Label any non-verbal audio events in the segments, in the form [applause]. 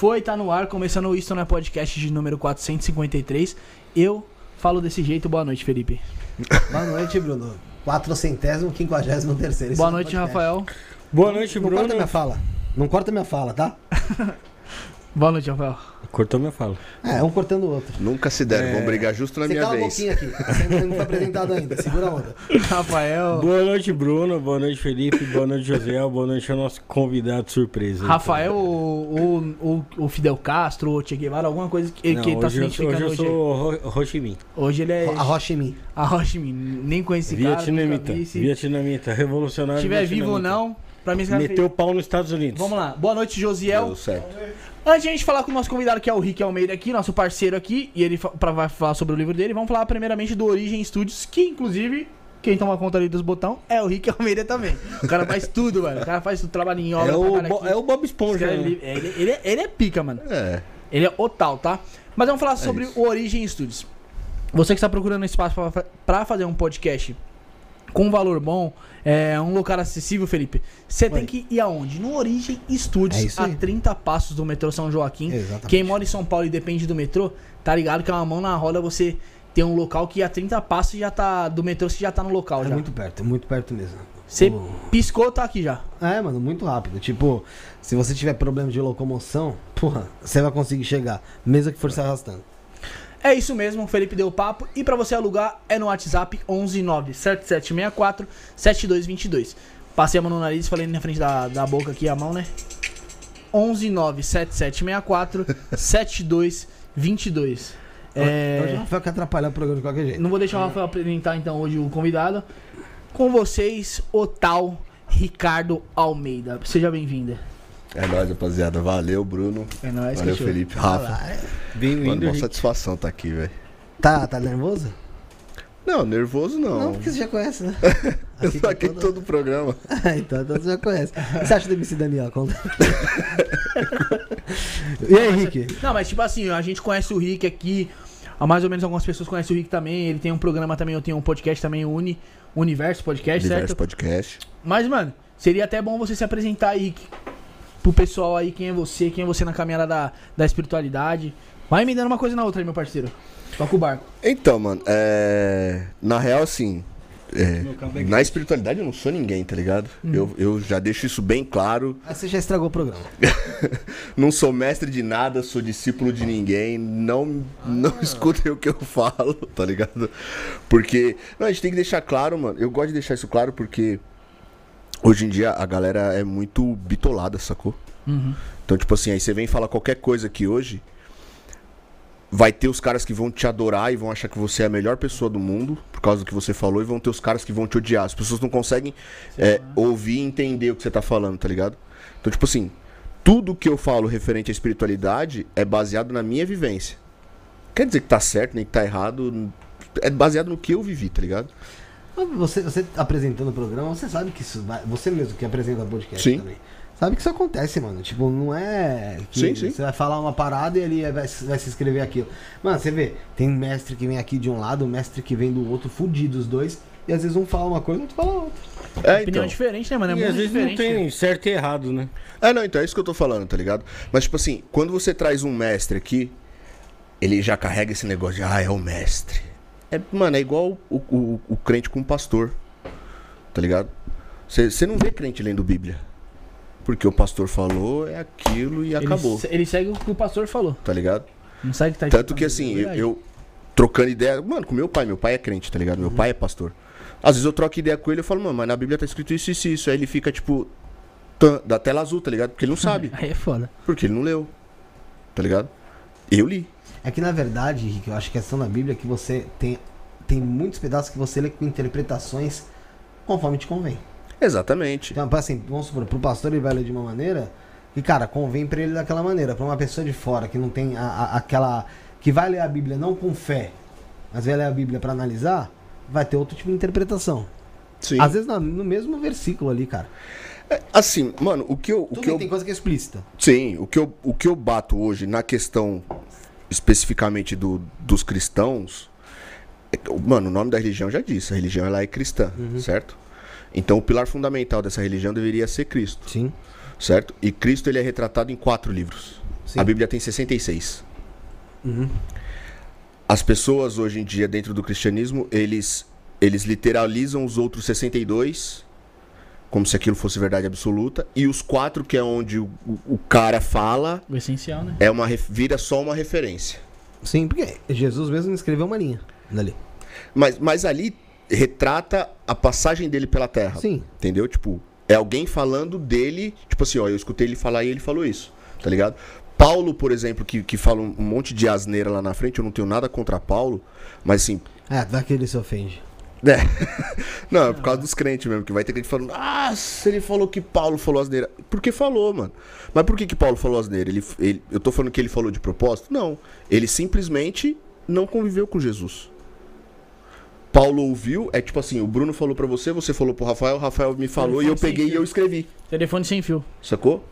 Foi, tá no ar, começando o Isto não é podcast de número 453. Eu falo desse jeito. Boa noite, Felipe. Boa noite, Bruno. 453 terceiro. Boa noite, Rafael. Boa noite, Não Bruno. corta minha fala. Não corta minha fala, tá? [laughs] Boa noite, Rafael. Cortou minha fala. É, um cortando o outro. Nunca se deram, vão brigar justo na Você minha cala a vez. boquinha aqui. Você não foi apresentado ainda. Segura a onda. [laughs] Rafael. Boa noite, Bruno. Boa noite, Felipe. Boa noite, José. Boa noite ao nosso convidado surpresa. Rafael ou, ou- ou o Fidel Castro, o Che Guevara, alguma coisa que, Não, que ele tá se hoje, eu sou, identificando hoje hoje. eu sou Ho- Ho Chi Minh. Hoje ele é A mim. a Ho Chi Minh. Nem conheci esse cara. Vietnamita. nunca vi. Se Vietnamita. Revolucionário estiver vivo ou vietnamita. não, pra mim Meteu o pau nos Estados Unidos. Vamos lá. Boa noite, Josiel. Deu certo. Antes de a gente falar com o nosso convidado, que é o Rick Almeida aqui, nosso parceiro aqui, e ele pra, vai falar sobre o livro dele, vamos falar primeiramente do Origem Studios, que inclusive quem toma conta ali dos botão é o Rick Almeida também. O cara faz tudo, mano. O cara faz tudo, trabalha em obra, É o, Bo- é o Bob Esponja. né? É, Ele, ele é- ele é pica, mano. É. Ele é o tal, tá? Mas vamos falar sobre isso. o Origem Studios. Você que está procurando espaço pra- pra- pra fazer um podcast com valor bom, é um lugar acessível, Felipe, você tem que ir aonde? No Origem Studios, É a aí. 30 passos do metrô São Joaquim. Exatamente. Quem mora em São Paulo e depende do metrô, tá ligado que é uma mão na roda você tem um local que a 30 passos já tá do metrô, você já tá no local É já. muito perto, é muito perto mesmo. Você O- piscou, tá aqui já. É, mano, muito rápido. Tipo, se você tiver problema de locomoção, porra, você vai conseguir chegar, mesmo que for se arrastando. É isso mesmo, o Felipe deu papo. E pra você alugar é no WhatsApp 1197764 7222. Passei a mão no nariz, falei na frente da, da boca aqui a mão, né? 1197764 7222. É... Hoje o Rafael quer atrapalhar o programa de qualquer jeito. Não vou deixar o Rafael apresentar então hoje o convidado. Com vocês, o tal Ricardo Almeida. Seja bem-vinda. É nóis, rapaziada. Valeu, Bruno. É nóis, Valeu, cachorro. Felipe. Rafa. Mano, Bem-vindo, uma Rick. satisfação tá aqui, velho. Tá, tá nervoso? Não, nervoso não. Não, porque você já conhece, né? [laughs] Eu Aqui tá saquei todo- todo o programa. [laughs] então, então você já conhece. O que você acha do MC Daniel? Conta. [laughs] e aí, Henrique? Não, mas tipo assim, a gente conhece o Rick aqui. Mais ou menos algumas pessoas conhecem o Rick também. Ele tem um programa também, eu tenho um podcast também, o Uni, Universo Podcast, Diverso certo? podcast. Mas, mano, seria até bom você se apresentar aí Rick, pro pessoal aí, quem é você, quem é você na caminhada da, da espiritualidade. Vai me dando uma coisa na outra aí, meu parceiro. Toca o barco. Então, mano, é... Na real, assim... é, é Na espiritualidade eu não sou ninguém, tá ligado? Eu, eu já deixo isso bem claro. [laughs] Ah, você já estragou o programa. [laughs] Não sou mestre de nada, sou discípulo de ninguém. Não, não escutem o que eu falo, [laughs] tá ligado? Porque. Não, a gente tem que deixar claro, mano. Eu gosto de deixar isso claro porque hoje em dia a galera é muito bitolada, sacou? Uhum. Então, tipo assim, aí você vem falar qualquer coisa aqui hoje. Vai ter os caras que vão te adorar e vão achar que você é a melhor pessoa do mundo por causa do que você falou, e vão ter os caras que vão te odiar. As pessoas não conseguem é, ouvir e entender o que você tá falando, tá ligado? Então, tipo assim, tudo que eu falo referente à espiritualidade é baseado na minha vivência. Quer dizer que tá certo, nem que tá errado. É baseado no que eu vivi, tá ligado? Você, você apresentando o programa, você sabe que isso vai. Você mesmo que apresenta o podcast Sim. também. Sabe que isso acontece, mano. Tipo, não é que Sim, sim. você vai falar uma parada e ele vai, vai se inscrever aquilo. Mano, você vê, tem mestre que vem aqui de um lado, mestre que vem do outro, fudido os dois. E às vezes um fala uma coisa, outro fala outra. É, Opinião então. diferente, né, mano? É E muito às vezes não tem certo e errado, né? É, não, então é isso que eu tô falando, tá ligado? Mas, tipo assim, quando você traz um mestre aqui, ele já carrega esse negócio de, ah, é o mestre. É, mano, é igual o, o, o crente com o pastor, tá ligado? Você não vê crente lendo Bíblia. Porque o pastor falou, é aquilo e Ele, acabou, ele segue o que o pastor falou. tá ligado? Não segue tá Tanto que assim, eu, eu trocando ideia, mano, com meu pai, meu pai é crente, tá ligado? Meu pai é pastor. Às vezes eu troco ideia com ele e falo, mano, mas na Bíblia tá escrito isso, isso, isso. Aí ele fica, tipo, tã- da tela azul, tá ligado? Porque ele não sabe. [laughs] Aí é foda. Porque ele não leu. Tá ligado? Eu li. É que na verdade, Henrique, eu acho que a questão da Bíblia é que você tem, tem muitos pedaços que você lê com interpretações conforme te convém. Exatamente. Então, assim, vamos supor, pro pastor ele vai ler de uma maneira que, cara, convém pra ele daquela maneira. Pra uma pessoa de fora que não tem a- a- aquela. que vai ler a Bíblia não com fé, mas vai ler a Bíblia pra analisar, vai ter outro tipo de interpretação. Sim. Às vezes na- no mesmo versículo ali, cara. É, assim, mano, o que eu. O Tudo que eu tem coisa que é explícita. sim, o que, eu, o que eu bato hoje na questão especificamente do, dos cristãos. é mano, o nome da religião já disse, a religião ela é cristã, certo? Então o pilar fundamental dessa religião deveria ser Cristo, Sim. certo? E Cristo ele é retratado em quatro livros, Sim. A Bíblia tem 66. Uhum. As pessoas hoje em dia, dentro do cristianismo, eles, eles literalizam os outros 62 como se aquilo fosse verdade absoluta. E os quatro, que é onde o, o- cara fala, O essencial, né? é uma, vira só uma referência. Sim, porque Jesus mesmo escreveu uma linha dali. Mas, mas ali retrata a passagem dele pela terra. Sim. Entendeu? Tipo, é alguém falando dele, tipo assim, ó, eu escutei ele falar e ele falou isso, tá ligado? Paulo, por exemplo, que, que fala um monte de asneira lá na frente, eu não tenho nada contra Paulo, mas assim, É, daquele se ofende. É. [laughs] não, é por causa dos crentes mesmo, que vai ter gente falando, ah, se ele falou que Paulo falou asneira. Porque falou, mano. Mas por que que Paulo falou asneira? Ele, ele, eu tô falando que ele falou de propósito? Não. Ele simplesmente não conviveu com Jesus. Paulo ouviu, é tipo assim, o Bruno falou pra você, você falou pro Rafael, o Rafael me falou e eu Telefone peguei e fio. eu escrevi. Telefone sem fio. Sacou?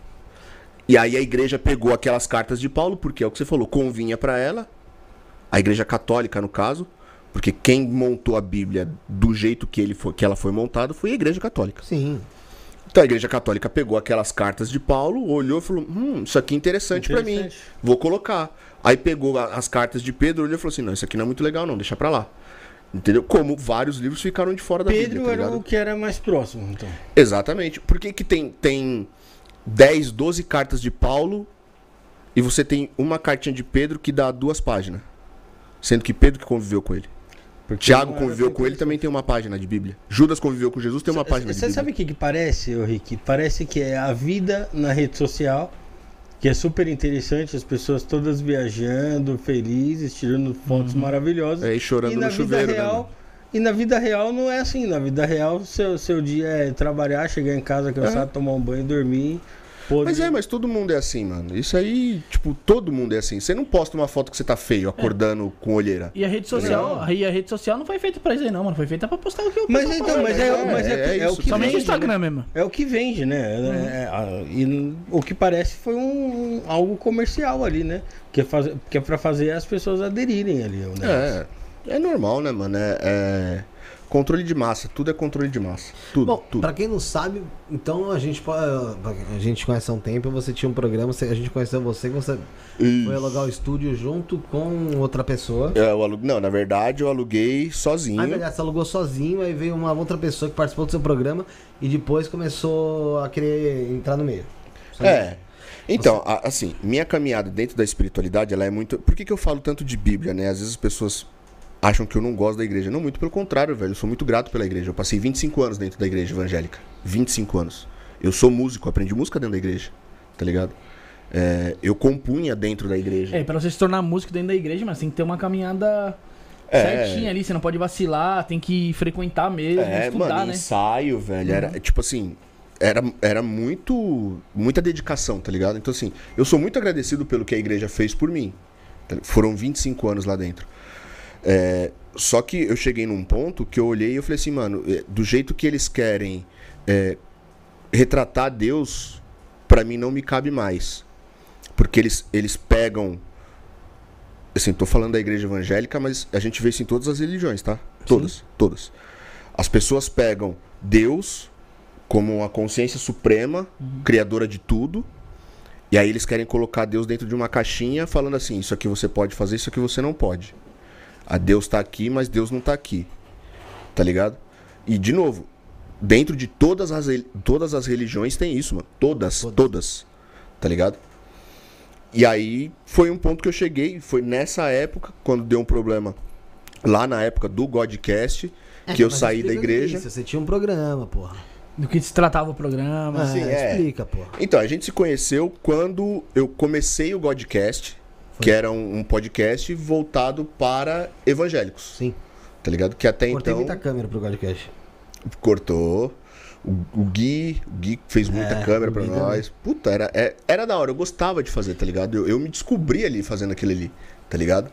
E aí a igreja pegou aquelas cartas de Paulo, porque é o que você falou, convinha pra ela. A igreja católica, no caso, porque quem montou a Bíblia do jeito que, ele foi, que ela foi montada foi a igreja católica. Sim. Então a igreja católica pegou aquelas cartas de Paulo, olhou e falou: Hum, isso aqui é interessante, pra mim. Interessante. Vou colocar. Aí pegou a- as cartas de Pedro, olhou e falou assim: Não, isso aqui não é muito legal, não, deixa pra lá. Entendeu? Como vários livros ficaram de fora da Pedro Bíblia. tá era o que era mais próximo, então. Exatamente. Por que, que tem, tem 10, 12 cartas de Paulo e você tem uma cartinha de Pedro que dá duas páginas? Sendo que Pedro que conviveu com ele. Porque Tiago conviveu com ele também tem uma página de Bíblia. Judas conviveu com Jesus tem uma página de Você Bíblia. sabe o que, que parece, ô Rick? Parece que é a vida na rede social, que é super interessante, as pessoas todas viajando, felizes, tirando fotos maravilhosas. É, e chorando e na no chuveiro, né, real, mano? E na vida real não é assim. Na vida real, seu, seu dia é trabalhar, chegar em casa cansado, tomar um banho, dormir. Mas é, mas todo mundo é assim, mano. Isso aí, tipo, todo mundo é assim. Você não posta uma foto que você tá feio, acordando com olheira. E a rede social, e a rede social não foi feita pra isso aí, não, mano. Foi feita pra postar o que o Mas então, mas né? é, é, mas é, é é o isso. que Somente o vende, Instagram né? mesmo. É o que vende, né? É, é, a- e o que parece foi um algo comercial ali, né? Que é, faz, que é pra fazer as pessoas aderirem ali. É, é normal, né, mano? É, é controle de massa. Tudo é controle de massa. Tudo, Bom, tudo. pra quem não sabe, então a gente pode. A gente conhece há um tempo, você tinha um programa, você- a gente conheceu você, você foi alugar o estúdio junto com outra pessoa. É, eu alu- Não, na verdade eu aluguei sozinho. Aí, verdade, você alugou sozinho, aí veio uma outra pessoa que participou do seu programa e depois começou a querer entrar no meio. Sabe? É. Então, a- assim, minha caminhada dentro da espiritualidade, ela é muito. Por que, que eu falo tanto de Bíblia, né? Às vezes as pessoas acham que eu não gosto da igreja. Não, muito pelo contrário, velho. Eu sou muito grato pela igreja. Eu passei 25 anos dentro da igreja evangélica. 25 anos. Eu sou músico, aprendi música dentro da igreja. Tá ligado? É, eu compunha dentro da igreja. É, pra você se tornar músico dentro da igreja, mas tem que ter uma caminhada É. certinha ali. Você não pode vacilar, tem que frequentar mesmo, É, estudar, mano, né? ensaio, velho. Era, tipo assim, era, era muito. Muita dedicação, tá ligado? Então, assim, eu sou muito agradecido pelo que a igreja fez por mim. tá? Foram 25 anos lá dentro. É, só que eu cheguei num ponto que eu olhei e eu falei assim, mano, é, do jeito que eles querem é, retratar Deus, pra mim não me cabe mais. Porque eles, eles pegam. Assim, tô falando da igreja evangélica, mas a gente vê isso em todas as religiões, tá? Todas, todas. As pessoas pegam Deus como uma consciência suprema, criadora de tudo, e aí eles querem colocar Deus dentro de uma caixinha, falando assim: isso aqui você pode fazer, isso aqui você não pode. A Deus tá aqui, mas Deus não tá aqui. Tá ligado? E de novo, dentro de todas as, todas as religiões tem isso, mano. Todas, todas. Tá ligado? E aí foi um ponto que eu cheguei, foi nessa época, quando deu um problema lá na época do Godcast, É, que eu saí da explica igreja. Isso, você tinha um programa, porra. Do que se tratava o programa. Ah, Sim, é. Explica, porra. Então, a gente se conheceu quando eu comecei o Godcast, que era um, um podcast voltado para evangélicos, Sim. tá ligado? Que até Cortei então muita câmera pro podcast. cortou. O, o Gui, o Gui fez muita É, câmera Gui nós. Puta, era, é- era da hora, eu gostava de fazer, tá ligado? Eu, eu me descobri ali fazendo aquilo ali, tá ligado?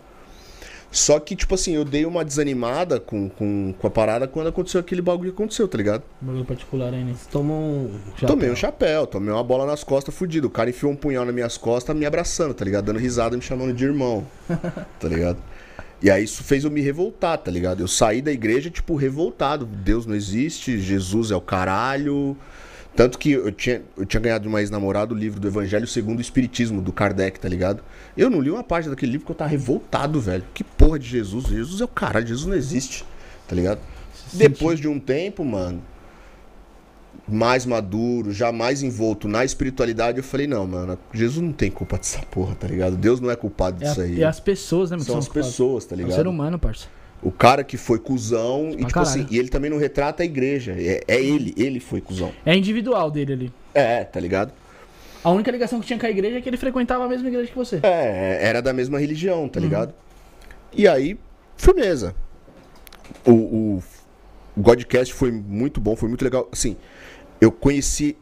Só que, tipo assim, eu dei uma desanimada com, com, com a parada quando aconteceu aquele bagulho que aconteceu, tá ligado? Bagulho particular aí, né? Você tomou um. Tomei um chapéu, tomei uma bola nas costas fudido. O cara enfiou um punhal nas minhas costas me abraçando, tá ligado? Dando risada, me chamando de irmão, [laughs] tá ligado? E aí isso fez eu me revoltar, tá ligado? Eu saí da igreja, tipo, revoltado. Deus não existe, Jesus é o caralho, Tanto que eu tinha, eu tinha ganhado de uma ex-namorada o livro do Evangelho segundo o Espiritismo, do Kardec, tá ligado? Eu não li uma página daquele livro porque eu tava revoltado, velho. Que porra de Jesus? Jesus é o caralho, Jesus não existe, tá ligado? Depois de um tempo, mano, mais maduro, já mais envolto na espiritualidade, eu falei, não, mano, Jesus não tem culpa dessa porra, tá ligado? Deus não é culpado É, disso a- aí. é as pessoas, né? mano, que São as culpadas. pessoas, tá É o ligado? ser humano, parça. O cara que foi cuzão e tipo assim, e ele também não retrata a igreja. É, é ele, ele foi cuzão. É individual dele ali. É, tá ligado? A única ligação que tinha com a igreja é que ele frequentava a mesma igreja que você. É, era da mesma religião, tá ligado? E aí, firmeza. O, o Godcast foi muito bom, foi muito legal. Assim, eu conheci.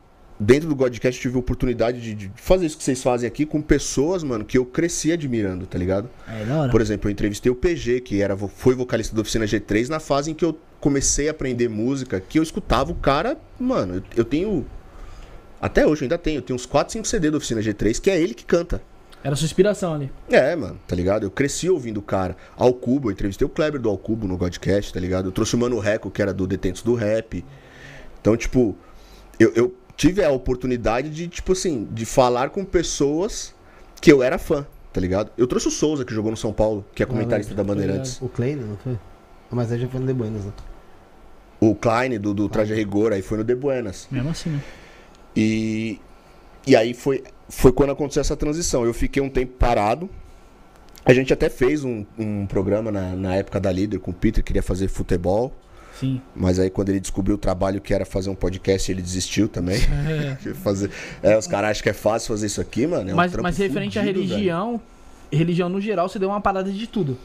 Dentro do Godcast, tive a oportunidade de, de fazer isso que vocês fazem aqui com pessoas, mano, que eu cresci admirando, tá ligado? É da hora. Por exemplo, eu entrevistei o PG, que era, foi vocalista da Oficina G3, na fase em que eu comecei a aprender música, que eu escutava o cara, mano, eu, eu tenho. Até hoje eu ainda tenho, eu tenho uns 4, 5 CD da Oficina G3, que é ele que canta. Era sua inspiração ali. É, mano, tá ligado? Eu cresci ouvindo o cara. Ao Cubo, eu entrevistei o Kleber do Ao Cubo no Godcast, tá ligado? Eu trouxe o Mano Reco, que era do Detentos do Rap. Então, tipo, eu, eu tive a oportunidade de, tipo assim, de falar com pessoas que eu era fã, tá ligado? Eu trouxe o Souza, que jogou no São Paulo, que é comentarista da Bandeirantes. O Kleiner, não foi? Ah, Mas aí já foi no The Buenas, né? O Klein, do, do Traje a Rigor, aí foi no De Buenas. Mesmo assim, né? E, e aí foi, foi quando aconteceu essa transição. Eu fiquei um tempo parado. A gente até fez um, um programa na, na época da Líder com o Peter, queria fazer futebol. Sim. Mas aí quando ele descobriu o trabalho que era fazer um podcast, ele desistiu também. [laughs] fazer, é, os caras acham que é fácil fazer isso aqui, mano. É um mas, mas referente à fudido, velho. religião, religião no geral, você deu uma parada de tudo.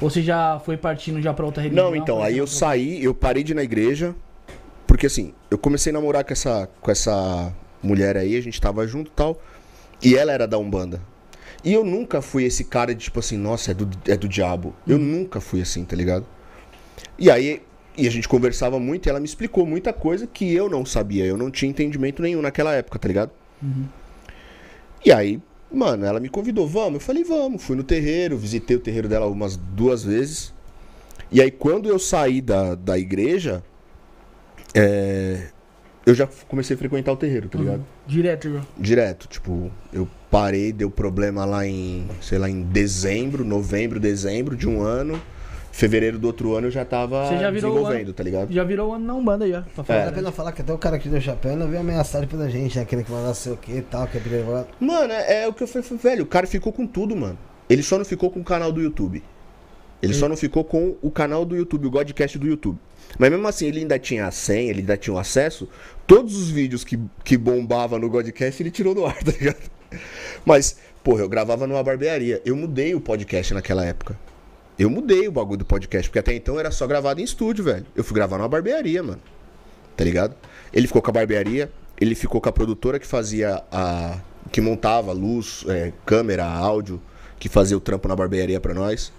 Ou você já foi partindo já pra outra religião? Não, então, aí eu saí, eu parei de ir na igreja, porque assim, eu comecei a namorar com essa, com essa mulher aí, a gente tava junto e tal, e ela era da Umbanda. E eu nunca fui esse cara de tipo assim, nossa, é do, é do diabo. Eu nunca fui assim, tá ligado? E aí, e a gente conversava muito e ela me explicou muita coisa que eu não sabia, eu não tinha entendimento nenhum naquela época, tá ligado? E aí, mano, ela me convidou, vamos? Eu falei, vamos. Fui no terreiro, visitei o terreiro dela umas duas vezes. E aí, quando eu saí da, da igreja, é, eu já comecei a frequentar o terreiro, tá ligado? Direto, João. Direto. Tipo, eu parei, deu problema lá em, sei lá, em dezembro, novembro, dezembro de um ano. Fevereiro do outro ano eu já tava Você já desenvolvendo, ano- tá ligado? Já virou o ano na Umbanda já. Pra falar É. Vale a pena falar que até o cara que deu chapéu ainda veio ameaçar depois da gente, né? Querendo que mandasse sei o que e tal, que é. Mano, é, é o que eu falei, velho, o cara ficou com tudo, mano. Ele só não ficou com o canal do YouTube. Ele só não ficou com o canal do YouTube, o Godcast do YouTube. Mas mesmo assim, ele ainda tinha a senha, ele ainda tinha o acesso. Todos os vídeos que, que bombava no Godcast, ele tirou do ar, [laughs] tá ligado? Mas, porra, eu gravava numa barbearia. Eu mudei o podcast naquela época. Eu mudei o bagulho do podcast, porque até então era só gravado em estúdio, velho. Eu fui gravar numa barbearia, mano. Tá ligado? Ele ficou com a barbearia, ele ficou com a produtora que fazia a. que montava luz, é, câmera, áudio, que fazia o trampo na barbearia pra nós.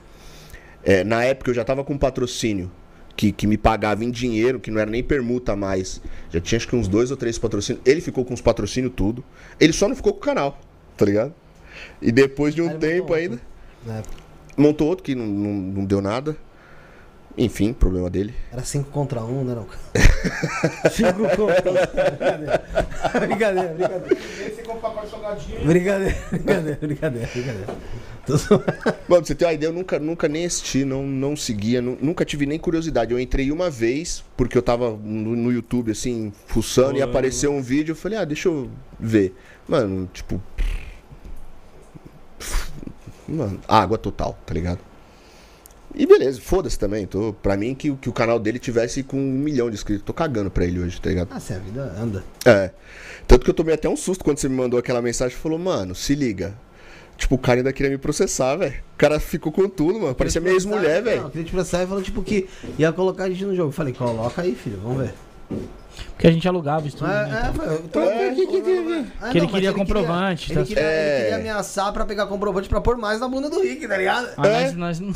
É, na época eu já tava com um patrocínio que, que me pagava em dinheiro, que não era nem permuta mais. Já tinha acho que uns dois ou três patrocínios. Ele ficou com os patrocínios tudo. Ele só não ficou com o canal, tá ligado? E depois de um tempo ainda. Né? Montou outro que não, não, não deu nada. Enfim, problema dele. Era 5 contra 1, um, né, não? [laughs] Cinco contas. brincadeira, brincadeira. Esse compra com a jogadinha. Brincadeira, brincadeira, brincadeira, brincadeira. Mano, pra você ter uma ideia, eu nunca, nunca nem assisti, não, não seguia, nu- nunca tive nem curiosidade. Eu entrei uma vez, porque eu tava no, no YouTube, assim, fuçando, e apareceu um vídeo, eu falei, ah, deixa eu ver. Mano, tipo. Mano, água total, tá ligado? E beleza, foda-se também. Tô, pra mim, que, o- que o canal dele tivesse com um milhão de inscritos. Tô cagando pra ele hoje, tá ligado? Ah, se a vida anda. É. Tanto que eu tomei até um susto quando você me mandou aquela mensagem e falou, mano, se liga. Tipo, o cara ainda queria me processar, velho. O cara ficou com tudo, mano. Parecia minha ex-mulher, velho. queria te processar e falou, tipo, que ia colocar a gente no jogo. Falei, coloca aí, filho, vamos ver. Porque a gente alugava isso tudo. É, né, é, então. É, que- que- que- Ah, Que ele queria comprovante, Ele tá queria, ele É. queria ameaçar pra pegar comprovante pra pôr mais na bunda do Rick, tá ligado? Mas É. nós, nós não...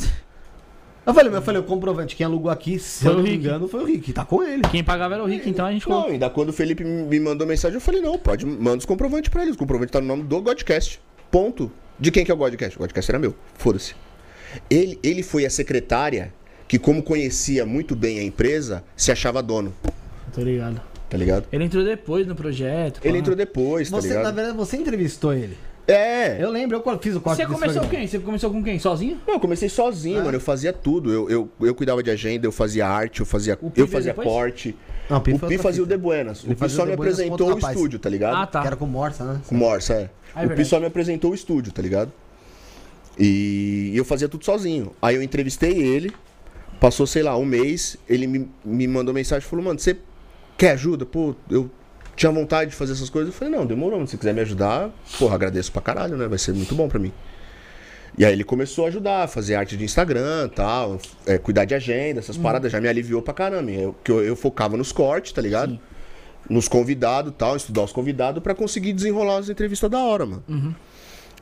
Eu falei, eu falei, o comprovante, quem alugou aqui, se Foi eu o não me engano, foi o Rick. Tá com ele. Quem pagava era o Rick, então a gente Não, ainda quando o Felipe me mandou mensagem, eu falei, não, pode, manda os comprovantes pra eles. O comprovante tá no nome do Godcast. Ponto. De quem que é o Godcast? O Godcast era meu. Foda-se. Ele, ele foi a secretária que, como conhecia muito bem a empresa, se achava dono. Tô ligado. tá ligado? Ele entrou depois no projeto. Ele pá. entrou depois, tá Você, na ligado? verdade, você entrevistou ele. É. Eu lembro, eu fiz o corte Você começou programa. quem? Você começou com quem? Sozinho? Não, eu comecei sozinho, Ah. mano. Eu fazia tudo. Eu, eu, eu cuidava de agenda, eu fazia arte, eu fazia, O Pi eu fazia depois? porte. Não, O Pi foi outra fazia o. De Buenas. Ele O Pi só o me com apresentou o estúdio, tá ligado? Ah, tá. Que era com Morsa, né? Com Morsa, é. Ah, é o Pi só me apresentou o estúdio, tá ligado? E eu fazia tudo sozinho. Aí eu entrevistei ele, passou, sei lá, um mês, ele me, me mandou mensagem e falou, mano, você quer ajuda? Pô, eu tinha vontade de fazer essas coisas. Eu falei, não, demorou, se você quiser me ajudar, porra, agradeço pra caralho, né? Vai ser muito bom pra mim. E aí ele começou a ajudar, a fazer arte de Instagram tal, é, cuidar de agenda, essas paradas, já me aliviou pra caramba. Eu, que eu, eu focava nos cortes, tá ligado? Sim. Nos convidados tal, estudar os convidados pra conseguir desenrolar as entrevistas da hora, mano.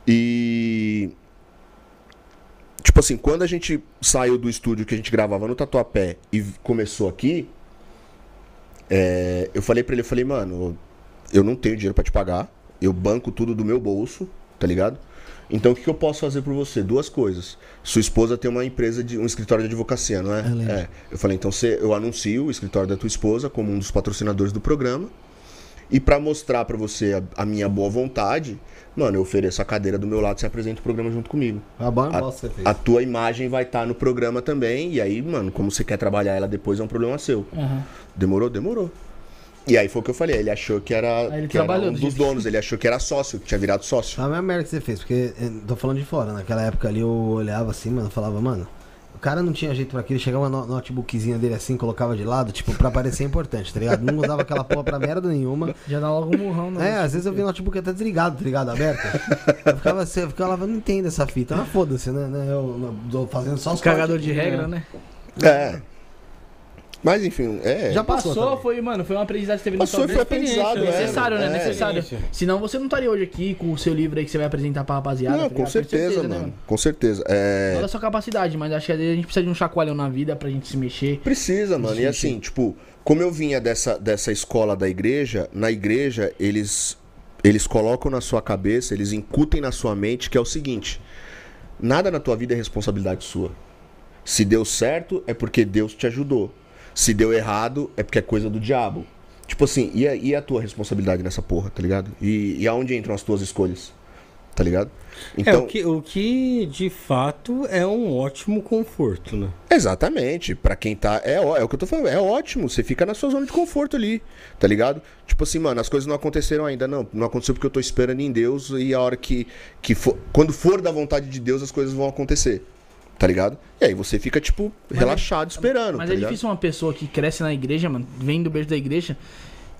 E. Tipo assim, quando a gente saiu do estúdio que a gente gravava no Tatuapé e começou aqui, é, eu falei pra ele, eu falei, mano, eu não tenho dinheiro pra te pagar, eu banco tudo do meu bolso, tá ligado? Então o que, que eu posso fazer por você? Duas coisas. Sua esposa tem uma empresa de um escritório de advocacia, não é? É. Eu falei, então você, eu anuncio o escritório da tua esposa como um dos patrocinadores do programa. E pra mostrar pra você a, a minha boa vontade, mano, eu ofereço a cadeira do meu lado e você apresenta o programa junto comigo. A boa A, bosta que você fez. a tua imagem vai estar no programa também. E aí, mano, como você quer trabalhar ela depois é um problema seu. Aham. Demorou? Demorou. E aí foi o que eu falei, ele achou que era, ele que era um do dos donos, ele achou que era sócio, que tinha virado sócio. A mesma merda que você fez, porque eh, tô falando de fora, naquela época ali eu olhava assim, mano, falava, mano, o cara não tinha jeito pra aquilo, chegava no notebookzinha dele assim, colocava de lado, tipo, pra parecer importante, tá ligado? Não usava aquela porra pra merda nenhuma. Já dá logo um murrão, né? É, às vezes eu vi o notebook até desligado, tá ligado? Aberto. Eu ficava assim, eu ficava, não entendo essa fita. Mas foda-se, né? né? Eu, eu tô fazendo só os Cagador de regra, né? É. Mas enfim, é. Já passou também. foi, mano, foi uma aprendizagem que teve na Passou sua e foi aprendizado, é. Necessário, né? É. Necessário. Senão você não estaria hoje aqui com o seu livro aí que você vai apresentar pra rapaziada. Não, tá com ligado? certeza, né, mano. Com certeza. É. Toda a sua capacidade, mas acho que a gente precisa de um chacoalhão na vida pra gente se mexer. Precisa, mano. E assim, tipo, como eu vinha dessa, dessa escola da igreja, na igreja eles eles colocam na sua cabeça, eles incutem na sua mente que é o seguinte: nada na tua vida é responsabilidade sua. Se deu certo, é porque Deus te ajudou. Se deu errado, é porque é coisa do diabo. Tipo assim, e a, e a tua responsabilidade nessa porra, tá ligado? E, e aonde entram as tuas escolhas? Tá ligado? é, Então, o que, o que de fato é um ótimo conforto, né? Exatamente. Pra quem tá. É, é o que eu tô falando. É ótimo. Você fica na sua zona de conforto ali. Tá ligado? Tipo assim, mano, as coisas não aconteceram ainda. Não. Não aconteceu porque eu tô esperando em Deus. E a hora que. que for, quando for da vontade de Deus, as coisas vão acontecer. Tá ligado? E aí você fica, tipo, relaxado, esperando. Mas tá é ligado? difícil uma pessoa que cresce na igreja, mano, vem do berço da igreja,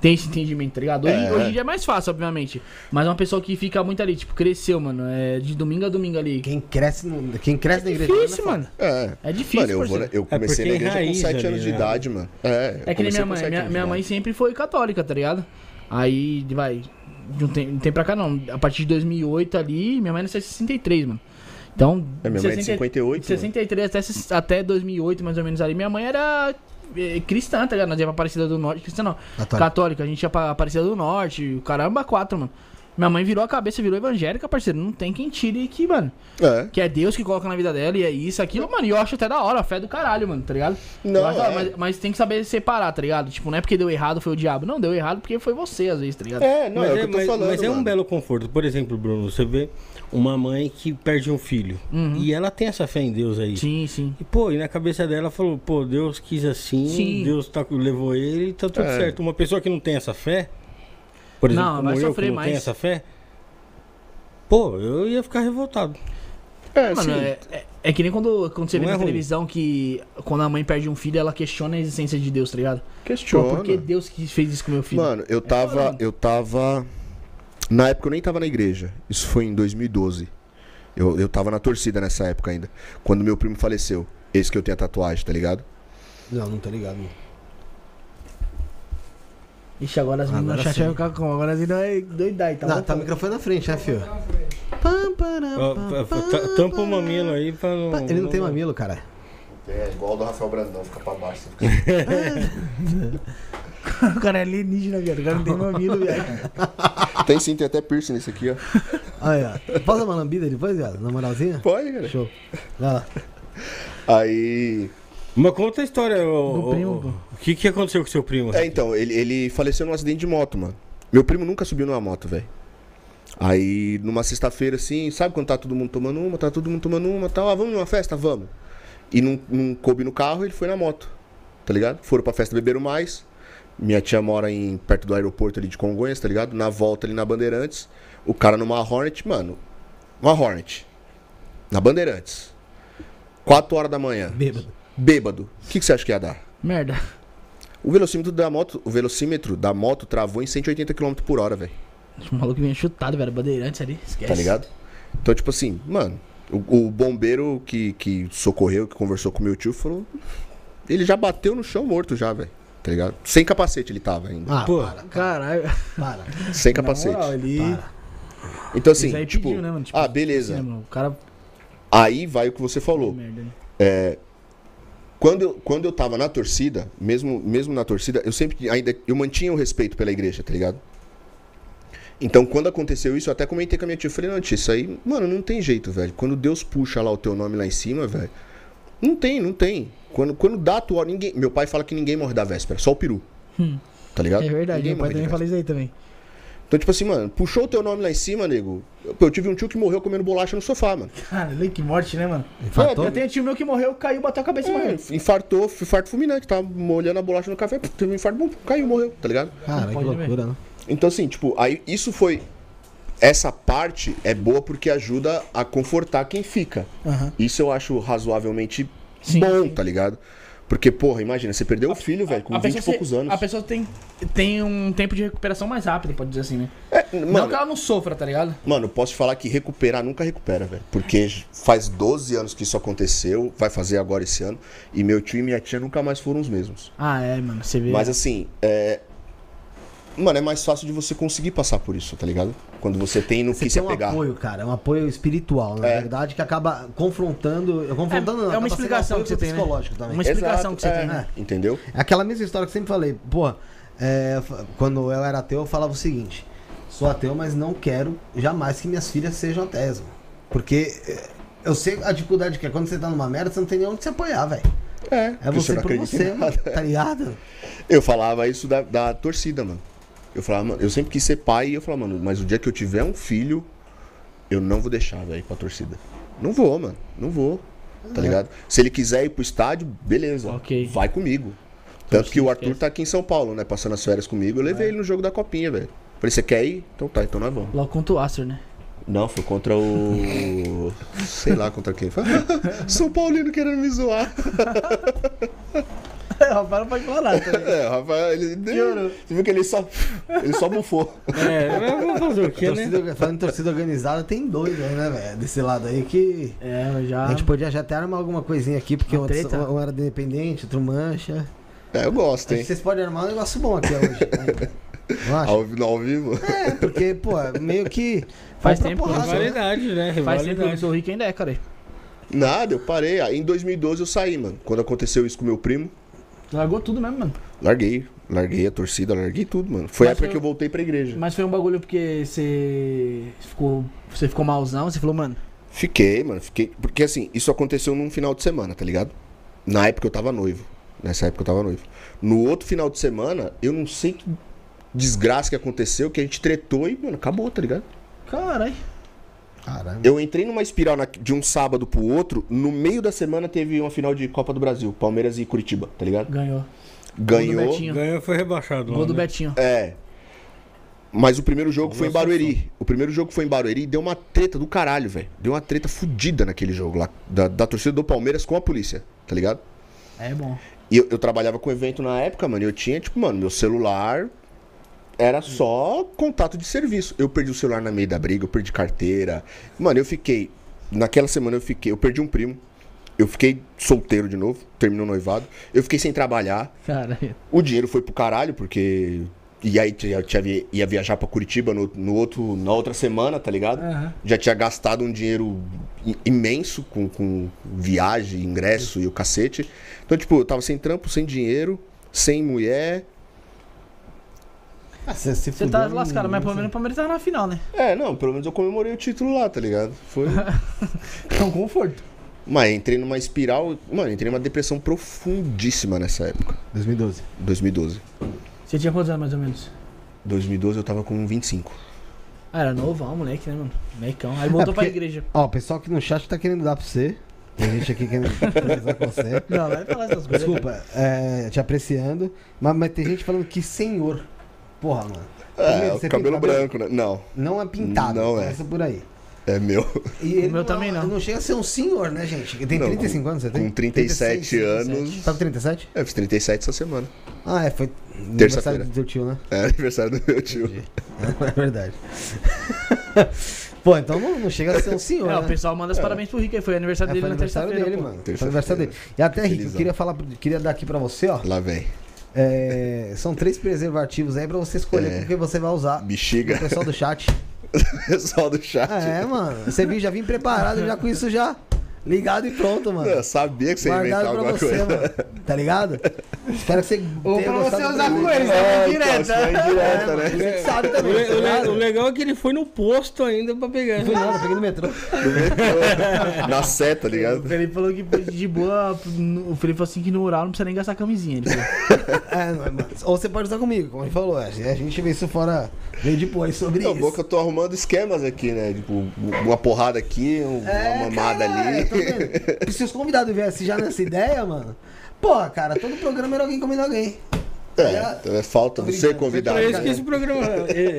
tem esse entendimento, tá ligado? Hoje, É. hoje em dia é mais fácil, obviamente. Mas uma pessoa que fica muito ali, tipo, cresceu, mano, é de domingo a domingo ali. Quem cresce, no- quem cresce na É igreja. difícil, não é mano. É. É difícil, Mano, eu, vou, eu comecei porque na é igreja com 7 ali, anos de né? idade, mano. É, É que nem comecei minha mãe. Minha, minha mãe sempre foi católica, tá ligado? Aí, vai. De um tempo, um tempo pra cá, não. A partir de 2008 ali, minha mãe nasceu em 63, mano. Então. É, minha mãe é de 60 58. De 63 até, ses- até 2008, mais ou menos ali. Minha mãe era eh, cristã, tá ligado? Nós ia pra Aparecida do Norte. Cristã não. Católica. Católica. A gente ia pra Aparecida do Norte. O caramba, quatro, mano. Minha mãe virou a cabeça, virou evangélica, parceiro. Não tem quem tire que, mano. É. Que é Deus que coloca na vida dela e é isso, aquilo, mano. E eu acho até da hora, a fé do caralho, mano, tá ligado? Não, acho é. mas, mas tem que saber separar, tá ligado? Tipo, não é porque deu errado, foi o diabo. Não, deu errado porque foi você, às vezes, tá ligado? É, não, mas é, o que eu tô mas- falando. mas é um belo conforto. Por exemplo, Bruno, você vê uma mãe que perde um filho. Uhum. E ela tem essa fé em Deus aí. Sim, sim. E, pô, e na cabeça dela falou, pô, Deus quis assim, Sim. Deus tá, levou ele e tá tudo É. certo. Uma pessoa que não tem essa fé, por exemplo, Não, como vai eu, sofrer que não mais. tem essa fé, pô, eu ia ficar revoltado. É, Mano, sim. é, é, é que nem quando, quando você Não vê é na ruim. televisão que quando a mãe perde um filho, ela questiona a existência de Deus, tá ligado? Pô, Questiona. por que Deus que fez isso com meu filho? Mano, eu tava. mano. eu tava. Na época eu nem tava na igreja. Isso foi em 2012. Eu, eu tava na torcida nessa época ainda. Quando meu primo faleceu. Esse que eu tenho a tatuagem, tá ligado? Não, não tô ligado. Não. Ixi, agora as meninas Agora sim. ficar como? Agora as meninas vai doidar, então. Não, tá o microfone na frente, né, filho? Pam, param, Ó, pam, fa- pam, ta- Tampa o mamilo aí pra não. Ele não tem mamilo, cara. É igual o do Rafael Brandão, fica pra baixo. [laughs] [laughs] [laughs] o cara é alienígena, viado. O cara não tem mamilo, viado. [laughs] tem sim, tem até piercing nesse aqui, ó. Aí, ó. Posso dar uma lambida depois, viado? Na moralzinha? Pode, cara. Show. Vai lá. Aí. Mas conta a história, o, o- o que, que aconteceu com seu primo? É, então, ele, ele faleceu num acidente de moto, mano. Meu primo nunca subiu numa moto, velho. Aí, numa sexta-feira, assim, sabe quando tá todo mundo tomando uma, tá todo mundo tomando uma, tal, ah, vamos numa festa? Vamos. E não, não coube no carro, ele foi na moto, tá ligado? Foram pra festa, beberam mais. Minha tia mora em, perto do aeroporto ali de Congonhas, tá ligado? Na volta ali na Bandeirantes, o cara numa Hornet, mano, uma Hornet, na Bandeirantes, 4 horas da manhã, Bêbado. bêbado, o que, que você acha que ia dar? Merda. O velocímetro da moto, o velocímetro da moto travou em 180 km por hora, velho. O maluco vinha chutado, velho. Bandeirantes ali. Esquece. Tá ligado? Então, tipo assim, mano, o, o bombeiro que, que socorreu, que conversou com meu tio, falou. Ele já bateu no chão morto já, velho. Tá ligado? Sem capacete ele tava ainda. Ah, Pô. para, Caralho. para. sem capacete. moral, ele... Para. Então, assim, tipo. pediu, né, mano? Tipo, ah, beleza. assim, mano? O cara... Aí vai o que você falou. Merda, né? Quando eu, quando eu tava na torcida, mesmo, mesmo na torcida, eu sempre ainda eu mantinha o respeito pela igreja, tá ligado? Então, quando aconteceu isso, eu até comentei com a minha tia, eu falei, não, tia, isso aí, mano, não tem jeito, velho. Quando Deus puxa lá o teu nome lá em cima, velho, não tem, não tem. Quando, quando dá a tua hora, ninguém. Meu pai fala que ninguém morre da véspera, só o peru. Hum. Tá ligado? É verdade, Ninguém meu pai também fala isso aí também. Então, tipo assim, mano, puxou o teu nome lá em cima, nego. Eu, eu tive um tio que morreu comendo bolacha no sofá, mano. Cara, que morte, né, mano? Infartou? Eu tenho um tio meu que morreu, caiu, bateu a cabeça e É, morreu. infartou, infarto fulminante, tava molhando a bolacha no café, teve um infarto, bum, caiu, morreu, tá ligado? Cara, que loucura, né? Então, assim, tipo, aí isso foi. Essa parte é boa porque ajuda a confortar quem fica. Aham. Isso eu acho razoavelmente Sim, bom, sim. tá ligado? Porque, porra, imagina, você perdeu o filho, velho, com 20 e poucos anos. A pessoa tem, tem um tempo de recuperação mais rápido, pode dizer assim, né? É, Não mano, que ela não sofra, tá ligado? mano, posso te falar que recuperar nunca recupera, velho. Porque faz 12 anos que isso aconteceu, vai fazer agora esse ano, e meu tio e minha tia nunca mais foram os mesmos. Ah, é, mano. Você vê. Mas assim, é. Mano, é mais fácil de você conseguir passar por isso, tá ligado? Quando você tem no Você que se tem um apegar. apoio, cara. É um apoio espiritual, na É. verdade, que acaba confrontando. Confrontando É- não, é uma explicação apoio que você tem, né? psicológico também. Uma explicação Exato, que você é, tem, né? Entendeu? É aquela mesma história que eu sempre falei. Pô, é, quando eu era ateu, eu falava o seguinte: sou ateu, mas não quero jamais que minhas filhas sejam ateias. mano. Porque é, eu sei a dificuldade que é quando você tá numa merda, você não tem nem onde se apoiar, velho. É, É você não por você, em mano, nada. tá ligado? Eu falava isso da, da torcida, mano. Eu falava, mano, eu sempre quis ser pai e eu falava, mano, mas o dia que eu tiver um filho, eu não vou deixar, velho, pra torcida. Não vou, mano. Não vou. Tá ligado? Se ele quiser ir pro estádio, beleza. Ok. Vai comigo. Tanto que o Arthur tá aqui em São Paulo, né? Passando as férias comigo. Eu levei ele no jogo da copinha, velho. Falei, você quer ir? Então tá, então nós vamos. Logo contra o Aster, né? Não, foi contra o. Sei lá contra quem. Foi. [laughs] São Paulino querendo me zoar. [laughs] o Rafael não pode falar nada também. É, o Rafael, ele. Piorou. Você viu que ele só. Ele só bufou. É, mas vamos fazer o quê, né? Torcida- falando em torcida organizada, tem dois aí, né, velho? Desse lado aí que. É, eu já. A gente podia já até armar alguma coisinha aqui, porque Uma um, um era independente, outro mancha. É, eu gosto, hein? que vocês podem armar um negócio bom aqui hoje. né? [laughs] Ao, ao vivo. É, porque, pô, meio que. Faz tempo porrada, né? Rivalidade, né? Faz tempo que eu Rivalidade. sou rico ainda é, cara. Nada, eu parei. Aí em 2012 eu saí, mano. Quando aconteceu isso com meu primo, Largou tudo mesmo, mano. larguei. Larguei a torcida, larguei tudo, mano. Foi a época eu- que eu voltei pra igreja. Mas foi um bagulho porque você ficou. Você ficou malzão, você falou, mano. Fiquei, mano, fiquei. Porque assim, isso aconteceu num final de semana, tá ligado? Na época eu tava noivo. Nessa época eu tava noivo. No outro final de semana, eu não sei que desgraça que aconteceu, que a gente tretou e, mano, acabou, tá ligado? Caralho. Caramba. Eu entrei numa espiral na- de um sábado pro outro, no meio da semana teve uma final de Copa do Brasil, Palmeiras e Curitiba, tá ligado? Ganhou. Ganhou. Ganhou foi rebaixado. Gol lá, do né? Betinho. É. Mas o primeiro jogo foi em Barueri. O primeiro jogo foi em Barueri e deu uma treta do caralho, velho. Deu uma treta fudida naquele jogo lá. Da, da torcida do Palmeiras com a polícia, tá ligado? É bom. E eu, eu trabalhava com evento na época, mano. E eu tinha, tipo, mano, meu celular era só contato de serviço. Eu perdi o celular na meio da briga, eu perdi carteira. Mano, eu fiquei. Naquela semana eu fiquei. Eu perdi um primo. Eu fiquei solteiro de novo, terminou o noivado. Eu fiquei sem trabalhar. Caralho. [laughs] O dinheiro foi pro caralho, porque. E aí tinha- tinha ia viajar pra Curitiba no, no outro, na outra semana, tá ligado? Aham. Já tinha gastado um dinheiro imenso com, com viagem, ingresso e o cacete. Então, tipo, eu tava sem trampo, sem dinheiro, sem mulher. Ah, você se Você tá lascado, mas pelo menos o Palmeiras tá na final, né? É, não, pelo menos eu comemorei o título lá, tá ligado? Foi. [laughs] É um conforto. Mas entrei numa espiral. Mano, entrei numa depressão profundíssima nessa época. 2012. 2012. Você tinha quantos anos mais ou menos? 2012 eu tava com 25. Ah, era novão, moleque, né, mano? Molecão. Aí voltou É, pra porque- igreja. Ó, o pessoal aqui no chat tá querendo dar pra você. Tem gente aqui querendo [laughs] conversar com você. Não, vai falar essas coisas. Desculpa, é, te apreciando. Mas, mas tem gente falando que senhor. Porra, mano. É, Primeiro, o cabelo branco, né? Não, Não é pintado. Não é. Começa por aí. é meu. E ele meu também não. Não chega a ser um senhor, né, gente? Ele tem Não, 35 anos, você tem? Com 37 36, anos. Tá com 37? Eu fiz 37 essa semana. Ah, é, foi Terça-feira. aniversário do teu tio, né? É aniversário do meu tio. [laughs] É verdade. [laughs] Pô, então não, não chega a ser um senhor, É, né? o pessoal manda os parabéns pro Rick aí. Foi aniversário É, dele foi na aniversário terça-feira. dele, pô. mano. Foi aniversário dele. E até, Rick, eu queria falar, queria dar aqui pra você, ó. Lá vem. É, são três preservativos aí pra você escolher É. com que você vai usar. Bexiga. O pessoal do chat. [laughs] Pessoal do chat. É, mano. Você viu, já vim preparado já com isso já. Ligado e pronto, mano. Eu sabia que você ia inventar alguma você, coisa. mano. Tá ligado? Espero que você [laughs] Ou pra você usar com eles, É, né? então, foi É, né? Você que sabe O, também. le- tá o le- ligado? o legal é que ele foi no posto ainda pra pegar. Não nada, peguei no metrô. Do metrô. Na seta, tá O ligado? Felipe falou que de boa. O Felipe falou assim que no oral não precisa nem gastar camisinha. Ele falou. [laughs] É, não é, mano. Ou você pode usar comigo, como ele falou. A gente vê isso fora. Veio depois sobre Não, isso. bom que eu tô arrumando esquemas aqui, né? Tipo, uma porrada aqui, É, uma mamada caralho, ali. Se os convidados viessem já nessa ideia, mano. Pô, cara, todo programa era alguém comendo alguém. É, então é falta Tô você convidado. É pra isso né? que esse programa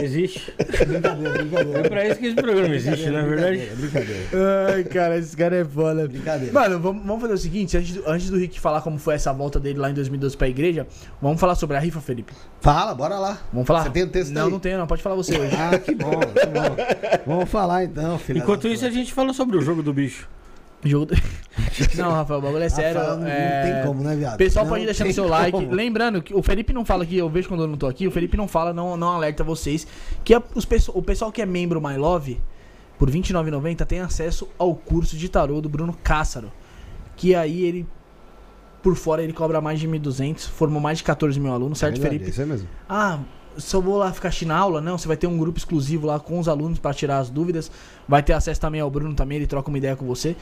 existe. Brincadeira, É pra isso que esse programa existe, na verdade. Brincadeira, brincadeira. Ai, cara, esse cara é foda. Brincadeira. Mano, vamos, vamos fazer o seguinte: antes do, antes do Rick falar como foi essa volta dele lá em 2012 pra igreja, vamos falar sobre a rifa, Felipe. Fala, bora lá. Vamos falar? Você tem o texto Não, aí? não tenho, não. Pode falar você hoje. Ah, que bom, que bom. Vamos falar então, filho. Enquanto isso, a gente fala sobre o jogo do bicho. Jogo do... [laughs] Não, Rafael, o bagulho é sério. não, é... não tem como, né, viado? O pessoal Não pode deixar no tem seu like. como. Lembrando que o Felipe não fala que eu vejo quando eu não tô aqui. O Felipe não fala, não, não alerta vocês. Que a- os o pessoal que é membro My Love, por R$ 29,90, tem acesso ao curso de tarô do Bruno Cássaro. Que aí ele, por fora, ele cobra mais de 1.200. Formou mais de 14 mil alunos, certo, Verdade, Felipe? Isso é mesmo. Ah, só vou lá ficar assistindo aula? Não, você vai ter um grupo exclusivo lá com os alunos pra tirar as dúvidas. Vai ter acesso também ao Bruno também, ele troca uma ideia com você.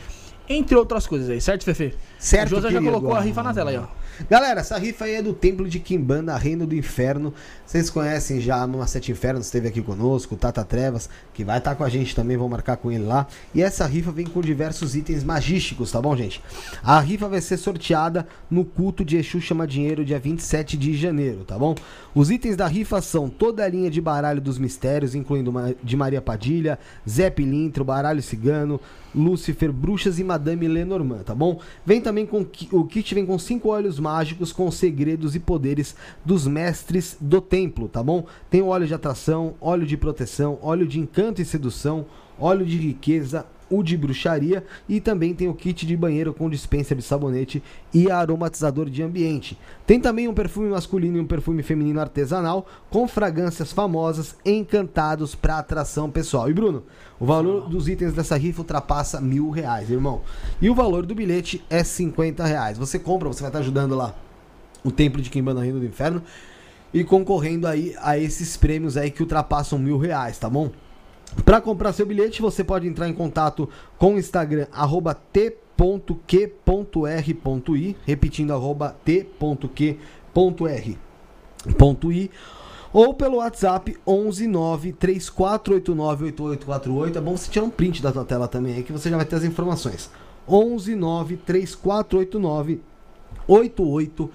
Entre outras coisas aí, certo, Fefe? Certo, o José já colocou a rifa na tela aí, ó. Galera, essa rifa aí é do Templo de Kimbanda, Reino do Inferno. Vocês conhecem já no Sete Infernos, esteve aqui conosco, o Tata Trevas, que vai estar com a gente também, vou marcar com ele lá. E essa rifa vem com diversos itens magísticos, tá bom, gente? A rifa vai ser sorteada no culto de Exu Chama Dinheiro, dia 27 de janeiro, tá bom? Os itens da rifa são toda a linha de baralho dos mistérios, incluindo de Maria Padilha, Zé Pilintro, Baralho Cigano, Lúcifer, Bruxas e Madame Lenormand, tá bom? Vem também com o kit vem com cinco mágicos com segredos e poderes dos mestres do templo, tá bom? Tem óleo de atração, óleo de proteção, óleo de encanto e sedução, óleo de riqueza, o de bruxaria e também tem o kit de banheiro com dispensa de sabonete e aromatizador de ambiente. Tem também um perfume masculino e um perfume feminino artesanal com fragrâncias famosas encantados para atração pessoal. E Bruno, o valor dos itens dessa rifa ultrapassa mil reais, irmão. E o valor do bilhete é 50 reais. Você compra, você vai estar ajudando lá o Templo de Kimbanda Reino do Inferno e concorrendo aí a esses prêmios aí que ultrapassam mil reais, tá bom? Para comprar seu bilhete, você pode entrar em contato com o Instagram, arroba t.q.r.i, repetindo, arroba t.q.r.i, ou pelo WhatsApp 11934898848. É bom você tirar um print da tua tela também aí, que você já vai ter as informações. 11934898848,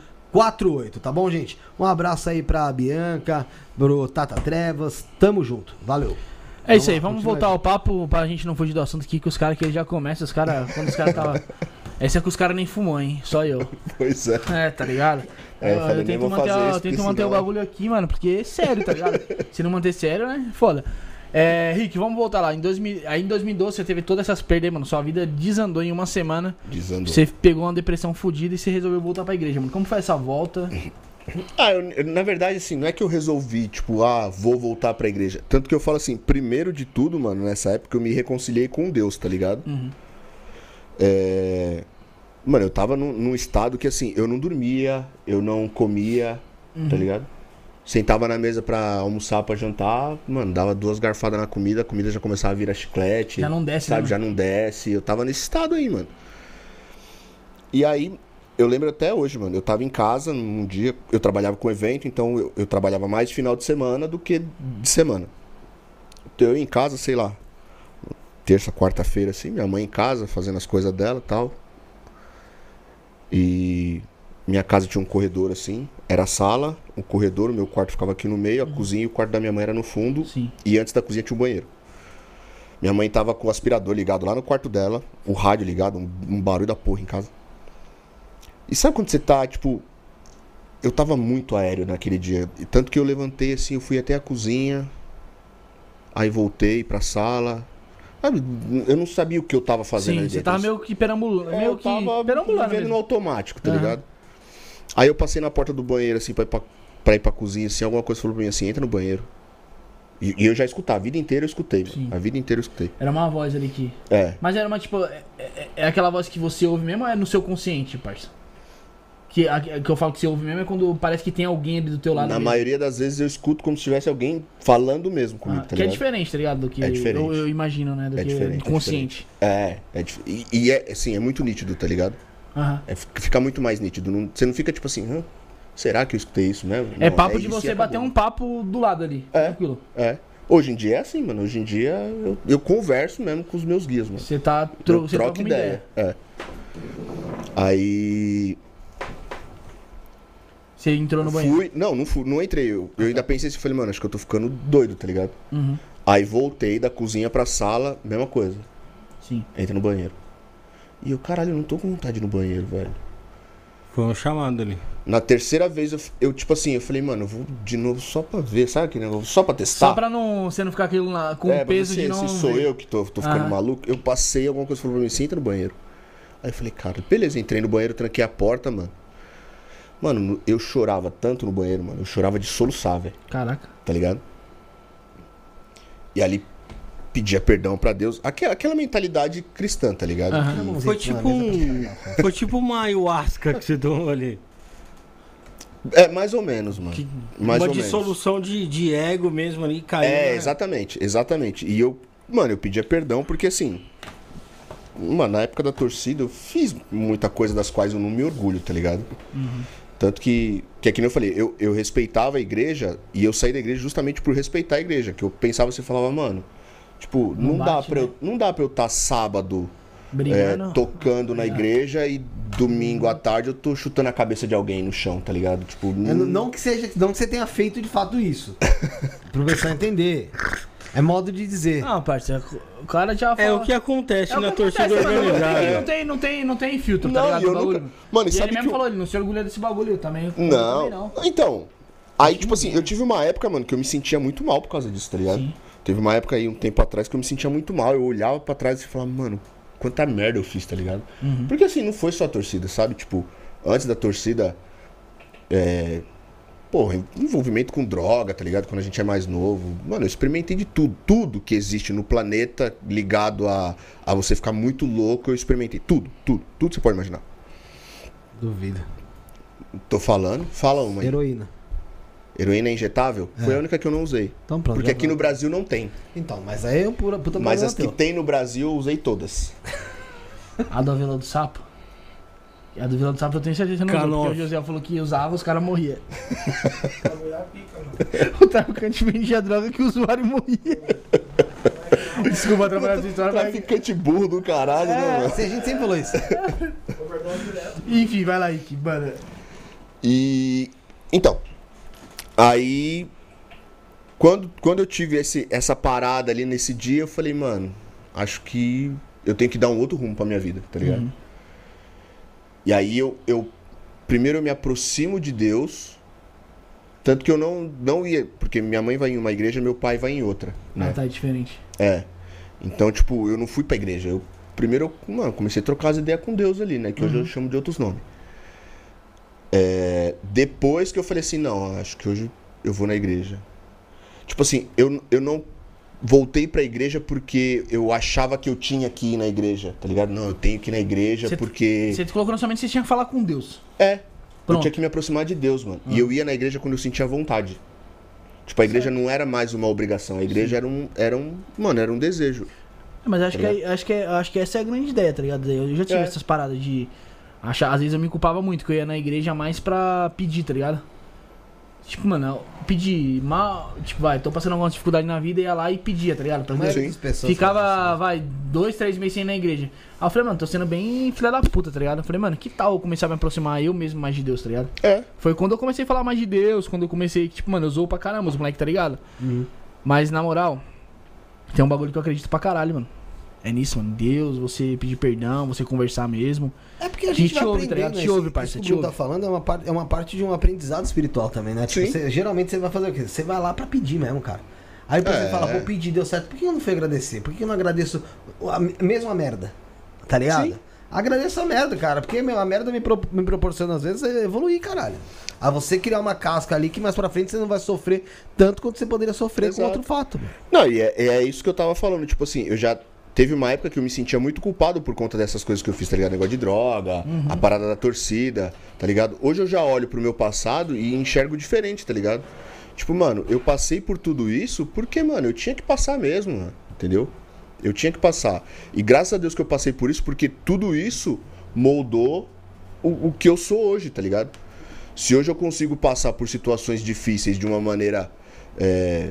tá bom, gente? Um abraço aí pra Bianca, pro Tata Trevas, tamo junto, valeu. É isso aí, vamos voltar ao papo pra gente não fugir do assunto aqui, que os caras que ele já começa, os caras. Quando os caras tava. [laughs] Esse é que os caras nem fumou, hein? Só eu. Pois é. É, tá ligado? É, eu falei, nem tento manter, a- eu tento manter o senão- bagulho aqui, mano, porque é sério, tá ligado? [laughs] Se não manter sério, né? Foda. É, Rick, vamos voltar lá. Em 2000, aí em 2012 você teve todas essas perdas, aí, mano. Sua vida desandou em uma semana. Desandou. Você pegou uma depressão fodida e você resolveu voltar pra igreja, mano. Como foi essa volta? [laughs] Ah, eu- eu- na verdade, assim, não é que eu resolvi, tipo, ah, vou voltar pra igreja. Tanto que eu falo assim, primeiro de tudo, mano, nessa época eu me reconciliei com Deus, tá ligado? Uhum. É... Mano, eu tava num, num estado que, assim, eu não dormia, eu não comia, Uhum. tá ligado? Sentava na mesa pra almoçar, pra jantar, mano, dava duas garfadas na comida, a comida já começava a virar chiclete. Já não desce, Sabe, né, já não desce. Eu tava nesse estado aí, mano. E aí, eu lembro até hoje, mano. Eu tava em casa num dia, eu trabalhava com evento, então eu, eu trabalhava mais de final de semana do que de semana. Então eu em casa, sei lá, terça, quarta-feira, assim, minha mãe em casa, fazendo as coisas dela e tal. E minha casa tinha um corredor assim, era a sala, o corredor, o meu quarto ficava aqui no meio, a cozinha e o quarto da minha mãe era no fundo. Sim. E antes da cozinha tinha um banheiro. Minha mãe tava com o aspirador ligado lá no quarto dela, o rádio ligado, um, um barulho da porra em casa. E sabe quando você tá, tipo. Eu tava muito aéreo naquele dia. Tanto que eu levantei assim, eu fui até a cozinha. Aí voltei pra sala. Sabe, eu não sabia o que eu tava fazendo Sim, você dentro. tava meio que perambulando. É, meio eu que tava perambulando vivendo no automático, tá Aham. ligado? Aí eu passei na porta do banheiro, assim, pra ir pra, pra ir pra cozinha, assim, alguma coisa falou pra mim assim, entra no banheiro. E, e eu já escutava, a vida inteira eu escutei, Sim. a vida inteira eu escutei. Era uma voz ali que. É. Mas era uma, tipo. É, é- é aquela voz que você ouve mesmo ou é no seu consciente, parça? Que, a, que eu falo que você ouve mesmo é quando parece que tem alguém ali do teu lado. Na mesmo. maioria das vezes eu escuto como se tivesse alguém falando mesmo comigo, Ah, tá que é diferente, tá ligado? Do que É diferente. Eu, eu imagino, né? Do É que diferente, do é consciente. É, é e, e é, assim, é muito nítido, tá ligado? Aham. É, fica muito mais nítido. não- você não fica tipo assim, Hã? será que eu escutei isso mesmo? É Não, papo de você bater um papo do lado ali. É. Tranquilo. É. Hoje em dia é assim, mano. Hoje em dia eu, eu converso mesmo com os meus guias, mano. Você tá. Tro troco troca ideia. ideia. É. Aí. Você entrou no banheiro. Fui. Não, não fui, não entrei. Eu, eu ainda pensei assim, falei, mano, acho que eu tô ficando doido, tá ligado? Uhum. Aí voltei da cozinha pra sala, mesma coisa. Sim. Entra no banheiro. E eu, caralho, eu não tô com vontade de ir no banheiro, velho. Foi um chamado ali. Na terceira vez, eu, eu, tipo assim, eu falei, mano, eu vou de novo só pra ver, sabe aquele negócio? Só pra testar. Só pra não, você não ficar aquilo lá, com é, o peso ver de se, não. se sou eu que tô, tô ficando maluco. Eu passei, alguma coisa falou pra mim, assim, entra no banheiro. Aí eu falei, cara, beleza, entrei no banheiro, tranquei a porta, mano. Mano, no- eu chorava tanto no banheiro, mano. Eu chorava de soluçar, velho. Caraca. Tá ligado? E ali pedia perdão pra Deus. Aquela, aquela mentalidade cristã, tá ligado? Que- Foi tipo um. Foi tipo uma ayahuasca que você tomou ali. É, mais ou menos, mano. Que- mais uma ou menos. dissolução de, de ego mesmo ali, caiu. É, né? exatamente, exatamente. E eu, mano, eu pedia perdão porque assim. Mano, na época da torcida eu fiz muita coisa das quais eu não me orgulho, tá ligado? Tanto que, que é que nem eu falei, eu, eu respeitava a igreja e eu saí da igreja justamente por respeitar a igreja. Que eu pensava, você falava, mano, tipo, Não não, dá bate, pra né? eu, não dá pra eu estar sábado é, tocando na igreja e domingo à tarde eu tô chutando a cabeça de alguém no chão, tá ligado? Tipo, É, não- não que seja, não que você tenha feito de fato isso. [laughs] Pro pessoal entender. É modo de dizer. Não, parceiro, o cara já fala. É o que acontece É na que torcida acontece, mano, organizada. Não tem, não tem, não tem filtro, tá Não, ligado? e eu do bagulho. nunca- Mano, e sabe ele mesmo eu- falou, ele não se orgulha desse bagulho, eu também. eu Não. também não. Então. Aí, tipo assim, eu tive uma época, mano, que eu me sentia muito mal por causa disso, tá ligado? Sim. Teve uma época aí, um tempo atrás, que eu me sentia muito mal. Eu olhava pra trás e falava, mano, quanta merda eu fiz, tá ligado? Uhum. Porque assim, não foi só a torcida, sabe? Tipo, antes da torcida. É. Porra, envolvimento com droga, tá ligado? Quando a gente é mais novo. Mano, eu experimentei de tudo. Tudo que existe no planeta ligado a, a você ficar muito louco, eu experimentei. Tudo, tudo. Tudo que você pode imaginar. Duvido. Tô falando, fala uma aí. Heroína. Heroína injetável? Foi a única que eu não usei. Então pronto. Porque aqui no vai. Brasil não tem. Então, mas aí é um pura puta Mas as que teu. tem no Brasil eu usei todas. [laughs] A da Vila do Sapo. E a do Vila do Sapo eu tenho certeza que não usou, porque o José falou que usava, os caras morriam. [laughs] o traficante vendia droga que o usuário morria. Desculpa atrapalhar essa história, mas... Traficante burro do caralho, né, mano? Assim, a gente sempre falou isso. [laughs] Enfim, vai lá, Ike, mano. E. Então. Aí. Quando, quando eu tive esse, essa parada ali nesse dia, eu falei, mano, acho que eu tenho que dar um outro rumo pra minha vida, tá ligado? Uhum. E aí eu, eu. Primeiro eu me aproximo de Deus. Tanto que eu não, não ia. Porque minha mãe vai em uma igreja, meu pai vai em outra. Né? Ah, tá, é diferente. É. Então, tipo, eu não fui pra igreja. Eu primeiro, eu, mano, comecei a trocar as ideias com Deus ali, né? Que hoje eu chamo de outros nomes. É, depois que eu falei assim, não, acho que hoje eu vou na igreja. Tipo assim, eu, eu não voltei pra igreja porque eu achava que eu tinha que ir na igreja, tá ligado? Não, eu tenho que ir na igreja Você- porque. Você colocou na sua mente que você tinha que falar com Deus. É. Eu Pronto. tinha que me aproximar de Deus, mano. E eu ia na igreja quando eu sentia vontade. Tipo, a igreja não era mais uma obrigação. A igreja era um, era um. Mano, era um desejo. Mas acho Tá que, é- acho, que, é- acho que essa é a grande ideia, tá ligado? Eu já tive É. essas paradas de. Acha, às vezes eu me culpava muito, que eu ia na igreja mais pra pedir, tá ligado? Tipo, mano, eu pedir mal. Tipo, vai, tô passando alguma dificuldade na vida, ia lá e pedia, tá ligado? Pra pessoas Ficava, faz vai, dois, três meses sem ir na igreja. Aí eu falei, mano, tô sendo bem filha da puta, tá ligado? Eu falei, mano, que tal eu começar a me aproximar eu mesmo mais de Deus, tá ligado? É. Foi quando eu comecei a falar mais de Deus, quando eu comecei, tipo, mano, eu zoo pra caramba os moleques, tá ligado? Uhum. Mas na moral, tem um bagulho que eu acredito pra caralho, mano. É nisso, mano. Deus, você pedir perdão, você conversar mesmo. É porque a A gente, gente vai ouve, tá aprendendo, ligado? né? Te ouve, parça, Isso que te o tá falando é uma, parte, é uma parte de um aprendizado espiritual também, né? Tipo, Sim. você- geralmente você vai fazer o quê? Você vai lá pra pedir mesmo, cara. Aí depois É. você fala, pô, pedi, deu certo. Por que eu não fui agradecer? Por que eu não agradeço a mesma a merda? Tá ligado? Sim. Agradeço a merda, cara. Porque meu, a merda me, pro- me proporciona, às vezes, é evoluir, caralho. A você criar uma casca ali que mais pra frente você não vai sofrer tanto quanto você poderia sofrer com Exato. outro fato. Não, e é, é isso que eu tava falando. Tipo assim, eu já. Teve uma época que eu me sentia muito culpado por conta dessas coisas que eu fiz, tá ligado? Negócio de droga, a parada da torcida, tá ligado? Hoje eu já olho pro meu passado e enxergo diferente, tá ligado? Tipo, mano, eu passei por tudo isso porque, mano, eu tinha que passar mesmo, mano, entendeu? Eu tinha que passar. E graças a Deus que eu passei por isso, porque tudo isso moldou o, o que eu sou hoje, tá ligado? Se hoje eu consigo passar por situações difíceis de uma maneira é,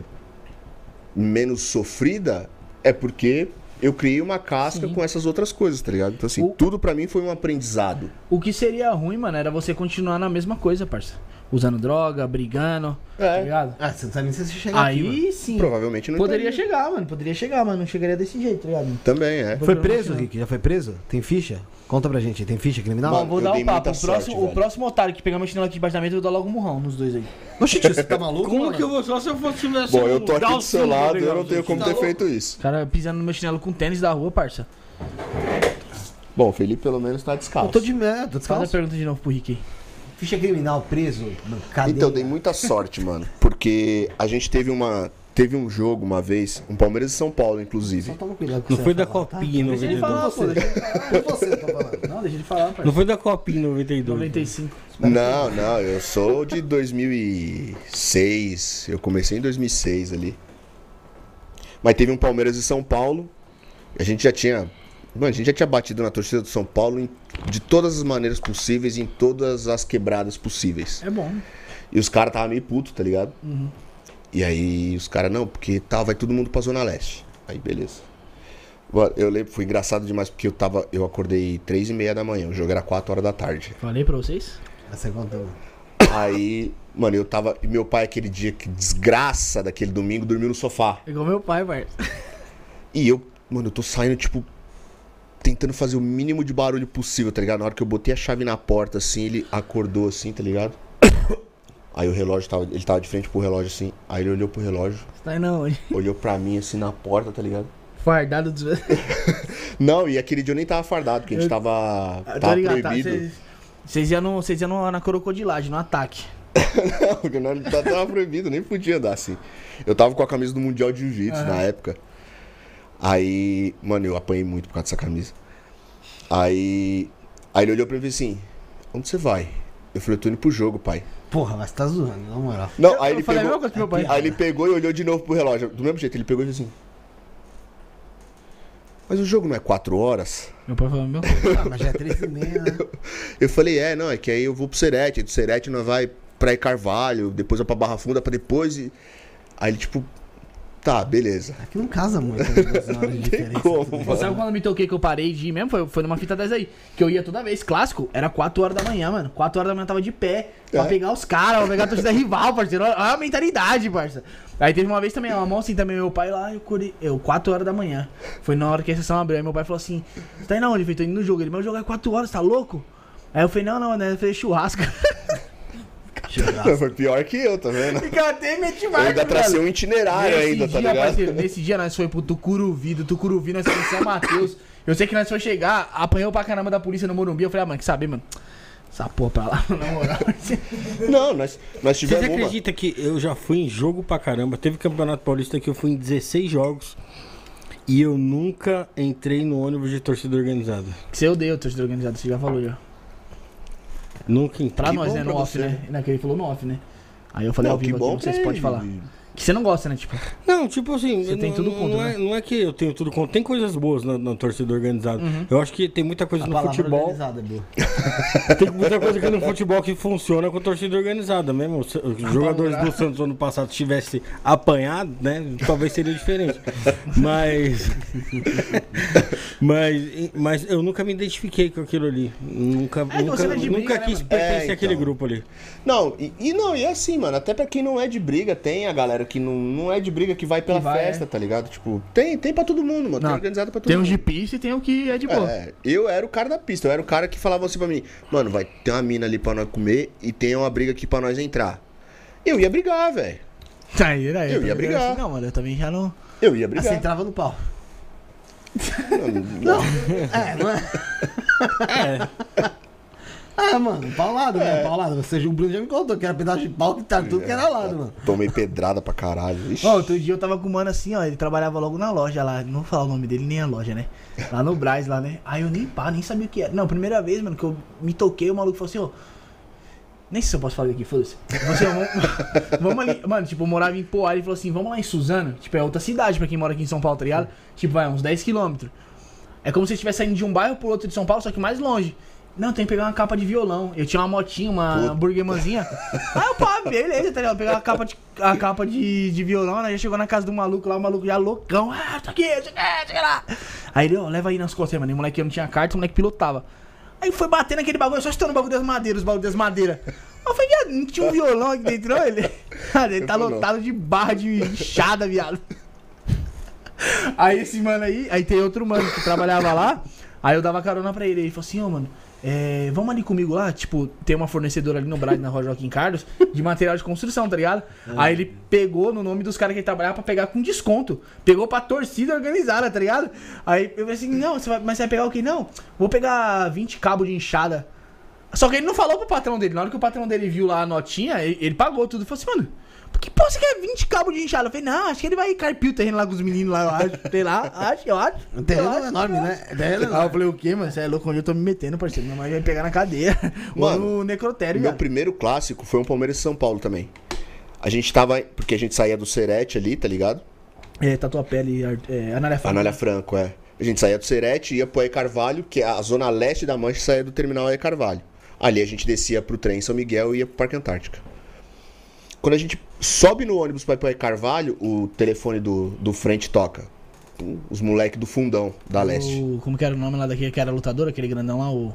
menos sofrida, é porque eu criei uma casca Sim. com essas outras coisas, tá ligado? Então, assim, O- tudo pra mim foi um aprendizado. O que seria ruim, mano, era você continuar na mesma coisa, parça. Usando droga, brigando, tá É. ligado? Ah, você não sabe nem se você chegar aqui. Aí sim. Provavelmente não Poderia estaria. chegar, mano. Poderia chegar, mas não chegaria desse jeito, tá ligado? Também, é. Foi preso. Rick? Já foi preso? Tem ficha? Conta pra gente, tem ficha criminal? Ó, vou eu dar um papo. O próximo, o próximo otário que pegar meu chinelo aqui debaixo da mesa, eu vou dar logo um murrão nos dois aí. Oxi, tio, você tá [laughs] maluco? Como mano? que eu vou só se eu fosse tivesse Bom, eu tô aqui do seu syndrome, lado, eu não tenho como Tá ter louco? feito isso. O cara pisando no meu chinelo com tênis da rua, parça. Bom, o Felipe pelo menos tá Eu descalço. tô de merda, tô Faz a descalço. pergunta de novo pro Rick aí. Ficha criminal, preso, cadeia. Então, dei muita sorte, mano. Porque a gente teve uma. Teve um jogo uma vez, um Palmeiras e São Paulo, Só inclusive. toma cuidado com Não foi da falar, tá? Copinha em Deixa ele 92. falar, pô. Deixa ele falar. Você que tá falando. Não, deixa ele falar. Não foi da Copinha em 92. 95. Não, não, eu sou de 2006. Eu comecei em 2006 ali. Mas teve um Palmeiras e São Paulo. A gente já tinha. Mano, a gente já tinha batido na torcida do São Paulo em- de todas as maneiras possíveis, em todas as quebradas possíveis. É bom. E os caras estavam meio puto, tá ligado? E aí os caras, não, porque tal, vai todo mundo pra Zona Leste. Aí, beleza. Mano, Eu lembro, foi engraçado demais, porque eu tava. Eu acordei três e meia da manhã, o jogo era 4 horas da tarde. Falei pra vocês. É conta. Aí, mano, eu tava. e Meu pai, aquele dia, que desgraça daquele domingo, dormiu no sofá. Igual meu pai, parça. E eu, mano, eu tô saindo, tipo, tentando fazer o mínimo de barulho possível, tá ligado? Na hora que eu botei a chave na porta, assim, ele acordou assim, tá ligado? [coughs] Aí o relógio tava. Ele tava de frente pro relógio assim. Aí ele olhou pro relógio, Você tá aí não, onde? olhou pra mim assim na porta, tá ligado? Fardado dos. [laughs] Não, e aquele dia eu nem tava fardado, porque a gente Eu- tava. Tô Tava ligado, tá? proibido. Vocês- Vocês iam, iam no- na crocodilagem, no ataque. [laughs] Não, porque não tava, proibido, nem podia andar assim. Eu tava com a camisa do Mundial de Jiu-Jitsu na época. Aí, mano, eu apanhei muito por causa dessa camisa. Aí. Aí ele olhou pra mim e falou assim: Onde você vai? Eu falei, eu tô indo pro jogo, pai. Porra, mas tá zoando, na moral. Não, Eu- aí eu ele pegou. coisa meu pai. Aí ele pegou e olhou de novo pro relógio. Do mesmo jeito, ele pegou e disse assim. Mas o jogo não é 4 horas? Meu pai falou, meu. Ah, mas já é três e meia, né? [laughs] Eu falei, é, não, é que aí eu vou pro Serete, aí do Serete nós vai pra Carvalho, depois vai pra Barra Funda, pra depois e... Aí ele, tipo, tá, beleza. Aqui não casa muito, né? De [laughs] diferença. como, sabe quando eu me toquei que eu parei de ir mesmo? Foi, foi numa fita dessa aí. Que eu ia toda vez. Clássico, era 4 horas da manhã, mano. 4 horas da manhã eu tava de pé. Pra É. pegar os caras, pra pegar a torcida rival, parceiro. Olha a mentalidade, parça. Aí teve uma vez também, uma mão assim também, meu pai lá, eu acordei. Eu, 4 horas da manhã. Foi na hora que a sessão abriu. Aí meu pai falou assim: Você tá indo aonde, Vitor? Tô indo no jogo. Ele, o jogo é 4 horas, tá louco? Aí eu falei, não, não, né? Eu falei churrasco. [laughs] Foi pior que eu, tá vendo? Fica até meti Eu ainda tracei um itinerário Nesse ainda, dia, tá ligado? parceiro, nesse dia nós foi pro Tucuruvi, do Tucuruvi nós fomos em São Mateus. Eu sei que nós foi chegar, apanhou pra caramba da polícia no Morumbi. Eu falei, ah, mano, que saber, mano? Essa porra pra lá, [laughs] na moral. Não, nós, nós tivemos uma... acreditam que eu já fui em jogo pra caramba? Teve Campeonato Paulista que eu fui em 16 jogos e eu nunca entrei no ônibus de torcida organizada. você odeia o torcedor organizado, você já falou já. Nunca. Pra Que nós, né, no off, você. né? Naquele falou no off, né? Aí eu falei Não, ao que vivo bom aqui, não sei se pra pode ele. falar. Que você não gosta, né? Tipo, Não, tipo assim, Você tem tudo contra, não, é, né? não é que eu tenho tudo contra. Tem coisas boas na, na torcida organizada. Uhum. Eu acho que tem muita coisa A no futebol. organizada, Bu. [laughs] Tem muita coisa aqui no futebol que funciona com torcida organizada mesmo. Se os jogadores do Santos ano passado tivessem apanhado, né? Talvez seria diferente. Mas. [laughs] mas, mas eu nunca me identifiquei com aquilo ali. Nunca, É, nunca, você não é nunca briga, né, quis pertencer É, àquele então. grupo ali. Não, e, e não, e é assim, mano, até pra quem não é de briga, tem a galera que não, não é de briga que vai pela vai, festa, tá ligado? Tipo, tem, tem pra todo mundo, mano. Tem Não, organizado pra todo tem um mundo. de pista e tem o que é de boa. É, eu era o cara da pista, eu era o cara que falava assim pra mim, mano, vai ter uma mina ali pra nós comer e tem uma briga aqui pra nós entrar. Eu ia brigar, velho. Aí, era, Eu ia também era brigar. assim, não, mano, eu também já não. Eu ia Assim, brigar. entrava no pau. Não, É, [laughs] não é? [laughs] [laughs] Ah, mano, paulado, né? Paulado. Ou seja, o Bruno já me contou que era pedaço de pau que tá tudo que era lado, mano. Tomei pedrada pra caralho. Ixi. Ó, outro dia eu tava com um mano assim, ó, ele trabalhava logo na loja lá, não vou falar o nome dele nem a loja, né? Lá no Braz, lá, né? Aí eu nem pá, nem sabia o que era. Não, primeira vez, mano, que eu me toquei, o maluco falou assim, ó. Nem sei se eu posso falar aqui, foda-se. Assim, vamos, [laughs] vamos ali. Mano, tipo, eu morava em Poá, ele falou assim, vamos lá em Suzano, tipo, é outra cidade pra quem mora aqui em São Paulo, tá ligado? Tipo, vai, uns 10 quilômetros. É como se você estivesse saindo de um bairro pro outro de São Paulo, só que mais longe. Não, tem que pegar uma capa de violão. Eu tinha uma motinha, uma burguemanzinha. [laughs] Aí eu, pá, beleza, tá ligado? Pegar a capa de, a capa de, de violão, né? Já chegou na casa do maluco lá, o maluco já loucão. Ah, tá aqui, tá aqui, tá lá. Aí ele, ó, leva aí nas costas, mano. E o moleque não tinha carta, o moleque pilotava. Aí foi batendo aquele bagulho, só estourando o bagulho das madeiras, os bagulho das madeiras. Eu falei, viado, não tinha um violão aqui dentro, não? Ele, [laughs] cara, ele tá lotado de barra de enxada, viado. Aí esse mano aí, aí tem outro mano que trabalhava lá, aí eu dava carona pra ele. Ele falou assim, ô mano, é, vamos ali comigo lá, tipo, tem uma fornecedora ali no Brás, na Rua Joaquim Carlos, de material de construção, tá ligado? Aí ele pegou no nome dos caras que ele trabalhava pra pegar com desconto. Pegou pra torcida organizada, tá ligado? Aí eu falei assim, não, você vai, mas você vai pegar o quê? Não, vou pegar 20 cabos de enxada. Só que ele não falou pro patrão dele. Na hora que o patrão dele viu lá a notinha, ele, ele pagou tudo. Falou assim, mano, que porra você quer 20 cabos de enxada? Eu falei, não, acho que ele vai carpir o terreno lá com os meninos lá, eu acho. Sei lá, acho, eu acho. O terreno é acho, enorme, né? terreno é eu falei, o quê, mano? Você é louco onde eu tô me metendo, parceiro? Minha mãe vai pegar na cadeia. [laughs] Mano, Ou no necrotério, Meu primeiro clássico foi um Palmeiras e São Paulo também. A gente tava. Porque a gente saía do Serete ali, tá ligado? É, Tatuapé Ar- é, Anália Franco. Anália Franco, é. A gente saía do Serete, ia pro E Carvalho, que é a zona leste da Mancha, saía do terminal E Carvalho. Ali a gente descia pro trem em São Miguel e ia pro Parque Antártica. Quando a gente sobe no ônibus pra ir Carvalho, o telefone do, do frente toca. Os moleques do fundão da leste. O, como que era o nome lá daquele que era lutador, aquele grandão lá, o...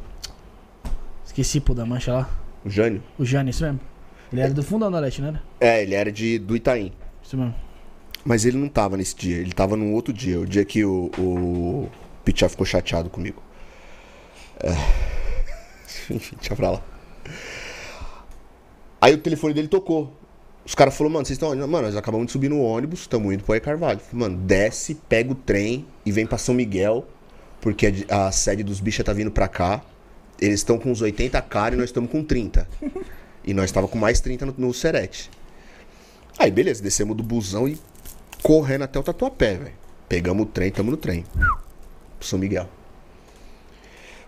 Esqueci, pô, da mancha lá. O Jânio? O Jane, isso mesmo. Ele era do fundão da Leste, não era? É, ele era de, do Itaim. Isso mesmo. Mas ele não tava nesse dia, ele tava num outro dia, o dia que o, o Pichá ficou chateado comigo. É. [laughs] Enfim, deixa pra lá. Aí o telefone dele tocou. Os caras falaram, mano, vocês estão? Mano, nós acabamos de subir no ônibus, estamos indo pro Air Carvalho. Falei, Mano, desce, pega o trem e vem pra São Miguel, porque a, sede dos bichos tá vindo pra cá. Eles estão com uns 80 caras e nós estamos com 30. E nós tava com mais 30 no, no Serete. Aí, beleza, descemos do busão e correndo até o Tatuapé, velho. Pegamos o trem, tamo no trem. São Miguel.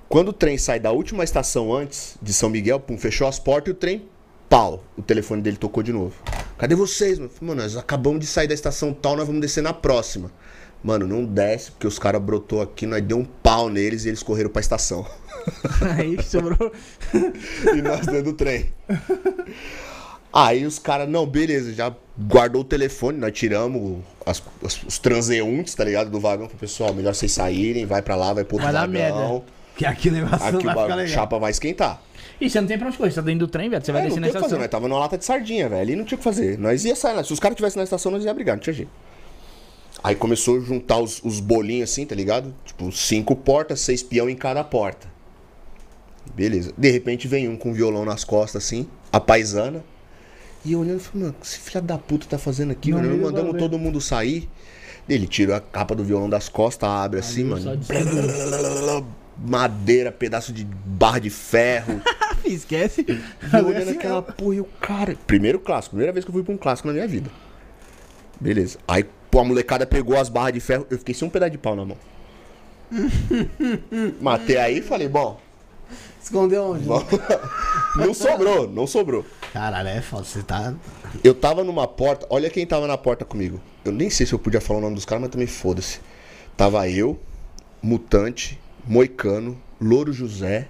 Quando o trem sai da última estação antes de São Miguel, pum, fechou as portas e o trem, pau. O telefone dele tocou de novo. Cadê vocês, mano? Falei, Mano, nós acabamos de sair da estação tal, nós vamos descer na próxima. Mano, não desce, porque os caras brotou aqui, nós deu um pau neles e eles correram pra estação. [laughs] Aí sobrou. [laughs] e nós dentro do trem. Aí os caras, não, beleza, já guardou o telefone, nós tiramos as- as- os transeuntes, tá ligado? Do vagão. Falei, pessoal, melhor vocês saírem, vai pra lá, vai pro outro Vai dar vagão. Que aqui o negócio Aqui não o vai ba- ficar legal. chapa vai esquentar. E você não tem pra onde correr, você tá dentro do trem, velho. Você vai É, descer não na tinha o que fazer, estação. nós tava numa lata de sardinha, velho. Ali não tinha o que fazer. Nós ia sair lá. Se os caras tivessem na estação, nós ia brigar, não tinha jeito. Aí começou a juntar os, os bolinhos assim, tá ligado? Tipo, cinco portas, seis peão em cada porta. Beleza. De repente vem um com violão nas costas, assim, a paisana. E eu olhando, falei, mano, o que esse filho da puta tá fazendo aqui, Não mano? Mandamos todo mundo sair. Ele tira a capa do violão das costas, abre assim, mano. [laughs] Madeira, pedaço de barra de ferro. [laughs] Esquece. E eu olhando aquela porra, e o cara. Primeiro clássico, primeira vez que eu fui pra um clássico na minha vida. Beleza. Aí, pô, a molecada pegou as barras de ferro, eu fiquei sem um pedaço de pau na mão. [laughs] Matei aí e falei, bom, Escondeu onde? vamos- [laughs] não sobrou, não sobrou. Caralho, é foda. Você tá. Eu tava numa porta, olha quem tava na porta comigo. Eu nem sei se eu podia falar o nome dos caras, mas também foda-se. Tava eu, Mutante, Moicano, Louro José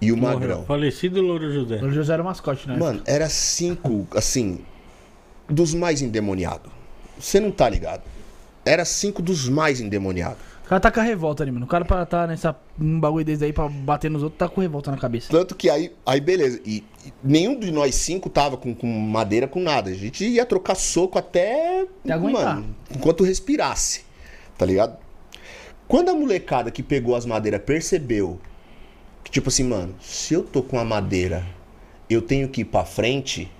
e o Morreu. Magrão. Falecido Louro José. O José era o mascote, né? Mano, era cinco, assim, dos mais endemoniados. Você não tá ligado. Era cinco dos mais endemoniados. O cara tá com a revolta ali, mano. O cara pra tá nessa, num bagulho desse aí pra bater nos outros, tá com revolta na cabeça. Tanto que aí, aí beleza. E, e nenhum de nós cinco tava com, com madeira, com nada. A gente ia trocar soco até. Até aguentar. Mano, enquanto respirasse. Tá ligado? Quando a molecada que pegou as madeiras percebeu que, tipo assim, mano, se eu tô com a madeira, eu tenho que ir pra frente.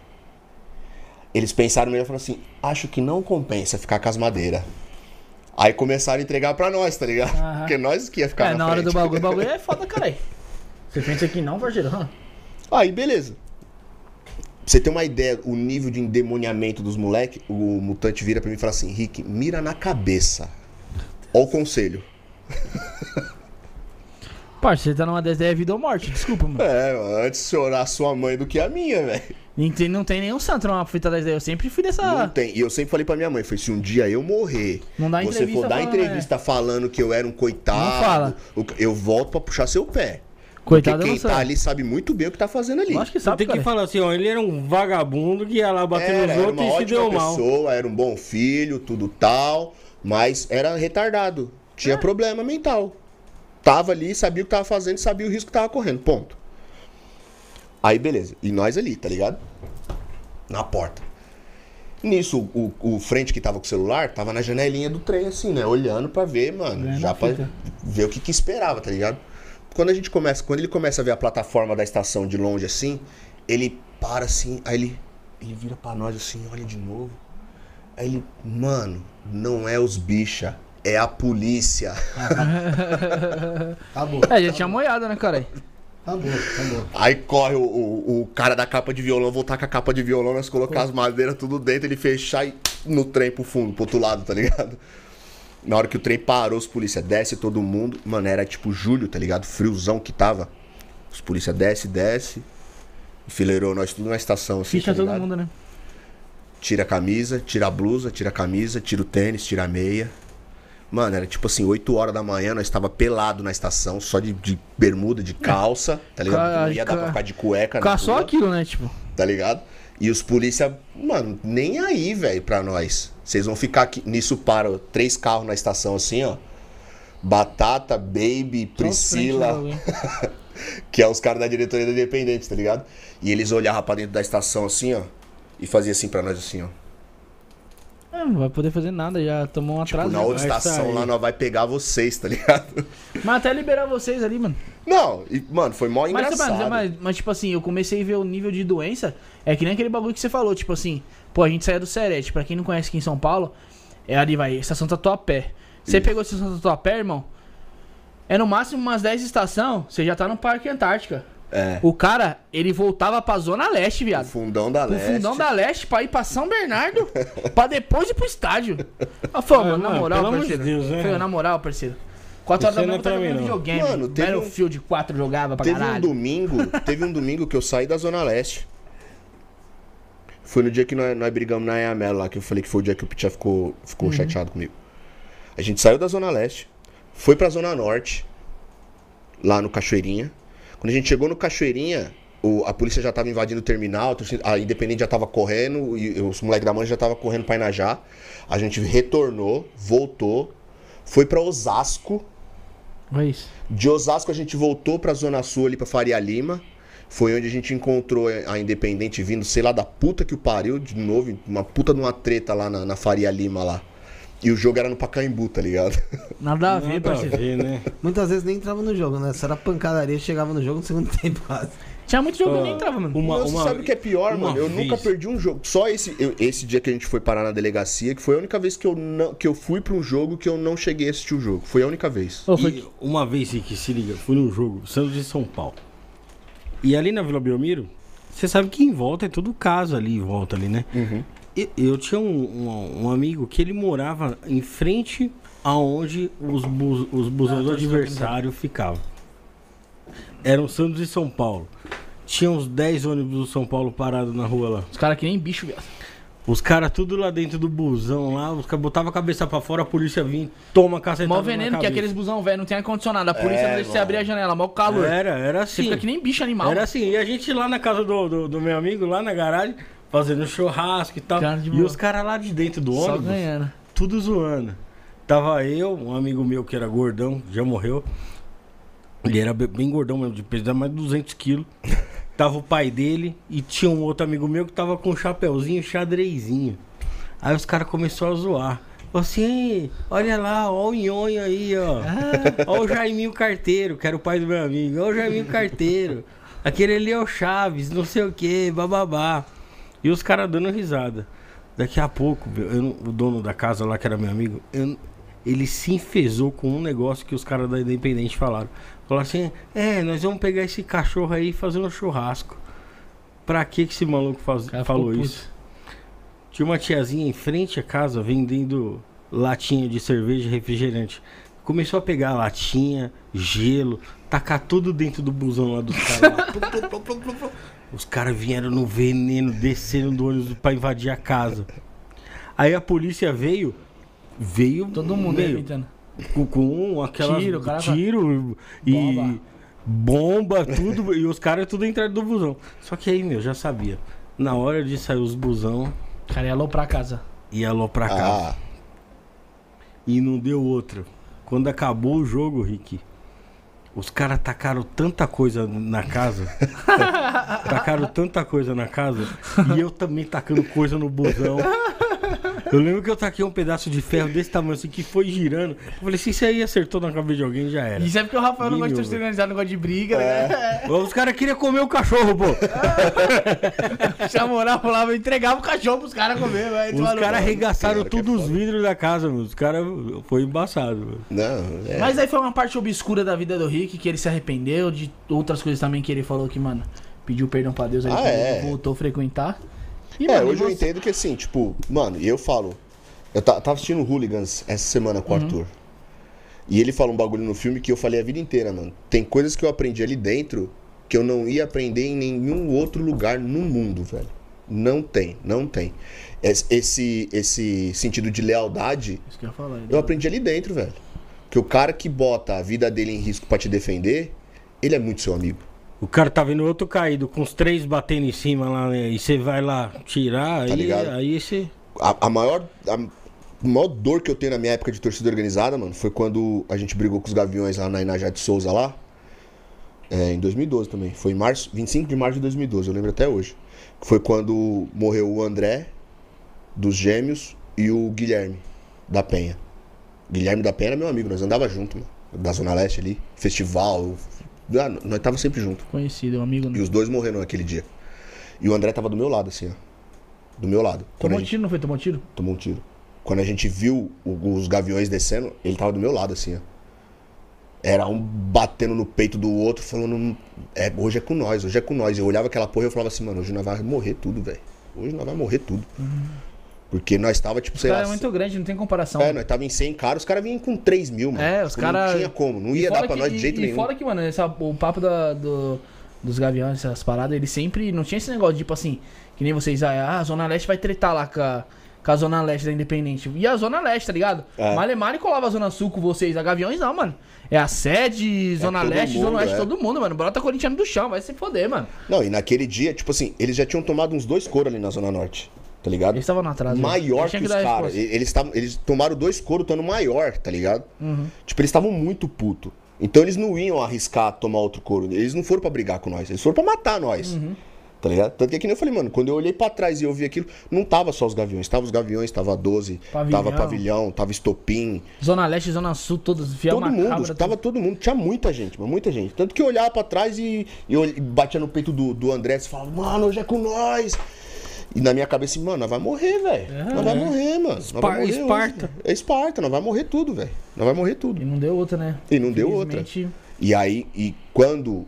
Eles pensaram melhor e falaram assim: acho que não compensa ficar com as madeiras. Aí começaram a entregar pra nós, tá ligado? Aham. Porque nós que ia ficar É, na, na hora frente. do bagulho, o bagulho é foda, caralho. [laughs] Você pensa que não, parceiro? Hã? Aí, beleza. Pra você ter uma ideia, o nível de endemoniamento dos moleques, o mutante vira pra mim e fala assim: Rick, mira na cabeça. Ó o conselho. [laughs] Parceiro, você tá numa dessa é vida ou morte, desculpa, mano. É, antes chorar a sua mãe do que a minha, velho. Não tem, não tem nenhum santo numa fita dessa. Eu sempre fui Não dessa. tem. E eu sempre falei pra minha mãe: foi se um dia eu morrer, Não dá você for dar falando, entrevista falando que eu era um coitado, Não fala. eu volto pra puxar seu pé. Coitado, Porque quem não tá ali sabe muito bem o que tá fazendo ali. Eu acho que sabe, tem que falar assim, ó, ele era um vagabundo que ia lá bater Era, nos era outros e se deu mal. pessoa, era um bom filho, tudo tal, mas era retardado. Tinha problema mental. Tava ali, sabia o que tava fazendo, sabia o risco que tava correndo. Ponto. Aí, beleza. E nós ali, tá ligado? Na porta. Nisso, o, o frente que tava com o celular tava na janelinha do trem, assim, né? Olhando pra ver, mano. Já pra fita. ver o que, que esperava, tá ligado? Quando a gente começa, quando ele começa a ver a plataforma da estação de longe assim, ele para assim, aí ele, ele vira pra nós assim, olha de novo. Aí ele, mano, não é os bicha, é a polícia. [laughs] Acabou. É, já tinha moiado, né, cara? Acabou, acabou. Aí corre o, o, o cara da capa de violão, voltar com a capa de violão, nós colocar as madeiras tudo dentro, ele fechar e no trem pro fundo, pro outro lado, tá ligado? Na hora que o trem parou, os polícia desce todo mundo. Mano, era tipo julho, tá ligado? Friozão que tava. Os polícia desce, desce. Enfileirou nós tudo na estação assim. Ficha tá todo mundo, né? Tira a camisa, tira a blusa, tira a camisa, tira o tênis, tira a meia. Mano, era tipo assim, 8 horas da manhã, nós tava pelado na estação, só de, de bermuda, de calça, tá ligado? Ca- Não ia dar pra ca- ficar de cueca, Ficar só rua, aquilo, né? Tipo. tá ligado? E os polícia, mano, nem aí, velho, pra nós. Vocês vão ficar aqui. Nisso para três carros na estação assim, ó. Batata, Baby, Priscila, [laughs] que é os caras da diretoria da Independente, tá ligado? E eles olhavam pra dentro da estação assim, ó. E fazia assim pra nós assim, ó. É, não vai poder fazer nada, já tomou um Tipo, atraso. na né? outra estação lá nós vai pegar vocês, tá ligado? [laughs] Mas até liberar vocês ali, mano. Não, e, mano, foi mó Mas, engraçado. mas, mas, mas, tipo assim, eu comecei a ver o nível de doença. É que nem aquele bagulho que você falou, tipo assim, pô, a gente saía do Serete. Pra quem não conhece aqui em São Paulo, é ali, vai, estação Tatuapé. Você Isso. pegou a estação Tatuapé, irmão? É no máximo umas 10 estações, você já tá no Parque Antártica. É. O cara, ele voltava pra Zona Leste, O viado. fundão da Pro Leste. fundão da Leste pra ir pra São Bernardo, [laughs] pra depois ir pro estádio. Eu falei, Ah, mano, na moral, pelo parceiro. de Deus, né? Falei, na moral, parceiro. 4 horas da manhã eu tava jogando videogame. Mano, teve um- Battlefield 4 jogava pra Teve um caralho. domingo, [laughs] teve um domingo que eu saí da Zona Leste. Foi no dia que nós, nós brigamos na Eamelo lá, que eu falei que foi o dia que o Pichá ficou, ficou chateado comigo. A gente saiu da Zona Leste, foi pra Zona Norte, lá no Cachoeirinha. Quando a gente chegou no Cachoeirinha, o- a polícia já tava invadindo o terminal, a a Independente já tava correndo, e os moleques da mãe já tava correndo pra Inajá. A gente retornou, voltou, foi pra Osasco. É isso. De Osasco a gente voltou pra Zona Sul ali pra Faria Lima. Foi onde a gente encontrou a Independente vindo, sei lá, da puta que o pariu, de novo, uma puta de uma treta lá na, na Faria Lima lá. E o jogo era no Pacaembu, tá ligado? [laughs] Nada a ver, Nada a parceiro. ver, né? Muitas vezes nem entrava no jogo, né? Só era pancadaria, chegava no jogo no segundo [laughs] tempo quase. Tinha muito jogo eu nem entrava, mano. Uma, Você uma- sabe o que é pior, mano? Eu vez. nunca perdi um jogo. Só esse, eu- esse dia que a gente foi parar na delegacia, que foi a única vez que eu, não, que eu fui pra um jogo que eu não cheguei a assistir o jogo. Foi a única vez. Ô, foi- E uma vez que se liga, fui num jogo, Santos e São Paulo. E ali na Vila Belmiro, você sabe que em volta é tudo casa ali, em volta ali, né? E- Eu tinha um, um- um amigo que ele morava em frente aonde os, bus, os busões do adversário ficavam. Eram Santos e São Paulo. Tinha uns 10 ônibus do São Paulo parados na rua lá. Os caras que nem bicho, viado. Os caras tudo lá dentro do busão lá, os caras botavam a cabeça pra fora, a polícia vinha, toma cacetada Mó veneno, que cabeça. aqueles busão velho não tem ar-condicionado. A polícia É, não deixa você abrir a janela, mó calor. Era, era Você assim. fica que nem bicho animal. Era assim, e a gente lá na casa do, do, do meu amigo, lá na garagem, fazendo churrasco e tal. E os caras lá de dentro do Só ônibus, ganhando. tudo zoando. Tava eu, um amigo meu que era gordão, já morreu. Ele era be- bem gordão mesmo, de peso, mais de 200 quilos. [laughs] Tava o pai dele e tinha um outro amigo meu que tava com um chapeuzinho xadrezinho. Aí os caras começaram a zoar. Falou assim, olha lá, ó o nhonho aí, ó. [laughs] Ó o Jaiminho Carteiro, que era o pai do meu amigo. Ó o Jaiminho Carteiro. Aquele ali é o Chaves, não sei o que, bababá. E os caras dando risada. Daqui a pouco, não- o dono da casa lá, que era meu amigo, eu ele se enfesou com um negócio que os caras da Independente falaram. Falaram assim, é, nós vamos pegar esse cachorro aí e fazer um churrasco. Pra que que esse maluco faz- falou isso? Tinha uma tiazinha em frente à casa vendendo latinha de cerveja e refrigerante. Começou a pegar latinha, gelo, tacar tudo dentro do busão lá dos caras. [laughs] Os caras vieram no veneno, descendo do ônibus pra invadir a casa. Aí a polícia veio, veio Todo mundo meio, arrebentando. com, com aquelas Tiro, cara, tiro e Bomba. bomba, tudo, e os caras tudo entraram do busão. Só que aí, meu, já sabia. Na hora de sair os busão, Cara, ia alô pra casa. ia lá pra casa. Ah, E não deu outra. Quando acabou o jogo, Rick, os caras tacaram tanta coisa na casa. [laughs] tacaram tanta coisa na casa. E eu também tacando coisa no busão. Eu lembro que eu taquei um pedaço de ferro desse tamanho assim que foi girando. Eu falei, se isso aí acertou na cabeça de alguém, já era. Isso é porque o Rafael não gosta de torcida organizada, não gosta de briga, É. né? Os caras queriam comer o cachorro, pô. [laughs] Lá, falava, entregava o cachorro pros caras comer, velho. Os caras arregaçaram Cara, é todos os vidros da casa, meu. Os caras foi embaçado, meu. não, é. Mas aí foi uma parte obscura da vida do Rick, que ele se arrependeu, de outras coisas também que ele falou que, mano, pediu perdão pra Deus, aí Ah, é. ele voltou a frequentar. E, É, mano, hoje eu você- entendo que assim, tipo, mano, e eu falo. Eu ta- tava assistindo Hooligans essa semana com o Arthur. E ele fala um bagulho no filme que eu falei a vida inteira, mano. Tem coisas que eu aprendi ali dentro que eu não ia aprender em nenhum outro lugar no mundo, velho. Não tem, não tem. Es- Esse, esse sentido de lealdade, Isso que eu ia falar. eu aprendi ali dentro, velho. Que o cara que bota a vida dele em risco pra te defender, ele é muito seu amigo. O cara tá vendo outro caído, com os três batendo em cima lá, né? E você vai lá tirar, aí, Tá ligado? aí você. A, a maior. A maior dor que eu tenho na minha época de torcida organizada, mano, foi quando a gente brigou com os Gaviões lá na Inajá de Souza lá. É, em 2012 também. Foi em março, 25 de março de 2012, eu lembro até hoje. Foi quando morreu o André, dos Gêmeos, e o Guilherme, da Penha. Guilherme da Penha era meu amigo, nós andava junto, mano. Da Zona Leste ali, festival. Ah, nós tava sempre junto. Conhecido, um amigo. E os dois morreram naquele dia. E o André tava do meu lado, assim, ó. Do meu lado. Tomou gente- tiro, não foi? Tomou tiro? tomou um tiro. Quando a gente viu os gaviões descendo, ele tava do meu lado, assim, ó. Era um batendo no peito do outro, falando, é, hoje é com nós, hoje é com nós. Eu olhava aquela porra e eu falava assim, mano, hoje nós vai morrer tudo, velho. Hoje nós vai morrer tudo. Porque nós tava, tipo, O sei cara lá. é muito grande, não tem comparação. É, nós tava em 100 caras, os caras vinham com 3 mil, mano. É, os Tipo, caras. Não tinha como, não E ia dar pra que- nós de e- jeito e nenhum. fora que, mano, essa- o papo da, do- dos gaviões, essas paradas, ele sempre. Não tinha esse negócio, tipo assim, que nem vocês, ah, a Zona Leste vai tretar lá com a, com a Zona Leste da Independente. E a Zona Leste, tá ligado? É. Malemar e colava a Zona Sul com vocês. A Gaviões não, mano. É a sede, Zona todo Leste, mundo, Zona Oeste, é. todo mundo, mano. Brota corintiano do chão, vai se foder, mano. Não, e naquele dia, tipo assim, eles já tinham tomado uns dois coros ali na Zona Norte, tá ligado? Eles estavam no atraso. né? maior que tinham os caras. Eles, tavam- eles tomaram dois coros estando maior, tá ligado? Uhum. Tipo, eles estavam muito puto. Então eles não iam arriscar tomar outro couro. Eles não foram pra brigar com nós, eles foram pra matar nós. Uhum. Tá ligado? Tanto que, é que nem eu falei, mano, quando eu olhei pra trás e eu vi aquilo, não tava só os gaviões, tava os gaviões, tava 12, Pavilhão. tava pavilhão, tava estopim, Zona Leste, Zona Sul, todos. Via todo mundo, macabra, tava todo mundo, tinha muita gente, mano, muita gente. Tanto que eu olhava pra trás e, e eu batia no peito do, do André e falava, mano, hoje é com nós. E na minha cabeça, assim, mano, nós vai morrer, velho. É, nós vai morrer, mano. Vai Espar- morrer hoje, Esparta. velho. é Esparta, nós vai morrer tudo, velho. Nós vai morrer tudo. E não deu outra, né? E não deu outra. E aí, e quando.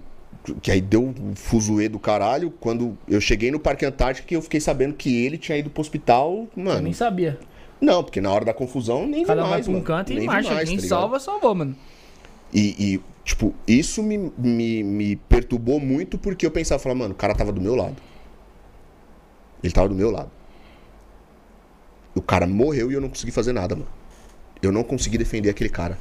Que aí deu um fuzuê do caralho, quando eu cheguei no Parque Antártico que eu fiquei sabendo que ele tinha ido pro hospital, Eu mano. nem sabia. Não, porque na hora da confusão nem vi Cada vai mais, pra um canto e vi marcha. mais, Quem tá salva, salvou, mano. E, e, Tipo, isso me, me, me perturbou muito porque eu pensava, falava, mano, o cara tava do meu lado. Ele tava do meu lado. O cara morreu e eu não consegui fazer nada, mano. Eu não consegui defender aquele cara.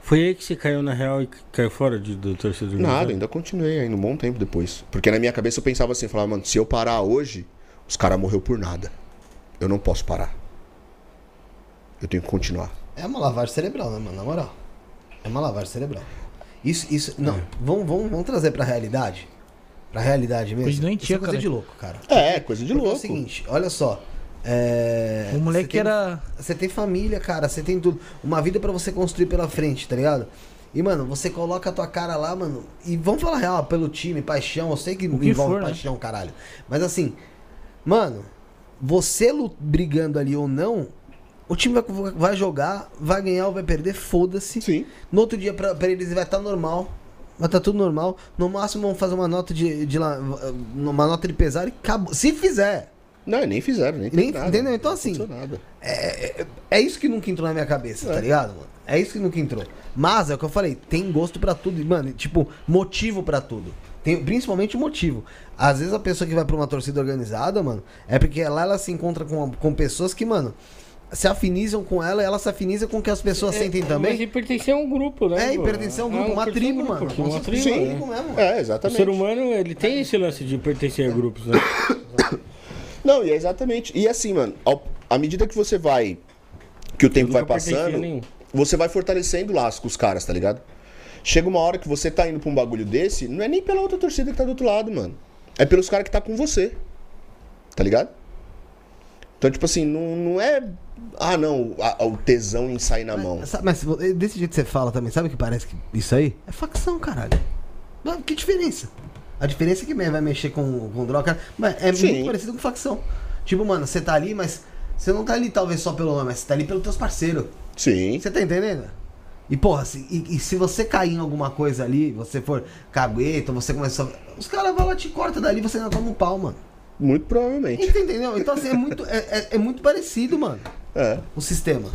Foi aí que você caiu na real e caiu fora de, do torcedor Nada, ainda continuei ainda um bom tempo depois. Porque na minha cabeça eu pensava assim, eu falava, mano, se eu parar hoje, os caras morreu por nada. Eu não posso parar. Eu tenho que continuar. É uma lavagem cerebral, né, mano? Na moral. É uma lavagem cerebral. Isso, isso. Não, vamos, vamos, vamos trazer pra realidade. Pra realidade mesmo. Coisa doentia, Isso é coisa cara. de louco, cara. É, coisa de Porque louco. É o seguinte, olha só. É, O moleque você tem- era. Você tem família, cara, você tem tudo. Uma vida pra você construir pela frente, tá ligado? E, mano, você coloca a tua cara lá, mano. E vamos falar real, pelo time, paixão. Eu sei que, O que envolve for, né? paixão, caralho. Mas assim, mano, você brigando ali ou não, o time vai, vai jogar, vai ganhar ou vai perder, foda-se. Sim. No outro dia, pra, pra eles vai estar normal. Vai estar tudo normal. No máximo, vão fazer uma nota de, de la- uma nota de pesar e acabou. Se fizer. Não, nem fizeram, nem, Nem- nada. entendeu? Então, assim, aconteceu nada. É isso que nunca entrou na minha cabeça, tá É. ligado, mano? É isso que nunca entrou. Mas é o que eu falei, tem gosto pra tudo, e, mano, tipo, motivo pra tudo. Tem principalmente motivo. Às vezes a pessoa que vai pra uma torcida organizada, mano, é porque lá ela se encontra com, com pessoas que, mano, se afinizam com ela e ela se afiniza com o que as pessoas sentem Mas também. ele pertence a um grupo, né? É, e pertencer a um grupo, uma pertence a tribo, grupo, mano. Uma tribo, se- né? tribo mesmo. É, O exatamente. ser humano, ele tem esse lance de pertencer a grupos, né? [coughs] Não, e é exatamente. E assim, mano, ao- à medida que você vai. Que o tempo vai passando, você vai fortalecendo o laço com os caras, tá ligado? Chega uma hora que você tá indo pra um bagulho desse, não é nem pela outra torcida que tá do outro lado, mano. É pelos caras que tá com você. Tá ligado? Então, tipo assim, não, não é. Ah, não, a- o tesão em sair na mão. Mas, sabe- mas desse jeito que você fala também, sabe o que parece que isso aí? É facção, caralho. Que diferença? A diferença é que vai mexer com, com droga, mas é Sim. muito parecido com facção. Tipo, mano, você tá ali, mas você não tá ali talvez só pelo nome, mas você tá ali pelos teus parceiros. Sim. Você tá entendendo? E porra, se, e, e se você cair em alguma coisa ali, você for cagueta, você começar. Os caras vão lá te corta dali você ainda toma um pau, mano. Muito provavelmente. Entendeu? Então assim, é muito, é, é- é muito parecido, mano, É. o sistema.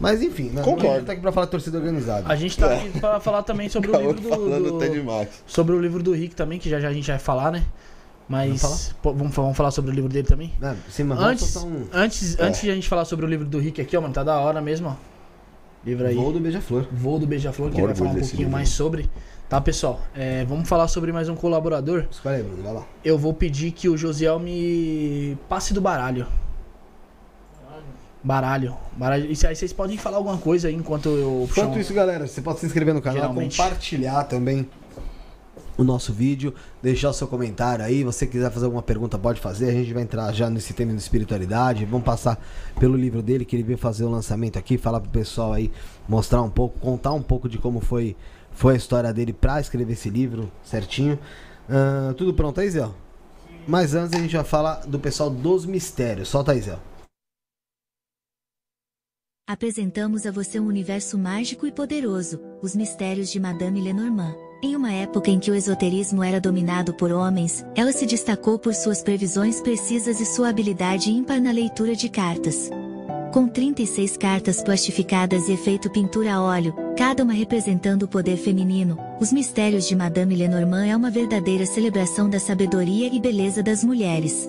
Mas enfim, né? Concordo. A gente tá aqui pra falar de torcida organizada. A gente tá aqui pra falar também sobre o Caô livro do. falando do- até demais. Sobre o livro do Rick também, que já já a gente vai falar, né? Mas. Vamos falar? pô, vamos, vamos falar sobre o livro dele também? Sim, Antes, soltar um antes, antes de a gente falar sobre o livro do Rick aqui, ó, mano, tá da hora mesmo, ó. Livro aí. voo do Beija-Flor. Voo do Beija-Flor, que ele vai falar um pouquinho livro. mais sobre. Tá, pessoal? É, vamos falar sobre mais um colaborador. Escolhe aí, Bruno, vai lá. Eu vou pedir que o Josiel me passe do baralho. Baralho. Baralho. Isso aí vocês podem falar alguma coisa aí enquanto eu Enquanto isso, galera, você pode se inscrever no canal, Geralmente. compartilhar também o nosso vídeo, deixar o seu comentário aí. você quiser fazer alguma pergunta, pode fazer. A gente vai entrar já nesse tema de espiritualidade. Vamos passar pelo livro dele, que ele veio fazer o lançamento aqui, falar pro pessoal aí, mostrar um pouco, contar um pouco de como foi, foi a história dele pra escrever esse livro certinho. Ah, tudo pronto aí, Zé? Mas antes a gente vai falar do pessoal dos mistérios. Solta aí, Zé. Apresentamos a você um universo mágico e poderoso, os mistérios de Madame Lenormand. Em uma época em que o esoterismo era dominado por homens, ela se destacou por suas previsões precisas e sua habilidade ímpar na leitura de cartas. Com 36 cartas plastificadas e efeito pintura a óleo, cada uma representando o poder feminino, os mistérios de Madame Lenormand é uma verdadeira celebração da sabedoria e beleza das mulheres.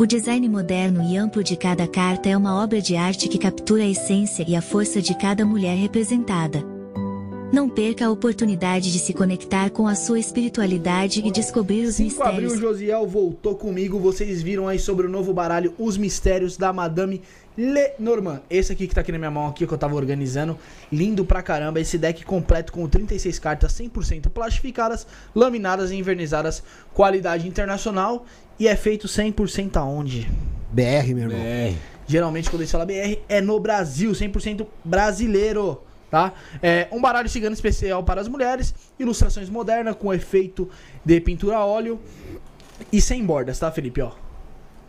O design moderno e amplo de cada carta é uma obra de arte que captura a essência e a força de cada mulher representada. Não perca a oportunidade de se conectar com a sua espiritualidade e descobrir os 5 de abril, mistérios. Josiel voltou comigo. Vocês viram aí sobre o novo baralho Os Mistérios da Madame Lenormand. Esse aqui que tá aqui na minha mão aqui que eu tava organizando. Lindo pra caramba. Esse deck completo com 36 cartas 100% plastificadas, laminadas e envernizadas. Qualidade internacional. E é feito 100% aonde? BR, meu irmão. É. Geralmente quando eles falam BR é no Brasil, 100% brasileiro, tá? É um baralho cigano especial para as mulheres, ilustrações modernas com efeito de pintura a óleo e sem bordas, tá, Felipe, ó.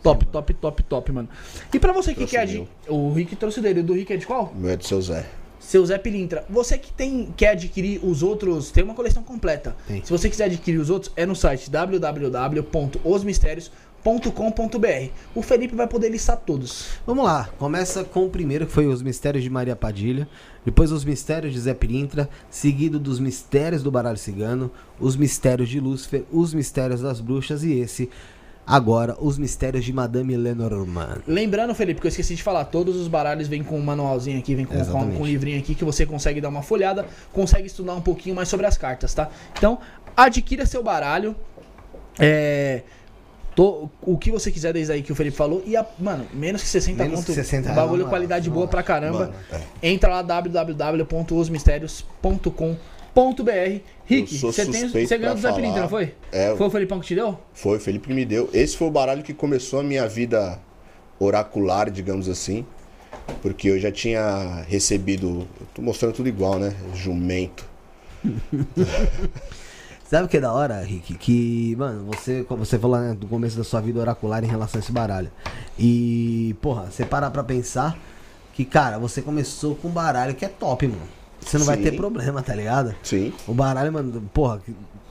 Top, top, top, top, mano. E pra você que Trouxe quer meu. O Rick trouxe dele, o do Rick é de qual? O meu é do seu Zé. Seu Zé Pilintra. Você que tem, quer adquirir os outros, tem uma coleção completa. Tem. Se você quiser adquirir os outros, é no site www.osmistérios.com.br. O Felipe vai poder listar todos. Vamos lá, começa com o primeiro, que foi os mistérios de Maria Padilha, depois os mistérios de Zé Pirintra, seguido dos mistérios do baralho cigano, os mistérios de Lúcifer, os mistérios das bruxas e esse, agora, os mistérios de Madame Lenormand. Lembrando, Felipe, que eu esqueci de falar, todos os baralhos vêm com um manualzinho aqui, vem com, com, com um livrinho aqui que você consegue dar uma folhada, consegue estudar um pouquinho mais sobre as cartas, tá? Então, adquira seu baralho. É. to- o que você quiser desde aí que o Felipe falou. E, a, mano, menos que 60 Menos conto. que 60 reais, bagulho qualidade boa não pra caramba. Mano, é. Entra lá www.osmistérios.com.br. Rick, Eu sou você tem você ganhou pra do Zé falar. Pirintra, não foi? É, Foi o Felipão que te deu? Foi o Felipe que me deu. Esse foi o baralho que começou a minha vida oracular, digamos assim. Porque eu já tinha recebido. Eu tô mostrando tudo igual, né? Jumento. [laughs] Sabe o que é da hora, Rick? Que, mano, você, como você falou né, do começo da sua vida oracular em relação a esse baralho. E, porra, você parar pra pensar que, cara, você começou com um baralho que é top, mano. Você não vai Sim. ter problema, tá ligado? Sim. O baralho, mano, porra,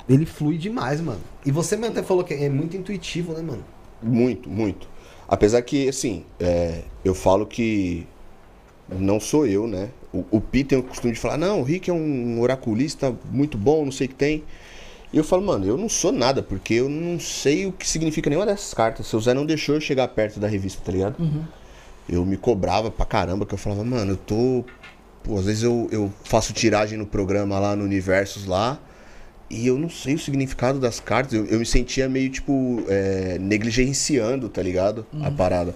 ele flui demais, mano. E você mesmo até falou que é muito intuitivo, né, mano? Muito, muito. Apesar que, assim, é, eu falo que não sou eu, né? O, o Pi tem o costume de falar, não, o Rick é um oraculista muito bom, não sei o que tem. E eu falo, mano, eu não sou nada, porque eu não sei o que significa nenhuma dessas cartas. Seu Zé não deixou eu chegar perto da revista, tá ligado? Eu me cobrava pra caramba, que eu falava, mano, eu tô. Pô, às vezes eu, eu faço tiragem no programa lá no Universos lá. E eu não sei o significado das cartas. Eu, eu me sentia meio, tipo, é, negligenciando, tá ligado? A parada.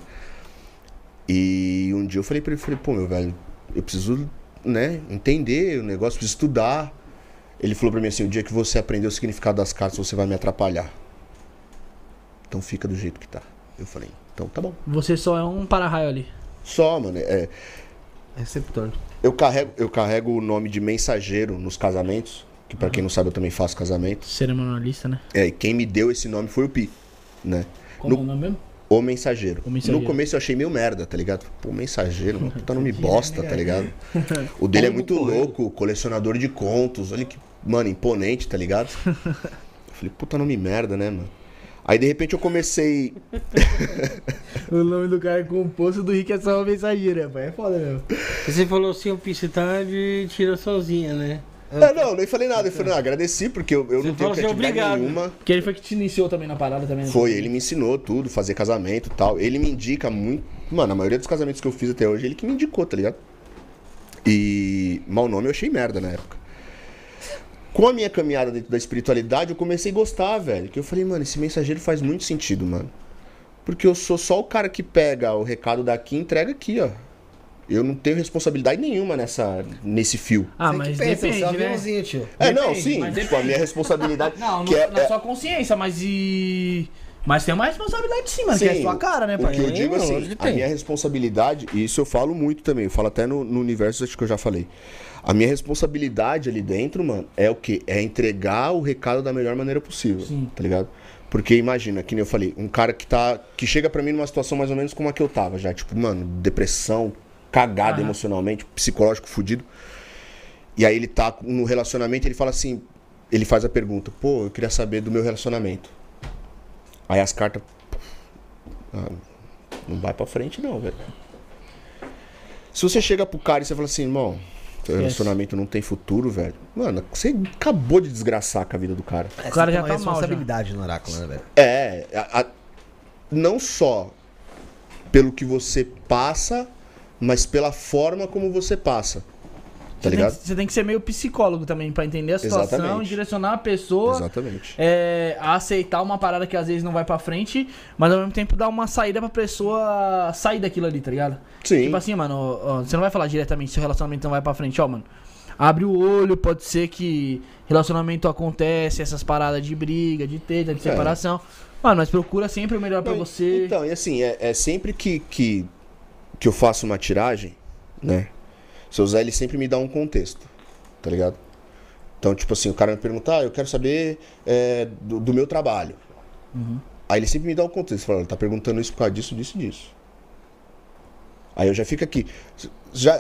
E um dia eu falei pra ele, falei, pô, meu velho, eu preciso, né, entender o negócio, preciso estudar. Ele falou pra mim assim, o dia que você aprender o significado das cartas, você vai me atrapalhar. Então fica do jeito que tá. Eu falei, então tá bom. Você só é um para-raio ali. Só, mano, é, Receptor. eu carrego, eu carrego o nome de mensageiro nos casamentos, que pra quem não sabe eu também faço casamento. Cerimonialista, né? É, e quem me deu esse nome foi o Pi, né? Como No- é o nome mesmo? O mensageiro. O Mensageiro. No começo eu achei meio merda, tá ligado? Pô, mensageiro, mano, puta nome [laughs] bosta, tá ligado? [laughs] O dele é muito louco, colecionador de contos, olha que, mano, imponente, tá ligado? [laughs] Eu falei, puta nome merda, né, mano? Aí de repente eu comecei. [laughs] O nome do cara é composto do Rick é só uma mensageira, pai. É foda mesmo. Você falou assim, o Pi, você tá de tiraçãozinha, né? É, não, nem falei nada. Eu falei, não, agradeci, porque eu, eu não tenho falou assim, criatividade obrigado. nenhuma. Que ele foi que te iniciou também na parada também. né? Foi, ele me ensinou tudo, fazer casamento e tal. Ele me indica muito. Mano, a maioria dos casamentos que eu fiz até hoje, ele que me indicou, tá ligado? E mau nome eu achei merda na época. Com a minha caminhada dentro da espiritualidade, eu comecei a gostar, velho. Que eu falei, mano, esse mensageiro faz muito sentido, mano. Porque eu sou só o cara que pega o recado daqui e entrega aqui, ó. Eu não tenho responsabilidade nenhuma nessa, nesse fio. Ah, Você mas que pensa, depende, você é um né? aviãozinho, tio. É, não, Depende, sim. mas Tipo, a minha responsabilidade. [laughs] Não, no- que é- na é- sua consciência, mas e. Mas tem uma responsabilidade sim, mano, que é a Sim, sua cara, né, O que pai? eu digo Não, assim, a minha responsabilidade, e isso eu falo muito também, eu falo até no, no universo, acho que eu já falei. A minha responsabilidade ali dentro, mano, é o quê? É entregar o recado da melhor maneira possível, Sim. tá ligado? Porque imagina, que nem eu falei, um cara que tá. que chega pra mim numa situação mais ou menos como a que eu tava já, tipo, mano, depressão, cagado Aham. emocionalmente, psicológico fudido. E aí ele tá no relacionamento, ele fala assim, ele faz a pergunta, pô, eu queria saber do meu relacionamento. Aí as cartas. Ah, não vai pra frente, não, velho. Se você chega pro cara e você fala assim, irmão, teu relacionamento não tem futuro, velho. Mano, você acabou de desgraçar com a vida do cara. É, O cara já tem uma tá mal, já. responsabilidade no oráculo, né, velho? É, a- a- não só pelo que você passa, mas pela forma como você passa. Você Tá tem, ligado? que, você tem que ser meio psicólogo também pra entender a situação Exatamente. e direcionar a pessoa Exatamente. é, a aceitar uma parada que às vezes não vai pra frente, mas ao mesmo tempo dar uma saída pra pessoa sair daquilo ali, tá ligado? Sim. Tipo assim, mano, ó, você não vai falar diretamente se o relacionamento não vai pra frente, ó, mano. Abre o olho, pode ser que relacionamento acontece, essas paradas de briga, de treta, de É. separação. Mano, mas procura sempre o melhor pra Não, você. Então, e assim, é, é sempre que, que, que eu faço uma tiragem, né? Seu Zé, ele sempre me dá um contexto, tá ligado? Então, tipo assim, o cara me pergunta, ah, eu quero saber é, do, do meu trabalho. Aí ele sempre me dá um contexto, fala, ele tá perguntando isso por causa disso, disso, disso. Aí eu já fico aqui. Já,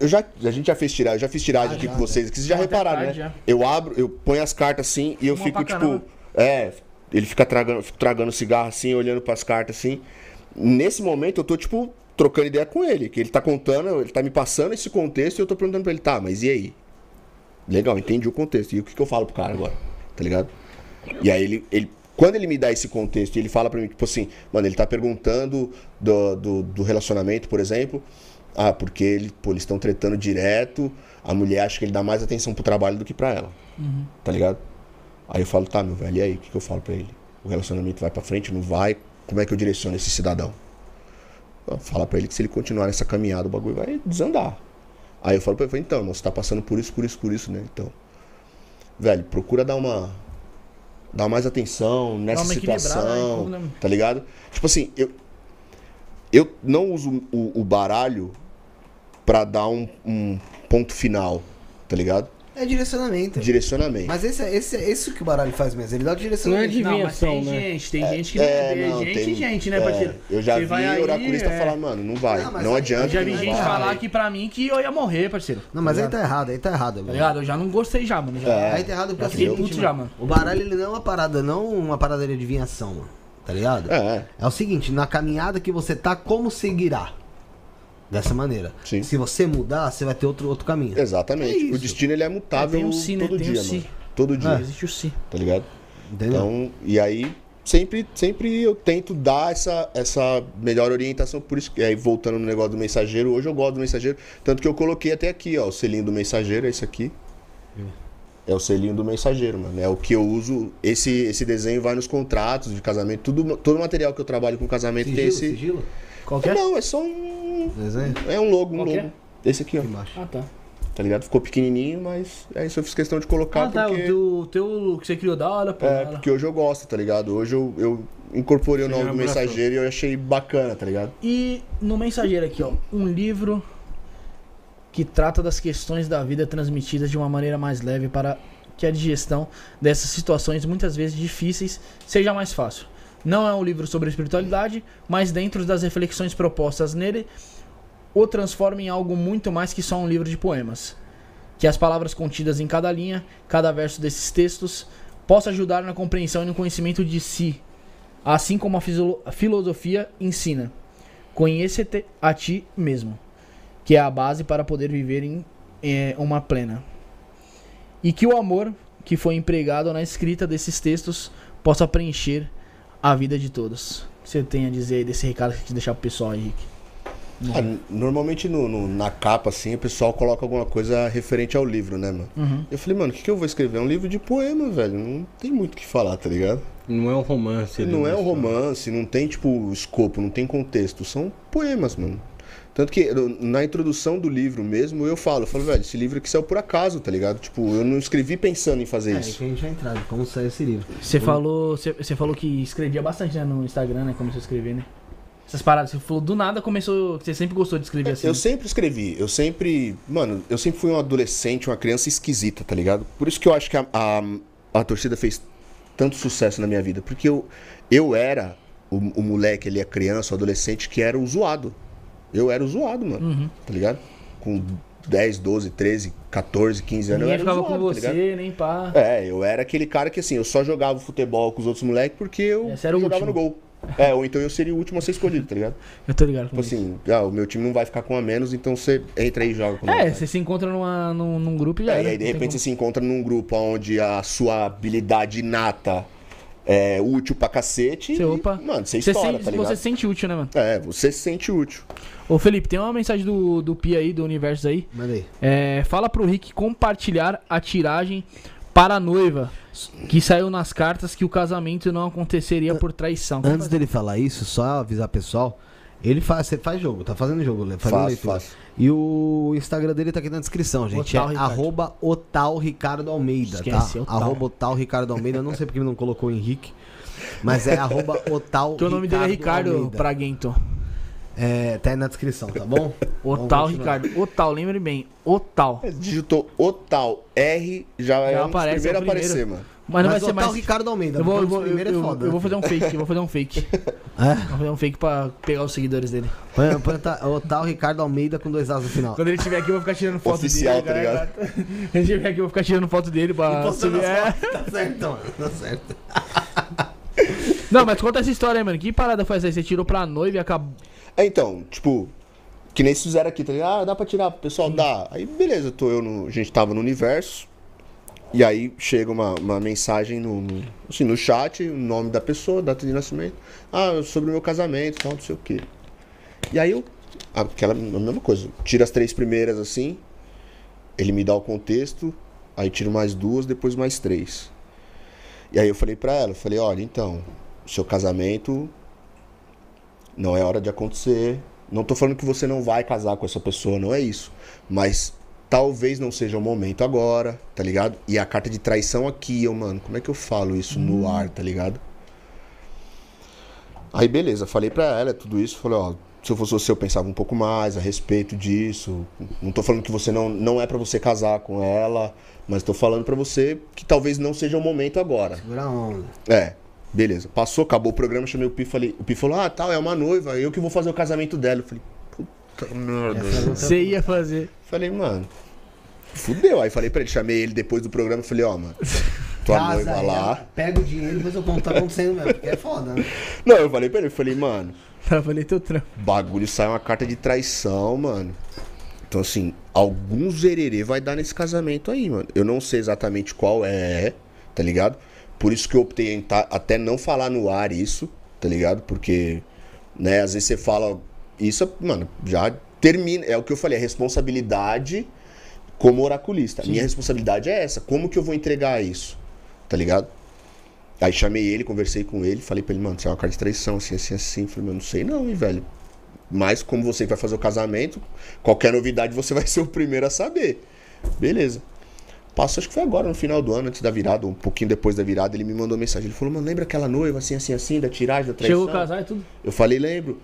eu já, a gente já fez tiragem, eu já fiz tiragem Ah, aqui já, com vocês, que vocês já Até repararam, né? tarde, já. Eu abro, eu ponho as cartas assim e eu Uma fico, tipo. caramba. É, ele fica tragando, fica tragando cigarro assim, olhando pras cartas assim. Nesse momento eu tô, tipo, trocando ideia com ele, que ele tá contando, ele tá me passando esse contexto e eu tô perguntando pra ele, tá, mas e aí? Legal, entendi o contexto. E o que, que eu falo pro cara agora? Tá ligado? E aí ele, ele. Quando ele me dá esse contexto e ele fala pra mim, tipo assim, mano, ele tá perguntando do, do, do relacionamento, por exemplo. Ah, porque ele, pô, eles estão tretando direto, a mulher acha que ele dá mais atenção pro trabalho do que pra ela. Tá ligado? Aí eu falo, tá, meu velho, e aí? O que, que eu falo pra ele? O relacionamento vai pra frente, não vai? Como é que eu direciono esse cidadão? Eu falo pra ele que se ele continuar nessa caminhada, o bagulho vai desandar. Aí eu falo pra ele, então, irmão, você tá passando por isso, por isso, por isso, né? Então, velho, procura dar uma. dar mais atenção nessa aí, situação, né? tá ligado? Tipo assim, eu. Eu não uso o, o baralho pra dar um, um ponto final, tá ligado? É direcionamento. Direcionamento. Mas esse, é- esse, é isso que o baralho faz mesmo. Ele dá o Não é direcionamento. de- Não, mas tem Adivinhação, né? gente, tem gente que É, não não, é gente tem- e gente, né, é, parceiro? Eu já Você vi aí, oraculista é. falar, mano, não vai, Não, não, aí- adianta. Eu já vi gente vai. falar aqui pra mim que eu ia morrer, parceiro. Não, mas tá aí tá errado, aí tá errado. Tá mano. ligado? Eu já não gostei já, mano. Já. É. Aí tá errado porque é o fiquei seguinte, puto já, mano. O baralho ele não é uma parada, não uma parada de adivinhação, mano. Tá ligado? É, É o seguinte, na caminhada que você tá, como seguirá? Dessa maneira. Sim. Se você mudar, você vai ter outro, outro caminho. exatamente. É o destino ele é mutável É, tem um si, né? todo Tem um dia, si. mano. Todo dia, É. Existe o si. tá ligado? Entendeu? Então, e aí sempre, sempre eu tento dar essa, essa melhor orientação, por isso que aí voltando no negócio do mensageiro, hoje eu gosto do mensageiro, tanto que eu coloquei até aqui, ó, o selinho do mensageiro, é esse aqui. É o selinho do mensageiro, mano. É o que eu uso. Esse, esse desenho vai nos contratos de casamento. Tudo, todo material que eu trabalho com casamento sigilo, tem esse. sigilo? Qual que é? Não, é só um. Desenho? É um logo, um Qual que é? logo. Esse aqui, ó. Aqui embaixo. Ah, tá. Tá ligado? Ficou pequenininho, mas é isso eu fiz questão de colocar Ah, tá. porque. O teu, teu que você criou da hora, pô. É, da hora. porque hoje eu gosto, tá ligado? Hoje eu, eu incorporei o nome do mensageiro e eu achei bacana, tá ligado? E no mensageiro aqui, ó, um livro que trata das questões da vida transmitidas de uma maneira mais leve para que a digestão dessas situações muitas vezes difíceis seja mais fácil. Não é um livro sobre espiritualidade, mas dentro das reflexões propostas nele, o transforma em algo muito mais que só um livro de poemas. Que as palavras contidas em cada linha, cada verso desses textos, possa ajudar na compreensão e no conhecimento de si, assim como a filosofia ensina. Conheça-te a ti mesmo, que é a base para poder viver em eh, uma plena. E que o amor que foi empregado na escrita desses textos possa preencher a vida de todos. O que você tem a dizer aí desse recado que você deixar pro pessoal aí, Rick? Ah, n- normalmente no, no- na capa, assim, o pessoal coloca alguma coisa referente ao livro, né, mano? Uhum. Eu falei, mano, o que, que eu vou escrever? É um livro de poema, velho. Não tem muito o que falar, tá ligado? Não é um romance. não é né, um só. romance, não tem, tipo, escopo, não tem contexto. São poemas, mano. Tanto que na introdução do livro mesmo, eu falo, eu falo, velho, esse livro aqui saiu por acaso, tá ligado? Tipo, eu não escrevi pensando em fazer É, aí isso. que a gente vai entrar, de como saiu esse livro. Você falou, você, falou que escrevia bastante né, no Instagram, né? Começou a escrever, né? Essas paradas, você falou do nada começou. Você sempre gostou de escrever assim. Eu né? sempre escrevi, eu sempre. Mano, eu sempre fui um adolescente, uma criança esquisita, tá ligado? Por isso que eu acho que a, a, a torcida fez tanto sucesso na minha vida. Porque eu, eu era o, o moleque ali, a criança, o adolescente que era o zoado. Eu era zoado, mano. Uhum. Tá ligado? Com 10, 12, 13, 14, 15 anos. Ninguém eu era ficava zoado, com tá você, nem pá. É, eu era aquele cara que assim, eu só jogava futebol com os outros moleques porque eu jogava último. no gol. É, ou então eu seria o último a ser escolhido, tá ligado? [laughs] Eu tô ligado. Tipo assim, ah, o meu time não vai ficar com a menos, então você entra aí e joga com É, você se encontra numa, num, num grupo e já É, era, e aí de repente você se encontra num grupo onde a sua habilidade inata é útil pra cacete. Você, e, opa. Mano, você Você, estoura, sente, tá ligado? você se sente útil, né, mano? É, você se sente útil. Ô, Felipe, tem uma mensagem do, do Pia aí, do universo aí. Manda aí. É, fala pro Rick compartilhar a tiragem para a noiva que saiu nas cartas que o casamento não aconteceria por traição. Antes dele falar isso, só avisar pessoal, ele faz, você faz jogo, tá fazendo jogo, fazendo Faço, leitura. faço. E o Instagram dele tá aqui na descrição, gente. Otal é Ricardo. arroba Otal Ricardo Almeida, Esquece, tá? Otal. Arroba Otal Ricardo Almeida. Eu não sei porque ele não colocou o Henrique. Mas é arroba Otal Teu nome dele é Ricardo Almeida. Praguento. É, tá aí na descrição, tá bom? [laughs] Otal. Ricardo. Otal, lembre bem. Otal. É, Digitou Otal R, já, é aparece, primeiros é a o primeiro. aparecer, mano. Mas não Mas vai ser Otal mais. Ricardo Almeida. Eu vou, eu, porque vou, os eu, é eu- foda. eu vou fazer um fake, eu vou fazer um fake. [laughs] É? Vou fazer um fake pra pegar os seguidores dele. Põe, põe tá- Otal Ricardo Almeida com dois As no final. Quando ele estiver aqui, eu vou ficar tirando foto Oficial, dele. tá ligado? [laughs] Quando ele estiver aqui, eu vou ficar tirando foto dele pra subir. as É. fotos, Tá certo, mano. Tá certo. Não, mas conta essa história aí, mano. Que parada foi essa aí? Você tirou pra noiva e acabou. É, então, tipo, que nem se fizeram aqui, tá ligado? Ah, dá pra tirar, pessoal, dá. Aí, beleza, tô eu no. A gente tava no universo. E aí chega uma, uma mensagem no, no, assim, no chat, o nome da pessoa, data de nascimento. Ah, sobre o meu casamento, tal, não sei o quê. E aí eu. Aquela a mesma coisa. Tira as três primeiras assim. Ele me dá o contexto. Aí tiro mais duas, depois mais três. E aí eu falei pra ela, eu falei, olha, então, seu casamento não é hora de acontecer. Não tô falando que você não vai casar com essa pessoa, não é isso. Mas talvez não seja o momento agora, tá ligado? E a carta de traição aqui, eu, mano, como é que eu falo isso no ar, tá ligado? Aí beleza, falei pra ela tudo isso, falei, ó, se eu fosse você eu pensava um pouco mais a respeito disso. Não tô falando que você não, não é pra você casar com ela, mas tô falando pra você que talvez não seja o momento agora. Segura a onda. É, beleza. Passou, acabou o programa, chamei o Pi, falei, o Pi falou: "Ah, tal, é uma noiva, eu que vou fazer o casamento dela". Eu falei: "Puta merda". Luta- Você ia fazer. Falei: "Mano, fudeu". Aí falei pra ele, chamei ele depois do programa, falei: "Ó, mano, tua Casa noiva lá". Pega o dinheiro e depois eu conto o que tá acontecendo mesmo, porque é foda, né? Não, eu falei pra ele, eu falei: "Mano, [laughs] valer teu trampo. bagulho sai uma carta de traição, mano. Então, assim, algum zererê vai dar nesse casamento aí, mano. Eu não sei exatamente qual é, tá ligado? Por isso que eu optei em tá- até não falar no ar isso, tá ligado? Porque, né, às vezes você fala isso, mano, já termina. É o que eu falei, a responsabilidade como oraculista. Minha responsabilidade é essa. Como que eu vou entregar isso? Tá ligado? Aí chamei ele, conversei com ele, falei pra ele, mano, você é uma carta de traição, assim, assim, assim. Falei, mano, não sei não, hein, velho. Mas como você vai fazer o casamento, qualquer novidade você [laughs] vai ser o primeiro a saber. Beleza. Passou, acho que foi agora, no final do ano, antes da virada, um pouquinho depois da virada, ele me mandou mensagem. Ele falou, mano, lembra aquela noiva, assim, assim, assim, da tiragem, da traição? Chegou a casar e tudo. Eu falei, lembro.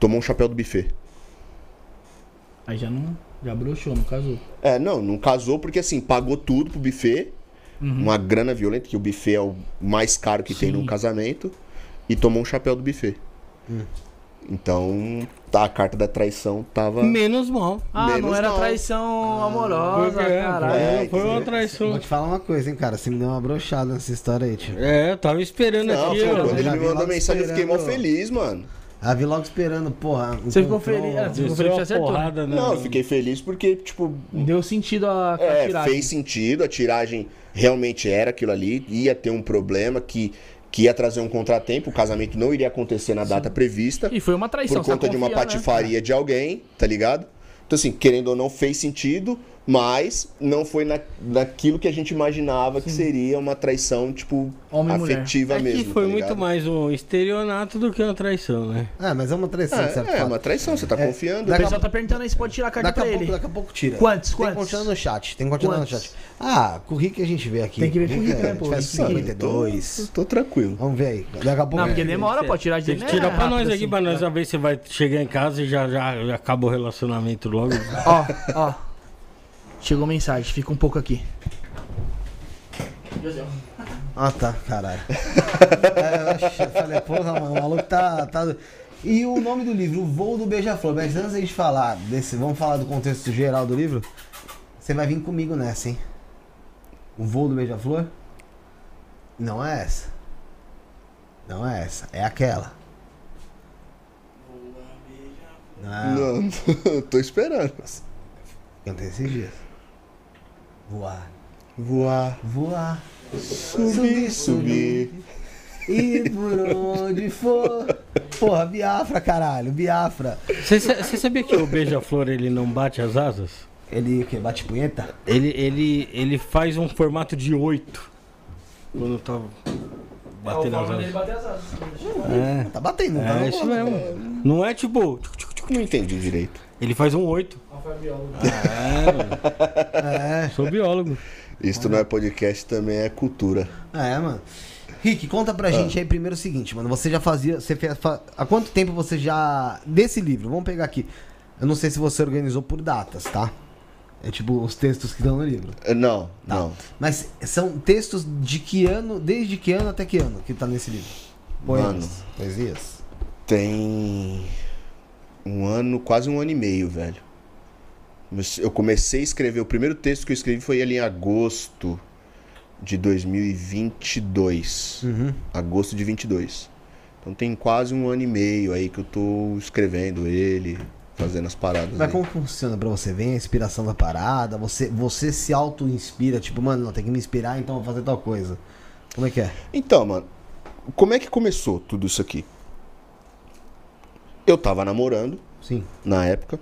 Tomou um chapéu do buffet. Aí já não. Já broxou, não casou. É, não, não casou porque assim, pagou tudo pro buffet. Uma grana violenta, que o buffet é o mais caro que tem Sim. no casamento. E tomou um chapéu do buffet. Então, tá, a carta da traição tava. Menos mal. Ah, não Menos era mal. traição amorosa, Porque, é, caralho. É, foi uma Vou traição. te falar uma coisa, hein, cara. Você me deu uma brochada nessa história aí, tio. É, eu tava esperando Não, aqui, foi ó. quando ele me mandou mensagem, eu fiquei mó feliz, mano. A vi logo esperando, porra. Você ficou feliz? É, você ficou feliz que a acertou. né? porrada, né? Não, eu fiquei feliz porque, tipo, Deu sentido a, a É, tiragem. fez sentido, a tiragem realmente era aquilo ali, ia ter um problema que, que ia trazer um contratempo, o casamento não iria acontecer na data prevista, E foi uma traição. por conta de uma né? patifaria de alguém, tá ligado? Então, assim, querendo ou não, fez sentido, mas não foi na, naquilo que a gente imaginava que seria uma traição, tipo, Homem mulher. afetiva É que mesmo. foi tá muito mais um estelionato do que uma traição, né? É, mas é uma traição, É, é uma traição, você tá É, confiando. O pessoal tá perguntando aí se pode tirar a carta Daqui a, pra pouco, ele. daqui a pouco tira. Quantos, Tem quantos? que continuar no chat. Tem que continuar no chat. Ah, com o Rick a gente vê aqui. Tem que ver com o Rick, é, né, pô? faz Rick. 52. Tô tranquilo. Vamos ver aí. Daqui a pouco. Não, porque demora, pode tirar de Tem que tirar né? pra nós aqui, assim. pra nós saber se vai chegar em casa e já, já, já acaba o relacionamento logo. Ó, ó. Chegou mensagem, fica um pouco aqui. Ah, tá, caralho. [laughs] é, eu falei, porra, mano, o maluco tá, tá. E o nome do livro, O Voo do Beija-Flor. Mas antes da gente falar desse, vamos falar do contexto geral do livro. Você vai vir comigo nessa, hein? O Voo do Beija-Flor? Não é essa. Não é essa, é aquela. Não, Não, [laughs] tô esperando. cantei esses dias. Voar. Voar, Voar. subir, subir. E por onde for. Porra, Biafra, caralho, Biafra. Você sa- você sabia que o beija-flor ele não bate as asas? Ele o quê? Bate punheta? Ele, ele, ele faz um formato de oito. Quando tá batendo as asas. É, Tá batendo, não tá? é não? isso mesmo. Não é tipo. Não entendi direito. Ele faz um oito. É, mano. É, Sou biólogo. Isto não é podcast, também é cultura. é, mano. Rick, conta pra gente aí primeiro o seguinte, mano. Você já fazia. Você fez, fa- há quanto tempo você já. Desse livro, vamos pegar aqui. Eu não sei se você organizou por datas, tá? É tipo os textos que estão no livro. Eh, Não, Tá. não. Mas são textos de que ano, desde que ano até que ano que tá nesse livro? Poemas, Mano. poesias. Tem um ano, quase um ano e meio, velho. Eu comecei a escrever, o primeiro texto que eu escrevi foi ali em agosto de 2022. Uhum. Agosto de 22. Então tem quase um ano e meio aí que eu tô escrevendo ele, fazendo as paradas. Mas aí. como funciona pra você? Vem a inspiração da parada? Você, você se auto-inspira? Tipo, mano, não, tem que me inspirar, então vou fazer tal coisa. Como é que é? Então, mano, como é que começou tudo isso aqui? Eu tava namorando Sim. na época.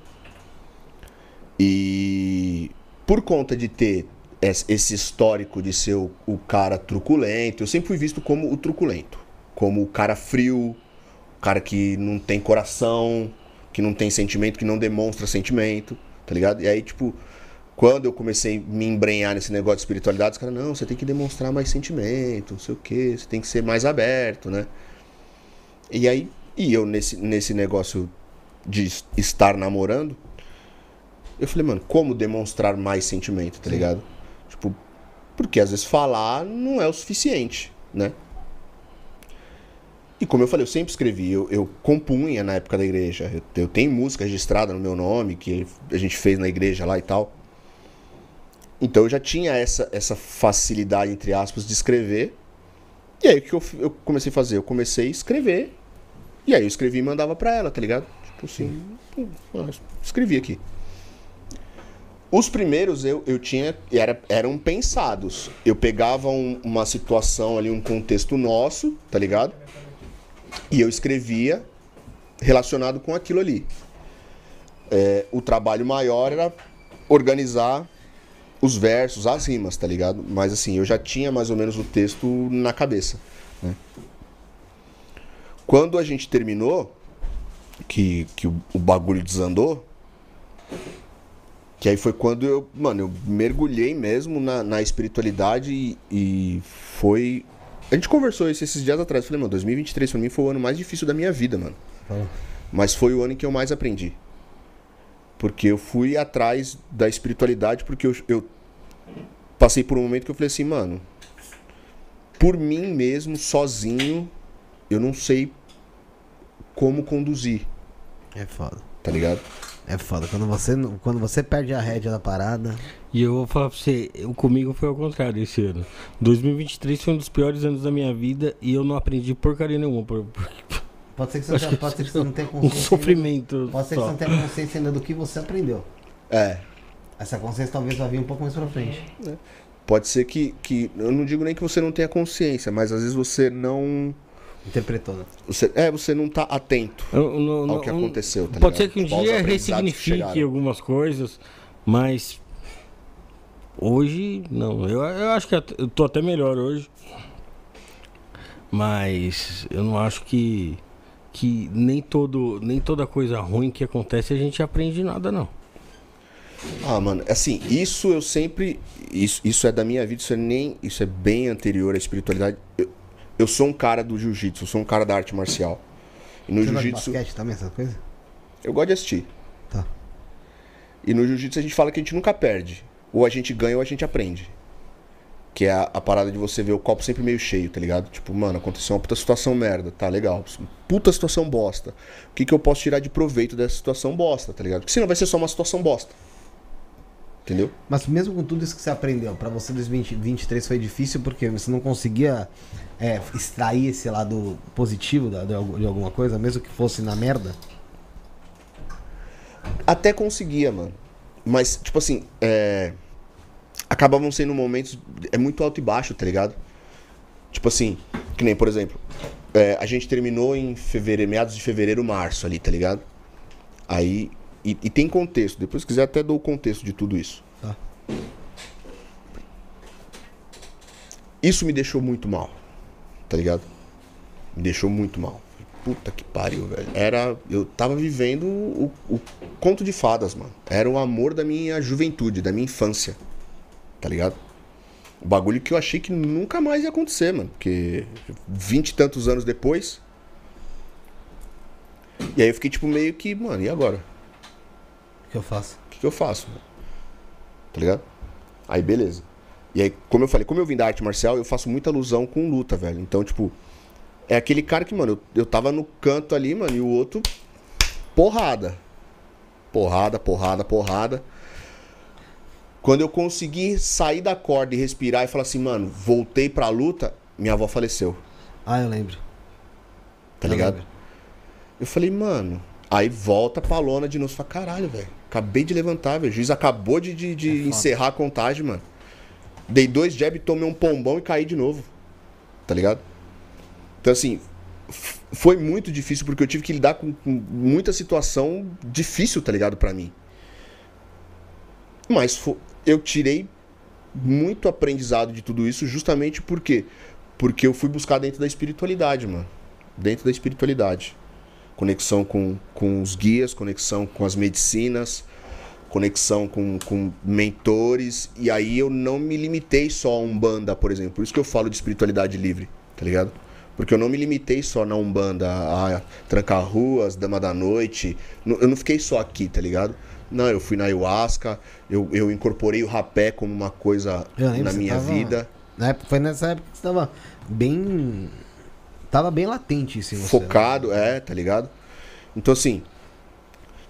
E por conta de ter es- esse histórico de ser o, o cara truculento, eu sempre fui visto como o truculento. Como o cara frio, o cara que não tem coração, que não tem sentimento, que não demonstra sentimento, tá ligado? E aí, tipo, quando eu comecei a me embrenhar nesse negócio de espiritualidade, os caras, não, você tem que demonstrar mais sentimento, não sei o quê, você tem que ser mais aberto, né? E aí, e eu nesse, nesse negócio de es- estar namorando, eu falei, mano, como demonstrar mais sentimento, tá ligado? Tipo, porque às vezes falar não é o suficiente, né? E como eu falei, eu sempre escrevi, eu, eu compunha na época da igreja. Eu, eu tenho música registrada no meu nome, que a gente fez na igreja lá e tal. Então eu já tinha essa, essa facilidade, entre aspas, de escrever. E aí o que eu, eu comecei a fazer? Eu comecei a escrever. E aí eu escrevi e mandava pra ela, tá ligado? Tipo assim, escrevi aqui. Os primeiros eu, eu tinha. Era, eram pensados. Eu pegava um- uma situação ali, um contexto nosso, tá ligado? E eu escrevia relacionado com aquilo ali. É, o trabalho maior era organizar os versos, as rimas, tá ligado? Mas assim, eu já tinha mais ou menos o texto na cabeça. né? Quando a gente terminou, que, que o, o bagulho desandou, que aí foi quando eu, mano, eu mergulhei mesmo na, na espiritualidade e, e foi. A gente conversou isso esses dias atrás. Eu falei, mano, 2023 pra mim foi o ano mais difícil da minha vida, mano. Fala. Mas foi o ano em que eu mais aprendi. Porque eu fui atrás da espiritualidade, porque eu, eu passei por um momento que eu falei assim, mano, por mim mesmo, sozinho, eu não sei como conduzir, É foda. tá ligado? É foda. Quando você, quando você perde a rédea da parada. E eu vou falar pra você, eu, comigo foi ao contrário esse ano. 2023 foi um dos piores anos da minha vida e eu não aprendi porcaria nenhuma. Por, por Pode ser que [laughs] você, não tenha- pode ser que você não tenha um consciência. ainda- sofrimento. Pode ser que você só. não tenha consciência ainda do que você aprendeu. É, Essa consciência talvez vai vir um pouco mais pra frente. pode ser que, que. Eu não digo nem que você não tenha consciência, mas às vezes você não. Interpretou, né? Você, é, você não tá atento não- ao não- que aconteceu, tá Pode ligado? ser que um dia ressignifique algumas coisas, mas hoje não. Eu, eu acho que eu tô até melhor hoje. Mas eu não acho que que nem todo nem toda coisa ruim que acontece a gente aprende nada não. Ah, mano, assim, isso eu sempre. Isso, isso é da minha vida, isso é nem. Isso é bem anterior à espiritualidade. Eu, eu sou um cara do jiu-jitsu, eu sou um cara da arte marcial. E no jiu-jitsu. basquete também, essas coisas? Eu gosto de assistir. Tá. E no jiu-jitsu a gente fala que a gente nunca perde. Ou a gente ganha ou a gente aprende. Que é a, a parada de você ver o copo sempre meio cheio, tá ligado? Tipo, mano, aconteceu uma puta situação merda, tá legal. Puta situação bosta. O que, que eu posso tirar de proveito dessa situação bosta, tá ligado? Porque senão vai ser só uma situação bosta. Entendeu? Mas mesmo com tudo isso que você aprendeu, pra você 2023 foi difícil porque você não conseguia é, extrair esse lado positivo da- de alguma coisa, mesmo que fosse na merda? Até conseguia, mano. Mas, tipo assim, é... acabavam sendo momentos. É muito alto e baixo, tá ligado? Tipo assim, que nem, por exemplo, é, a gente terminou em fevereiro, meados de fevereiro, março ali, tá ligado? Aí. E, e tem contexto, depois se quiser até dou o contexto de tudo isso. Tá. Isso me deixou muito mal, tá ligado? Me deixou muito mal. Puta que pariu, velho. Era. Eu tava vivendo o, o conto de fadas, mano. Era o amor da minha juventude, da minha infância. Tá ligado? O bagulho que eu achei que nunca mais ia acontecer, mano. Porque vinte e tantos anos depois. E aí eu fiquei tipo meio que, mano, e agora? O que eu faço? O que, que eu faço? mano? Tá ligado? Aí beleza. E aí, como eu falei, como eu vim da arte marcial, eu faço muita alusão com luta, velho. Então, tipo, é aquele cara que, mano, eu, eu tava no canto ali, mano, e o outro. Porrada. Porrada, porrada, porrada. Quando eu consegui sair da corda e respirar e falar assim, mano, voltei pra luta, minha avó faleceu, Ah, eu lembro. tá Eu ligado? lembro. Eu falei, mano. Aí volta pra lona de novo. Fala, caralho, velho. Acabei de levantar, velho. O juiz acabou de, de, de encerrar a contagem, mano. Dei dois jab, tomei um pombão e caí de novo. Tá ligado? Então, assim, foi muito difícil porque eu tive que lidar com, com muita situação difícil, tá ligado? Pra mim. Mas eu tirei muito aprendizado de tudo isso justamente por quê? Porque eu fui buscar dentro da espiritualidade, mano. Dentro da espiritualidade conexão com, com os guias, conexão com as medicinas, conexão com, com mentores. E aí eu não me limitei só a Umbanda, por exemplo. Por isso que eu falo de espiritualidade livre, tá ligado? Porque eu não me limitei só na Umbanda, a trancar ruas, Dama da Noite. Eu não fiquei só aqui, tá ligado? Não, eu fui na ayahuasca, eu, eu incorporei o rapé como uma coisa na minha tava- vida. Na época, foi nessa época que você tava bem. Tava bem latente isso em você. né? focado, é, tá ligado? Então, assim,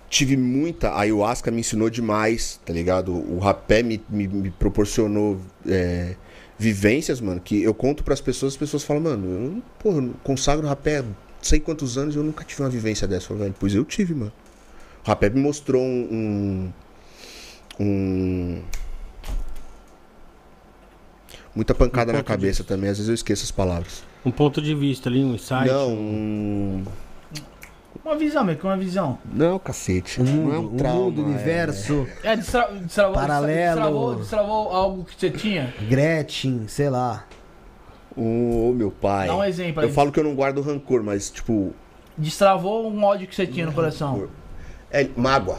tive muita. A ayahuasca me ensinou demais, tá ligado? O rapé me, me, me proporcionou é, vivências, mano, que eu conto pras pessoas, as pessoas falam, mano, eu, porra, eu consagro rapé há sei quantos anos e eu nunca tive uma vivência dessa. Eu falo, velho, pois eu tive, mano. O rapé me mostrou um. um, um- Muita pancada Um na cabeça também, às vezes eu esqueço as palavras. Um ponto de vista ali, um insight. Não, um. Uma visão, meio que uma visão. Não, cacete. Um não mundo, é um um trauma. mundo, universo, É, destra, destravou, Paralelo. Destravou, destravou algo que você tinha. Gretchen, sei lá. É... Ô, meu pai. Dá um exemplo aí. Eu falo que eu não guardo rancor, mas, tipo. Destravou um ódio que você tinha no coração. É mágoa.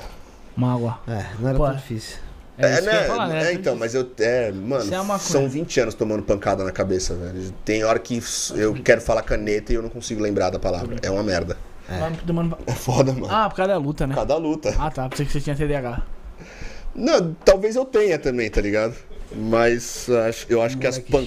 Mágoa. É, não era Pô, tão difícil. É, isso que eu né? falar, né? É, então, mas eu. É, mano, é uma são coisa. 20 anos tomando pancada na cabeça, velho. Tem hora que eu quero falar caneta e eu não consigo lembrar da palavra. É uma merda. Demorando- É foda, mano. Ah, por causa da luta, né? Cada luta. Ah, tá. Pensei que você tinha TDAH. Não, talvez eu tenha também, tá ligado? Mas acho- eu acho que as, pan-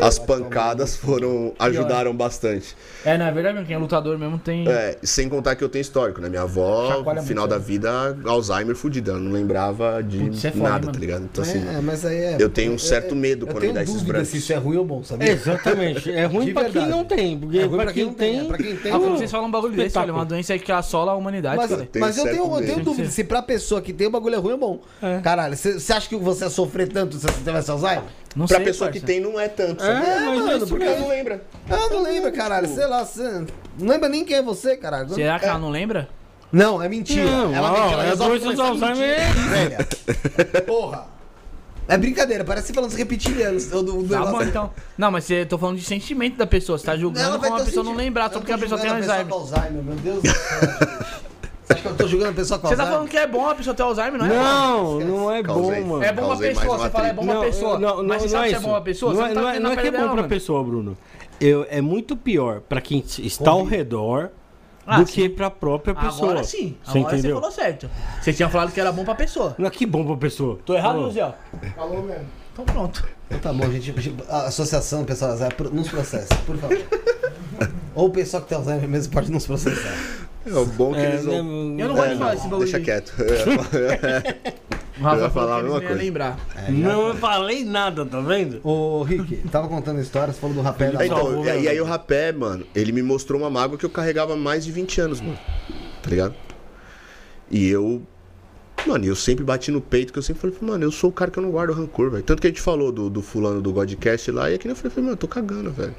as pancadas foram. ajudaram bastante. É, na verdade, mesmo, quem é lutador mesmo tem. É, sem contar que eu tenho histórico, né? Minha avó, no final muito, da vida, Alzheimer fudida. Ela não lembrava de é foda, nada, mano. tá ligado? Então, assim, É, mas aí é. eu tenho um certo medo eu quando tenho me dá esses brancos. se isso é ruim ou bom, sabia? Exatamente. É ruim De pra quem verdade. não tem. Porque É ruim pra, quem, tem. é pra quem tem. Ah, vocês falam um bagulho desse, olha, uma doença que assola a humanidade, Mas, eu tenho, eu medo. tenho dúvida se pra pessoa que tem o bagulho é ruim ou bom. É. Caralho, você acha que você ia sofrer tanto se você tivesse Alzheimer? Não Pra sei, pessoa parça. que tem, não é tanto. É, sabe? mas mano, é porque Ela não lembra. Eu não lembro, caralho. Sei lá, você não lembra nem quem é você, caralho. Será que ela não lembra? Não, é mentira. Não, ela, ó, ela é resolve começar a Alzheimer. velha. Porra. É brincadeira, parece você falando repetiliano. Do, do Tá bom, então. Não, mas eu tô falando de sentimento da pessoa. Você tá julgando Ela como a ter pessoa não sentido. lembrar, Eu só porque a pessoa tem Alzheimer. com Alzheimer, meu Deus do céu. [laughs] acha que eu tô julgando a pessoa com Você tá falando que é bom a pessoa ter Alzheimer, não é? Não, não é Causei. bom, mano. É bom Causei mais pessoa, uma você fala é bom uma pessoa. Não, não, mas você não sabe é se é isso. bom uma pessoa? Não você é, tá não é, vendo não na é que é pele bom dela, pra mano. pessoa, Bruno. Eu, é muito pior pra quem está ao redor Ah, do sim. que pra própria pessoa. Agora sim. Você Agora você entendeu? falou certo. Você tinha falado que era bom pra pessoa. Não é que bom pra pessoa. Tô errado. Luziel? Falou mesmo. Então pronto. Então tá bom, gente. A associação, pessoal, Alzheimer, pro- nos processa, por favor. [laughs] Ou o pessoal que tem Alzheimer mesmo pode nos processar. É o bom que É, eles né, vão. Eu não É, gosto de falar esse bagulho. Deixa de- quieto. [laughs] O Rafa ia falou falar a mesma não coisa. lembrar. Não eu falei nada, tá vendo? Ô, Rick, tava contando história, você falou do rapé da É, então, e aí, né? aí o rapé, mano, ele me mostrou uma mágoa que eu carregava há mais de 20 anos, mano. Tá ligado? E eu. Mano, eu sempre bati no peito, que eu sempre falei, mano, eu sou o cara que eu não guardo rancor, velho. Tanto que a gente falou do, do fulano do Godcast lá, e aqui eu falei, mano, eu tô cagando, velho.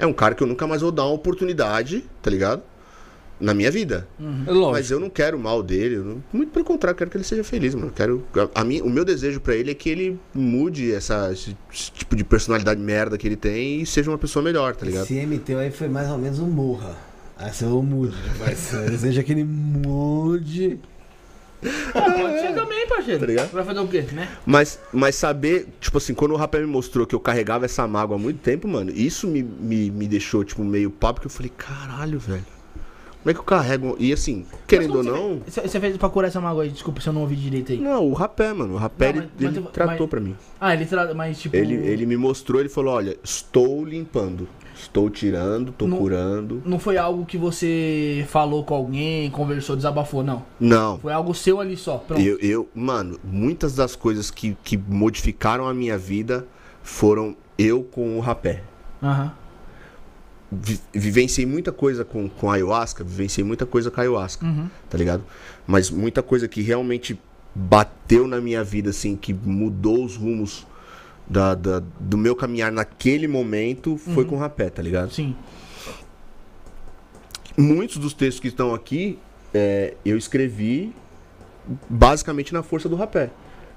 É um cara que eu nunca mais vou dar uma oportunidade, tá ligado? Na minha vida. É lógico. Mas eu não quero o mal dele. eu não- muito pelo contrário, eu quero que ele seja feliz, mano. Eu quero, a, a mim, o meu desejo pra ele é que ele mude essa, esse, esse tipo de personalidade merda que ele tem e seja uma pessoa melhor, tá ligado? Esse MT aí foi mais ou menos um morra. Aí você falou mude, mas deseja que ele mude. Ah, pode ser também, parceiro. Tá ligado? Vai fazer o quê, né? Mas, mas saber, tipo assim, quando o rapé me mostrou que eu carregava essa mágoa há muito tempo, mano, isso me, me, me deixou, tipo, meio papo, porque eu falei, caralho, velho. Como é que eu carrego? E assim, querendo ou Mas não. Você fez, fez pra curar essa mágoa aí? Desculpa se eu não ouvi direito aí. Não, o rapé, mano. O rapé, Não, ele, mas- mas ele eu- tratou mas- pra mim. Ah, ele trata, mas tipo. Ele, ele me mostrou, ele falou, olha, estou limpando. Estou tirando, tô Não- curando. Não foi algo que você falou com alguém, conversou, desabafou, não. Não. Foi algo seu ali só. Pronto. Eu, eu, mano, muitas das coisas que, que modificaram a minha vida foram eu com o rapé. Aham. Vi- vivenciei muita coisa com, com ayahuasca, vivenciei muita coisa com ayahuasca, Uhum. tá ligado? Mas muita coisa que realmente bateu na minha vida, assim, que mudou os rumos da, da- do meu caminhar naquele momento foi com o rapé, tá ligado? Sim. Muitos dos textos que estão aqui, é, eu escrevi basicamente na força do rapé.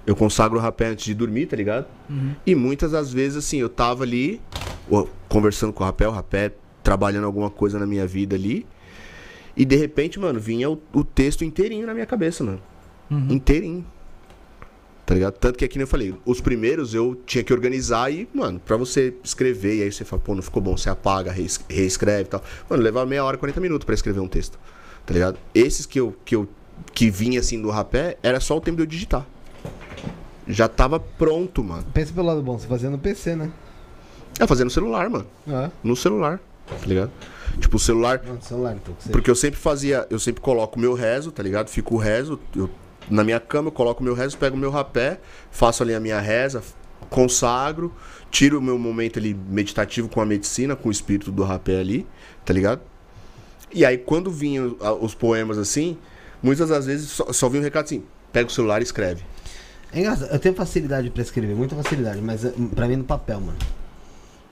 Eu consagro o rapé antes de dormir, tá ligado? E muitas das vezes, assim, eu tava ali, conversando com o rapé, o rapé trabalhando alguma coisa na minha vida ali. E de repente, mano, vinha o, o texto inteirinho na minha cabeça, mano. Inteirinho. Tá ligado? Tanto que aqui nem eu falei, os primeiros eu tinha que organizar e, mano, pra você escrever, e aí você fala, pô, não ficou bom, você apaga, rees- reescreve e tal. Mano, levava meia hora, 40 minutos pra escrever um texto. Tá ligado? Esses que eu, que eu que vinha assim do rapé, era só o tempo de eu digitar. Já tava pronto, mano. Pensa pelo lado bom, você fazia no PC, né? É fazer no celular, mano. É. No celular, tá ligado? Tipo, o celular. Não, no celular, então. Porque eu sempre fazia, eu sempre coloco o meu rezo, tá ligado? Fico o rezo, eu, na minha cama eu coloco o meu rezo, pego o meu rapé, faço ali a minha reza, consagro, tiro o meu momento ali meditativo com a medicina, com o espírito do rapé ali, tá ligado? E aí quando vinham a- os poemas assim, muitas das vezes só, só vinha um recado assim, pega o celular e escreve. É engraçado, eu tenho facilidade pra escrever, muita facilidade, mas é, pra mim no papel, mano.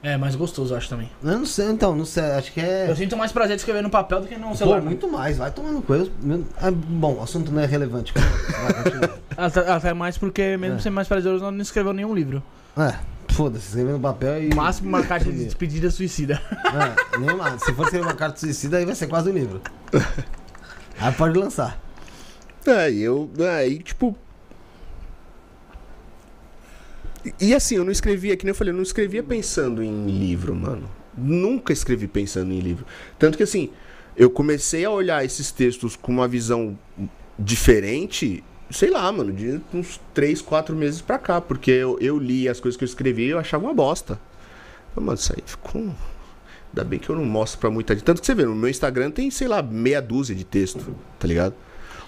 É, mais gostoso, eu acho também. Eu não sei, então, não sei, acho que é. Eu sinto mais prazer de escrever no papel do que no Pô, celular. muito mais, vai tomando coisa. meu- ah, bom, o assunto não é relevante. [laughs] Até, até mais porque, mesmo É. sendo mais prazeroso, não escreveu nenhum livro. É, foda-se, escrever no papel e. Máximo, uma carta de despedida suicida. É, nem mais. Se for escrever uma carta suicida, aí vai ser quase um livro. [laughs] Aí pode lançar. É, e eu. Aí, tipo. E- assim, eu não escrevia, que nem eu falei, eu não escrevia pensando em livro, mano. Nunca escrevi pensando em livro. Tanto que assim, eu comecei a olhar esses textos com uma visão diferente, sei lá, mano, de uns 3, 4 meses pra cá. Porque eu, eu li as coisas que eu escrevi e eu achava uma bosta. Falei, Mano, isso aí ficou. Ainda bem que eu não mostro pra muita gente. Tanto que você vê, no meu Instagram tem, sei lá, meia dúzia de texto, tá ligado?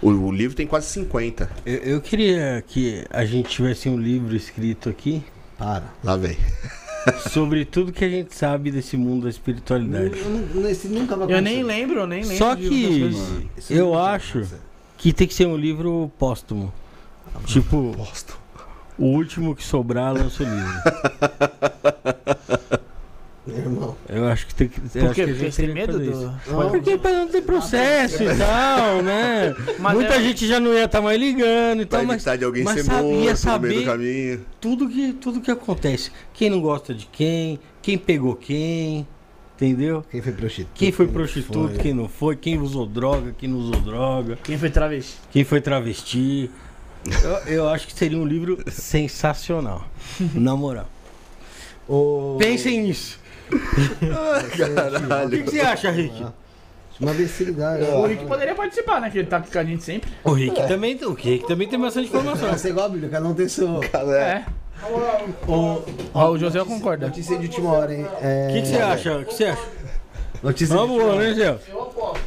O, o livro tem quase 50. Eu, eu queria que a gente tivesse um livro escrito aqui Para. Lá vem. [laughs] sobre tudo que a gente sabe desse mundo da espiritualidade. Eu Esse nunca vai Eu nem lembro, eu nem lembro. Só que- Eu acho-. Que tem que ser um livro póstumo. Tipo, Bosta. o último que sobrar lança o livro. [laughs] Meu irmão. Eu acho que tem que. Por quê? Porque tem medo do. isso. Não, Porque pra não ter processo e [laughs] tal, né? Mas Muita é- gente já não ia estar mais ligando e tal, mas de alguém mas ser sabia morto no meio do saber- caminho. tudo que, tudo que acontece. Quem não gosta de quem, quem pegou quem, entendeu? Quem foi prostituta? Quem foi não prostituto, foi. quem não foi, quem usou droga, quem não usou droga, Quem foi travesti? quem foi travesti. Eu, eu acho que seria um livro sensacional. [laughs] Na moral. Ô, Pensem nisso. O que, que você acha, Rick? Uma imbecilidade. O Rick poderia participar, né? Que ele tá aqui com a gente sempre. O Rick também, o Rick também tem bastante informação. Vai ser igual a Bíblia, cada um tem seu. É. Ô, Ó, o José concorda. Notícia de última hora, hein? É... O que, que você acha? O que você acha? Notícia Uma de última hora. né, Zé?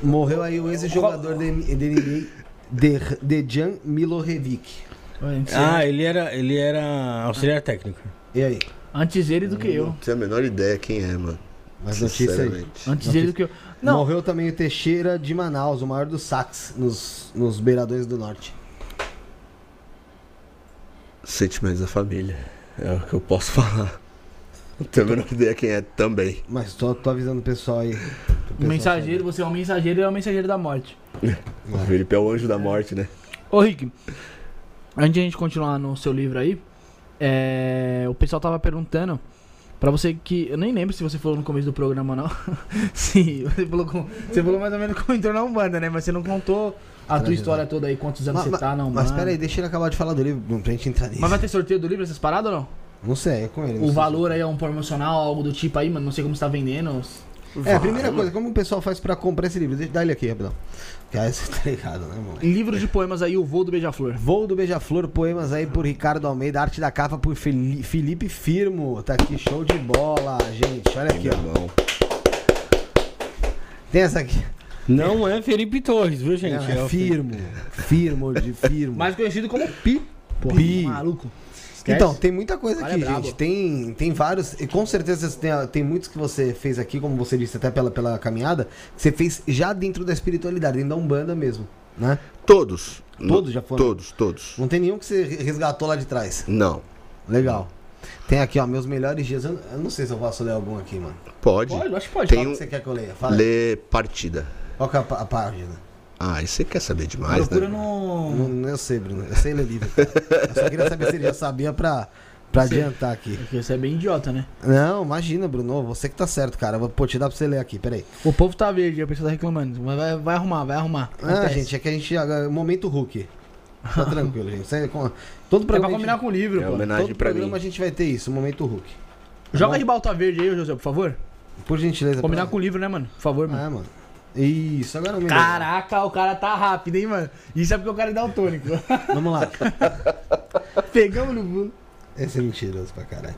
Morreu aí o ex-jogador de, NBA, de, Dejan Milojevic. Ah, ele era, ele era auxiliar técnico. E aí? Antes ele do que eu. Não tenho a menor ideia quem é, mano. Mais notícia aí. Sinceramente. Antes ele do que eu. Não, Morreu também o Teixeira de Manaus, o maior dos saques nos, nos beiradões do norte. Sentimentos da família. É o que eu posso [laughs] falar. Não tenho a menor ideia quem é também. Mas tô, tô avisando o pessoal aí. o mensageiro, você é um mensageiro e é o mensageiro da morte. [laughs] O Felipe é o anjo da morte, né? Ô, Rick, antes de a gente continuar no seu livro aí, é, o pessoal tava perguntando pra você que. Eu nem lembro se você falou no começo do programa ou não. [laughs] Sim, você falou, com- você falou mais ou menos como entrou na Umbanda, né? Mas você não contou a tua história toda aí, quantos anos Ma- você tá na Mas Umbanda. pera aí, deixa ele acabar de falar do livro pra gente entrar nisso. Mas vai ter sorteio do livro, essas paradas ou não? Não sei, é com ele. O valor aí é um promocional, algo do tipo aí, mano. Não sei como você tá vendendo. É, a primeira coisa, como o pessoal faz pra comprar esse livro? Deixa eu dar ele aqui, rapidão. Que aí você tá ligado, né, moleque? Livro de poemas aí, o voo do Beija-Flor. Voo do Beija-Flor, poemas aí por Ricardo Almeida, arte da capa por Feli- Felipe Firmo. Tá aqui, show de bola, gente. Olha aqui, ó. Tem essa aqui. Não é Felipe Torres, viu, gente? Não, é o- firmo. Firmo de firmo. Mais conhecido como Pi. Porra, Pi. maluco. Esquece. Então, tem muita coisa aqui, é gente. Tem, tem vários. E com certeza tem, tem muitos que você fez aqui, como você disse até pela, pela caminhada, que você fez já dentro da espiritualidade, dentro da Umbanda mesmo. Né? Todos. Todos já foram? Todos, todos. Não tem nenhum que você resgatou lá de trás. Não. Legal. Tem aqui, ó, meus melhores dias. Eu, não sei se eu posso ler algum aqui, mano. Pode. Pode, acho que pode. Tem Qual um- que você quer que eu leia? Fala. aí. Lê partida. Qual que é a, a página? Ah, e você quer saber demais, Procura né? no. Não, eu sei, Bruno. Eu sei ler livro. Eu só queria saber se ele já sabia pra, pra adiantar aqui. Porque você é bem idiota, né? Não, imagina, Bruno. Você que tá certo, cara. Vou pô, te dar pra você ler aqui, peraí. O povo tá verde, a pessoa tá reclamando. Mas vai, vai arrumar, vai arrumar. Ah, Acontece. gente, é que a gente. agora, Momento Hulk. Tá [laughs] tranquilo, gente. Você- com- todo É programa. pra a combinar com o livro, É pô. homenagem todo pra programa mim. a gente vai ter isso, Momento Hulk. Joga bom? de balta verde aí, José, por favor. Por gentileza. Combinar pra- com o livro, né, mano? Por favor, mano. Ah, mano. Isso, agora me Caraca, o cara tá rápido, hein, mano? Isso é porque o cara é daltônico. [laughs] Vamos lá. [laughs] Pegamos no pulo. Esse é mentiroso pra caralho.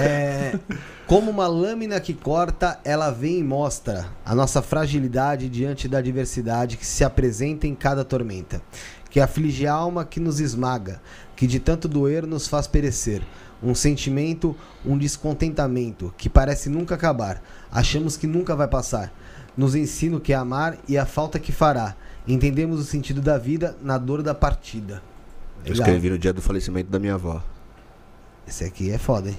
É, como uma lâmina que corta, ela vem e mostra a nossa fragilidade diante da adversidade que se apresenta em cada tormenta. Que aflige a alma que nos esmaga, que de tanto doer nos faz perecer. Um sentimento, um descontentamento que parece nunca acabar. Achamos que nunca vai passar. Nos ensina o que é amar e a falta que fará. Entendemos o sentido da vida na dor da partida. Eu Legal. escrevi no dia do falecimento da minha avó. Esse aqui é foda, hein?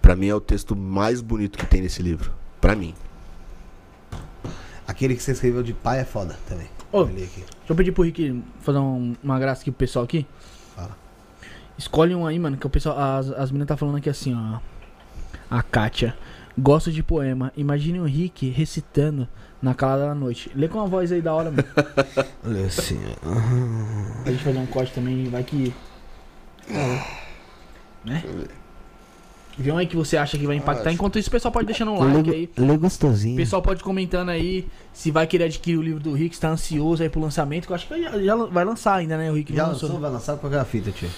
Pra mim é o texto mais bonito que tem nesse livro. Pra mim. Aquele que você escreveu de pai é foda também. Ô. Aqui. Deixa eu pedir pro Rick fazer um- uma graça aqui pro pessoal aqui. Fala. Escolhe um aí, mano, que o pessoal. As, as meninas tá falando aqui assim, ó. A Kátia. Gosto de poema. Imagine o Rick recitando na calada da noite. Lê com uma voz aí da hora, mano. [laughs] Olha assim. Pra gente fazer um corte também, vai que. Né? Vê um aí que você acha que vai impactar. Enquanto isso, o pessoal pode deixando um like aí. Lê O gostosinho. pessoal pode comentando aí se vai querer adquirir o livro do Rick, se tá ansioso aí pro lançamento. Que eu acho que já, já vai lançar ainda, né? O Rick Já lançou. lançou? Vai lançar qual que é a fita, tio?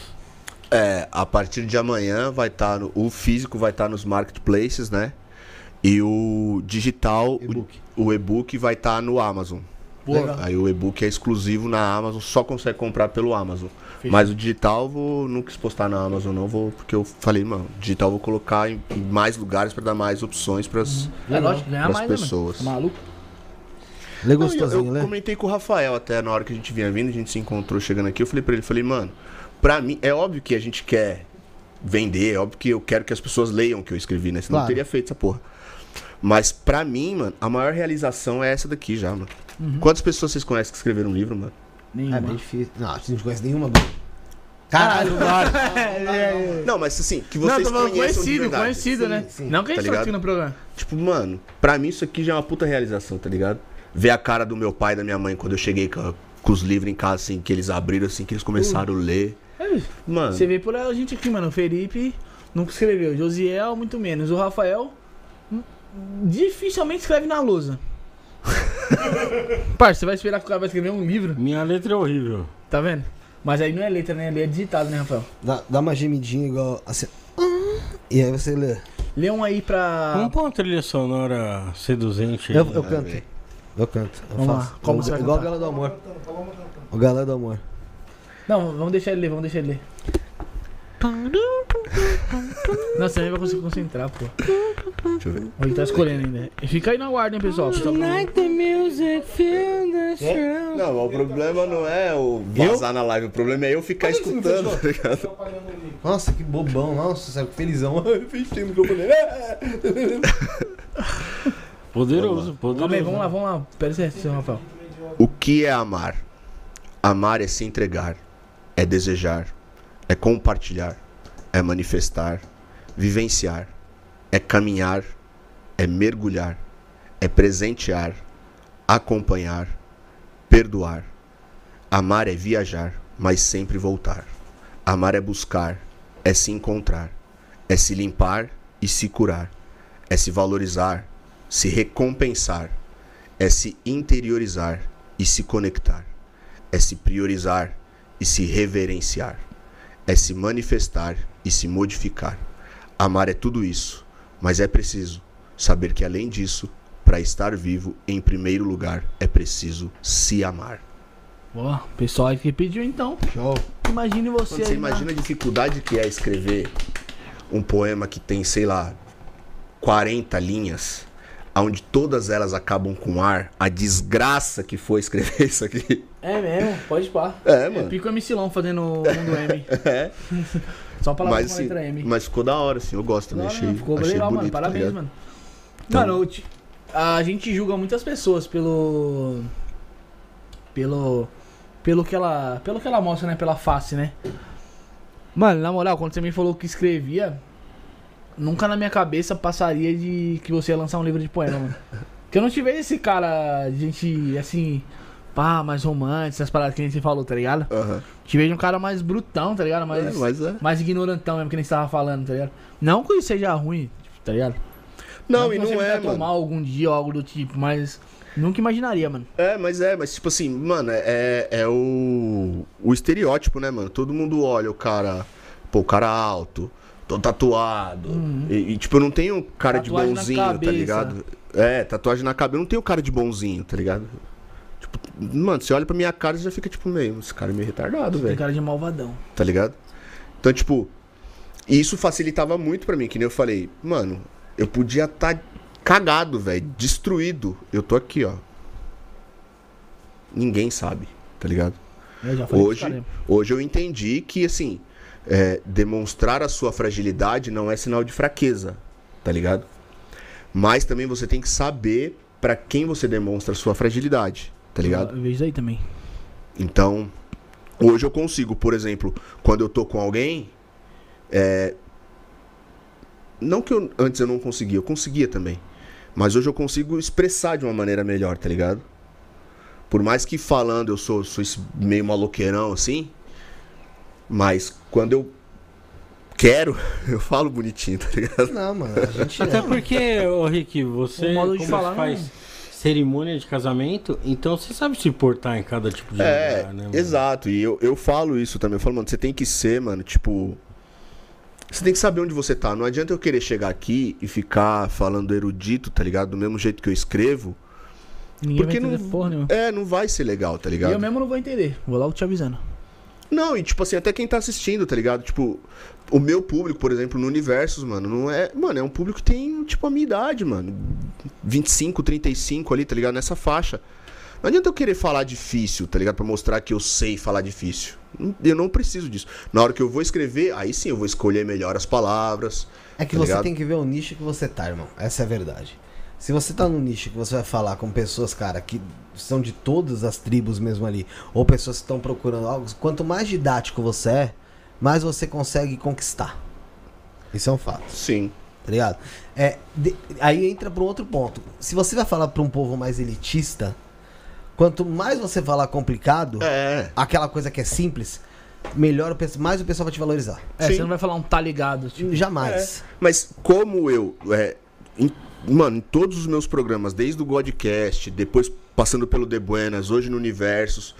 É, a partir de amanhã vai estar no. O físico vai estar nos marketplaces, né? E o digital, o- E-book. o e-book vai estar no Amazon. Legal. Aí o e-book é exclusivo na Amazon, só consegue comprar pelo Amazon. Fechou. Mas o digital eu vou, não quis postar na Amazon não, vou, porque eu falei, mano, digital eu vou colocar em, em mais lugares pra dar mais opções pras É lógico, ganhar pras mais, né, pessoas. Tá maluco? Lê eu, gostosinho, eu lê. comentei com o Rafael até na hora que a gente vinha vindo, a gente se encontrou chegando aqui, eu falei pra ele, falei, mano, pra mim, é óbvio que a gente quer vender, é óbvio que eu quero que as pessoas leiam o que eu escrevi, né? Senão eu Claro. teria feito essa porra. Mas pra mim, mano, a maior realização é essa daqui já, mano. Uhum. Quantas pessoas vocês conhecem que escreveram um livro, mano? Nenhuma. É bem difícil. Não, a gente não conhece nenhuma, Bruno. Caralho, [laughs] Não, mas assim, que Não, vocês tô falando conheçam de conhecido, verdade. conhecido, Sim, né? sim. Não que a Tá gente tá ligado? assistindo o programa. Tipo, mano, pra mim isso aqui já é uma puta realização, tá ligado? Ver a cara do meu pai e da minha mãe quando eu cheguei com, com os livros em casa, assim, que eles abriram, assim, que eles começaram a ler. É, Mano, Você vê por a gente aqui, mano. O Felipe nunca escreveu. Josiel, muito menos. O Rafael dificilmente escreve na lousa. [laughs] Parça, você vai esperar que o cara vai escrever um livro, Minha letra é horrível. tá vendo? Mas aí não é letra, né? Ali é digitado, né, Rafael? dá, dá uma gemidinha igual assim. E aí você lê. Lê um aí pra. Vamos pôr uma trilha sonora seduzente aí. Eu, eu canto. Eu canto. Eu Vamos lá. faço. Como Eu- você igual a cantar? Gala do Amor. O Galã do Amor. Não, vamos deixar ele ler, vamos deixar ele ler. Nossa, nem vai conseguir concentrar, pô. deixa eu ver. Ele tá escolhendo ainda. Fica aí na guarda, hein, pessoal. Pessoal, the music, feel the sound. Não, o problema não é o vazar na live, o problema é eu ficar escutando, tá ligado? Nossa, que bobão. Nossa, sério, felizão. [laughs] Fechei o microfone. [laughs] Poderoso, poderoso. Calma aí, vamos lá, vamos lá. Pera aí, seu Rafael. O que é amar? Amar é se entregar, é desejar, é compartilhar, é manifestar, vivenciar, é caminhar, é mergulhar, é presentear, acompanhar, perdoar. Amar é viajar, mas sempre voltar. Amar é buscar, é se encontrar, é se limpar e se curar, é se valorizar, se recompensar, é se interiorizar e se conectar, é se priorizar e se reverenciar, é se manifestar e se modificar. Amar é tudo isso, mas é preciso saber que além disso, Para estar vivo, em primeiro lugar, é preciso se amar. Ó, o pessoal aí que pediu então. Show. Imagine você Quando você na- imagina a dificuldade que é escrever um poema que tem, sei lá, 40 linhas, onde todas elas acabam com ar, a desgraça que foi escrever [laughs] isso aqui. É mesmo, pode pá. É, mano. Pico MC Long fazendo [laughs] o mundo M. É. Só palavras Mas, com assim, letra M. mas ficou da hora, assim, eu gosto hora, achei, ficou achei legal, bonito, mano. tá Parabéns, ligado? mano. Então- Mano, te- a gente julga muitas pessoas pelo. Pelo. Pelo que ela. Pelo que ela mostra, né? Pela face, né? Mano, na moral, quando você me falou que escrevia, nunca na minha cabeça passaria de que você ia lançar um livro de poema, mano. Porque eu não te vejo esse cara, gente, assim, pá, mais romântico, essas paradas que nem você falou, tá ligado? Te vejo um cara mais brutão, tá ligado? Mais, É, mas é. mais ignorantão mesmo, que nem você tava falando, tá ligado? Não que isso seja ruim, tá ligado? Não, que e não é, mano. mal algum dia ou algo do tipo, mas nunca imaginaria, mano. É, mas é, mas tipo assim, mano, é, é o, o estereótipo, né, mano? Todo mundo olha o cara, pô, o cara alto, todo tatuado. E, e, tipo, eu não tenho cara Uhum. Tatuagem de bonzinho, tá ligado? É, tatuagem na cabeça, eu não tenho cara de bonzinho, tá ligado? Tipo, mano, você olha pra minha cara e já fica tipo meio, esse cara é meio retardado, Tem velho. cara de malvadão. tá ligado? Então, tipo, isso facilitava muito pra mim, que nem eu falei, mano, eu podia estar cagado, velho, destruído. Eu tô aqui, ó. Ninguém sabe, tá ligado? Falei Hoje, hoje eu entendi que, assim, é, demonstrar a sua fragilidade não é sinal de fraqueza, tá ligado? Mas também você tem que saber pra quem você demonstra a sua fragilidade, tá ligado? Eu vejo aí também. Então, hoje eu consigo, por exemplo, quando eu tô com alguém, é... não que eu, antes eu não conseguia, eu conseguia também. Mas hoje eu consigo expressar de uma maneira melhor, tá ligado? Por mais que falando eu sou, sou meio maloqueirão assim, mas quando eu quero, [laughs] eu falo bonitinho, tá ligado? Não, mano, a gente Até é. porque, ô Rick, você modo de como falar faz não- cerimônia de casamento, então você sabe se portar em cada tipo de É, lugar, né? mano? exato. E eu, eu falo isso também. Eu falo, mano, você tem que ser, mano, tipo. Você tem que saber onde você tá. Não adianta eu querer chegar aqui e ficar falando erudito, tá ligado? Do mesmo jeito que eu escrevo. Ninguém Porque vai não. entender porra nenhuma. É, não vai ser legal, tá E ligado? eu mesmo não vou entender. Vou logo te avisando. Não, e tipo assim, até quem tá assistindo, tá ligado? Tipo, o meu público, por exemplo, no Universos, mano, não é. Mano, é um público que tem, tipo, a minha idade, mano. 25, 35 ali, tá ligado? Nessa faixa. Não adianta eu querer falar difícil, tá ligado? Pra mostrar que eu sei falar difícil. Eu não preciso disso. Na hora que eu vou escrever, aí sim eu vou escolher melhor as palavras. É que tá você ligado? tem que ver o nicho que você tá, irmão. Essa é a verdade. Se você tá no nicho que você vai falar com pessoas, cara, que são de todas as tribos mesmo ali, ou pessoas que estão procurando algo, quanto mais didático você é, mais você consegue conquistar. Isso é um fato, Sim. tá ligado? É, de- aí entra para um outro ponto. Se você vai falar para um povo mais elitista, quanto mais você falar complicado, É. aquela coisa que é simples, melhor mais o pessoal vai te valorizar. É, você não vai falar um tá ligado. Tipo, Jamais. Mas como eu. é, mano, em todos os meus programas, desde o Godcast, depois passando pelo The Buenas, hoje no Universos,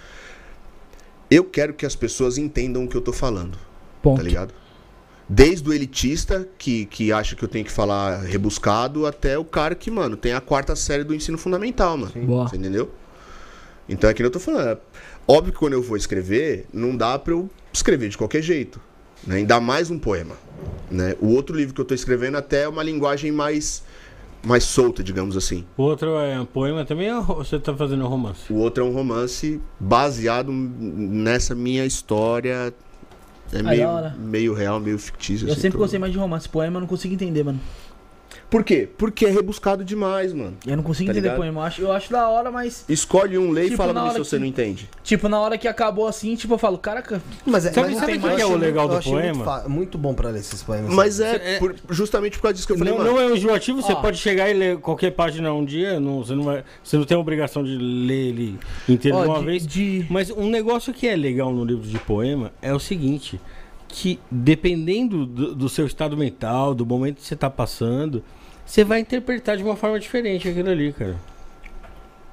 eu quero que as pessoas entendam o que eu tô falando, ponto. tá ligado? Desde o elitista, que, que acha que eu tenho que falar rebuscado, até o cara que, mano, tem a quarta série do ensino fundamental, mano. Boa. Você entendeu? Então é que eu tô falando. é Óbvio que quando eu vou escrever, não dá pra eu escrever de qualquer jeito. Né? Ainda mais um poema. Né? O outro livro que eu tô escrevendo até é uma linguagem mais, mais solta, digamos assim. O outro é um poema também ou você tá fazendo um romance? O outro é um romance baseado nessa minha história. É da meio, meio real, meio fictício. Eu assim, sempre tô- gostei mais de romance. Poema eu não consigo entender, mano. Por quê? Porque é rebuscado demais, mano. Eu não consigo Tá entender ligado? poema. Eu acho, eu acho da hora, mas. Escolhe um, lê e Tipo, fala na pra mim se você não entende. Tipo, na hora que acabou assim, tipo, eu falo, caraca. Mas, é, Sabe- mas sabe o que é o legal muito- do Muito, poema? fa- muito bom pra ler esses poemas. Mas é, É- por- justamente por causa disso que eu falei, não, mano. não é enjoativo, você Ó. pode chegar e ler qualquer página um dia, não, você, não vai, você não tem a obrigação de ler ele inteiro Ó, de uma de- vez. de- Mas um negócio que é legal no livro de poema é o seguinte, que dependendo do, do seu estado mental, do momento que você está passando, você vai interpretar de uma forma diferente aquilo ali, cara.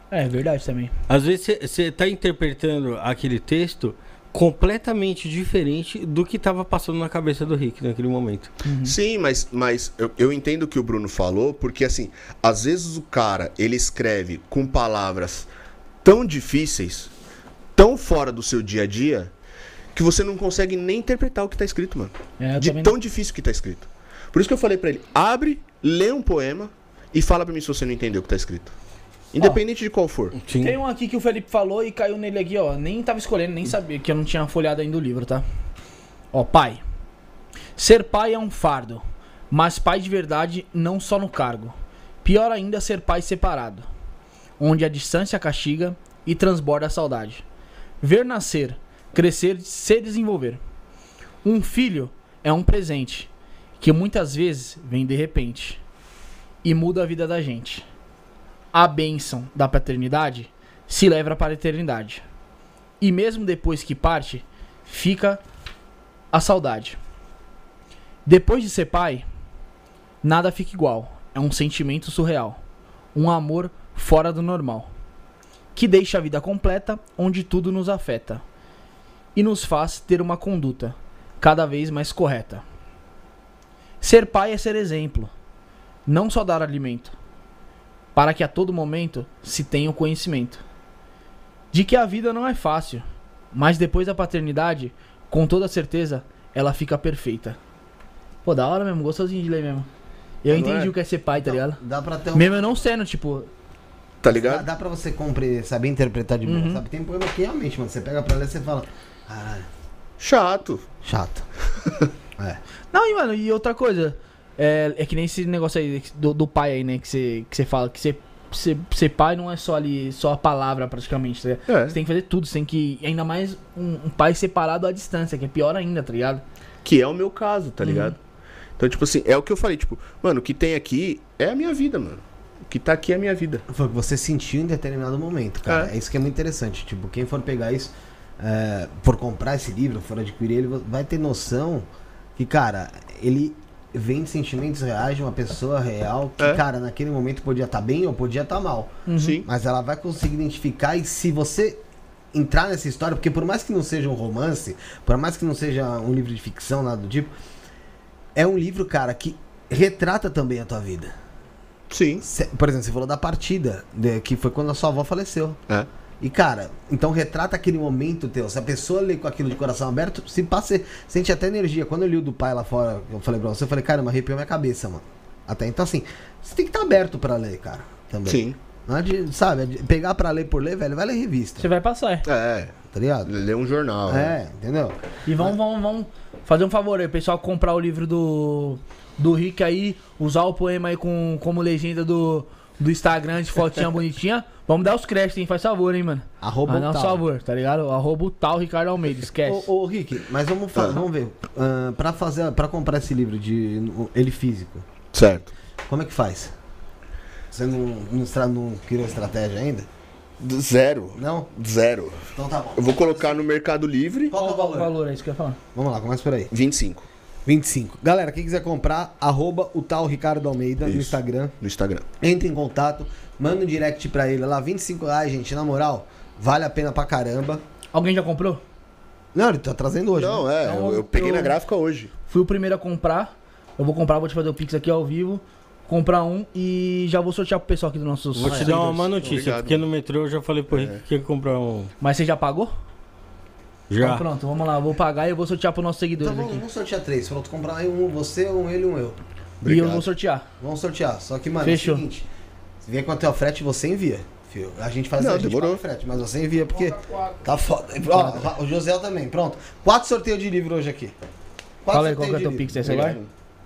É verdade também. Às vezes você- está interpretando aquele texto completamente diferente do que tava passando na cabeça do Rick naquele momento. Sim, mas, mas eu, eu entendo o que o Bruno falou, porque assim, às vezes o cara, ele escreve com palavras tão difíceis, tão fora do seu dia a dia, que você não consegue nem interpretar o que tá escrito, mano. É, de tão difícil que tá escrito. Por isso que eu falei pra ele, abre, lê um poema e fala pra mim se você não entendeu o que tá escrito. Independente de qual for. Sim. Tem um aqui que o Felipe falou e caiu nele aqui, ó. Nem tava escolhendo, nem sabia que eu não tinha folhado ainda o livro, tá? Ó, pai. Ser pai é um fardo, mas pai de verdade não só no cargo. Pior ainda ser pai separado, onde a distância castiga e transborda a saudade. Ver nascer, crescer, se desenvolver. Um filho é um presente que muitas vezes vem de repente e muda a vida da gente a bênção da paternidade se leva para a eternidade. E mesmo depois que parte, fica a saudade. Depois de ser pai, nada fica igual. É um sentimento surreal. Um amor fora do normal. Que deixa a vida completa, onde tudo nos afeta. E nos faz ter uma conduta cada vez mais correta. Ser pai é ser exemplo. Não só dar alimento para que a todo momento se tenha o conhecimento de que a vida não é fácil, mas depois da paternidade, com toda certeza, ela fica perfeita. Pô, da hora mesmo, gostosinho de ler mesmo. Eu Não entendi o que é ser pai, tá ligado? Dá pra ter um. Mesmo eu não sendo, tipo, Tá Dá, ligado? dá pra você compreender, saber interpretar de boa, Uhum. sabe? Tem poema que realmente, mano, você pega pra ler e você fala. Caralho, Chato. chato. [laughs] é. Não, e mano, e outra coisa, é, é que nem esse negócio aí do, do pai aí, né, que você, que você fala, que você, ser, ser pai não é só ali, só a palavra praticamente, tá ligado? É. Você tem que fazer tudo, você tem que, ainda mais um, um pai separado à distância, que é pior ainda, tá ligado? Que é o meu caso, Uhum. tá ligado? Então, tipo assim, é o que eu falei, tipo, mano, o que tem aqui é a minha vida, mano. O que tá aqui é a minha vida. Foi o que você sentiu em determinado momento, cara. É. É, isso que é muito interessante. Tipo, quem for pegar isso, é, for comprar esse livro, for adquirir ele, vai ter noção que, cara, ele vem de sentimentos reais de uma pessoa real que, É. cara, naquele momento podia estar bem ou podia estar mal. Sim. Mas ela vai conseguir identificar e se você entrar nessa história, porque por mais que não seja um romance, por mais que não seja um livro de ficção, nada do tipo, é um livro, cara, que retrata também a tua vida. Sim. Por exemplo, você falou da partida, de- que foi quando a sua avó faleceu. É. E, cara, então retrata aquele momento teu. Se a pessoa lê com aquilo de coração aberto, se passa, sente até energia. Quando eu li o do pai lá fora, eu falei pra você, eu falei, caramba, arrepiou minha cabeça, mano. Até então, assim, você tem que estar aberto pra ler, cara. Também. Sim. Não é de, sabe, é de pegar pra ler por ler, velho, vai ler revista. Você vai passar. É. Tá ligado? Ler um jornal. É, entendeu? E vamos, vamos, vamos fazer um favor aí, o pessoal comprar o livro do, do Rick aí, usar o poema aí com, como legenda do, do Instagram de fotinha bonitinha. Vamos dar os créditos, hein? Faz favor, hein, mano. Arroba dá o um tal. favor, tá ligado? Arroba o tal Ricardo Almeida, esquece. Ô, ô, Rick, mas vamos, fa- Ah. vamos ver. ah, pra, fazer, pra comprar esse livro, de ele físico, Certo. como é que faz? Você não, não, estra- não criou estratégia ainda? D- Zero. Não? Zero. Então tá bom. Eu vou colocar no Mercado Livre Qual que é o valor? valor é isso que eu ia falar? Vamos lá, começa por aí. 25 25. Galera, quem quiser comprar, arroba o tal Ricardo Almeida no Isso. Instagram. no Instagram. Entre em contato, manda um direct pra ele lá, 25 reais, gente, na moral, vale a pena pra caramba. Alguém já comprou? Não, ele tá trazendo hoje. Não, né? é, Então, eu, eu peguei eu- na gráfica hoje. Fui o primeiro a comprar. Eu vou comprar, vou te fazer o Pix aqui ao vivo. Comprar um e já vou sortear pro pessoal aqui dos nossos Vou te dar uma má notícia, Obrigado. porque no metrô eu já falei pro Rick que ia comprar um. Mas você já pagou? Já. Então pronto, vamos lá, vou pagar e eu vou sortear pros nossos seguidores Então vamos, aqui. vamos sortear três. Falou, tu comprar aí um você, um ele e um eu. E eu Obrigado. vou sortear. Vamos sortear. Só que, mano, Fechou. é o seguinte: se vier quanto é o frete, você envia. Fio. A gente faz Não, a gente demorou. o frete, mas você envia porque tá foda. Ó, o José também, pronto. Quatro sorteios de livro hoje aqui. Quatro Fala aí qual que é sorteios teu Pix, é celular?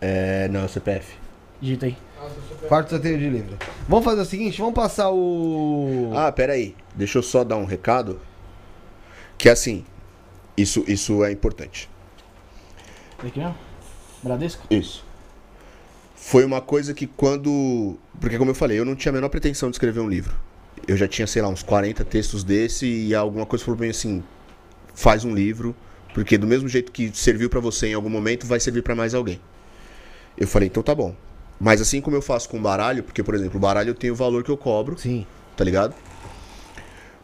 É, não, CPF. Digita aí. Quarto sorteio de livro. Vamos fazer o seguinte, vamos passar o. Ah, pera aí. Deixa eu só dar um recado. Que é assim, isso, isso é importante. Aqui mesmo? Bradesco? Isso. Foi uma coisa que quando. Porque, como eu falei, eu não tinha a menor pretensão de escrever um livro. Eu já tinha, sei lá, uns 40 textos desse e alguma coisa falou pra mim assim: faz um livro, porque do mesmo jeito que serviu pra você em algum momento, vai servir pra mais alguém. Eu falei: então tá bom. Mas assim como eu faço com baralho, porque, por exemplo, o baralho eu tenho o valor que eu cobro, Sim. tá ligado?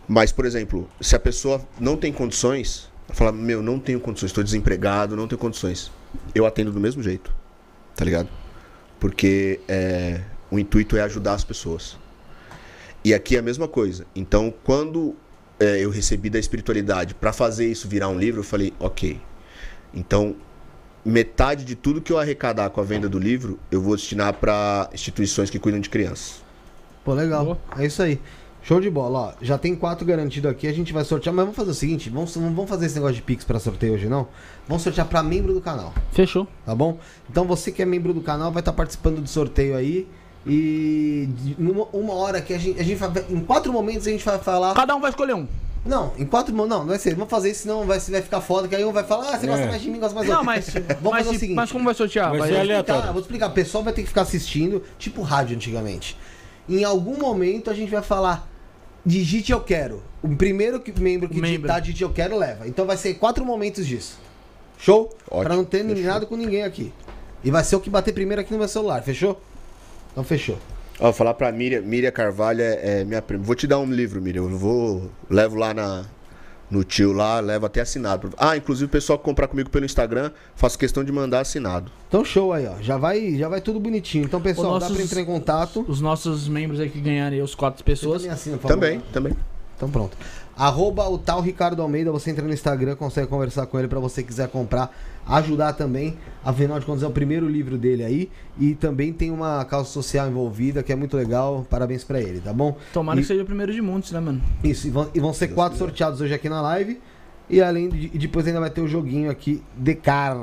Mas, por exemplo, se a pessoa não tem condições, Fala, meu, não tenho condições, estou desempregado, não tenho condições. Eu atendo do mesmo jeito, tá ligado? Porque é, o intuito é ajudar as pessoas. E aqui é a mesma coisa. Então, quando é, eu recebi da espiritualidade para fazer isso virar um livro, eu falei, ok. Então, metade de tudo que eu arrecadar com a venda do livro, eu vou destinar para instituições que cuidam de crianças. Pô, legal. Boa. É isso aí. Show de bola, ó. Já tem quatro garantidos aqui, a gente vai sortear, mas vamos fazer o seguinte, vamos, não vamos fazer esse negócio de Pix pra sorteio hoje, não. Vamos sortear pra membro do canal, Fechou. tá bom? Então você que é membro do canal vai estar participando do sorteio aí. E numa, uma hora que a gente, a gente vai. Em quatro momentos a gente vai falar. Cada um vai escolher um. Não, em quatro momentos. Não, não vai ser. Vamos fazer isso, senão vai, vai ficar foda. Que aí um vai falar, ah, você gosta É. mais de mim, gosta mais de Não, mas, Vamos mas, fazer o seguinte. mas como vai sortear? Vai Vai- ser Vou aleatório. explicar, vou explicar. O pessoal vai ter que ficar assistindo, tipo rádio antigamente. Em algum momento a gente vai falar, digite eu quero. O primeiro que, membro que Membro. digitar digite eu quero leva. Então vai ser quatro momentos disso. Show? Ótimo, pra não ter fechou. nada com ninguém aqui. E vai ser o que bater primeiro aqui no meu celular, fechou? Então fechou. Ó, vou falar pra Miriam, Miriam Carvalho é, é minha prima. Vou te dar um livro, Miriam. Eu vou. Levo lá na, no tio lá, levo até assinado. Ah, inclusive o pessoal que comprar comigo pelo Instagram, faço questão de mandar assinado. Então show aí, ó. Já vai, já vai tudo bonitinho. Então, pessoal, Os dá nossos- pra entrar em contato. Os nossos membros aí que ganharem os quatro pessoas. também assina. Também, também. Então pronto. Arroba o tal Ricardo Almeida, você entra no Instagram, consegue conversar com ele pra você quiser comprar, ajudar também. Afinal de contas, é o primeiro livro dele aí. E também tem uma causa social envolvida, que é muito legal. Parabéns pra ele, tá bom? Tomara E- que seja o primeiro de muitos, né, mano? Isso, e vão, e vão ser quatro sorteados hoje aqui na live. E além de, e depois ainda vai ter o joguinho aqui de cara.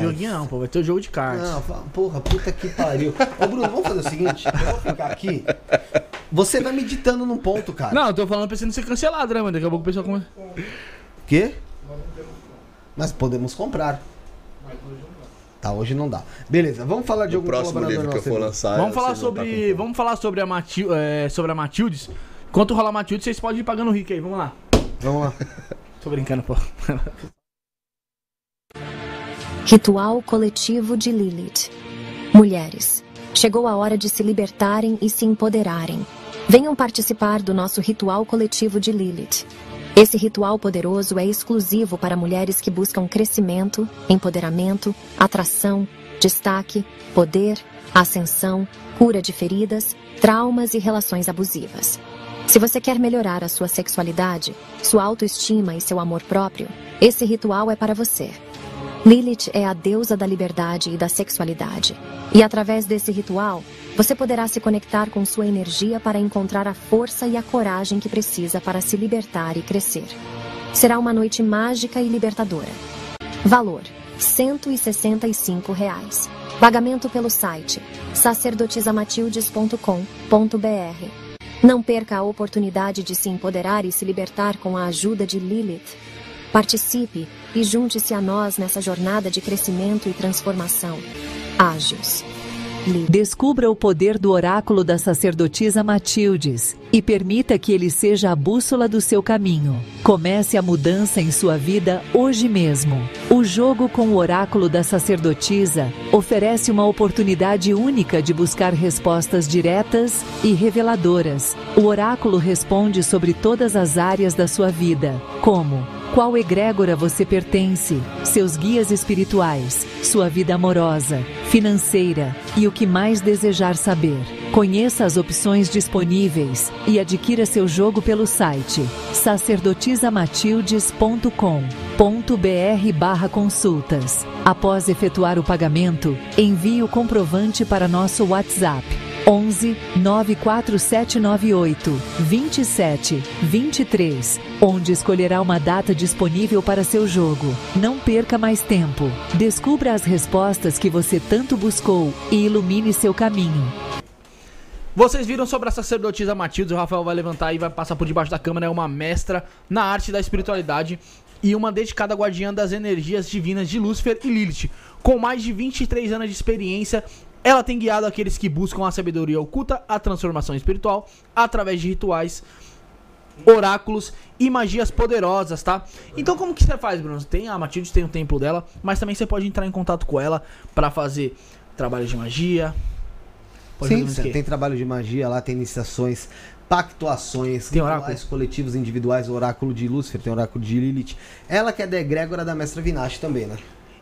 Joguinho não, pô. Vai ter o jogo de cartas. Não, porra, puta que pariu. [laughs] Ô Bruno, vamos fazer o seguinte, eu vou ficar aqui. Você vai meditando num ponto, cara. Não, eu tô falando pra você não ser cancelado, né, mano? Daqui a pouco o pessoal começa. Quê? Mas podemos comprar. Tá, hoje não dá. Beleza, vamos falar de No algum próximo colaborador livro que eu for lançar. Vamos falar tá sobre. com- Vamos falar sobre a, Matil, é, sobre a Matildes. Enquanto rolar Matildes, vocês podem ir pagando o Rick aí. Vamos lá. Vamos lá. [laughs] Tô brincando, pô. [laughs] Ritual coletivo de Lilith. Mulheres, chegou a hora de se libertarem e se empoderarem. Venham participar do nosso ritual coletivo de Lilith. Esse ritual poderoso é exclusivo para mulheres que buscam crescimento, empoderamento, atração, destaque, poder, ascensão, cura de feridas, traumas e relações abusivas. Se você quer melhorar a sua sexualidade, sua autoestima e seu amor próprio, esse ritual é para você. Lilith é a deusa da liberdade e da sexualidade. E através desse ritual, você poderá se conectar com sua energia para encontrar a força e a coragem que precisa para se libertar e crescer. Será uma noite mágica e libertadora. Valor: 165 reais. Pagamento pelo site sacerdotisamatildes.com.br. Não perca a oportunidade de se empoderar e se libertar com a ajuda de Lilith. Participe e junte-se a nós nessa jornada de crescimento e transformação. Ágios. Descubra o poder do oráculo da sacerdotisa Matildes e permita que ele seja a bússola do seu caminho. Comece a mudança em sua vida hoje mesmo. O jogo com o oráculo da sacerdotisa oferece uma oportunidade única de buscar respostas diretas e reveladoras. O oráculo responde sobre todas as áreas da sua vida, como qual egrégora você pertence, seus guias espirituais, sua vida amorosa, financeira e o que mais desejar saber. Conheça as opções disponíveis e adquira seu jogo pelo site sacerdotisamatildes.com.br consultas. Após efetuar o pagamento, envie o comprovante para nosso WhatsApp 11 94798 27 23, onde escolherá uma data disponível para seu jogo. Não perca mais tempo. Descubra as respostas que você tanto buscou e ilumine seu caminho. Vocês viram sobre a sacerdotisa Matildes, o Rafael vai levantar e vai passar por debaixo da câmera, é uma mestra na arte da espiritualidade e uma dedicada guardiã das energias divinas de Lúcifer e Lilith. Com mais de 23 anos de experiência, ela tem guiado aqueles que buscam a sabedoria oculta, a transformação espiritual, através de rituais, oráculos e magias poderosas, tá? Então como que você faz, Bruno? Tem a Matilde, tem o templo dela, mas também você pode entrar em contato com ela pra fazer trabalhos de magia. Sim, tem trabalho de magia lá, tem iniciações pactuações, Tem rituais coletivos, individuais, oráculo de Lúcifer, tem oráculo de Lilith. Ela que é da egrégora da Mestra Vinache também, né?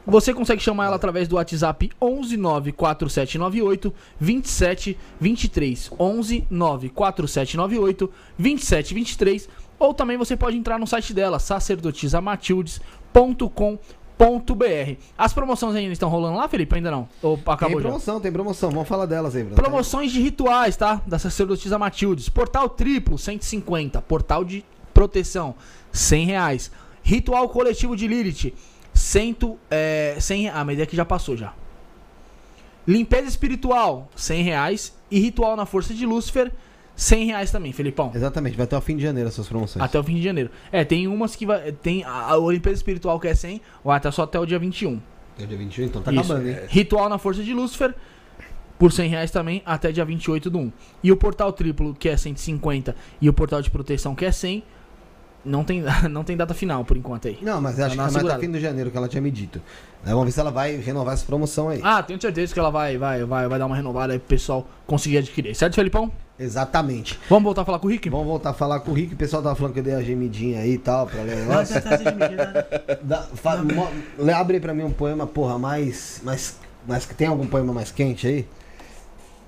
Você consegue chamar ela através do WhatsApp 11 94798 2723. 11 94798 2723. Ou também você pode entrar no site dela, sacerdotisamatildes.com.br. As promoções ainda estão rolando lá, Felipe? Ainda não? Ou acabou tem já? promoção, tem promoção. Vamos falar delas aí, Bruno. Promoções de rituais, tá? Da sacerdotisa Matildes. Portal triplo, 150. Portal de proteção, 100 reais. Ritual coletivo de Lilith, 100, é, 100 Ah, mas daqui já passou já. Limpeza espiritual, 100 reais. E ritual na força de Lúcifer, 100 reais também, Felipão. Exatamente, vai até o fim de janeiro essas promoções. Até o fim de janeiro. É, tem umas que vai. Tem a, a limpeza espiritual que é 100, vai até só até o dia 21. É dia 21, então tá Isso. acabando, hein? Ritual na Força de Lúcifer, por 100 reais também, até dia 28 do 1. E o portal triplo, que é 150, e o portal de proteção, que é 100, não tem, [laughs] não tem data final por enquanto aí. Não, mas Tá acho que é mais fim de janeiro que ela tinha me dito. Aí vamos ver se ela vai renovar essa promoção aí. Ah, tenho certeza que ela vai, vai, vai, vai dar uma renovada aí pro pessoal conseguir adquirir. Certo, Felipão? Exatamente. Vamos voltar a falar com o Rick? Vamos voltar a falar com o Rick. O pessoal tava falando que eu dei a gemidinha aí e tal, pra ler o negócio. [laughs] Dá- fa- mo- lê- abre aí pra mim um poema, porra, mais, mais, mais. Tem algum poema mais quente aí?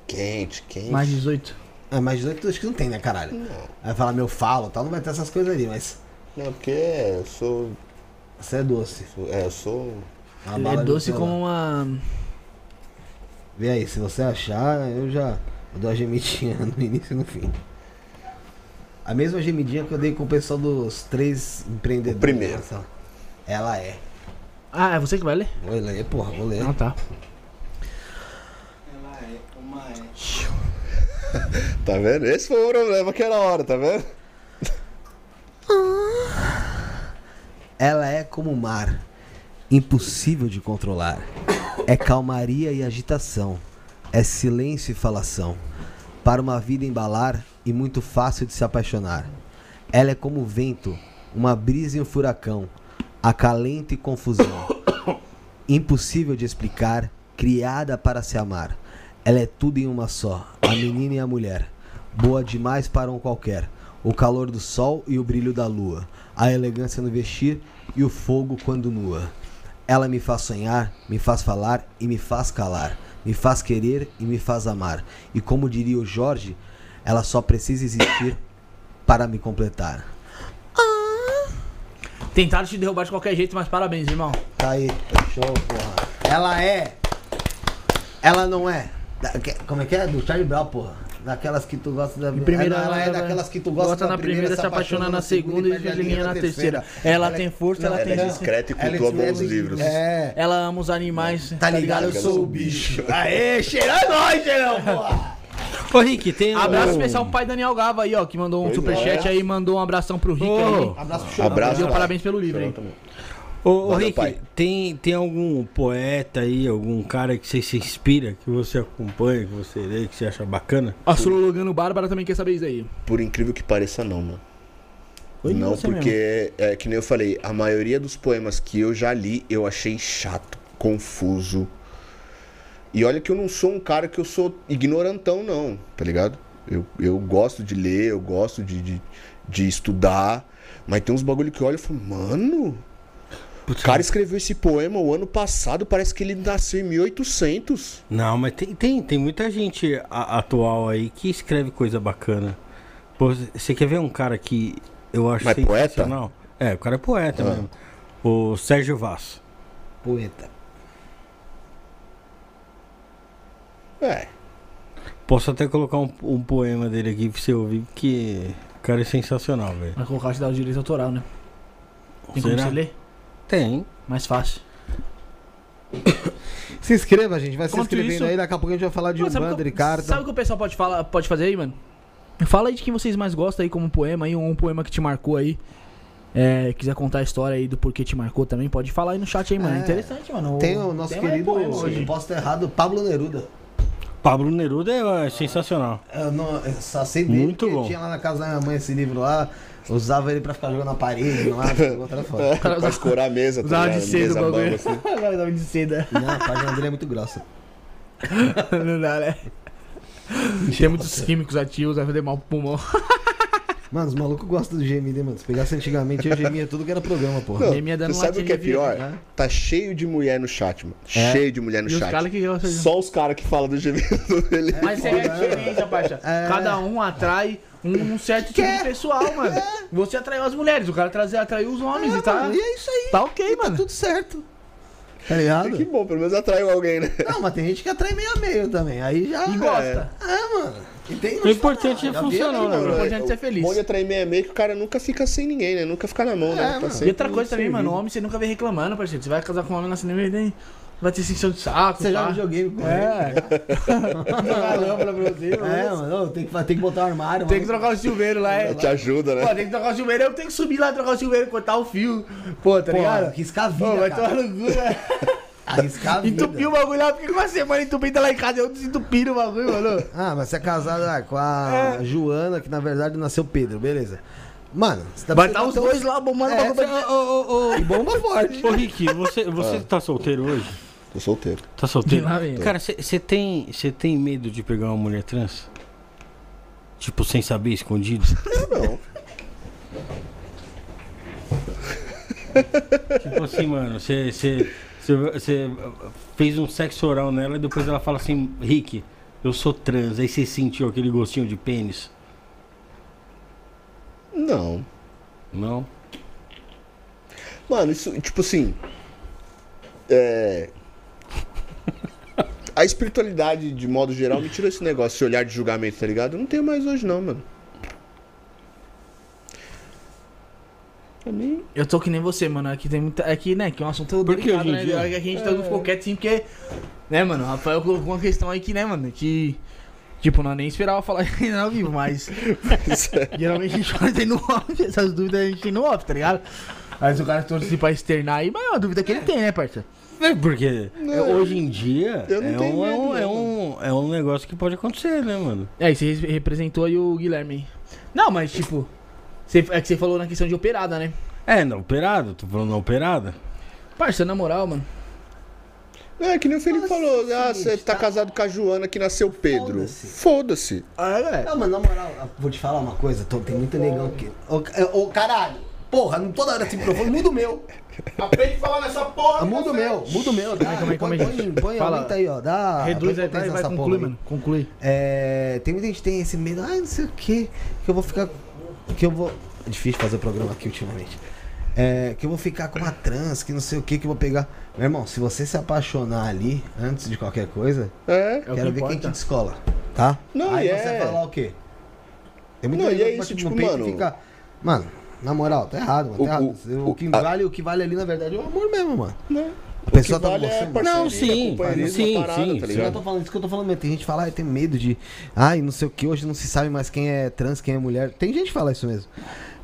Quente, quente. Mais 18. É, mais 18 acho que não tem, né, caralho? Aí falar meu falo e tal, não vai ter essas coisas ali, mas Não, porque eu sou. você é doce. sou- É, eu sou. Uma Ele bala é doce como uma. Vê aí, se você achar, eu já eu dou a gemidinha [laughs] no início e no fim. A mesma gemidinha que eu dei com o pessoal dos três empreendedores. O primeiro. Marcelo. Ela é. Ah, é você que vai ler? Vou ler, porra, vou ler. Ah, tá. [laughs] Tá vendo? Esse foi o problema que era a hora, tá vendo? Ela é como o mar, impossível de controlar. É calmaria e agitação, é silêncio e falação. Para uma vida embalar e muito fácil de se apaixonar. Ela é como o vento, uma brisa e um furacão, acalento e confusão. [coughs] Impossível de explicar, criada para se amar. Ela é tudo em uma só, a menina e a mulher. Boa demais para um qualquer. O calor do sol e o brilho da lua. A elegância no vestir e o fogo quando nua. Ela me faz sonhar, me faz falar e me faz calar. Me faz querer e me faz amar. E como diria o Jorge, ela só precisa existir para me completar. Tentaram te derrubar de qualquer jeito, mas parabéns, irmão. Tá aí, show, porra. Ela é. Ela não é. Da- que- como é que é? Do Charlie Brown, porra. Daquelas que tu gosta da Primeira, ela, ela é daquelas que tu gosta, na primeira, se apaixona na segunda e perde a linha na terceira. Ela tem força, ela Ela tem é disciplina. discreta e Ela cultua bons é- livros. É. Ela ama os animais. Tá ligado? Eu sou o bicho. Aê, cheira nós, cheirão, porra. Ô, Rick, tem Abraço especial pro pai Daniel Gava aí, ó, que mandou um Pois superchat é. aí, mandou um abração pro Rick Ô, aí. Abraço pro chorão. Abraço. Deu parabéns pelo livro aí. Ô, ô Valeu, Rick, pai. tem, tem algum poeta aí, algum cara que você se inspira, que você acompanha, que você lê, que você acha bacana? Astrologando Bárbara também quer saber isso aí. Por incrível que pareça, não, mano. Foi não, porque, é que nem eu falei, a maioria dos poemas que eu já li, eu achei chato, confuso. E olha que eu não sou um cara que eu sou ignorantão, não, tá ligado? Eu, eu gosto de ler, eu gosto de, de, de estudar, mas tem uns bagulho que eu olho e falo, mano, o cara escreveu esse poema o ano passado, parece que ele nasceu em 1800. Não, mas tem, tem, tem muita gente a- atual aí que escreve coisa bacana. Pô, você quer ver um cara que eu acho Mas poeta? sensacional? É, o cara é poeta Ah. mesmo. O Sérgio Vaz. Poeta. É, Posso até colocar um, um poema dele aqui pra você ouvir, porque o cara é sensacional, velho. Vai colocar te dar o direito autoral, né? Tem como Será? você ler? Tem. Mais fácil. Se inscreva, gente. Vai se Enquanto inscrevendo isso- aí. Daqui a pouco a gente vai falar de Mano, sabe Umbanda, o que- Ricardo. Sabe o que o pessoal pode, falar, pode fazer aí, mano? Fala aí de quem vocês mais gostam aí como poema aí, ou um poema que te marcou aí. É, quiser contar a história aí do porquê te marcou também, pode falar aí no chat aí, mano. É É. interessante, mano. Tem o nosso tema é querido, poema hoje. posso estar errado, Pablo Neruda. Pablo Neruda é, é sensacional. Eu, não, eu só sei dele Muito porque bom. tinha lá na casa da minha mãe esse livro lá. Usava ele pra ficar jogando na parede lá, outra foda. [laughs] pra escorar a mesa, tá Usava de seda o bagulho. assim. [laughs] Agora dá de seda. Não, a página dele é muito grossa. [laughs] Não dá, né? Tem muitos químicos ativos, vai fazer mal pro pulmão. Mano, os malucos gostam do GMD, mano. Se pegasse antigamente, eu gemia tudo que era programa, porra. Não, Gemia dando você sabe o que é pior? né? Tá cheio de mulher no chat, mano. É. Cheio de mulher no E os chat. que de- Só os caras que falam do gemido. [laughs] Mas é a diferença, parça. É. Cada um atrai um, um certo tipo de pessoal, mano. Você atraiu as mulheres, o cara trazer, atraiu os homens e tá. Mano, e é isso aí. Tá ok, Tá mano. tudo certo. Tá ligado? Que bom, pelo menos atraiu alguém, né? Não, mas tem gente que atrai meio a meio também. Aí já. E gosta. É, mano. E tem O importante é funcionar, né, mano. bro? importante é ser feliz. Bom de atrair meio a meio que o cara nunca fica sem ninguém, né? Nunca fica na mão, É, né? Tá mano. sempre E outra coisa também, mano, o homem você nunca vê reclamando, parceiro. Você vai casar com um homem na cinema e nem vai ter sensação de saco. Você joga pá. videogame com É. Ele. mano. É, mano. Tem que, tem que botar um armário. Tem que trocar o chuveiro lá, é. Te ajuda, Pô, né? tem que trocar o chuveiro, eu tenho que subir lá, trocar o chuveiro, cortar o fio. Pô, tá Pô, ligado? arriscar a vida, Pô, vai cara. tomar no cu, né? [laughs] Arriscar a vida. Entupiu o bagulho lá, com uma semana entupindo lá em casa, eu desentupindo o bagulho, mano. Ah, mas você é casado ah, com a É. Joana, que na verdade nasceu Pedro, beleza. Mano, você tá Vai estar os ter um- dois lá bombando o É, bagulho. pra- Ô, ô, ô, E bomba forte. ô, Rick, você, você tá solteiro hoje? Tô solteiro. Tá solteiro? Cara, você tem, cê tem medo de pegar uma mulher trans? Tipo, sem saber, escondido? [laughs] Não. tipo assim, mano, você fez um sexo oral nela e depois ela fala assim, Rick, eu sou trans. Aí você sentiu aquele gostinho de pênis? Não. Não? Mano, isso, tipo assim. É. A espiritualidade, de modo geral, me tirou esse negócio, esse olhar de julgamento, tá ligado? Eu não tenho mais hoje, não, mano. Pra mim. Eu tô que nem você, mano. Aqui tem muita. Aqui, né? Que é um assunto Por que delicado, hoje em né? dia? Aqui a gente todo ficou quieto assim, porque. Né, mano? O Rafael colocou uma questão aí que, né, mano? Que. Tipo, não nem esperava falar [laughs] ainda ao vivo, mas. [laughs] [laughs] Geralmente a gente fala tem no off, essas dúvidas a gente tem no off, tá ligado? Mas o cara torce pra externar aí, mas é uma dúvida que ele tem, né, parça? É porque é, hoje em dia Eu não é um, é, medo, um, não, é, um, é um negócio que pode acontecer, né, mano? É, e você representou aí o Guilherme. Não, mas tipo. Você, é que você falou na questão de operada, né? É, na operada, tô falando na operada. Parça, na moral, mano. É, que nem o Felipe Fala falou. assim, Ah, você tá tá? casado com a Joana que nasceu Pedro. Foda-se. Foda-se. Ah, é, Não, mas na moral, vou te falar uma coisa, tô- tem muito negão aqui. Ô, ô, caralho, porra, não toda hora esse microfone, muda o meu. Aprende a falar nessa porra. Ah, muda o meu, muda o meu. Dá, Calma aí, calma aí, põe, gente. põe, põe Fala. aumenta aí, ó. Dá, Reduz põe aí, vai, conclui, porra mano. Conclui. É, tem muita gente que tem esse medo, ai, não sei o que, que eu vou ficar. Que eu vou. É difícil fazer o programa aqui ultimamente. É, que eu vou ficar com uma trans, que não sei o que, que eu vou pegar. Meu irmão, se você se apaixonar ali, antes de qualquer coisa, É. É o que quero ver quem importa. te descola, tá? Não, Aí e você é- vai falar o quê? Tem muita Não, gente e é isso, tipo, peito mano, fica- Mano, na moral, tá errado, mano. Tá O- errado. o- O, que a- vale, o que vale ali, na verdade, é o amor mesmo, mano. Não. A pessoa tá vale é. Não, sim, sim, a parada, sim, tá sim. Eu ligado? tô falando isso que eu tô falando mesmo. Tem gente que fala, ai, tem medo de. Ai, não sei o que, hoje não se sabe mais quem é trans, quem é mulher. Tem gente que fala isso mesmo.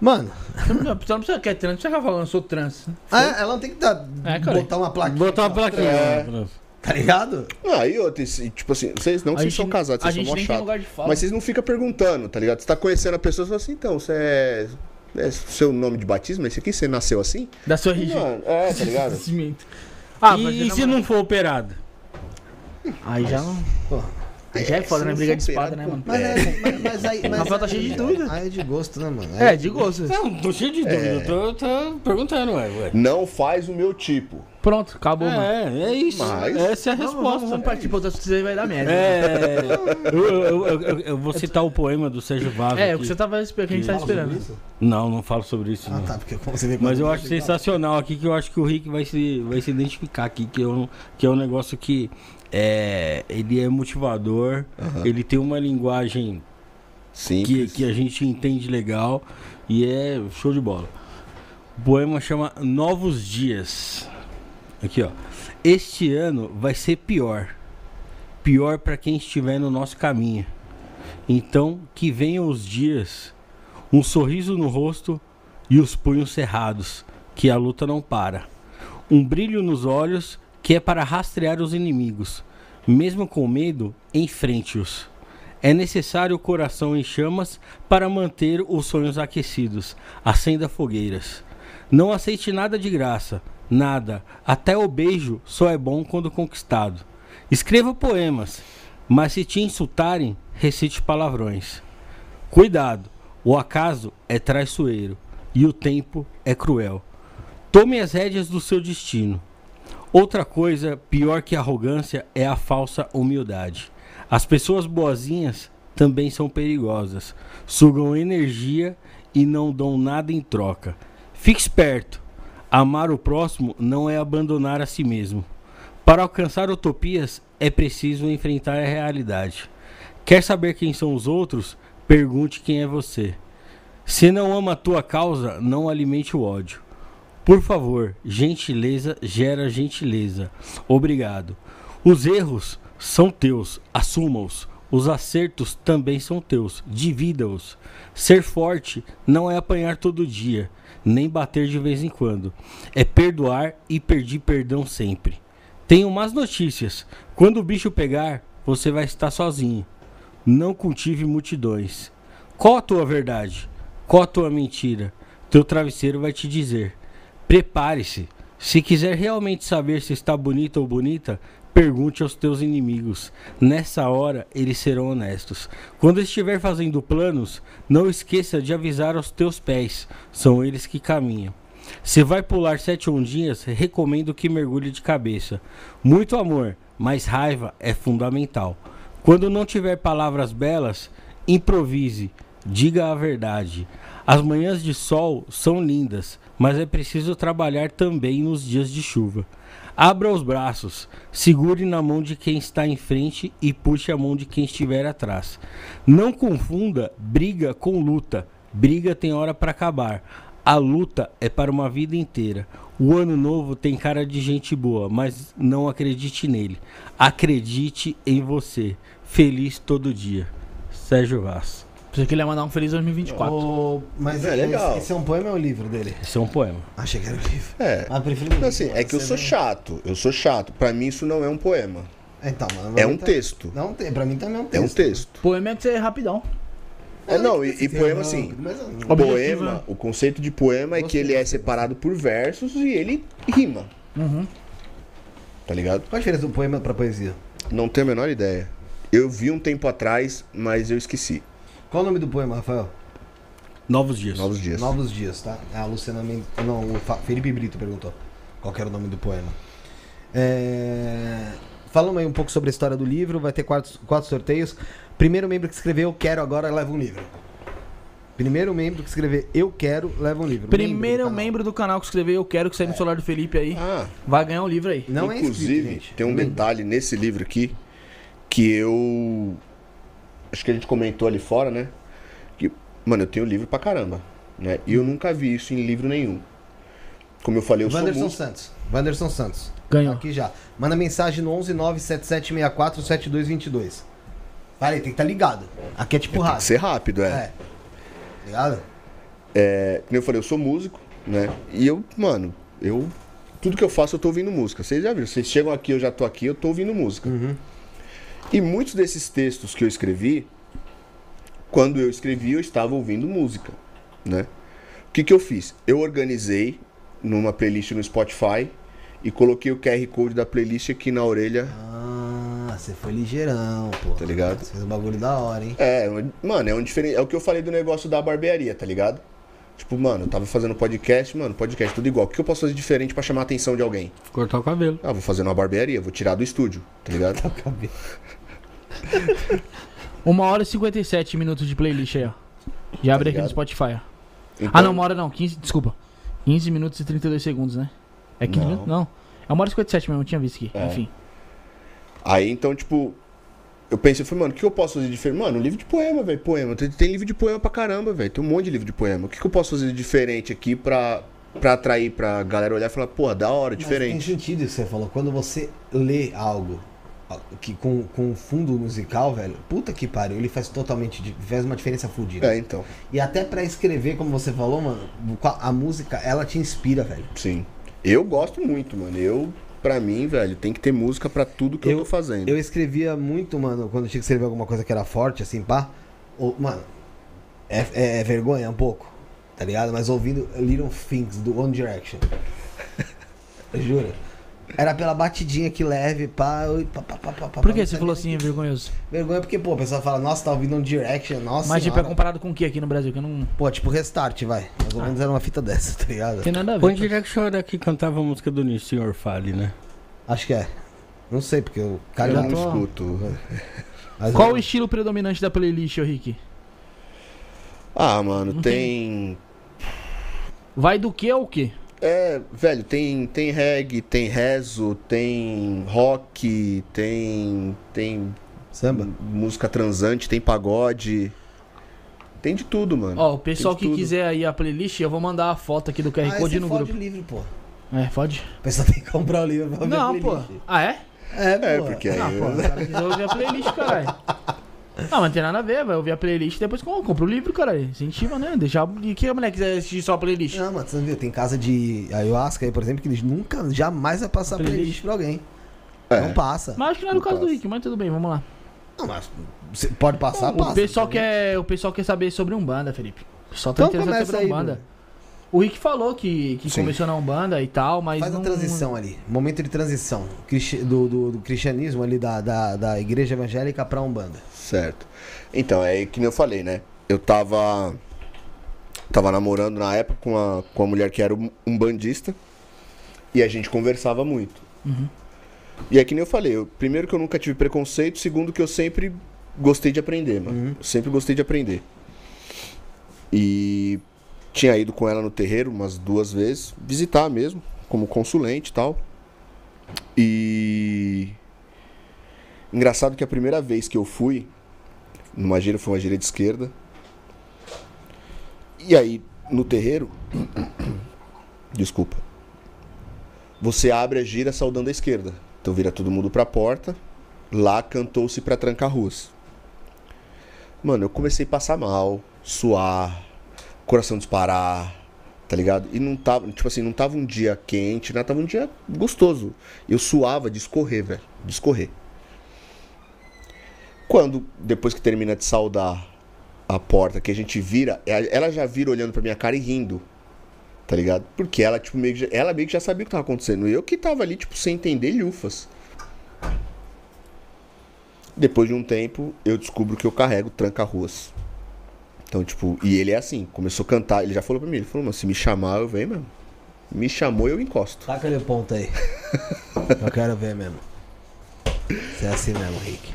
Mano, Você não, você não precisa que é trans, não precisa ficar falando, eu sou trans. ah, ela não tem que dar, É, botar uma plaquinha. Botar uma plaquinha. É. né? Tá ligado? Ah, e outra, tipo assim, vocês não vocês são casados, a vocês são gente mó chato. lugar de fala. Mas vocês não ficam perguntando, tá ligado? Você tá conhecendo a pessoa e fala assim, então, você é. É seu nome de batismo? É esse aqui? Você nasceu assim? Da sua região. É, tá ligado? [laughs] Ah, e, e se não for operado? Aí já não. Pô. Aí já é foda, se né? Briga de espada, né, mano? Mas, é, mas, mas aí. Mas Rafael tá cheio de dúvida. Aí é de gosto, né, mano? Aí É, de gosto. Não, tô cheio de dúvida. Eu tô, tô perguntando, ué. ué. Não faz o meu tipo. Pronto, acabou, mano. É, é isso. Mas- Essa é a resposta. vamos, vamos partir outra assunto, você vai dar merda. É, [laughs] eu, eu- eu- eu- eu vou citar o poema do Sérgio Vaz. É, o que você tava esperando, que a gente tava esperando. Não, não falo sobre isso. Ah, não. tá, porque como você vê Mas eu acho sensacional aqui que eu acho que o Rick vai se, vai se identificar aqui, que é um, que é um negócio que é, ele é motivador, ele tem uma linguagem que, que a gente entende legal e é show de bola. O poema chama Novos Dias. Aqui, ó. Este ano vai ser pior. Pior para quem estiver no nosso caminho. Então, que venham os dias, um sorriso no rosto e os punhos cerrados, que a luta não para. Um brilho nos olhos que é para rastrear os inimigos. Mesmo com medo, enfrente-os. É necessário o coração em chamas para manter os sonhos aquecidos. Acenda fogueiras. Não aceite nada de graça, nada. Até o beijo só é bom quando conquistado. Escreva poemas, mas se te insultarem, recite palavrões. Cuidado, o acaso é traiçoeiro e o tempo é cruel. Tome as rédeas do seu destino. Outra coisa pior que arrogância é a falsa humildade. As pessoas boazinhas também são perigosas. Sugam energia e não dão nada em troca. Fique esperto. Amar o próximo não é abandonar a si mesmo. Para alcançar utopias é preciso enfrentar a realidade. Quer saber quem são os outros? Pergunte quem é você. Se não ama a tua causa, não alimente o ódio. Por favor, gentileza gera gentileza. Obrigado. Os erros são teus, assuma-os. Os acertos também são teus, divida-os. Ser forte não é apanhar todo dia, nem bater de vez em quando. É perdoar e pedir perdão sempre. Tenho más notícias. Quando o bicho pegar, você vai estar sozinho. Não cultive multidões. Qual a tua verdade? Qual a tua mentira? Teu travesseiro vai te dizer. Prepare-se. Se quiser realmente saber se está bonita ou bonita, pergunte aos teus inimigos. Nessa hora, eles serão honestos. Quando estiver fazendo planos, não esqueça de avisar aos teus pés. São eles que caminham. Se vai pular sete ondinhas, recomendo que mergulhe de cabeça. Muito amor, mas raiva é fundamental. Quando não tiver palavras belas, improvise, diga a verdade. As manhãs de sol são lindas, mas é preciso trabalhar também nos dias de chuva. Abra os braços, segure na mão de quem está em frente e puxe a mão de quem estiver atrás. Não confunda briga com luta. Briga tem hora para acabar. A luta é para uma vida inteira. O ano novo tem cara de gente boa, mas não acredite nele. Acredite em você. Feliz todo dia. Sérgio Vaz. Pensei que ele ia mandar um feliz 2024. Ô, mas É, esse, legal. esse é um poema ou é um livro dele? Esse é um poema. Achei que era um livro. É. Mas prefiro livro. Assim, é que eu sou vê- chato. Eu sou chato. Pra mim isso não é um poema. Então, mas É um tá- texto. Não tem, pra mim também é um É texto. um texto. Poema é que você é rapidão. É, não, e, e poema um- assim. Poema, né? o conceito de poema é que ele é separado por versos e ele rima. Tá ligado? Qual a diferença do poema pra poesia? Não tenho a menor ideia. Eu vi um tempo atrás, mas eu esqueci. Qual o nome do poema, Rafael? Novos dias. Novos dias. Novos Dias, tá? A Luciana Mendes. Não, o Fa- Felipe Brito perguntou qual era o nome do poema. É... Falando aí um pouco sobre a história do livro, vai ter quatro, quatro sorteios. Primeiro membro que escreveu Eu Quero Agora leva um livro. Primeiro membro que escrever Eu Quero leva um livro. Primeiro do membro, canal. do canal que escreveu Eu Quero que saia no celular do Felipe aí. Ah, Vai ganhar um livro aí. Não é inclusive, inscrito, gente. tem um detalhe nesse livro aqui que eu. Acho que a gente comentou ali fora, né? Que, mano, eu tenho livro pra caramba. Né? E eu nunca vi isso em livro nenhum. Como eu falei, eu sou Wanderson músico. Santos. Wanderson Santos. Ganhou. Aqui já. Manda mensagem no 11977647222. Fala aí, tem que estar ligado. Aqui é tipo Tem que ser rápido, é. É. Ligado? É, como eu falei, eu sou músico, né? E eu, mano, eu. Tudo que eu faço eu tô ouvindo música. Vocês já viram? Vocês chegam aqui, eu já tô aqui, eu tô ouvindo música. E muitos desses textos que eu escrevi, quando eu escrevi, eu estava ouvindo música, né? O que, que eu fiz? Eu organizei numa playlist no Spotify e coloquei o QR Code da playlist aqui na orelha. Ah, você foi ligeirão, pô. Tá ligado? Você fez um bagulho da hora, hein? É, mano, é um diferente. É o que eu falei do negócio da barbearia, tá ligado? Tipo, mano, eu tava fazendo podcast, mano, podcast tudo igual. O que eu posso fazer diferente pra chamar a atenção de alguém? Cortar o cabelo. Ah, vou fazer numa barbearia, vou tirar do estúdio, tá ligado? [laughs] Uma hora e 57 minutos de playlist aí, ó. Já abre aqui no ligado? Spotify, ó. Então, Ah, não, uma hora não. 15, desculpa. 15 minutos e 32 segundos, né? É 15 Não. minutos? Não. É uma hora e 57 mesmo, eu tinha visto aqui. É. Enfim. Aí então, tipo, eu pensei, falei, mano, o que eu posso fazer de diferente? Mano, livro de poema, velho, poema. Tem, tem livro de poema pra caramba, velho. Tem um monte de livro de poema. O que, que eu posso fazer de diferente aqui pra, pra atrair pra galera olhar e falar, pô, da hora, Mas diferente. tem sentido isso que você falou. Quando você lê algo que com, com fundo musical, velho, puta que pariu, ele faz totalmente, faz uma diferença fodida. É, então, E até pra escrever, como você falou, mano, a música, ela te inspira, velho. sim. Eu gosto muito, mano. Eu, pra mim, velho, tem que ter música pra tudo que eu, Eu- tô fazendo. Eu escrevia muito, mano, quando eu tinha que escrever alguma coisa que era forte, assim, pá. Ou, mano, é, é- é vergonha um pouco, tá ligado? Mas ouvindo Little Things do One Direction. [laughs] Jura? Era pela batidinha que leve, pá, pá, pá, pá, pá, pá, Por que você falou assim, é vergonhoso? Vergonha porque, pô, a pessoa fala, nossa, tá ouvindo um Direction, nossa Mas tipo, é comparado com o que aqui no Brasil? Que eu não Pô, tipo restart, vai. Mais ou menos era uma fita dessa, [laughs] tá ligado? tem nada a One ver. Direction era que cantava a música do Sr. Fale, né? Acho que é. Não sei, porque eu cago Eu não tô- escuto. [laughs] Mas Qual o estilo predominante da playlist, ô Rick? Ah, mano, tem. Vai do que ao que? É, velho, tem, tem reggae, tem rezo, tem rock, tem. tem Samba? música transante, tem pagode. Tem de tudo, mano. Ó, o pessoal que tudo. quiser aí a playlist, eu vou mandar a foto aqui do QR Ah, Code esse no fode grupo. livro, pô. É, pode? O pessoal tem que comprar o livro pra a Não, pô. Ah, é? É, É, pô. porque aí. Pô, o cara quiser ouvir a playlist, caralho. [laughs] Não, mas não tem nada a ver, vai ouvir a playlist e depois com- compra o livro, caralho. Incentiva, né? Deixar. E que a mulher quiser assistir só a playlist? Não, mano, você não viu? Tem casa de ayahuasca aí, por exemplo, que eles nunca, jamais vai passar Playlist. playlist pra alguém. É. Não passa. Mas acho que não era o caso do passa. Rick, mas tudo bem, vamos lá. Não, mas você pode passar, o, passa. pessoal entendeu? quer, o pessoal quer saber sobre Umbanda, Felipe. O pessoal tá Então interessado sobre aí, Umbanda. O Rick falou que, que Sim. começou na Umbanda e tal, mas. Faz não, a transição ali. Momento de transição. Do, do, do cristianismo ali, da, da, da igreja evangélica pra Umbanda. Certo. Então, é que nem eu falei, né? Eu tava. Tava namorando na época com uma, com uma mulher que era um, bandista. E a gente conversava muito. E é que nem eu falei, eu, primeiro que eu nunca tive preconceito, segundo que eu sempre gostei de aprender, mano. Eu sempre gostei de aprender. E tinha ido com ela no terreiro umas duas vezes, visitar mesmo, como consulente e tal. E. Engraçado que a primeira vez que eu fui, numa gira foi uma gira de esquerda. E aí, no terreiro. [coughs] Desculpa. Você abre a gira saudando a esquerda. Então vira todo mundo pra porta. Lá cantou-se pra trancar ruas. Mano, eu comecei a passar mal, suar, coração disparar, tá ligado? E não tava, tipo assim, não tava um dia quente, não tava um dia gostoso. Eu suava de escorrer, velho, de escorrer. Quando, depois que termina de saudar a porta, que a gente vira, é, ela já vira olhando pra minha cara e rindo. Tá ligado? Porque ela, tipo, meio que, já- ela meio que já sabia o que tava acontecendo. Eu que tava ali, tipo, sem entender lufas. Depois de um tempo, eu descubro que eu carrego tranca-ruas. Então, tipo, e ele é assim, começou a cantar, ele já falou pra mim, ele falou, mano, se me chamar, eu venho mesmo. Me chamou, eu encosto. Taca ali o ponto aí. [laughs] Eu quero ver mesmo. Você é assim mesmo, Rick.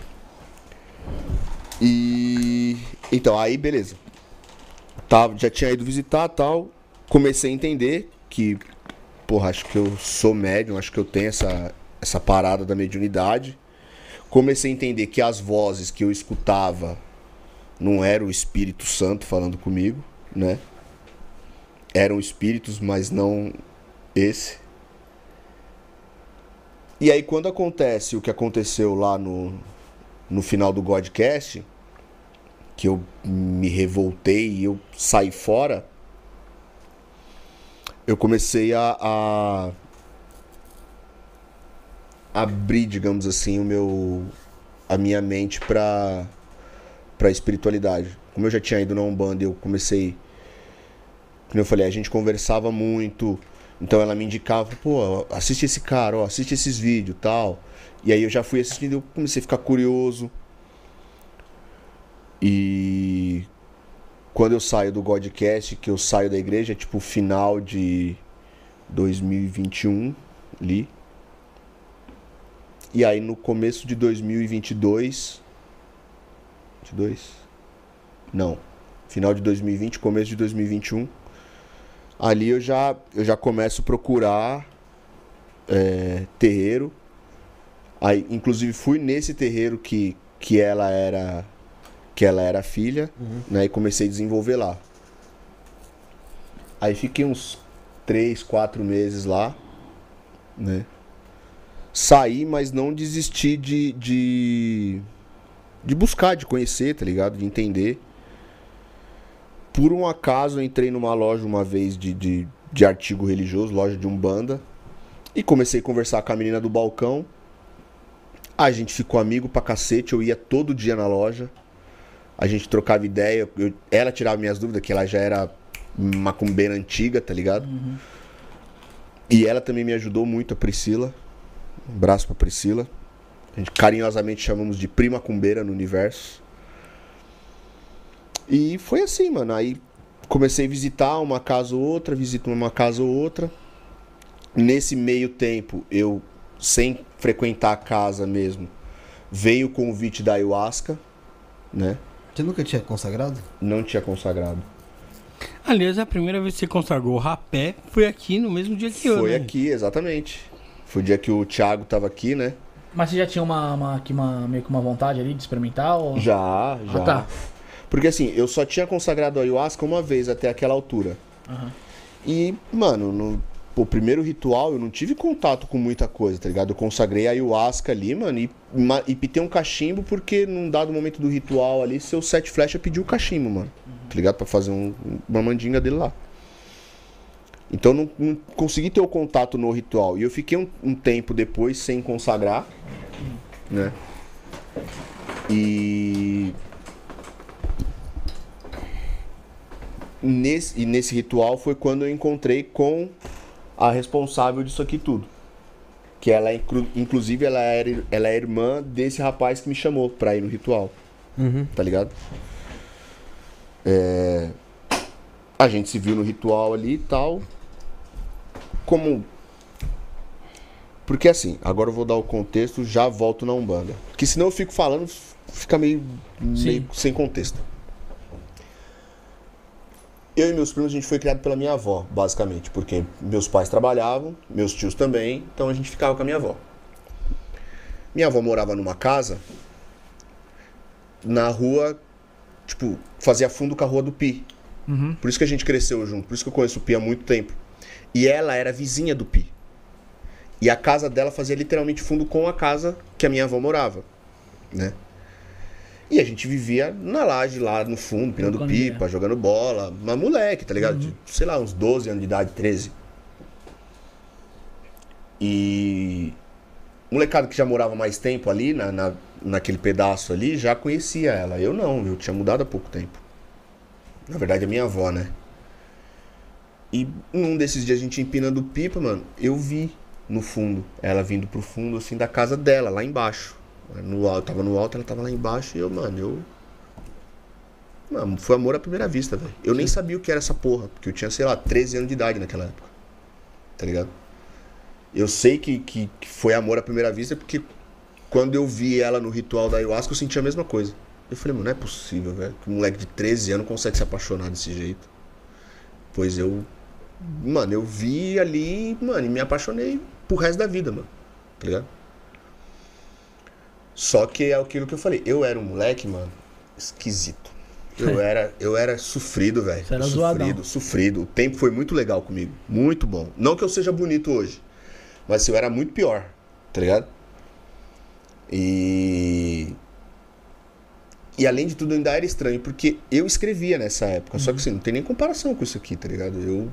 E então aí beleza. Tava, já tinha ido visitar tal. Comecei a entender que, porra, acho que eu sou médium, acho que eu tenho essa, essa parada da mediunidade. Comecei a entender que as vozes que eu escutava não era o Espírito Santo falando comigo, né? Eram espíritos, mas não esse. E aí quando acontece o que aconteceu lá no, no final do Godcast, que eu me revoltei e eu saí fora, eu comecei a, a abrir, digamos assim, o meu a minha mente para para espiritualidade. Como eu já tinha ido na Umbanda, eu comecei como eu falei, a gente conversava muito, então ela me indicava, pô, assiste esse cara, ó, assiste esses vídeos, tal. E aí eu já fui assistindo, eu comecei a ficar curioso. E quando eu saio do Godcast, que eu saio da igreja, é tipo final de 2021 ali. E aí no começo de 2022 22 Não. Final de 2020, começo de 2021. Ali eu já eu já começo a procurar é, terreiro. Aí, inclusive fui nesse terreiro que, que ela era que ela era filha, né? E comecei a desenvolver lá. Aí fiquei uns três, quatro meses lá, né? Saí, mas não desisti de, de de buscar, de conhecer, tá ligado? De entender. Por um acaso eu entrei numa loja uma vez de, de, de artigo religioso, loja de Umbanda, e comecei a conversar com a menina do balcão. A gente ficou amigo pra cacete, eu ia todo dia na loja. A gente trocava ideia, eu- ela tirava minhas dúvidas, que ela já era macumbeira antiga, tá ligado? E ela também me ajudou muito, a Priscila, Um abraço pra Priscila. A gente carinhosamente chamamos de prima cumbeira no universo. E foi assim, mano. Aí comecei a visitar uma casa ou outra, visito uma casa ou outra. Nesse meio tempo, eu, sem frequentar a casa mesmo, veio o convite da ayahuasca, né? Você nunca tinha consagrado? Não tinha consagrado. Aliás, a primeira vez que você consagrou o rapé foi aqui no mesmo dia que eu, Foi né? aqui, exatamente. Foi o dia que o Thiago tava aqui, né? Mas você já tinha uma, uma, uma, meio que uma vontade ali de experimentar? Ou... Já, já. Ah, tá. Porque assim, eu só tinha consagrado a ayahuasca uma vez até aquela altura. Aham. E, mano, no o primeiro ritual eu não tive contato com muita coisa, tá ligado? Eu consagrei a ayahuasca ali, mano, e, ma- e pitei um cachimbo porque num dado momento do ritual ali, seu sete flecha pediu o cachimbo, mano. Tá ligado? Pra fazer um- uma mandinga dele lá. Então não, não consegui ter o contato no ritual. E eu fiquei um, um tempo depois sem consagrar, né? E nesse, e nesse ritual foi quando eu encontrei com a responsável disso aqui tudo. Que ela, é inclu- inclusive, ela era, ela é irmã desse rapaz que me chamou pra ir no ritual. Tá ligado? É, A gente se viu no ritual ali e tal. Como. Porque assim, agora eu vou dar o contexto, já volto na Umbanda. Porque senão eu fico falando, fica meio, meio sem contexto. Eu e meus primos, a gente foi criado pela minha avó, basicamente. Porque meus pais trabalhavam, meus tios também, então a gente ficava com a minha avó. Minha avó morava numa casa na rua, tipo, fazia fundo com a rua do Pi. Por isso que a gente cresceu junto, por isso que eu conheço o Pi há muito tempo. E ela era vizinha do Pi. E a casa dela fazia literalmente fundo com a casa que a minha avó morava, né? E a gente vivia na laje lá no fundo, pirando Trocando pipa, jogando bola. Mas moleque, tá ligado? De, sei lá, uns 12 anos de idade, 13. E molecada que já morava mais tempo ali, na, na, naquele pedaço ali, já conhecia ela. Eu não, eu tinha mudado há pouco tempo. Na verdade, a minha avó, né? E num desses dias a gente empinando pipa, mano, eu vi no fundo, ela vindo pro fundo, assim, da casa dela, lá embaixo. No alto, tava no alto, ela tava lá embaixo e eu, mano, eu. Mano, foi amor à primeira vista, velho. Eu nem sabia o que era essa porra, porque eu tinha, sei lá, 13 anos de idade naquela época. Tá ligado? Eu sei que, que, que foi amor à primeira vista porque quando eu vi ela no ritual da ayahuasca, eu senti a mesma coisa. Eu falei, mano, não é possível, velho, que um moleque de 13 anos consegue se apaixonar desse jeito. Pois eu. Mano, eu vi ali, mano, e me apaixonei pro resto da vida, mano. Tá ligado? Só que é aquilo que eu falei. Eu era um moleque, mano, esquisito. Eu [laughs] era, eu era sofrido, velho. Sofrido, zoadão. sofrido. O tempo foi muito legal comigo. Muito bom. Não que eu seja bonito hoje. Mas eu era muito pior. Tá ligado? E. E além de tudo, ainda era estranho, porque eu escrevia nessa época. Só que assim, não tem nem comparação com isso aqui, tá ligado? Eu,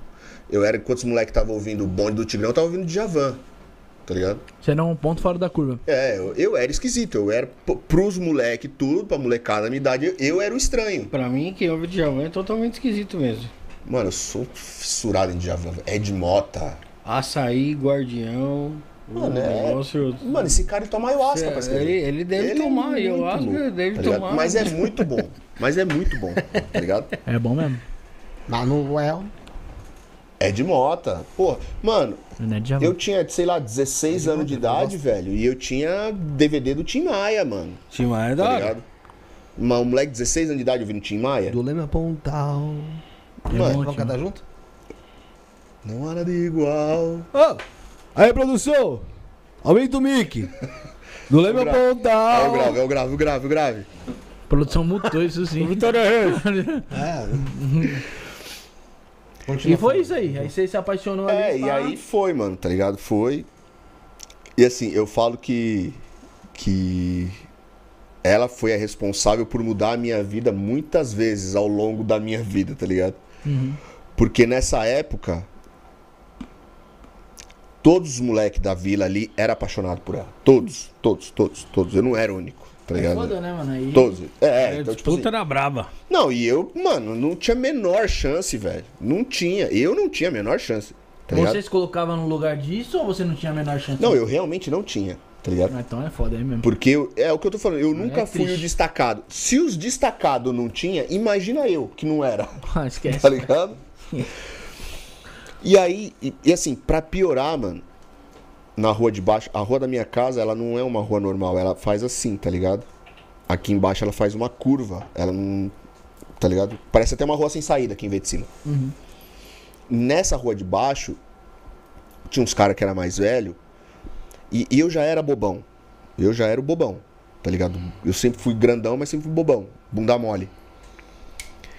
eu era, enquanto os moleques estavam ouvindo o bonde do Tigrão, eu tava ouvindo Djavan. Tá ligado? Você era um ponto fora da curva. É, eu, eu era esquisito. Eu era, pros moleques, tudo, pra molecada da minha idade, eu, eu era o estranho. Pra mim, quem ouve Djavan é totalmente esquisito mesmo. Mano, eu sou fissurado em Djavan. Ed Mota. Açaí, guardião. Mano, é- negócio- Mano, esse cara toma ayahuasca pra escrever. ele, ele deve Ele é tomar, e acho que louco, ele deve tá tomar. Mas é muito bom. Mas é muito bom, tá ligado? [laughs] É bom mesmo. Manuel. Ed Mota. Pô, mano, é eu tinha, sei lá, 16 anos de idade, velho. E eu tinha DVD do Tim Maia, mano. Tim Maia é da Tá hora. ligado? Uma- Um moleque de 16 anos de idade ouvindo Tim Maia. Do Leme Pontal. É Mano, Vamos cantar junto? não há nada igual. Ô! Aí, produção! Aumenta o mic! Do Leme É o grave, Pontal! é o grave, o grave, o grave. Produção mutou isso sim. [laughs] É. [laughs] e foi isso aí. Aí você se apaixonou ali. É, e pá. aí foi, mano, tá ligado? Foi. E assim, eu falo que. Que. Ela foi a responsável por mudar a minha vida muitas vezes ao longo da minha vida, tá ligado? Uhum. Porque nessa época. Todos os moleques da vila ali eram apaixonados por ela. Todos, todos, todos, todos. Eu não era o único, tá É foda, né, mano? Aí... Todos. É, É, então, disputa tipo assim, era braba. Não, e eu, mano, não tinha a menor chance, velho. Não tinha. Eu não tinha a menor chance, Tá ligado? Você se colocava no lugar disso ou você não tinha a menor chance? Não, eu realmente não tinha, tá ligado? Ah, Então é foda aí mesmo. Porque eu- é o que eu tô falando, eu nunca é fui o destacado. Se os destacados não tinha, imagina eu que não era. [laughs] Ah, [laughs] esquece. Tá ligado? [laughs] E aí, e, e assim, pra piorar, mano, na rua de baixo, a rua da minha casa, ela não é uma rua normal, ela faz assim, tá ligado? Aqui embaixo ela faz uma curva, ela não. Tá ligado? Parece até uma rua sem saída aqui em vez de cima. Nessa rua de baixo, tinha uns caras que era mais velho, e, e eu já era bobão. Eu já era o bobão, tá ligado? Eu sempre fui grandão, mas sempre fui bobão, bunda mole.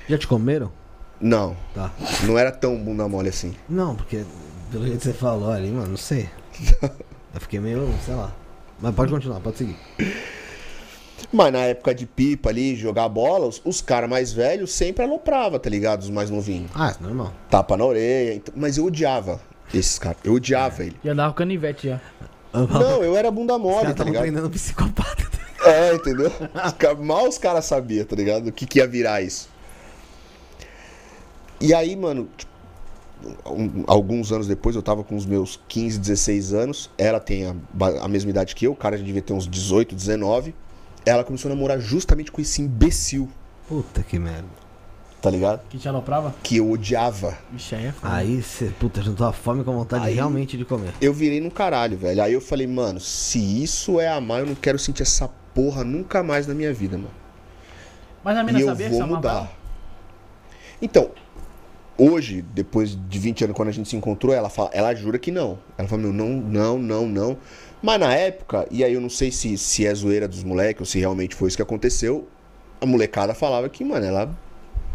Já te comeram? Não, Tá. não era tão bunda mole assim. Não, porque pelo jeito que você falou ali, mano, não sei. Eu fiquei meio, sei lá. Mas pode continuar, pode seguir. Mas na época de pipa ali, jogar bola, os, os caras mais velhos sempre aloprava, tá ligado? Os mais novinhos. Ah, é normal. Tapa na orelha. então- mas eu odiava esses caras. Eu odiava ele. Já andava com canivete já. Não, eu era bunda Os mole, caras tá ligado? treinando psicopata. É, entendeu? Os ca- Mal os caras sabiam, tá ligado? O que, que ia virar isso. E aí, mano, tipo, um- alguns anos depois, eu tava com os meus 15, 16 anos. Ela tem a, a mesma idade que eu, o cara já devia ter uns 18, 19. Ela começou a namorar justamente com esse imbecil, Puta que merda. tá ligado? Que te aloprava? Que eu odiava. Vixe, aí é foda. Aí você, puta, juntou a fome com a vontade Aí- realmente de comer. Eu virei no caralho, velho. Aí eu falei, mano, se isso é amar, eu não quero sentir essa porra nunca mais na minha vida, mano. Mas a mina E eu sabia que vou mudar. Então, hoje, depois de 20 anos, quando a gente se encontrou, ela fala, ela jura que não. Ela fala, meu, não, não, não, não. Mas na época, e aí eu não sei se, se é zoeira dos moleques ou se realmente foi isso que aconteceu, a molecada falava que, mano, ela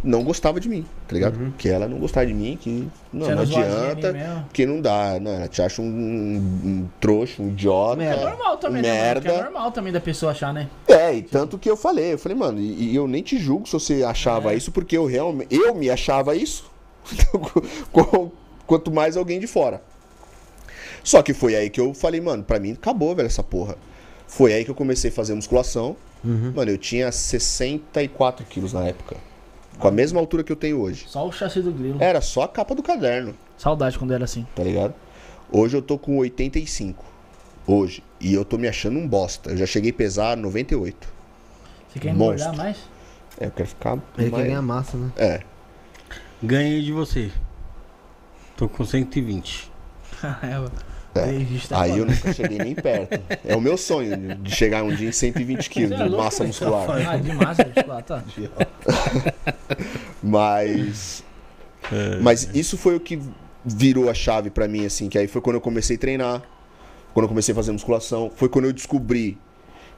não gostava de mim, tá ligado? Que ela não gostava de mim, que não, não adianta, porque não dá, não, ela te acha um, um trouxa, um idiota. É normal também, né? mano? merda. Porque é normal também da pessoa achar, né? É, e tanto que eu falei, eu falei, mano, e, e eu nem te julgo se você achava É. isso, porque eu realmente, eu me achava isso, [laughs] quanto mais alguém de fora. Só que foi aí que eu falei, mano, pra mim acabou, velho, essa porra. Foi aí que eu comecei a fazer musculação. Mano, eu tinha 64 quilos na época. Com a mesma altura que eu tenho hoje. Só o chassi do grilo. Era só a capa do caderno, Saudade quando era assim. tá ligado? Hoje eu tô com 85. Hoje. E eu tô me achando um bosta. Eu já cheguei a pesar 98. Você quer engordar Monstro. mais? É, eu quero ficar. Ele mais- quer ganhar massa, né? É. Ganhei de você. Tô com 120. [laughs] é, É. Desde tá Aí eu nunca cheguei nem perto. É o meu sonho de chegar um dia em 120 quilos é de massa velho? muscular. Ah, de massa, muscular, tá. [laughs] Mas. Mas isso foi o que virou a chave pra mim, assim. Que aí foi quando eu comecei a treinar. Quando eu comecei a fazer musculação. Foi quando eu descobri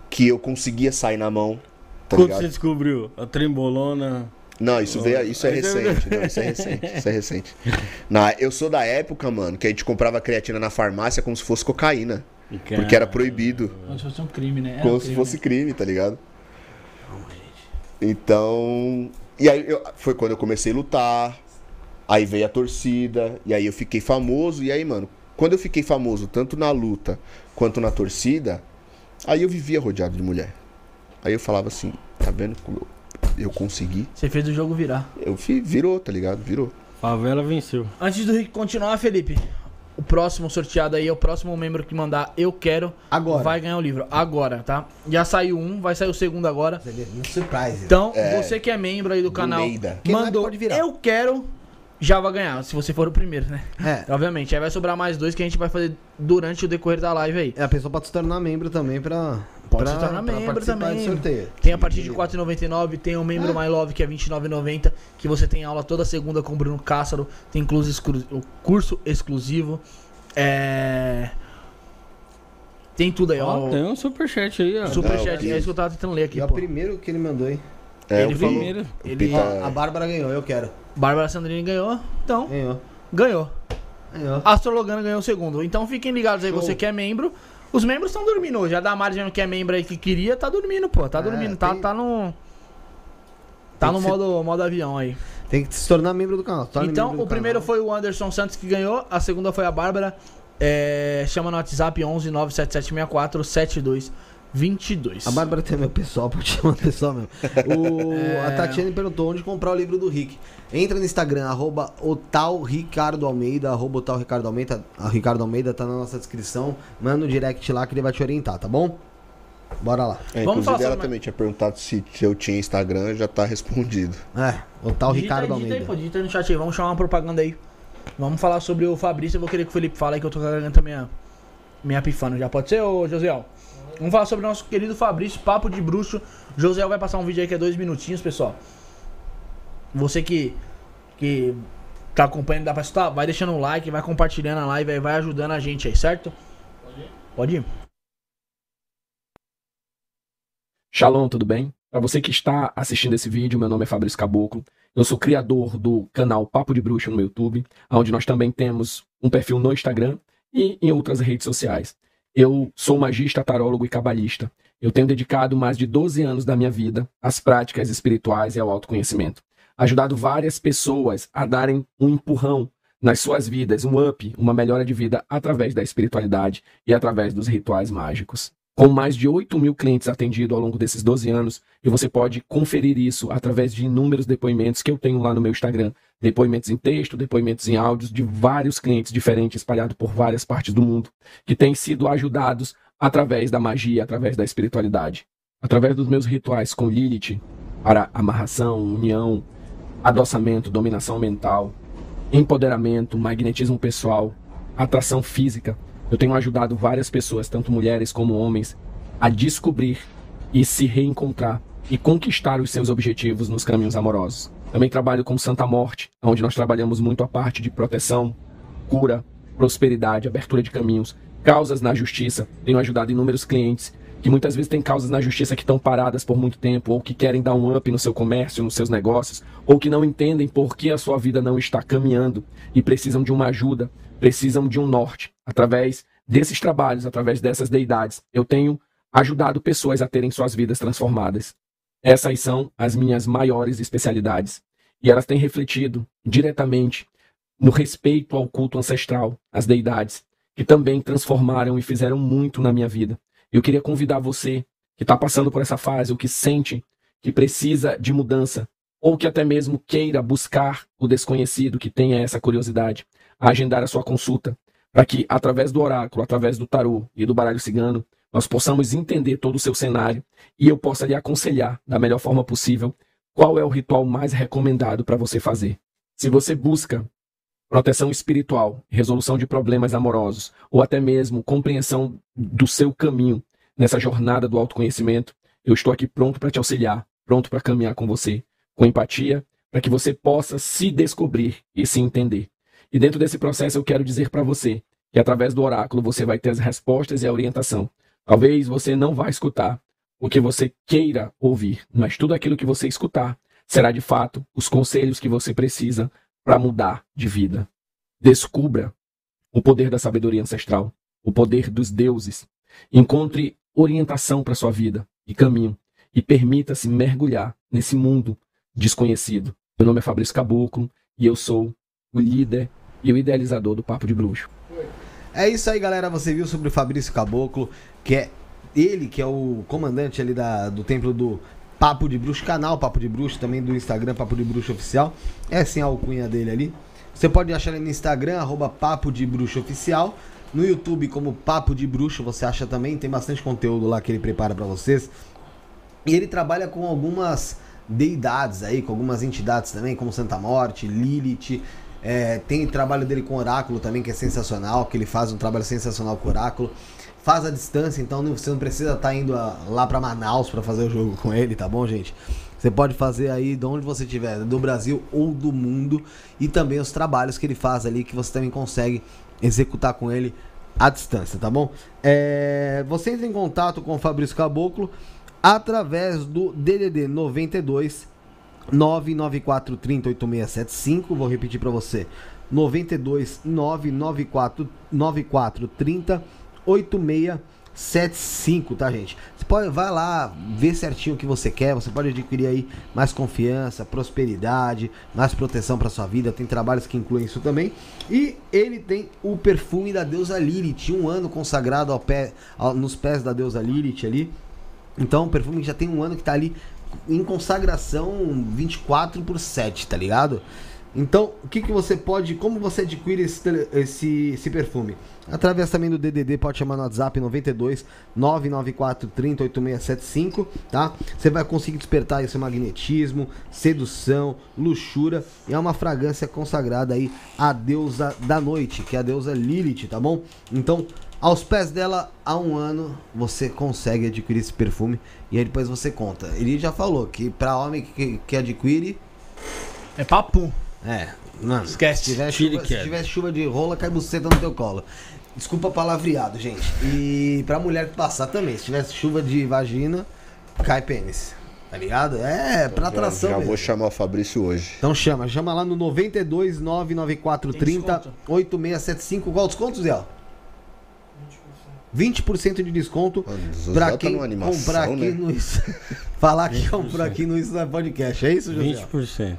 que eu conseguia sair na mão. Tá Quando ligado? você descobriu? A trembolona. Não, isso veio, isso é recente, não, isso é recente, isso é recente. Na, eu sou da época, mano, que a gente comprava creatina na farmácia como se fosse cocaína, porque era proibido. Como se fosse um crime, né? Era Como um se crime, fosse né? crime, tá ligado? Então. E aí eu- foi quando eu comecei a lutar. Aí veio a torcida. E aí eu fiquei famoso. E aí, mano, quando eu fiquei famoso, tanto na luta quanto na torcida, aí eu vivia rodeado de mulher. Aí eu falava assim, tá vendo como eu, consegui? Você fez o jogo virar. Eu fi, virou, tá ligado? Virou. Favela venceu. Antes do Rick continuar, Felipe, o próximo sorteado aí é o próximo membro que mandar Eu Quero Agora. vai ganhar o livro. Agora, tá? Já saiu um, vai sair o segundo agora. Um surprise. Então, É. você que é membro aí do canal, é, mandou pode virar. Eu Quero, já vai ganhar, se você for o primeiro, né? É. [laughs] Obviamente, aí vai sobrar mais dois que a gente vai fazer durante o decorrer da live aí. É, a pessoa pode se tornar membro também pra. Pode pra- se tornar pra membro participar também. sorteio. Tem a partir de R$ 4,99, tem o Membro My Love, que é R$ 29,90, que você tem aula toda segunda com o Bruno Cássaro, tem incluso exclu- o curso exclusivo. É... Tem tudo aí, ó. Ó, tem um superchat aí, ó. Superchat, é isso que eu tava tentando ler aqui, é o primeiro que ele mandou, hein? É, Ele falou- Primeiro. Ele... Pita- a Bárbara ganhou, eu quero. Bárbara Sandrini ganhou, então, Ganhou. ganhou. Ganhou. Astrologana ganhou o segundo. Então fiquem ligados aí, Show. você que é membro. Os membros estão dormindo hoje. A Damari já que é membro aí que queria, tá dormindo, pô. Tá É, dormindo, tá, tem- tá no... Tá Tem no que ser- modo, modo avião aí. Tem que se tornar membro do canal. se torne Então, o primeiro canal. foi o Anderson Santos que ganhou, a segunda foi a Bárbara. É, chama no WhatsApp 11 97764 22. A Bárbara tem meu pessoal, pode chamar pessoal mesmo. O, [laughs] É. A Tatiane perguntou onde comprar o livro do Rick. Entra no Instagram, arroba Ricardo Almeida, arroba Ricardo Almeida. A Ricardo Almeida tá na nossa descrição. Manda um direct lá que ele vai te orientar, tá bom? Bora lá. É, Vamos falar inclusive, ela também tinha perguntado se eu tinha Instagram, já tá respondido. É, otal Digita aí, Ricardo digita aí, Almeida. pô, digita aí no chat aí, vamos chamar uma propaganda aí. Vamos falar sobre o Fabrício, eu vou querer que o Felipe fale aí que eu tô também a minha pifando já. Pode ser, ô Josiel? Vamos falar sobre o nosso querido Fabrício, Papo de Bruxo. Josiel vai passar um vídeo aí que é dois minutinhos, pessoal. Você que, que tá acompanhando, dá pra escutar? Vai deixando um like, vai compartilhando a live aí, vai ajudando a gente aí, certo? Pode ir. Shalom, tudo bem? Para você que está assistindo esse vídeo, meu nome é Fabrício Caboclo. Eu sou criador do canal Papo de Bruxo no YouTube, onde nós também temos um perfil no Instagram e em outras redes sociais. Eu sou magista, tarólogo e cabalista. Eu tenho dedicado mais de 12 anos da minha vida às práticas espirituais e ao autoconhecimento. Ajudado várias pessoas a darem um empurrão nas suas vidas, um up, uma melhora de vida através da espiritualidade e através dos rituais mágicos com mais de 8 mil clientes atendidos ao longo desses 12 anos, e você pode conferir isso através de inúmeros depoimentos que eu tenho lá no meu Instagram. Depoimentos em texto, depoimentos em áudios de vários clientes diferentes espalhados por várias partes do mundo, que têm sido ajudados através da magia, através da espiritualidade. Através dos meus rituais com Lilith, para amarração, união, adoçamento, dominação mental, empoderamento, magnetismo pessoal, atração física. Eu tenho ajudado várias pessoas, tanto mulheres como homens, a descobrir e se reencontrar e conquistar os seus objetivos nos caminhos amorosos. Também trabalho com Santa Morte, onde nós trabalhamos muito a parte de proteção, cura, prosperidade, abertura de caminhos, causas na justiça. Tenho ajudado inúmeros clientes que muitas vezes têm causas na justiça que estão paradas por muito tempo, ou que querem dar um up no seu comércio, nos seus negócios, ou que não entendem por que a sua vida não está caminhando e precisam de uma ajuda, precisam de um norte. Através desses trabalhos, através dessas deidades, eu tenho ajudado pessoas a terem suas vidas transformadas. Essas são as minhas maiores especialidades. E elas têm refletido diretamente no respeito ao culto ancestral, às deidades, que também transformaram e fizeram muito na minha vida. Eu queria convidar você que está passando por essa fase, ou que sente que precisa de mudança, ou que até mesmo queira buscar o desconhecido, que tenha essa curiosidade, agendar a sua consulta, para que, através do oráculo, através do tarô e do baralho cigano, nós possamos entender todo o seu cenário e eu possa lhe aconselhar da melhor forma possível qual é o ritual mais recomendado para você fazer. Se você busca proteção espiritual, resolução de problemas amorosos ou até mesmo compreensão do seu caminho nessa jornada do autoconhecimento, eu estou aqui pronto para te auxiliar, pronto para caminhar com você, com empatia, para que você possa se descobrir e se entender. E dentro desse processo eu quero dizer para você que através do oráculo você vai ter as respostas e a orientação. Talvez você não vá escutar o que você queira ouvir, mas tudo aquilo que você escutar será de fato os conselhos que você precisa para mudar de vida. Descubra o poder da sabedoria ancestral, o poder dos deuses. Encontre orientação para sua vida e caminho e permita-se mergulhar nesse mundo desconhecido. Meu nome é Fabrício Caboclo e eu sou o líder e o idealizador do Papo de Bruxo. É isso aí, galera. Você viu sobre o Fabrício Caboclo, que é ele que é o comandante ali da, do templo do Papo de Bruxo, canal Papo de Bruxo, também do Instagram Papo de Bruxo Oficial. É assim a alcunha dele ali. Você pode achar ele no Instagram, arroba Papo de Bruxo Oficial. No YouTube, como Papo de Bruxo, você acha também. Tem bastante conteúdo lá que ele prepara para vocês. E ele trabalha com algumas deidades aí, com algumas entidades também, como Santa Morte, Lilith. É, tem trabalho dele com Oráculo também, que é sensacional, que ele faz um trabalho sensacional com Oráculo. Faz a distância, então você não precisa estar indo a- lá para Manaus para fazer o jogo com ele, tá bom, gente? Você pode fazer aí de onde você estiver, do Brasil ou do mundo, e também os trabalhos que ele faz ali, que você também consegue executar com ele à distância, tá bom? É, você entra em contato com o Fabrício Caboclo através do DDD 92 994 30 8675. Vou repetir para você: 92 994 94 30 75, tá, gente? Você pode, vai lá, ver certinho o que você quer. Você pode adquirir aí mais confiança, prosperidade, mais proteção para sua vida. Tem trabalhos que incluem isso também. E ele tem o perfume da deusa Lilith, um ano consagrado ao pé, ao- nos pés da deusa Lilith ali. Então, um perfume que já tem um ano que tá ali em consagração 24 por 7, tá ligado? Então, o que, que você pode. Como você adquire esse, esse, esse perfume? Através também do DDD, pode chamar no WhatsApp 92 994 30 8675, tá? Você vai conseguir despertar seu magnetismo, sedução, luxúria. E é uma fragrância consagrada aí à deusa da noite, que é a deusa Lilith, tá bom? Então, aos pés dela, há um ano, você consegue adquirir esse perfume. E aí depois você conta. Ele já falou que pra homem que, que adquire, É papo. é, mano. Esquece. Se tiver, chuva, se tiver chuva de rola, cai buceta no teu colo. Desculpa palavreado, gente. E pra mulher que passar também. Se tiver chuva de vagina, cai pênis. Tá ligado? É, pra atração Já mesmo. vou chamar o Fabrício hoje. Então chama, chama lá no 92 994 Tem 30 desconto? 8675. Qual o desconto, Zé? 20% de desconto o pra tá quem comprar aqui né? no [laughs] Falar que comprou aqui no não é Podcast. É isso, José? 20%.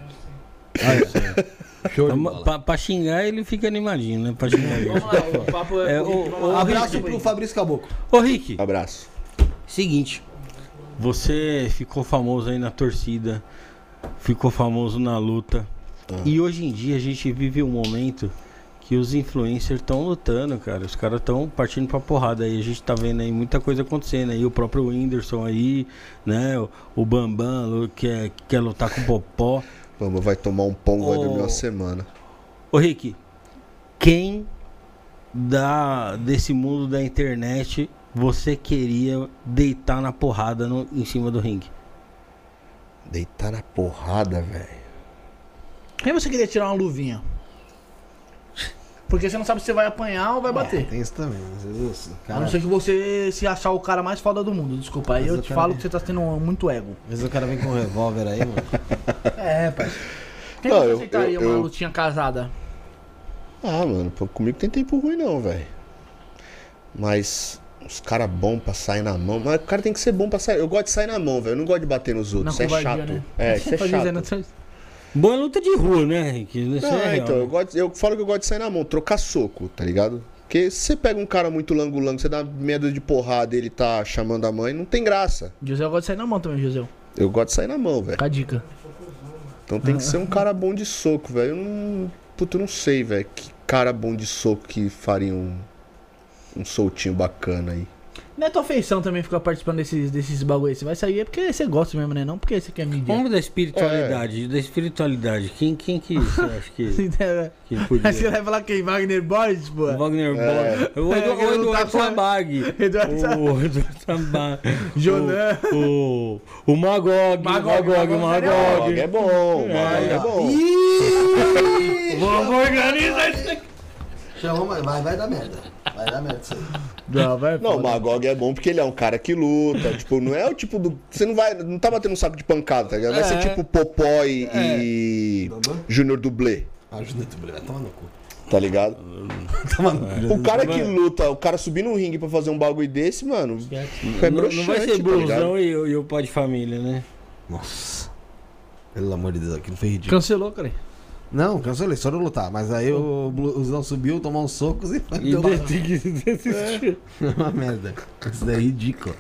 Show de Pra, xingar ele fica animadinho, né? Pra xingar ele. Vamos lá, o papo é. É, o- o- lá. Abraço Rick, pro Fabrício Caboclo. Ô Rick, Abraço. seguinte. Você ficou famoso aí na torcida, ficou famoso na luta. E hoje em dia a gente vive um momento que os influencers estão lutando, cara. Os caras estão partindo pra porrada aí. A gente tá vendo aí muita coisa acontecendo aí. O próprio Whindersson aí, né? O, o Bambam lu- quer, quer lutar com o Popó. Vamos, vai tomar um pão, vai dormir uma semana. Ô Rick, quem da, desse mundo da internet você queria deitar na porrada no- em cima do ringue? Deitar na porrada, velho. Quem você queria tirar uma luvinha? Porque você não sabe se você vai apanhar ou vai bater. Tem isso também, às vezes. A Cara, não ser que você se achar o cara mais foda do mundo. Desculpa, aí eu te falo ver. que você tá tendo muito ego. às vezes o cara vem com um revólver aí, mano. [laughs] É, pai. Quem Não, você eu- aceitaria eu- uma eu- lutinha casada? Ah, mano, pô, comigo tem tempo ruim não, velho. Mas os caras bons pra sair na mão. Mas o cara tem que ser bom pra sair. Eu gosto de sair na mão, velho. Eu não gosto de bater nos outros. Isso é chato. né? É, [laughs] isso é chato. dizendo, Boa luta de rua, né, Rick? Isso Não, é real, então, né? eu, gosto, eu falo que eu gosto de sair na mão, trocar soco, tá ligado? Porque se você pega um cara muito lango-lango, você dá medo de porrada e ele tá chamando a mãe, não tem graça. José, eu gosto de sair na mão também, José. Eu gosto de sair na mão, velho. Fica a dica. Então tem que ser um cara bom de soco, velho. Eu não. Puta, eu não sei, velho. Que cara bom de soco que faria um. Um soltinho bacana aí. Não é tua feição também ficar participando desses, desses bagulho aí. Você vai sair é porque você gosta mesmo, né? Não porque você quer mídia. Vamos da espiritualidade, da espiritualidade. Quem, quem que você acha que, [laughs] que Aí você podia? vai falar quem? Wagner Borges, pô? Wagner Borges. O, Edu, É, o não Eduardo Sabag. Eduardo O Eduardo Sabag. [laughs] Jonan. O, o, o Magog. Magog, Magog, Magog Magog. Magog é bom, Magog é bom. Vamos organizar isso aqui. Chama, vai, vai dar merda. Vai dar merda isso aí. Não, vai. Não, o Magog é bom porque ele é um cara que luta. [laughs] tipo, não é o tipo do. Você não vai. Não tá batendo um saco de pancada, tá ligado? Vai ser É. tipo Popó e. e Júnior Dublê, Ajuda tu, vai tomar no cu. tá ligado? [laughs] Toma no cu. O cara que luta, o cara subir no ringue pra fazer um bagulho desse, mano. É Não, não vai ser broxante, tá blusão e, o- e o pai de família, né? Nossa. Pelo amor de Deus, aquilo foi ridículo. Cancelou, cara. Não, cancelei, só não lutar. Mas aí o blusão subiu, tomou uns socos e E deu uma... tem que [laughs] desistir. [laughs] uma merda. Isso daí é ridículo.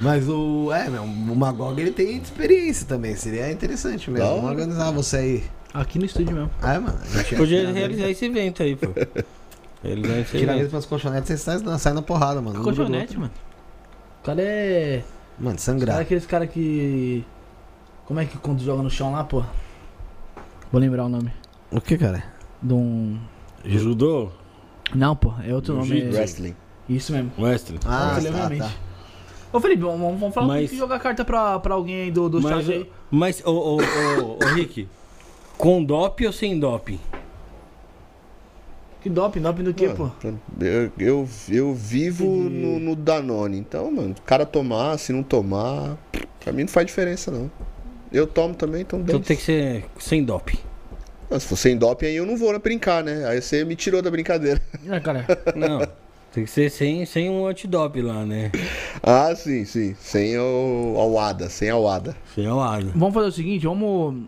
Mas o. É, meu, o Magog ele tem experiência também. Seria interessante mesmo. Vamos organizar você aí. Aqui no estúdio mesmo. Ah, é, mano. Podia realizar esse evento aí, pô. [laughs] Realizar esse Tirar evento. ele pras colchonetes, você sai, sai na porrada, mano. Colchonete, mano. O cara é. Mano, Cara, sangrar. aqueles cara que. Como é que quando joga no chão lá, pô? Vou lembrar o nome. O que, cara? De um. Judô? Não, pô, é outro nome. É- Wrestling. Isso mesmo. Wrestling. Ah, lembra tá, tá. Ô Felipe, vamos, vamos falar Mas- Mas... jogar carta pra, pra alguém aí do, do Mas, chat aí. mas ô, ô, ô, ô, Rick, com doping ou sem doping? Que doping, doping do quê, pô? Mano, Eu, eu, eu vivo no, no Danone. Então, mano, o cara tomar, se não tomar, pra mim não faz diferença, não. Eu tomo também, então. Então tem que ser sem doping. Se for sem doping, aí eu não vou né, brincar, né? Aí você me tirou da brincadeira. É, [laughs] cara. Não. Tem que ser sem, sem um antidop lá, né? Ah, sim, sim. Sem o, a WADA, sem a WADA. Sem a lado. Vamos fazer o seguinte, vamos.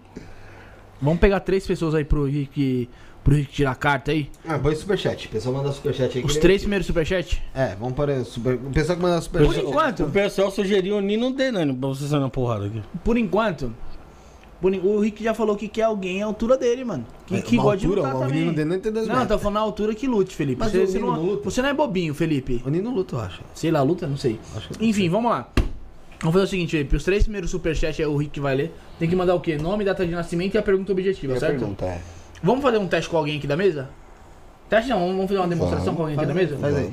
Vamos pegar três pessoas aí pro Rick. Pro Rick tirar a carta aí. Ah, põe superchat. O pessoal manda superchat aí. que Os três primeiros superchat? É, vamos para o super... O pessoal que manda Por superchat. enquanto, O pessoal sugeriu o Nino Denani pra você sair na porrada aqui. por enquanto. por en- o Rick já falou que quer alguém à altura dele, mano. Que, que Uma gosta de altura, lutar o também. menino dele não tem dois Não, metros. tô falando na altura que lute, Felipe. Mas você, o você Nino não, você não é bobinho, Felipe. O Nino luta, eu acho. Sei lá, luta? Não sei. Acho que- Enfim, vamos lá. Vamos fazer o seguinte, Felipe. Os três primeiros superchats é o Rick que vai ler. Tem que mandar o quê? Nome, data de nascimento e a pergunta objetiva, Minha certo? pergunta é. Vamos fazer um teste com alguém aqui da mesa? Teste não, vamos fazer uma demonstração Vamos. com alguém aqui da mesa? Faz aí.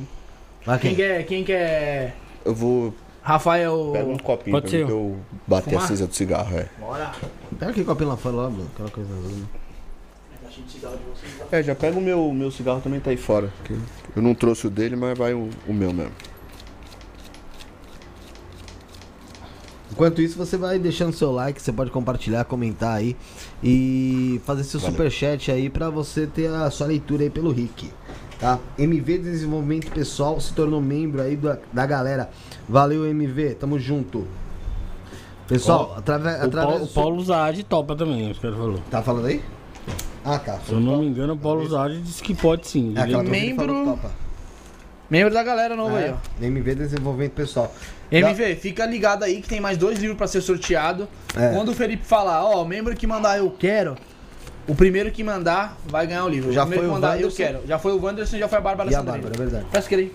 Vai Quem quem? quer, quem quer... Eu vou. Rafael... Pega um copinho Pode pra ser mim eu. que eu bater Fumar? a cinza do cigarro, é. Bora. Pega aquele copinho lá fora, lá, Bruno. Aquela coisa azul. né? É, já pega o meu, meu cigarro também tá aí fora. que Eu não trouxe o dele, mas vai o, o meu mesmo. Enquanto isso, você vai deixando seu like, você pode compartilhar, comentar aí e fazer seu Valeu. superchat aí pra você ter a sua leitura aí pelo Rick, tá? MV Desenvolvimento Pessoal se tornou membro aí da, da galera. Valeu, MV, tamo junto. Pessoal, atrave- O, através Paulo, do o Paulo Zade topa também, os caras falaram. Tá falando aí? Ah, tá. Se eu não me engano, o Paulo Zade disse que pode sim. É falou Membro- topa. Membro da galera nova aí, É, ó. MV Desenvolvimento Pessoal. MV, fica ligado aí que tem mais dois livros pra ser sorteado. É. Quando o Felipe falar, ó, o membro que mandar eu quero, o primeiro que mandar vai ganhar o livro. Já o primeiro foi que o mandar eu Wanderson. quero. Já foi o Wanderson, já foi a Bárbara E a. Bárbara, é verdade. Parece que ele.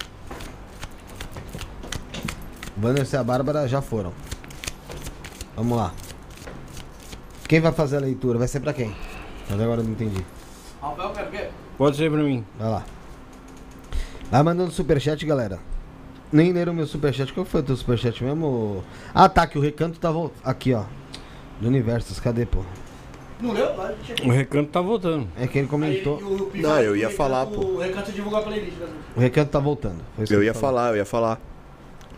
Wanderson e a Bárbara já foram. Vamos lá. Quem vai fazer a leitura? Vai ser pra quem? Até agora eu não entendi. Rafael, quero ver. Pode ser pra mim. Vai lá. Vai mandando superchat, galera. Nem leram meu superchat. Qual foi o teu superchat mesmo? Ah, tá, que o recanto tá voltando. Aqui, ó. Do Universos, cadê, pô? Não leu? O recanto tá voltando. É que ele Aí, comentou. e o Pi Não, eu ia o falar, Recanto- pô. O recanto divulga a playlist. né? O recanto tá voltando. Foi isso Eu ia falou. falar, eu ia falar.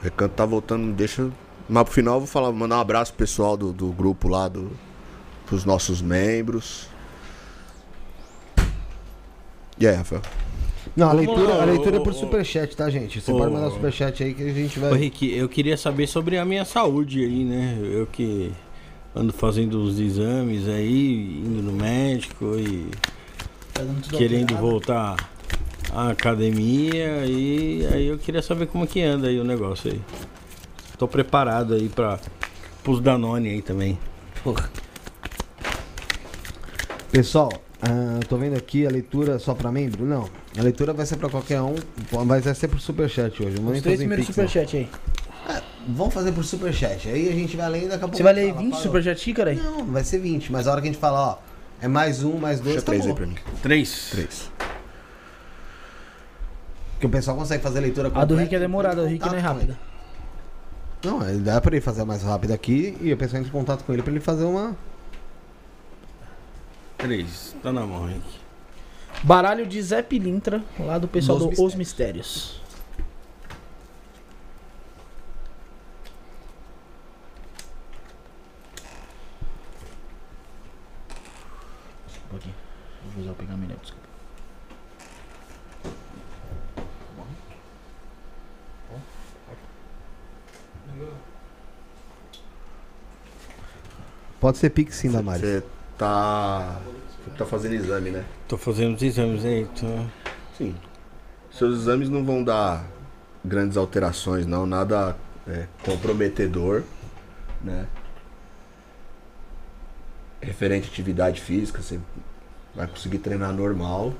O recanto tá voltando, deixa. Mas pro final eu vou falar, mandar um abraço pro pessoal do, do grupo lá, do, pros nossos membros. E aí, Rafael? Não, a leitura, lá, a leitura é ô, por ô, superchat, tá, gente? Você ô, pode mandar ô. superchat aí que a gente Ô, vai. Rick, eu queria saber sobre a minha saúde aí, né? Eu que ando fazendo os exames aí, indo no médico e querendo voltar à academia e aí eu queria saber como que anda aí o negócio aí. Tô preparado aí para pros Danone aí também. Pessoal, ah, tô vendo aqui a leitura só pra membro? Não. A leitura vai ser pra qualquer um, mas vai ser por superchat hoje. Os três primeiros superchat aí. Vamos fazer por superchat. Aí a gente vai lendo daqui a pouco. Você vai ler fala, 20 parou. superchat aqui, cara? aí? Não, vai ser 20, mas a hora que a gente fala, ó, é mais um, mais dois, Deixa tá três bom. aí pra mim. Três. Três. Que o pessoal consegue fazer a leitura A do completa, Rick é demorada, a do Rick não é rápida. Não, ele dá pra ele fazer mais rápido aqui e o pessoal entra em contato com ele pra ele fazer uma. Três. Tá na mão, Rick. Baralho de Zé Pilintra, lá do pessoal Nos do Os Mistérios. Um pouquinho. Vou usar o pergaminho, desculpa. Pode ser Pix sim, Damares. Você tá. Você tá fazendo exame, né? Tô fazendo os exames aí. Tô... Sim. Seus exames não vão dar grandes alterações, não, nada é, comprometedor, né? Referente à atividade física, você vai conseguir treinar normal.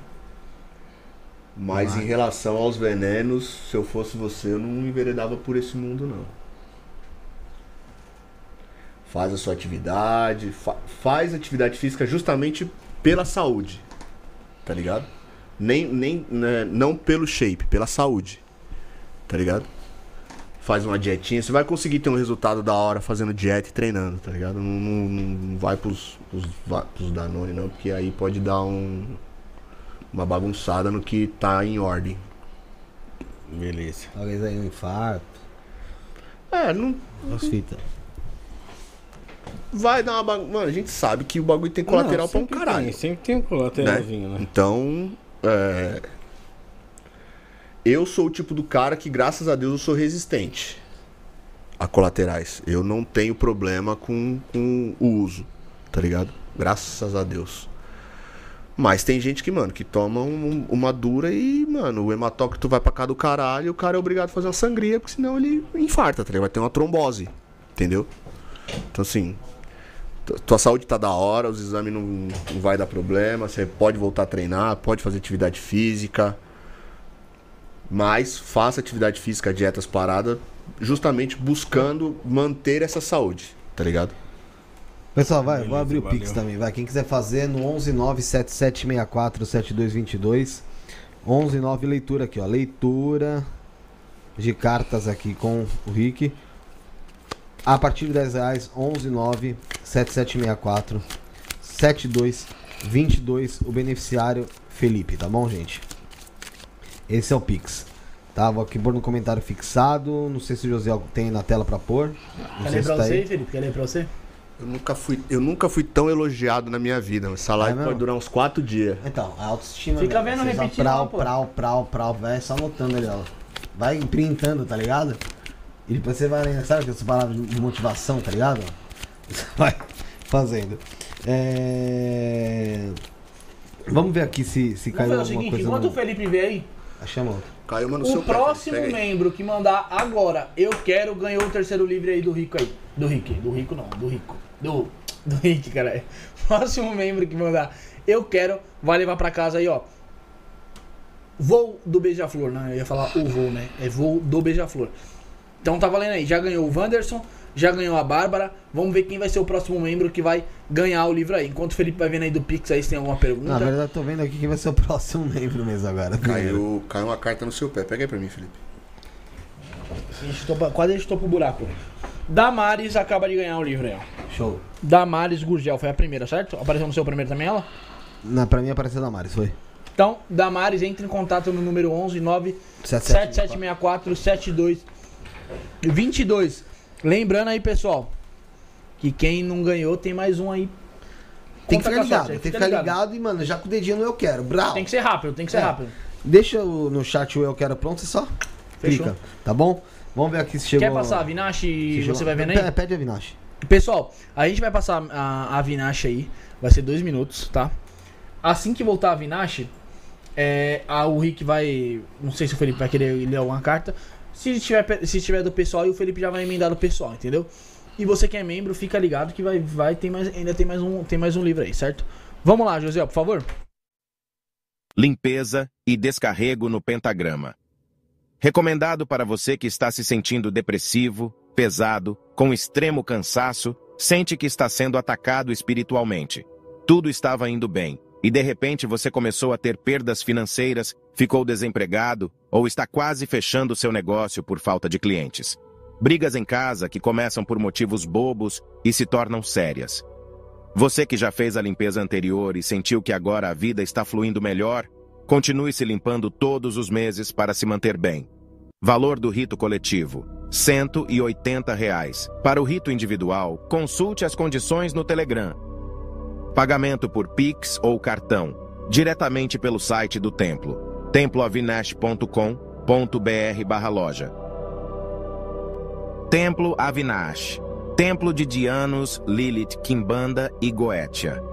Mas em relação aos venenos, se eu fosse você, eu não enveredava por esse mundo, não. Faz a sua atividade, fa- faz atividade física justamente pela saúde, tá ligado? Nem, nem, né, não pelo shape, pela saúde. Tá ligado? Faz uma dietinha, você vai conseguir ter um resultado da hora fazendo dieta e treinando, tá ligado? Não, não, não vai pros, pros, pros Danone não, porque aí pode dar um, uma bagunçada no que tá em ordem. Beleza. Talvez aí um infarto, É, não as fitas. Vai dar uma bagunça. Mano, a gente sabe que o bagulho tem colateral Não, pra um caralho. Tem, sempre tem um colateralzinho, né? Então, é, eu sou o tipo do cara que, graças a Deus, eu sou resistente a colaterais. Eu não tenho problema com, com o uso, tá ligado? Graças a Deus. Mas tem gente que, mano, que toma um- uma dura e, mano, o hematócrito vai pra cá do caralho e o cara é obrigado a fazer uma sangria, porque senão ele infarta, tá ligado? Vai ter uma trombose, entendeu? Então, assim, tu- tua saúde tá da hora, os exames não, não vai dar problema, você pode voltar a treinar, pode fazer atividade física, mas faça atividade física, dietas paradas, justamente buscando manter essa saúde, tá ligado? Pessoal, vai, vou abrir o valeu. Pix também, vai. Quem quiser fazer no 11977647222. 119 leitura aqui, ó. Leitura de cartas aqui com o Rick. A partir de 10 reais, 1197764 7222. O beneficiário Felipe, tá bom, gente? Esse é o Pix. Tá, vou aqui pôr no comentário fixado. Não sei se o José tem na tela pra pôr. Não Quer ler pra tá você, aí. Felipe? Quer ler pra você? Eu nunca fui, eu nunca fui tão elogiado na minha vida. Essa live É pode durar uns quatro dias. Então, a autoestima. Fica vendo, repetindo Prau, pô. prau, prau, prau, vai só anotando ali, ó. Vai printando, tá ligado? E depois você vai, sabe aquelas palavras de motivação, tá ligado? Você [laughs] vai fazendo. É... Vamos ver aqui se, se caiu fazer o alguma seguinte, coisa. enquanto no- o Felipe vê aí, Achamos outro. Caiu uma no o seu pé, próximo aí. membro que mandar agora, eu quero, ganhou o terceiro livro aí do Rico aí. Do Rick, do Rico não, do Rico. Do, do Rick, cara. [laughs] Próximo membro que mandar, eu quero, vai levar pra casa aí, ó. Voo do Beija-Flor, né? Eu ia falar o voo, né? É voo do Beija-Flor. Então tá valendo aí. Já ganhou o Wanderson, já ganhou a Bárbara. Vamos ver quem vai ser o próximo membro que vai ganhar o livro aí. Enquanto o Felipe vai vendo aí do Pix aí se tem alguma pergunta. Na verdade, eu tô vendo aqui quem vai ser o próximo membro mesmo agora. Caiu, caiu uma carta no seu pé. Pega aí pra mim, Felipe. A gente topa- quase a gente topa o buraco. Damares acaba de ganhar o livro aí, ó. Show. Damares Gurgel foi a primeira, certo? Apareceu no seu primeiro também ela? Na, pra mim apareceu da Maris, foi. Então, Damares, entre em contato no número 11 9 7764 72 22. Lembrando aí, pessoal, que quem não ganhou tem mais um aí. Tem que ficar ligado, tem que fica ficar ligado e, mano, já com o dedinho no eu quero. Brau. Tem que ser rápido, tem que ser É. rápido. Deixa no chat o eu quero pronto, você só Fechou. clica, tá bom? Vamos ver aqui se chegou. Quer passar a Vinache e você vai vendo aí? Pede a Vinache. Pessoal, a gente vai passar a, a Vinache aí. Vai ser dois minutos, tá? Assim que voltar a Vinache, é, a, o Rick vai. Não sei se o Felipe vai querer ler alguma carta. Se tiver, se tiver do pessoal, e o Felipe já vai emendar do pessoal, entendeu? E você que é membro, fica ligado que vai, vai tem mais, ainda tem mais, um, tem mais um livro aí, certo? Vamos lá, José, por favor. limpeza e descarrego no pentagrama. Recomendado para você que está se sentindo depressivo, pesado, com extremo cansaço, sente que está sendo atacado espiritualmente. Tudo estava indo bem, e de repente você começou a ter perdas financeiras, ficou desempregado ou está quase fechando seu negócio por falta de clientes. Brigas em casa que começam por motivos bobos e se tornam sérias. Você que já fez a limpeza anterior e sentiu que agora a vida está fluindo melhor, continue se limpando todos os meses para se manter bem. Valor do rito coletivo: 180 reais. Para o rito individual, consulte as condições no Telegram. Pagamento por Pix ou cartão, diretamente pelo site do templo, temploavinash.com.br loja. Templo Avinash, Templo de Dianos, Lilith, Kimbanda e Goetia.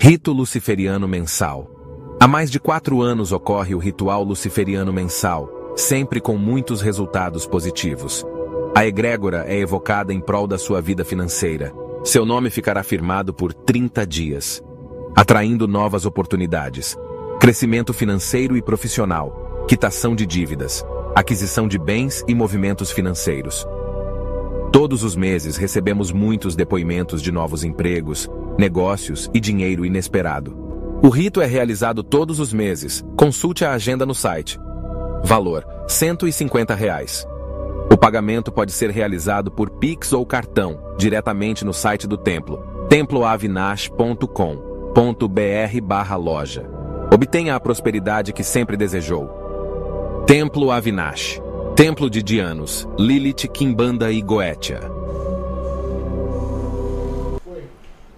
Rito Luciferiano Mensal. Há mais de quatro anos ocorre o ritual luciferiano mensal, sempre com muitos resultados positivos. A egrégora é evocada em prol da sua vida financeira. Seu nome ficará firmado por 30 dias, atraindo novas oportunidades, crescimento financeiro e profissional, quitação de dívidas, aquisição de bens e movimentos financeiros. Todos os meses recebemos muitos depoimentos de novos empregos, negócios e dinheiro inesperado. O rito é realizado todos os meses. Consulte a agenda no site. Valor: 150 reais. O pagamento pode ser realizado por Pix ou cartão, diretamente no site do templo, temploavinash.com.br barra loja. Obtenha a prosperidade que sempre desejou. Templo Avinash. Templo de Dianos, Lilith, Kimbanda e Goetia.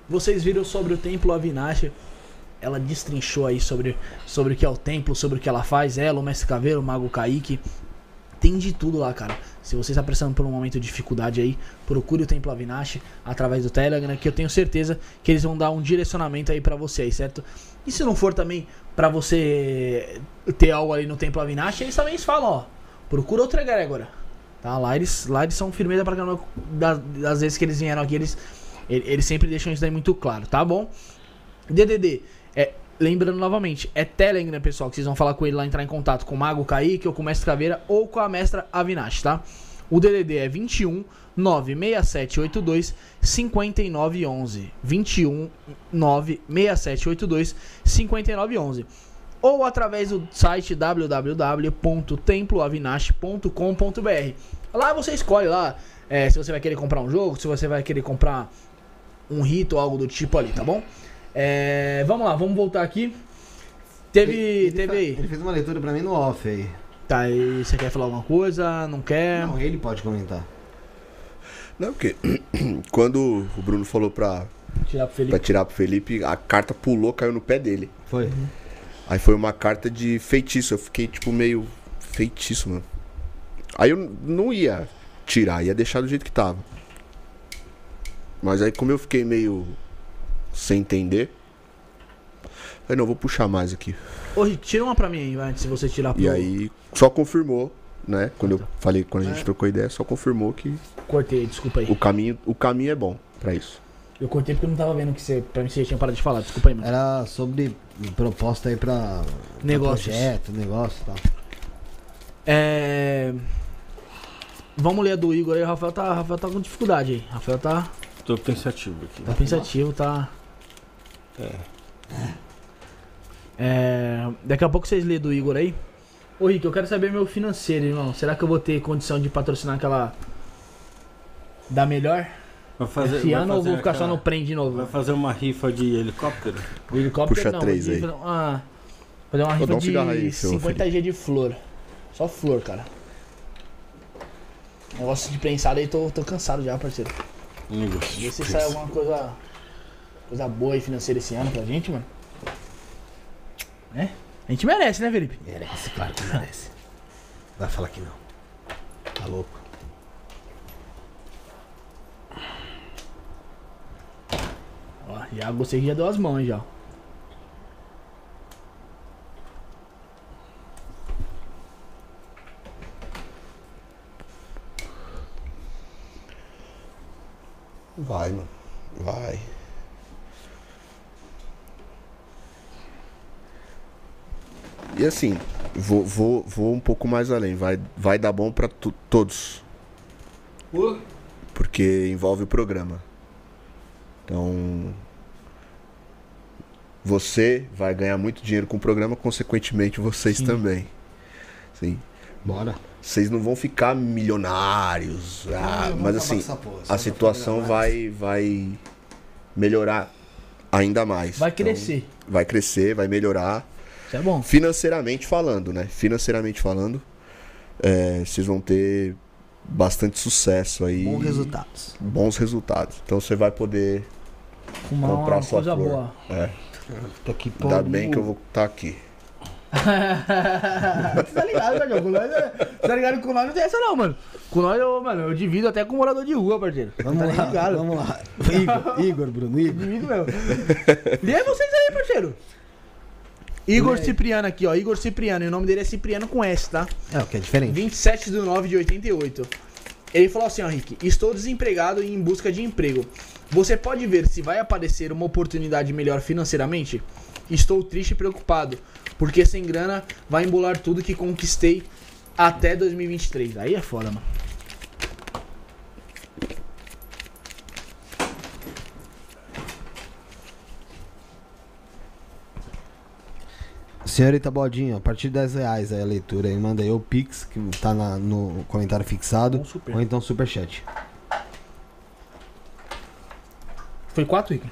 Vocês viram sobre o templo Avinash. ela destrinchou aí sobre, sobre o que é o templo, sobre o que ela faz, ela, o Mestre Caveiro, o Mago Kaique. Tem de tudo lá, cara. Se você está passando por um momento de dificuldade aí, procure o Templo Avinash através do Telegram, que eu tenho certeza que eles vão dar um direcionamento aí pra você aí, certo? E se não for também pra você ter algo ali no Templo Avinash, eles também falam, ó, procura outra egrégora. Tá? Lá eles, lá eles são firmeza pra caramba. Das, das vezes que eles vieram aqui, eles, ele- eles sempre deixam isso daí muito claro, tá bom? DDD, é, lembrando novamente, é Telegram, pessoal, que vocês vão falar com ele lá, entrar em contato com o Mago Kaique, ou com o Mestre Caveira, ou com a Mestra Avinash, tá? O DDD é 21 96782 5911. 21 96782 5911. Ou através do site www.temploavinash.com.br. Lá você escolhe lá é, se você vai querer comprar um jogo, se você vai querer comprar um rito ou algo do tipo ali, tá bom? É, vamos lá, vamos voltar aqui. Teve, Ele teve fa- aí. Ele fez uma leitura pra mim no off aí. Tá, e você quer falar alguma coisa? Não quer? Não, ele pode comentar. Não, porque [clears throat] quando o Bruno falou pra, Tirar pro pra Felipe. tirar pro Felipe, a carta pulou, caiu no pé dele. Foi. Aí foi uma carta de feitiço. Eu fiquei, tipo, meio feitiço, mano. Aí eu não ia tirar, ia deixar do jeito que tava. Mas aí, como eu fiquei meio sem entender, aí não, vou puxar mais aqui. Ô, Rick, tira uma pra mim aí, antes de você tirar pro. E aí, só confirmou, né? Quando eu falei, quando a gente trocou ideia, só confirmou que Cortei, desculpa aí. o caminho, o caminho é bom pra isso. Eu cortei porque eu não tava vendo que você. Pra mim você tinha parado de falar, desculpa aí, mano. Era sobre proposta aí pra, pra Negócios. projeto, negócio e tal. É. Vamos ler a do Igor aí, o Rafael tá, Rafael tá com dificuldade aí. Rafael tá, Tô pensativo aqui. tá pensativo, tá. É. Daqui a pouco vocês lêem do Igor aí. Ô Rick, eu quero saber meu financeiro, irmão. Será que eu vou ter condição de patrocinar aquela. Da melhor? Vai fazer, Esse vai ano ou vou ficar só aquela- no prem de novo? Vai fazer uma rifa de helicóptero? O helicóptero Puxa não, três aí. fazer uma, fazer uma Ô, rifa um de cigarro aí, seu 50 G de flor. Só flor, cara. Negócio de prensado aí, tô, tô cansado já, parceiro. Um negócio Vê se sai alguma coisa, coisa boa e financeira esse ano pra gente, mano. Né? A gente merece, né, Felipe? Merece, claro que merece. Vai falar que não. Tá louco. Ó, já gostei que já deu as mãos, já. Vai, mano. Vai. E assim, vou, vou, vou um pouco mais além. Vai, vai dar bom pra tu- todos. Porque envolve o programa. Então. Você vai ganhar muito dinheiro com o programa, consequentemente vocês também. Sim. Bora. Vocês não vão ficar milionários. ah, mas assim, a situação vai, vai melhorar ainda mais. Vai Então, crescer. vai crescer, vai melhorar. Isso é bom. Financeiramente falando, né? Financeiramente falando, é, vocês vão ter bastante sucesso aí. Bons resultados. Bons resultados. Então você vai poder Fumar comprar uma sua coisa flor. boa. É. Tô aqui Ainda bem que eu vou estar aqui. [laughs] Você tá ligado? Com nós, é- Você tá ligado que com nós não tem essa não, mano. Com nós, eu, mano, eu divido até com morador de rua, parceiro. Vamos tá lá, ligado? vamos lá. Igor, Igor, Bruno, Igor. Divido mesmo. Lê vocês aí, parceiro. Igor Cipriano aqui, ó. Igor Cipriano. E o nome dele é Cipriano com S, tá? É, o que é diferente. 27 de 9 de 88. Ele falou assim, ó, Rick, estou desempregado e em busca de emprego. Você pode ver se vai aparecer uma oportunidade melhor financeiramente? Estou triste e preocupado, porque sem grana vai embolar tudo que conquistei até 2023. Aí é foda, mano. Senhorita Bodinho, a partir de 10 reais aí a leitura aí. Manda aí o Pix, que tá na- no comentário fixado. Ou super. Ou então Superchat. Foi 4, Rick?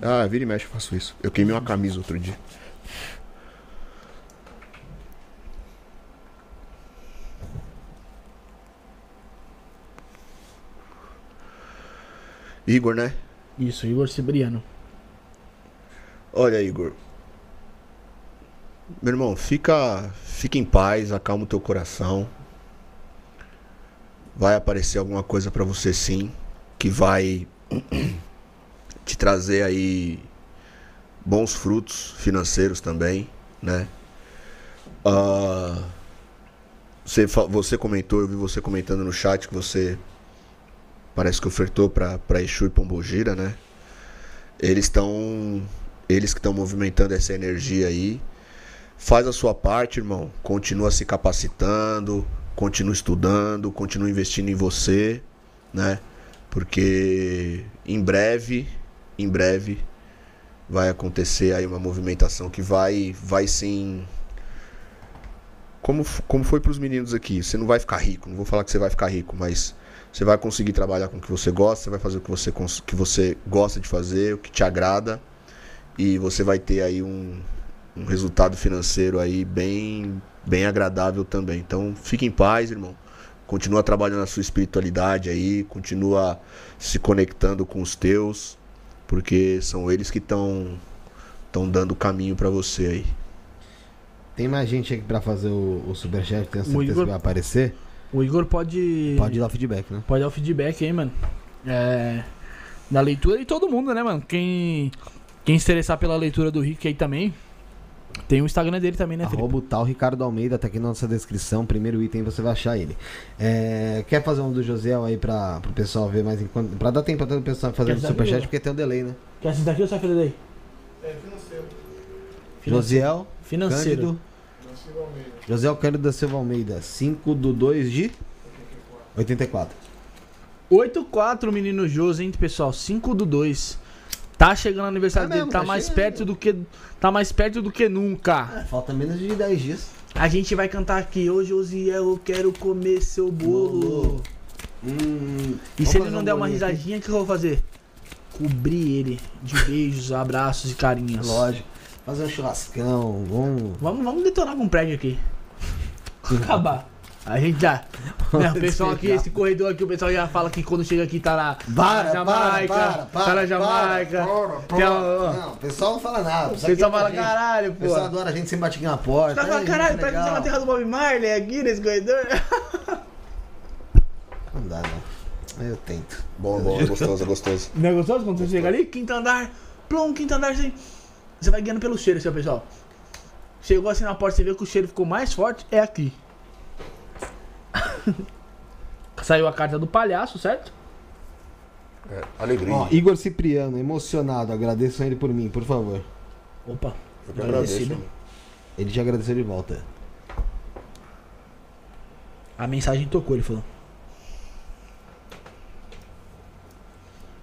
Ah, vira e mexe, eu faço isso. Eu queimei uma camisa outro dia. Igor, né? Isso, Igor Cibriano. Olha, Igor. Meu irmão, fica, fica em paz, acalma o teu coração. Vai aparecer alguma coisa pra você sim, que vai [clears throat] te trazer aí bons frutos financeiros também, né? Ah, você, você comentou, eu vi você comentando no chat que você parece que ofertou pra Exu e Pombogira, né? Eles estão. Eles que estão movimentando essa energia aí. Faz a sua parte, irmão. Continua se capacitando, continua estudando, continua investindo em você, né? Porque em breve, em breve vai acontecer aí uma movimentação que vai vai sim como, como foi pros meninos aqui, você não vai ficar rico, não vou falar que você vai ficar rico, mas você vai conseguir trabalhar com o que você gosta, você vai fazer o que você, que você gosta de fazer, o que te agrada, e você vai ter aí um, um resultado financeiro aí bem, bem agradável também. Então fique em paz, irmão. Continua trabalhando a sua espiritualidade aí, continua se conectando com os teus, porque são eles que estão estão dando o caminho pra você aí. Tem mais gente aqui pra fazer o, o Superchat, tenho certeza Igor- que vai aparecer. O Igor pode. Pode dar o feedback, né? Pode dar o feedback aí, mano. É. Da leitura e todo mundo, né, mano? Quem. Quem se interessar pela leitura do Rick aí também. Tem o Instagram dele também, né, Felipe? Arroba o tal Ricardo Almeida, tá aqui na nossa descrição. Primeiro item você vai achar ele. É, quer fazer um do Josiel aí pra, pro pessoal ver mais enquanto. Pra dar tempo até o pessoal fazer o superchat, Igor? porque tem um delay, né? Quer sentar aqui ou sai fazer daí? Josiel Financeiro. Cândido. Josiel Cândido da Silva Almeida, 5 do 2 de 84. 8-4, menino Josi, hein, pessoal? 5 do 2. Tá chegando o aniversário É dele, mesmo, tá, tá mais perto do que. Tá mais perto do que nunca. Falta menos de 10 dias. A gente vai cantar aqui, ô Josiel, eu quero comer seu bolo. Hum, E vamos se ele não um der uma risadinha, o que eu vou fazer? Cobrir ele de beijos, abraços e carinhos. Lógico. Fazer um churrascão, vamos. Vamos, vamos detonar com um prédio aqui. Acabar. A gente já. [laughs] Né, o pessoal aqui, esse corredor aqui, o pessoal já fala que quando chega aqui tá na, Para, Jamaica. para, para, para, tá na Jamaica. para. Não, o pessoal não fala nada. O pessoal fala, caralho, O pô. pessoal adora a gente sem bater na porta. Tá falando, Ai, caralho, tá legal. na terra do Bob Marley aqui nesse corredor. [laughs] Não dá, não. Eu tento. Bom, bom, é gostoso, é gostoso. Não é gostoso quando você chega ali? Quinto andar, plum, quinto andar, assim. Você vai guiando pelo cheiro, seu pessoal. Chegou assim na porta, você vê que o cheiro ficou mais forte, é aqui. [laughs] Saiu a carta do palhaço, certo? É, alegria. Ó, Igor Cipriano, emocionado. Agradeçam ele por mim, por favor. Opa, eu que agradeço. agradecido. mano. Ele já agradeceu de volta. A mensagem tocou, ele falou.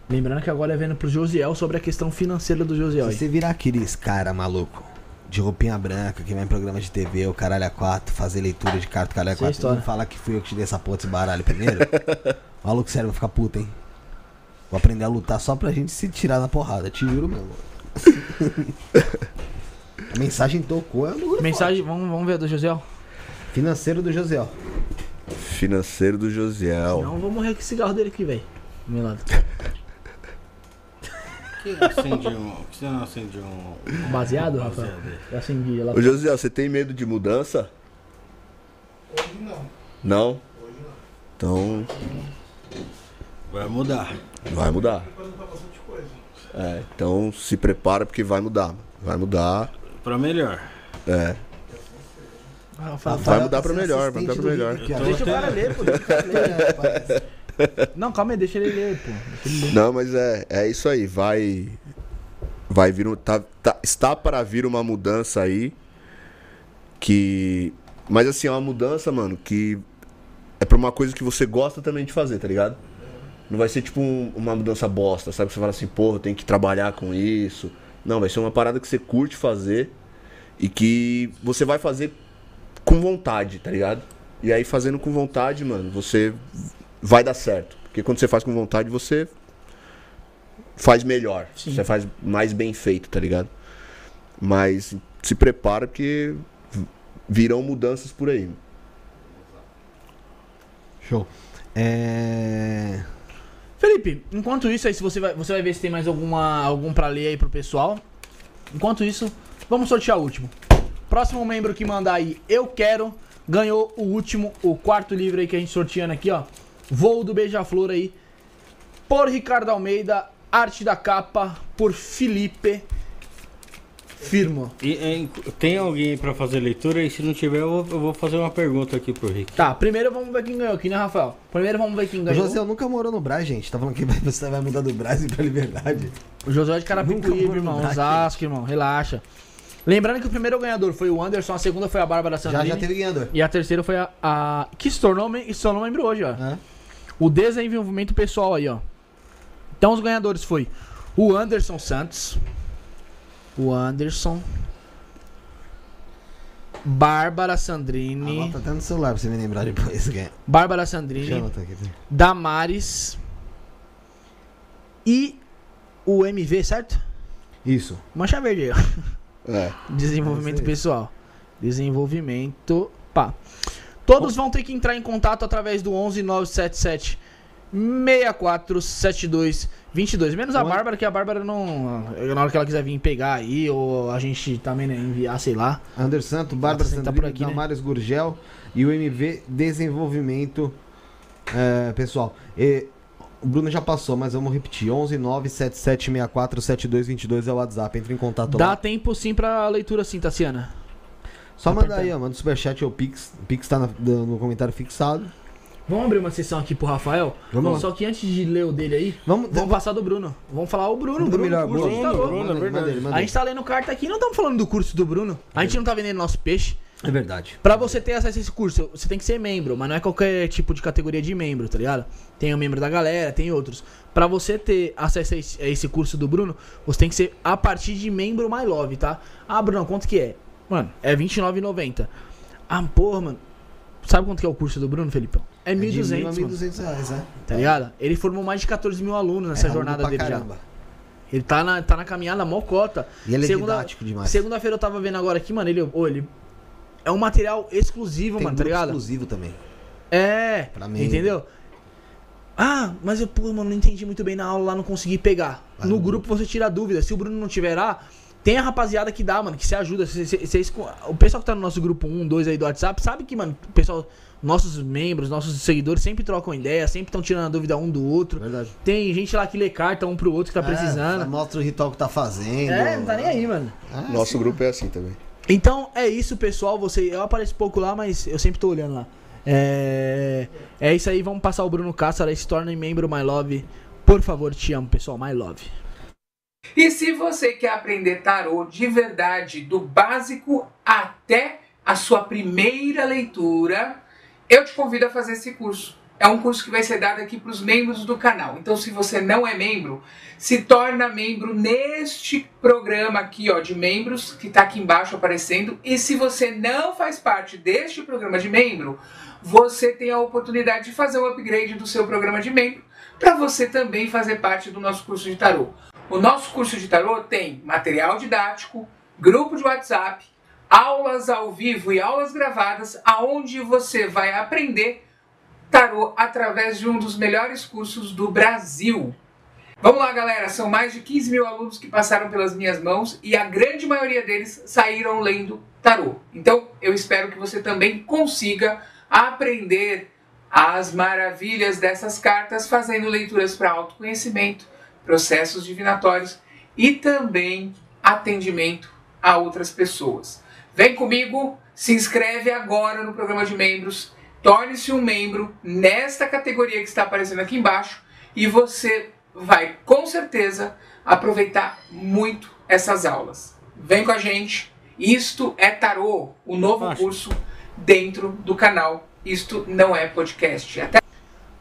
Lembrando que agora é vendo pro Josiel sobre a questão financeira do Josiel. Se você virar aqueles cara maluco, de roupinha branca, que vai em programa de TV, o caralho a quatro, fazer leitura de carta, o caralho a é quatro, história. não falar que fui eu que te dei essa porra desse baralho primeiro. [laughs] maluco, sério, vou ficar puto, hein? Vou aprender a lutar só pra gente se tirar na porrada, te juro mesmo. [laughs] a mensagem tocou, é um bagulho Mensagem, vamos, vamos ver a do Josiel? Financeiro do Josiel. Financeiro do Josiel. Não, vou morrer com o cigarro dele aqui, velho. Meu lado. [laughs] Que acende [laughs] um. Que você não acende um. Baseado, Rafael? Eu acendi ela. Ô Josiel, você tem medo de mudança? Hoje não. Não? Então, Vai mudar. vai mudar. É, então se prepara porque vai mudar. Vai mudar. Pra melhor. É. Rafael, Vai mudar pra sendo melhor, vai mudar pra melhor. Deixa o cara ler, [laughs] pô. [laughs] Não, calma aí, deixa ele ler, pô. Não, mas é, é isso aí. Vai. Vai vir. um- Tá, tá- está para vir uma mudança aí. Que. Mas assim, é uma mudança, mano, que. É pra uma coisa que você gosta também de fazer, tá ligado? Não vai ser tipo um- uma mudança bosta, sabe? Você fala assim, porra, tenho que trabalhar com isso. Não, vai ser uma parada que você curte fazer e que você vai fazer com vontade, tá ligado? E aí fazendo com vontade, mano, você vai dar certo. Porque quando você faz com vontade, você faz melhor. Sim. Você faz mais bem feito, tá ligado? Mas se prepara porque virão mudanças por aí. Show. É. Felipe, enquanto isso aí, se você vai, você vai ver se tem mais alguma, algum pra ler aí pro pessoal. Enquanto isso, vamos sortear o último. Próximo membro que mandar aí, eu quero, ganhou o último, o quarto livro aí que a gente sorteando aqui, ó. Voo do Beija-Flor aí. Por Ricardo Almeida, arte da capa por Felipe Firmo. E, é, tem alguém pra fazer leitura? E se não tiver, eu vou, eu vou fazer uma pergunta aqui pro Rick. Tá, primeiro vamos ver quem ganhou aqui, né, Rafael? Primeiro vamos ver quem O ganhou. José nunca morou no Brás, gente. Tá falando que [laughs] você vai mudar do Brás e pra Liberdade. O Josué de Nunca Carapicuíba, irmão. Osasco, irmão. Relaxa. Lembrando que o primeiro ganhador foi o Anderson, a segunda foi a Bárbara Já, Sandrini. já teve ganhador. E a terceira foi a. a- que se tornou, se tornou membro hoje, ó. É. O desenvolvimento pessoal aí, ó. Então os ganhadores foi o Anderson Santos. O Anderson. Bárbara Sandrini. Anota até no celular pra você me lembrar depois. que é. Bárbara Sandrini. aqui. Damares. E o MV, certo? Isso. Mancha verde aí, ó. É. [laughs] Desenvolvimento pessoal. Desenvolvimento. Pá. Todos vão ter que entrar em contato através do 11 977 64 72 22. Menos a. Bárbara, que a Bárbara não. Na hora que ela quiser vir pegar aí, ou a gente também né, enviar, sei lá. Anderson Santo, Bárbara Nossa, tá Sandrini, por aqui, né? Damares Gurgel e o MV Desenvolvimento é, Pessoal. E o Bruno já passou, mas vamos repetir. 11 977 64 72 22 é o WhatsApp. Entre em contato Dá lá. tempo sim pra leitura sim, Tassiana. Só tá manda aí, ó. Manda o superchat ou o Pix. O Pix tá na- no comentário fixado. Vamos abrir uma sessão aqui pro Rafael? Vamos lá. Só que antes de ler o dele aí, Vamos, vamos passar do Bruno. Vamos falar o Bruno. Bruno melhor, curso Bruno. tarô. Bruno, Manda é verdade. manda ele, manda A ele. gente tá lendo carta aqui, não estamos falando do curso do Bruno. A gente não tá vendendo nosso peixe. É verdade. Pra você ter acesso a esse curso, você tem que ser membro, mas não é qualquer tipo de categoria de membro, tá ligado? Tem o membro da galera, tem outros. Pra você ter acesso a esse, a esse curso do Bruno, você tem que ser a partir de membro My Love, tá? Ah, Bruno, quanto que é? Mano, é R$29,90. Ah, porra, mano. Sabe quanto que é o curso do Bruno, Felipão? É É de 1.200, mil a mano. 1.200 reais, é. Tá ligado? Ele formou mais de 14 mil alunos nessa É, jornada dele pra já. caramba. Ele tá na, tá na caminhada mocota. E ele é Segunda- didático demais. Segunda-feira eu tava vendo agora aqui, mano. Ele, ô, ele é um material exclusivo, Tem mano, tá grupo ligado? exclusivo também. É, Pra mim. entendeu? Ah, mas eu, pô, mano, não entendi muito bem na aula lá, não consegui pegar. Vai no no grupo você tira a dúvida. Se o Bruno não tiver lá, tem a rapaziada que dá, mano, que se ajuda. Cê- cê- cês- o pessoal que tá no nosso grupo 1, 2 aí do WhatsApp, sabe que, mano, o pessoal, nossos membros, nossos seguidores sempre trocam ideia, sempre estão tirando a dúvida um do outro. Verdade. Tem gente lá que lê carta um pro outro que tá É, precisando. mostra o ritual que tá fazendo. É, não tá nem aí, mano. Ah, Nosso grupo é assim também. Então é isso, pessoal. Você, eu apareço pouco lá, mas eu sempre tô olhando lá. É, é isso aí. Vamos passar o Bruno Cássara e se torne membro My Love. Por favor, te amo, pessoal. My Love. E se você quer aprender tarô de verdade, do básico até a sua primeira leitura, eu te convido a fazer esse curso. É um curso que vai ser dado aqui para os membros do canal. Então, se você não é membro, se torna membro neste programa aqui, ó, de membros, que está aqui embaixo aparecendo. E se você não faz parte deste programa de membro, você tem a oportunidade de fazer o upgrade do seu programa de membro para você também fazer parte do nosso curso de tarô. O nosso curso de tarô tem material didático, grupo de WhatsApp, aulas ao vivo e aulas gravadas, aonde você vai aprender tarô através de um dos melhores cursos do Brasil. Vamos lá, galera. São mais de 15 mil alunos que passaram pelas minhas mãos e a grande maioria deles saíram lendo tarô. Então, eu espero que você também consiga aprender as maravilhas dessas cartas fazendo leituras para autoconhecimento, processos divinatórios e também atendimento a outras pessoas. Vem comigo, se inscreve agora no programa de membros, torne-se um membro nesta categoria que está aparecendo aqui embaixo e você vai com certeza aproveitar muito essas aulas. Vem com a gente. Isto é Tarô, o novo Acho. curso dentro do canal. Isto não é podcast. Até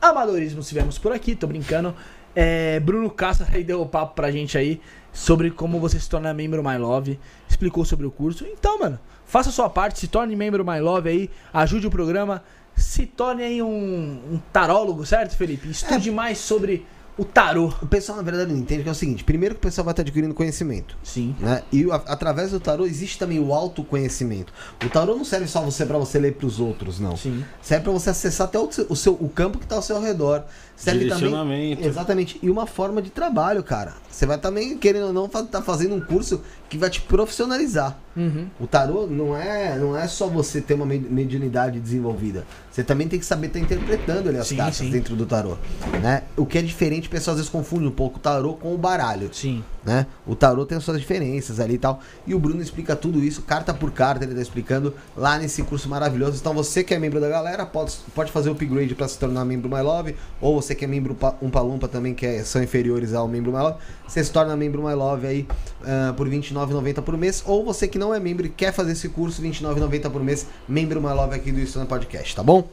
Amadorismo tivemos por aqui, tô brincando. É, Bruno Cássara [laughs] aí deu o papo pra gente aí sobre como você se torna membro My Love. Explicou sobre o curso. Então, mano, faça a sua parte, se torne membro My Love aí, ajude o programa, se torne aí um, um tarólogo, certo, Felipe? Estude mais sobre O tarô. O pessoal, na verdade, não entende que é o seguinte: primeiro que o pessoal vai estar adquirindo conhecimento. Sim. Né? E a- através do tarô existe também o autoconhecimento. O tarô não serve só você para você ler para os outros, não. Sim. Serve para você acessar até o seu, o, seu- o campo que está ao seu redor. Serve também. Direcionamento. Exatamente. E uma forma de trabalho, cara. Você vai também, querendo ou não, estar tá fazendo um curso que vai te profissionalizar. Uhum. O tarô não é, não é só você ter uma me- mediunidade desenvolvida. Você também tem que saber estar interpretando ali as Sim, cartas sim. dentro do tarô. Né? O que é diferente, o pessoal às vezes confunde um pouco o tarô com o baralho. Sim. Né? O tarô tem as suas diferenças ali e tal. E o Bruno explica tudo isso, carta por carta, ele tá explicando lá nesse curso maravilhoso. Então você que é membro da galera, pode, pode fazer o upgrade para se tornar membro My Love. Ou você que é membro pa- Umpa Lumpa também, que é- são inferiores ao membro My Love. Você se torna membro My Love aí ah, por R$29,90 por mês. Ou você que não é membro e quer fazer esse curso, R$29,90 por mês, membro My Love aqui do Estúdio Podcast, tá bom?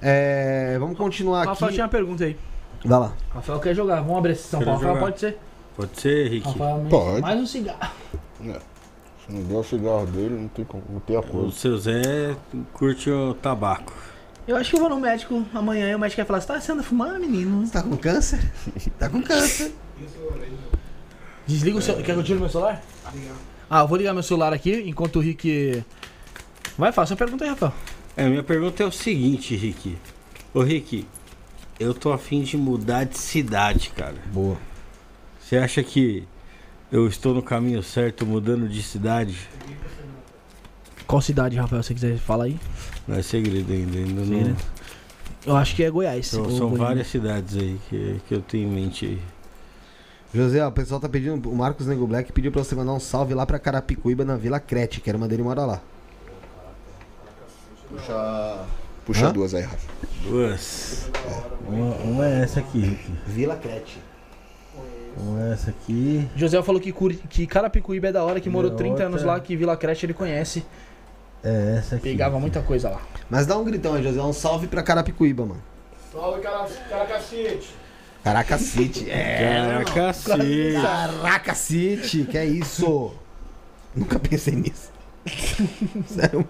É, vamos continuar aqui. Rafael tinha uma pergunta aí. Vai lá. Rafael quer jogar. Vamos abrir a sessão. Quero Rafael jogar. pode ser. Pode ser, Rick. Rafael, Pode. mais um cigarro. Se não der o cigarro dele, não tem, como- não tem O acordo. seu Zé curte o tabaco. Eu acho que eu vou no médico amanhã e o médico vai falar: Você tá sendo fumando, menino? Você tá com câncer? tá com câncer. Desliga o celular. Quer que eu tire meu celular? Ah, eu vou ligar meu celular aqui enquanto o Rick. Vai, faça a pergunta aí, Rafael. É, minha pergunta é o seguinte, Rick. Ô, Rick, eu tô afim de mudar de cidade, cara. Boa. Você acha que eu estou no caminho certo mudando de cidade? Qual cidade, Rafael? Se você quiser falar aí. Não é segredo ainda, ainda Sim, não. né? Eu acho que é Goiás. São, ou são Goiânia. várias cidades aí que, que eu tenho em mente aí. José, ó, o pessoal tá pedindo. O Marcos Nego Black pediu pra você mandar um salve lá pra Carapicuíba, na Vila Crete, que era uma dele mora lá. Puxa, puxa Hã? duas aí, Rafa. Duas. Uma, uma é essa aqui, Rick. Vila Crete. Uma é essa aqui. José falou que, que Carapicuíba é da hora, que E morou a 30 outra- anos lá, que Vila Crete ele conhece. É essa aqui. Pegava muita coisa lá. Mas dá um gritão aí, José. Um salve pra Carapicuíba, mano. Salve, cara, caracacete. Caracacete. É. Cacete. Caraca City, que é isso? Nunca pensei nisso. [laughs] Sério.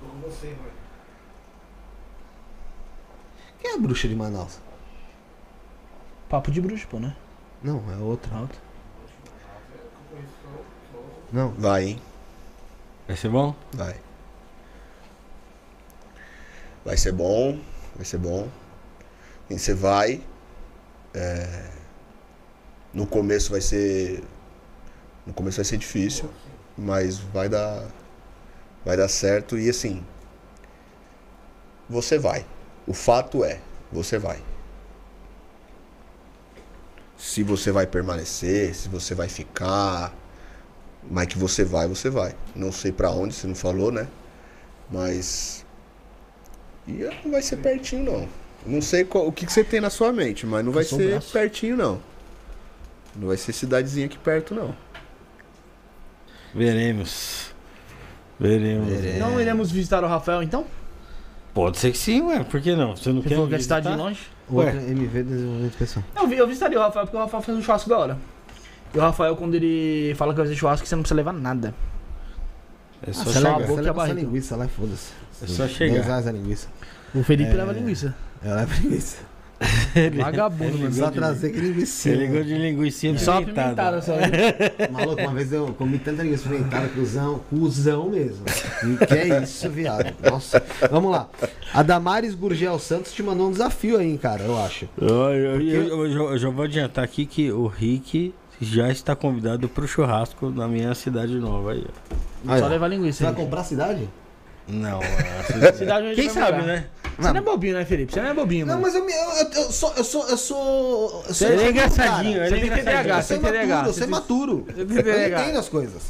Tô com você, mano. Quem é a bruxa de Manaus? Papo de bruxo, pô, né? Não, é outra. Alto. Não. Vai, hein? Vai ser bom? Vai. Vai ser bom, vai ser bom. E você vai. é, No começo vai ser. No começo vai ser difícil, mas vai dar. Vai dar certo e assim. Você vai. O fato é, você vai. Se você vai permanecer, se você vai ficar, mas que você vai, você vai. Não sei pra onde, você não falou, né? Mas. E não vai ser pertinho, não. Não sei qual- o que, que você tem na sua mente, mas não vai ser braço. pertinho, não. Não vai ser cidadezinha aqui perto, não. Veremos. Veremos. Não iremos visitar o Rafael então? Pode ser que sim, ué. Por que não? Você não Você quer que é visitar? cidade de longe? Ué. MV Desenvolvimento Pessoal. Eu, vi, eu visitaria o Rafael porque o Rafael fez um churrasco da hora. E o Rafael, quando ele fala que vai fazer churrasco, você não precisa levar nada. É só Ah, chegar. a Você a leva essa barriga. linguiça lá foda-se. É só chegar. 10 reais a linguiça. O Felipe leva linguiça. Eu levo linguiça. [laughs] Vagabundo, mano. Só trazer que linguiça. Você ligou de linguiça Só apimentada. apimentada, só. [laughs] Maluco, uma vez eu comi tanta linguiça pimentada, cuzão, cuzão mesmo. E que é isso, viado. Nossa. Vamos lá. A Damares Gurgel Santos te mandou um desafio aí, cara, eu acho. Eu, eu- eu- eu já vou adiantar aqui que o Rick já está convidado para o churrasco na minha cidade nova aí. ó. Aí, Só ó. levar Você linguiça. vai aí. comprar a cidade? Não, [laughs] Cidade onde quem vai sabe, morar. né? Você não é bobinho, né, Felipe? Você não é bobinho, Não, mano. mas eu, me- eu, eu, sou. Eu sou. Eu sou. Eu sou Ele é engraçadinho, cara. ele é Você tem engraçadinho. TDAH, Eu sou você maturo, eu Você sou maturo. tem Eu entendo as coisas.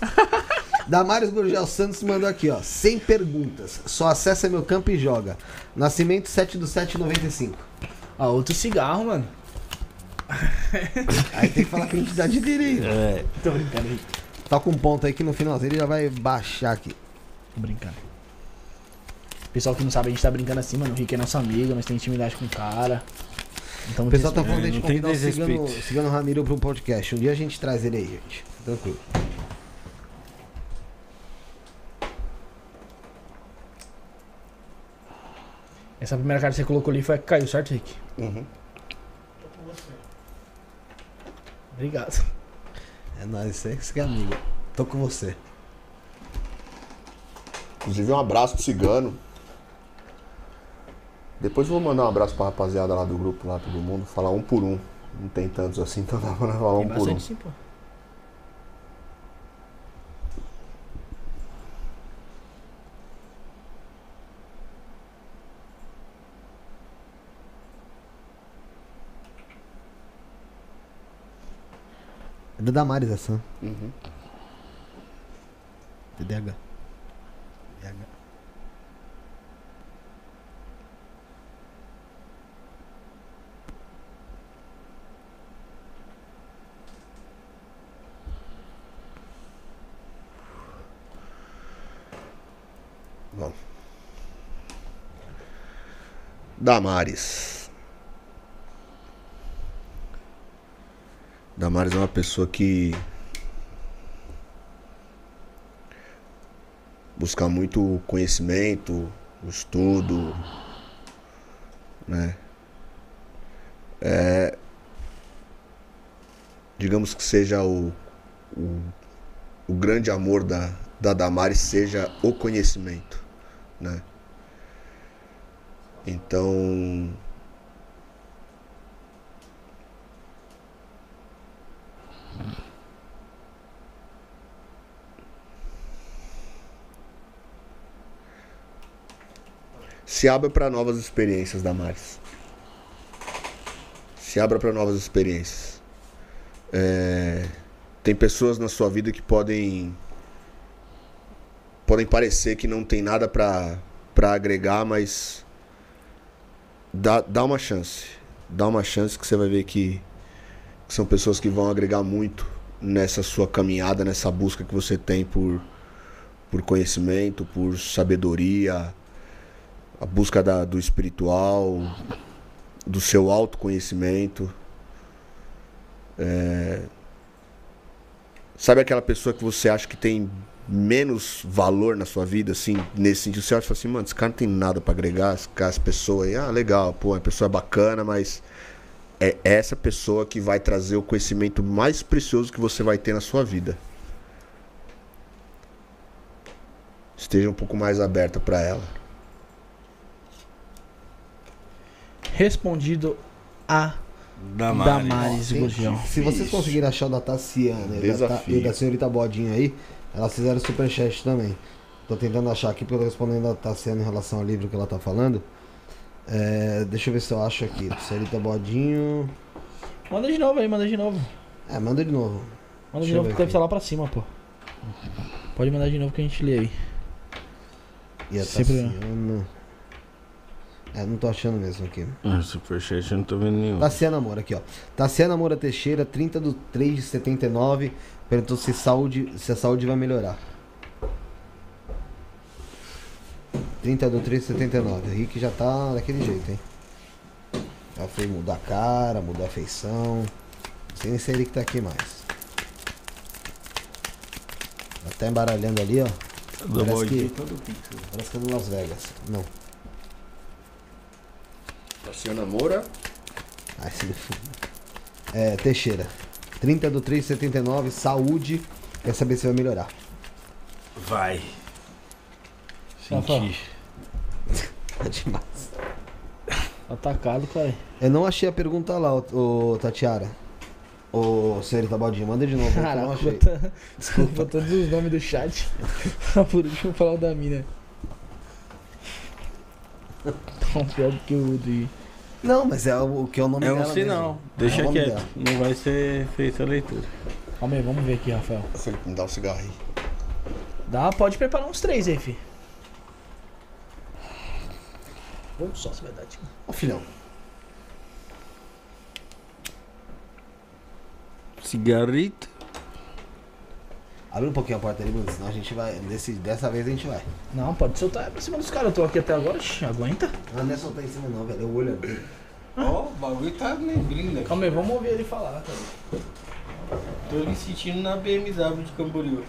[laughs] Damares Gurgel Santos mandou aqui, ó. Sem perguntas. Só acessa meu campo e joga. Nascimento 7 do 7 95. Ah, outro cigarro, mano. [laughs] Aí tem que falar a identidade dele aí. É, Tô brincando. Tá com um ponto aí que no finalzinho ele já vai baixar aqui. Tô brincando. Pessoal que não sabe, a gente tá brincando assim, mano. O Rick é nosso amigo, nós temos intimidade com o cara. Então, O pessoal tá falando de tem convidar o Cigano. Cigano Ramiro pro podcast. Um dia a gente traz ele aí, gente. Tranquilo. Essa primeira carta que você colocou ali foi a que caiu, certo, Rick? Uhum. Obrigado. É nóis, você que é amigo. Tô com você. Inclusive um abraço pro cigano. Depois eu vou mandar um abraço pra rapaziada lá do grupo, lá, todo mundo, falar um por um. Não tem tantos assim, então dá pra falar um por um. sim, pô. É da Damares essa. Uhum. TDH. TDH. Bom. Damares. Damares é uma pessoa que busca muito conhecimento, estudo, né? É, digamos que seja o, o, o grande amor da, da Damares seja o conhecimento, né? Então, se abra para novas experiências, Damares. Se abra para novas experiências. É, tem pessoas na sua vida que podem podem parecer que não tem nada para para agregar, mas dá, dá uma chance. Dá uma chance que você vai ver que, que são pessoas que vão agregar muito nessa sua caminhada, nessa busca que você tem por, por conhecimento, por sabedoria, a busca da, do espiritual, do seu autoconhecimento. É... Sabe aquela pessoa que você acha que tem menos valor na sua vida, assim, nesse sentido? Você acha assim, mano, esse cara não tem nada pra agregar, esse cara, essa pessoa aí, ah, legal, pô, a pessoa é bacana, mas é essa pessoa que vai trazer o conhecimento mais precioso que você vai ter na sua vida. Esteja um pouco mais aberta pra ela. Respondido a Damares. Damares Gurgel. se vocês conseguirem achar o da Tassiana e, da, e da senhorita Bodinha aí, elas fizeram superchat também. Tô tentando achar aqui porque eu tô respondendo a Tassiana em relação ao livro que ela tá falando. É, deixa eu ver se eu acho aqui. Senhorita Bodinho. Manda de novo aí, manda de novo. É, manda de novo. Manda Deixa de novo que deve estar lá pra cima, pô. Pode mandar de novo que a gente lê aí. E a Sempre- Tassiana. É, não tô achando mesmo aqui. Ah, superchat eu não tô vendo nenhum. Tassiana Moura aqui, ó. Tassiana Moura Teixeira, 30 do 3 de 79. Perguntou se, saúde, se a saúde vai melhorar. 30 do 3 de 79. O Rick já tá daquele jeito, hein? Já foi mudar a cara, mudar a feição. Não sei nem se é ele que tá aqui mais. Tá Até embaralhando ali, ó. Do Parece que, todo pixel. parece que é no Las Vegas. Não. Tassiana Moura. Ai, se É, Teixeira. 30 do 3 de 79. Saúde. Quer saber se vai melhorar. Vai. Senti. [laughs] Tá demais. Atacado, cara. Eu não achei a pergunta lá, ô, ô Tatiara. Ô, senhorita Baldinho, manda de novo. eu não Caraca, achei. bota- desculpa [laughs] todos os nomes do chat. [laughs] Por último, falar o da mina. Tão pior do que o de. Não, mas é o, o que é o nome É dela um sinal. mesmo. É Deixa o nome quieto. dela. Não vai ser feita a leitura. Calma aí, vamos ver aqui, Rafael. Felipe, me dá um cigarro aí. Dá, pode preparar uns três aí, fi. Vamos só, se vai dar, tipo. Ô, filhão. Cigarrito. Abre um pouquinho a porta ali, Bruno, senão a gente vai. Desse, dessa vez a gente vai. Não, pode soltar pra cima dos caras. Eu tô aqui até agora, aguenta. Não, não é soltar em cima, não, velho. É o olho ali. Ó, o bagulho tá neblina aqui. Calma aí, vamos ouvir ele falar, cara. Tô me sentindo na BMW de Camboriú.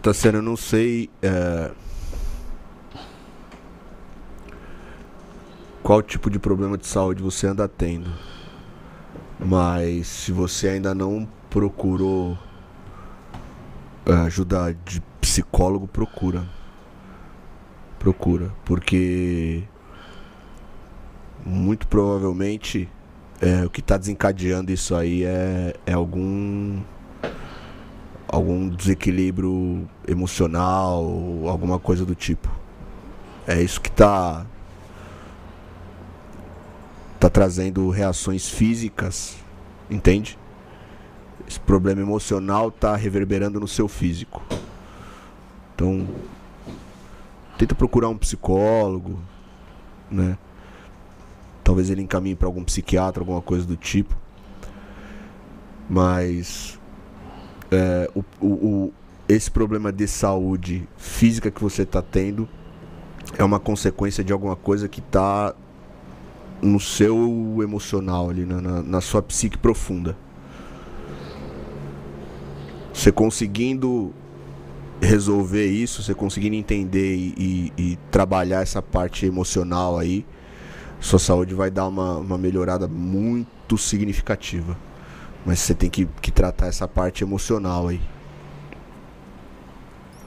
Tassiano, eu não sei é, qual tipo de problema de saúde você anda tendo. Mas se você ainda não procurou é, ajuda de psicólogo, procura. Procura. Porque muito provavelmente é, o que está desencadeando isso aí é, é algum algum desequilíbrio emocional, alguma coisa do tipo. É isso que tá tá trazendo reações físicas, entende? Esse problema emocional tá reverberando no seu físico. Então, tenta procurar um psicólogo, né? Talvez ele encaminhe para algum psiquiatra, alguma coisa do tipo. Mas é, o, o, o, esse problema de saúde física que você está tendo é uma consequência de alguma coisa que está no seu emocional ali, na, na, na sua psique profunda. Você conseguindo resolver isso, você conseguindo entender e, e, e, trabalhar essa parte emocional aí, sua saúde vai dar uma, uma melhorada muito significativa. Mas você tem que, que tratar essa parte emocional aí.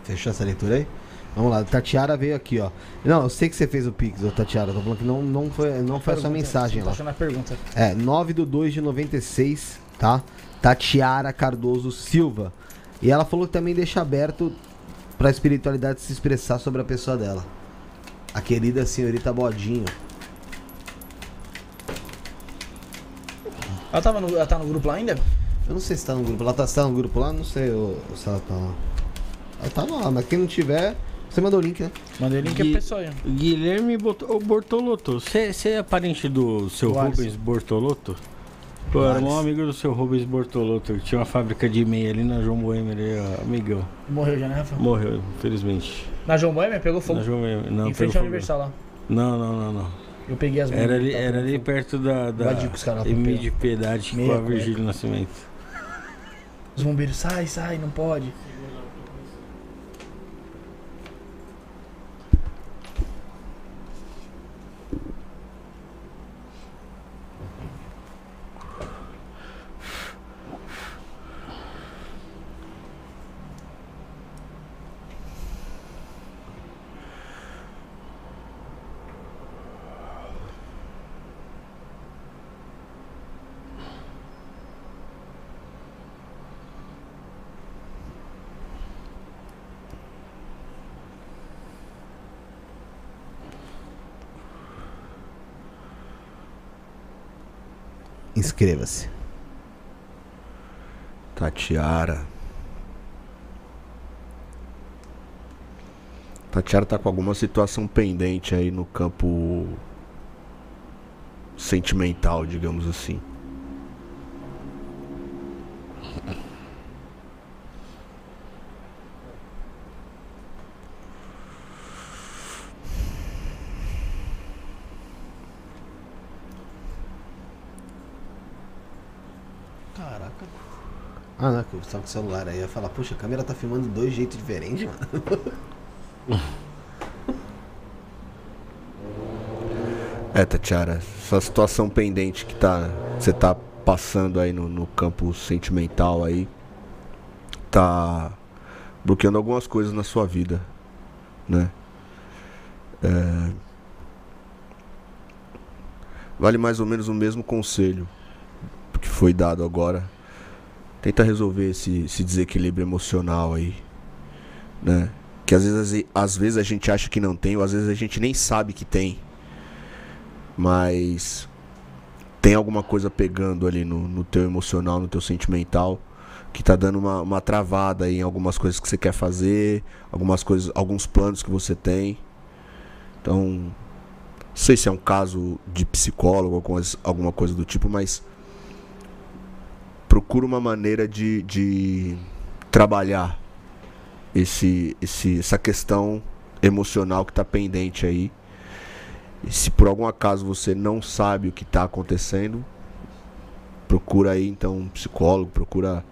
Fechou essa leitura aí? Vamos lá, Tatiara veio aqui, ó. Não, eu sei que você fez o Pix, ô Tatiara. Tô falando que não, não foi, não foi a sua mensagem lá. A pergunta. É, 9 do 2 de 96, tá? Tatiara Cardoso Silva. E ela falou que também deixa aberto pra espiritualidade se expressar sobre a pessoa dela. A querida senhorita Bodinho. Ela, tava no, ela tá no grupo lá ainda? Eu não sei se tá no grupo. Ela tá, se tá no grupo lá? Não sei ou, se ela tá lá. Ela tá lá, mas quem não tiver. Você mandou o link, né? Mandei o link Gui- pro pessoal aí. Guilherme Bot- ô, Bortolotto. Você é parente do seu Alisson. Rubens Bortolotto? Pô, era um amigo do seu Rubens Bortolotto. que Tinha uma fábrica de meia ali na João Boemer, ele é amigão. Morreu já, né, Rafa? Morreu, infelizmente. Na João Boêmia pegou fogo. Na João Boemer. Não, em frente pegou ao fogo. Universal lá. Não, não, não, não. Eu peguei as Era ali, tava era ali perto da, da de Piedade com a. Virgílio Nascimento. Os bombeiros, sai, sai, não pode. Inscreva-se. Tatiara. Tatiara tá com alguma situação pendente aí no campo sentimental, digamos assim. Caraca. Ah, não, que eu estava com o celular aí. Eu ia falar, puxa, a câmera tá filmando de dois jeitos diferentes, mano. [laughs] É, Tatiara, essa situação pendente que tá, você tá passando aí no, no campo sentimental aí, tá bloqueando algumas coisas na sua vida, né? É, vale mais ou menos o mesmo conselho que foi dado agora. Tenta resolver esse, esse desequilíbrio emocional aí, né? Que às vezes, às vezes a gente acha que não tem, ou às vezes a gente nem sabe que tem mas tem alguma coisa pegando ali no, no teu emocional, no teu sentimental, que tá dando uma, uma travada aí em algumas coisas que você quer fazer, algumas coisas, alguns planos que você tem. Então, não sei se é um caso de psicólogo alguma coisa do tipo, mas procura uma maneira de, de trabalhar esse, esse, essa questão emocional que tá pendente aí. E se por algum acaso você não sabe o que está acontecendo, procura aí então um psicólogo, procura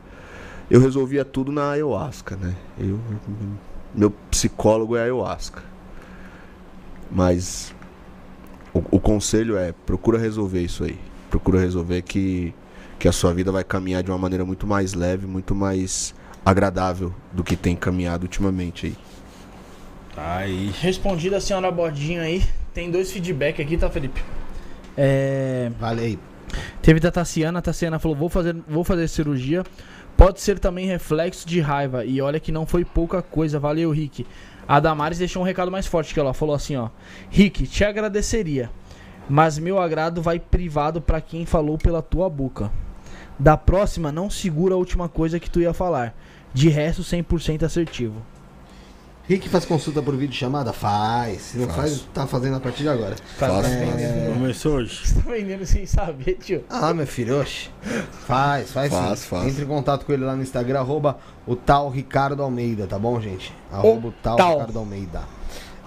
Eu resolvia tudo na ayahuasca, né? Eu, meu psicólogo é ayahuasca. Mas o, o conselho é procura resolver isso aí. Procura resolver que, que a sua vida vai caminhar de uma maneira muito mais leve, muito mais agradável do que tem caminhado ultimamente aí. Aí. Respondida a senhora Bordinho aí. Tem dois feedback aqui, tá, Felipe? É. Vale aí. Teve da Tassiana, a Tassiana falou: vou fazer, vou fazer cirurgia. Pode ser também reflexo de raiva. E olha que não foi pouca coisa. Valeu, Rick. A Damares deixou um recado mais forte que ela falou assim, ó. Rick, te agradeceria. Mas meu agrado vai privado pra quem falou pela tua boca. Da próxima, não segura a última coisa que tu ia falar. De resto, 100% assertivo. Rick faz consulta por vídeo chamada? Faz. Se não faz, tá fazendo a partir de agora. Faço. É... Começou hoje. Você tá vendendo sem saber, tio. Ah, meu filho, oxe. Faz, faz, Faz, sim. faz. Entre em contato com ele lá no Instagram, arroba o tal Ricardo Almeida, tá bom, gente? Arroba o tal, tal. Ricardo Almeida.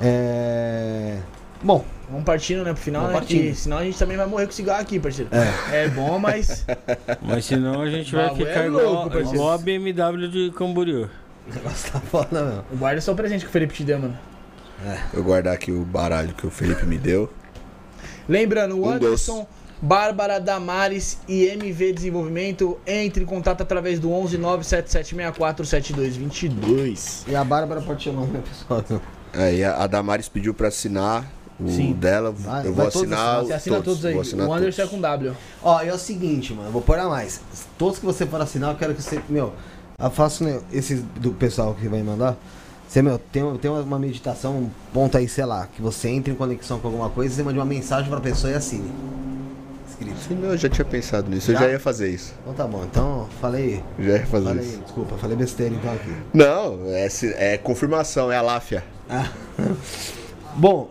É... Bom, Vamos partindo, né, pro final, Vamos né? partindo. Que senão a gente também vai morrer com cigarro aqui, parceiro. É. É bom, mas. [laughs] Mas senão a gente vai Bagulho ficar é igual, louco, parceiro. igual a BMW de Camboriú. o negócio tá foda, meu. [laughs] Guarda só o presente que o Felipe te deu, mano. Eu guardar aqui o baralho que o Felipe me deu. Lembrando, o Um Anderson, Bárbara Damares e MV Desenvolvimento, entre em contato através do 11 97764 7222. E a Bárbara pode chamar, né, pessoal? Aí a a Damares pediu pra assinar o Sim. dela. Vai- eu vou todos assinar. Você assina todos, aí. Vou assinar O Anderson é todos. com W. Ó, é o seguinte, mano, eu vou pôr a mais. Todos que você for assinar, eu quero que você, meu, eu faço né, esses do pessoal que vai mandar. Você, meu, tem, uma- tem uma meditação, um ponto aí, sei lá, que você entra em conexão com alguma coisa, você manda uma mensagem pra pessoa e assine. Escrito. Sim, não, eu já tinha pensado nisso. Eu Já? já ia fazer isso. Então tá bom, então falei. Já ia fazer Falei, isso. desculpa, falei besteira então aqui. Não, é, é confirmação, é a láfia. [laughs] Bom,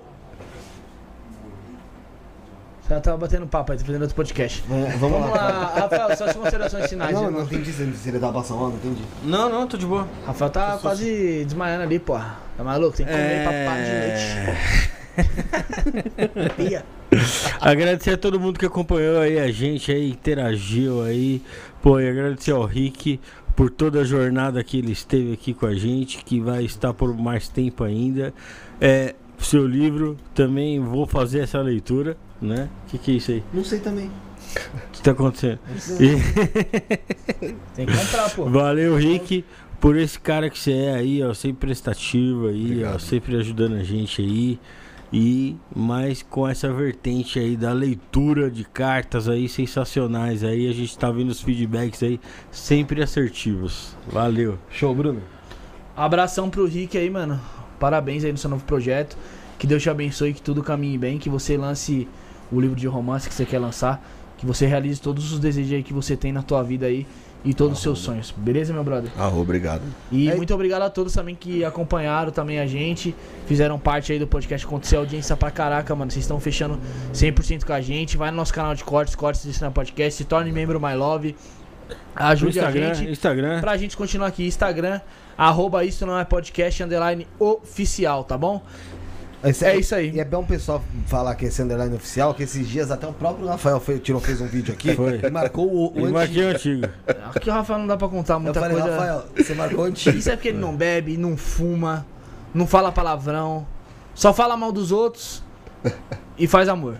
Você tava batendo papo aí, tá fazendo outro podcast. é, vamos, Vamos lá, Rafael, suas considerações finais. Não, irmão. não entendi se se ele tava passando mal, não entendi. Não, não, tô de boa. Rafael tá quase desmaiando ali, porra. Tá maluco? Tem que comer papada de leite. Pia. Agradecer a todo mundo que acompanhou aí a gente aí, interagiu aí. Pô, e agradecer ao Rick por toda a jornada que ele esteve aqui com a gente, que vai estar por mais tempo ainda. É, seu livro, também vou fazer essa leitura, né? O que, que é isso aí? Não sei também. O que tá acontecendo? [laughs] Tem que comprar, pô. Valeu, Rick, por esse cara que você é aí, ó, sempre prestativo aí, ó, Obrigado. sempre ajudando a gente aí. E mais com essa vertente aí da leitura de cartas aí sensacionais aí, a gente tá vendo os feedbacks aí sempre assertivos. Valeu. Show, Bruno. Abração pro Rick aí, mano. Parabéns aí no seu novo projeto. Que Deus te abençoe, que tudo caminhe bem, que você lance o livro de romance que você quer lançar, que você realize todos os desejos aí que você tem na tua vida aí e todos os seus sonhos. Beleza, meu brother? Ah, obrigado. E É- muito obrigado a todos também que acompanharam também a gente, fizeram parte aí do podcast Aconteceu audiência pra caraca, mano. Vocês estão fechando 100% com a gente. Vai no nosso canal de cortes, cortes desse na podcast, se torne membro My Love. No Ajude a gente Instagram. pra gente continuar aqui. Instagram, arroba isso não é podcast, underline oficial, tá bom? Esse- É isso aí. E é bom o pessoal falar que esse underline oficial, que esses dias até o próprio Rafael fez, tirou, fez um vídeo aqui Foi. e marcou o, o antigo. marquei o antigo. Aqui o Rafael não dá pra contar Eu muita falei, coisa. Rafael, você marcou o antigo. Isso é porque ele não bebe, não fuma, não fala palavrão, só fala mal dos outros e faz amor.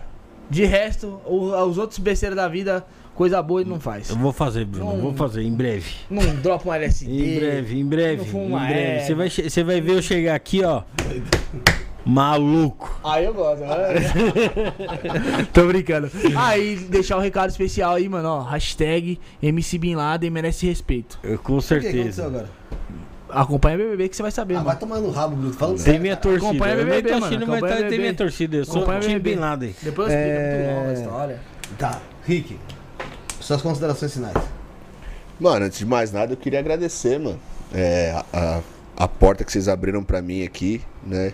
De resto, os outros besteiros da vida, coisa boa ele não faz. Eu vou fazer, Bruno, Não. vou fazer em breve. Não dropa um LSD. Em breve, em breve, não fuma em breve. Você vai, você vai ver eu chegar aqui, ó. Maluco. Aí eu gosto, né? [laughs] Tô brincando. Aí, deixar um recado especial aí, mano, ó. Hashtag MC Bin Laden merece respeito. Eu, com O que aconteceu certeza. agora? Acompanha BBB que você vai saber, Ah, mano. vai tomar no rabo, Bruno. Falando Tem sério. minha cara. torcida. Acompanha eu BBB, tô mano, acompanha tá, tem BBB. minha torcida. Eu sou Acompanha time BBB. Bin Laden. Depois eu explico, É. é muito a história. Tá, Rick, suas considerações finais. Mano, antes de mais nada, eu queria agradecer, mano. É, a, a, a porta que vocês abriram pra mim aqui, né?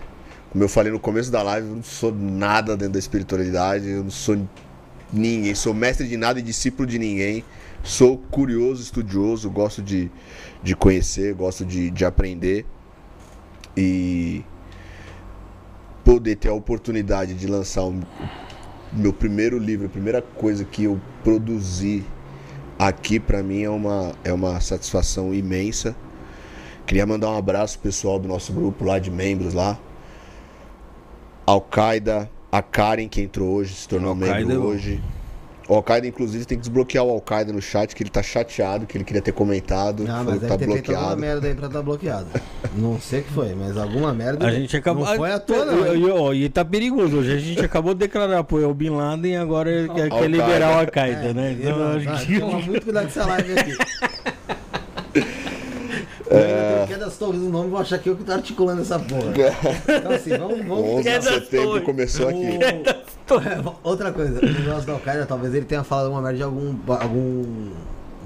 Como eu falei no começo da live, eu não sou nada dentro da espiritualidade, eu não sou ninguém, sou mestre de nada e discípulo de ninguém. Sou curioso, estudioso, gosto de, de conhecer, gosto de, de aprender. E poder ter a oportunidade de lançar o meu primeiro livro, a primeira coisa que eu produzi aqui pra mim é uma, é uma satisfação imensa. Queria mandar um abraço pessoal do nosso grupo lá de membros lá. Al-Qaeda, a Karen que entrou hoje, se tornou membro é hoje. O Al-Qaeda, inclusive, tem que desbloquear o Al-Qaeda no chat, que ele tá chateado, que ele queria ter comentado. Ah, mas deve tá ter feito alguma bloqueado. merda aí pra estar bloqueado. Não sei o que foi, mas alguma merda. A gente acabou. Não foi à toa, não. E, e, e tá perigoso hoje. A gente acabou de declarar apoio ao Bin Laden e agora ele quer, quer liberar o Al-Qaeda, É, né? Então, mano, acho tá, que- Toma muito cuidado com essa live aqui. [laughs] É. Que é das torres do nome, vão achar que eu que tô articulando essa porra. [laughs] Então assim, vamos, vamos 11 de das setembro torres. começou aqui. É, Outra coisa, o negócio da Al-Qaeda, talvez ele tenha falado uma merda de algum, algum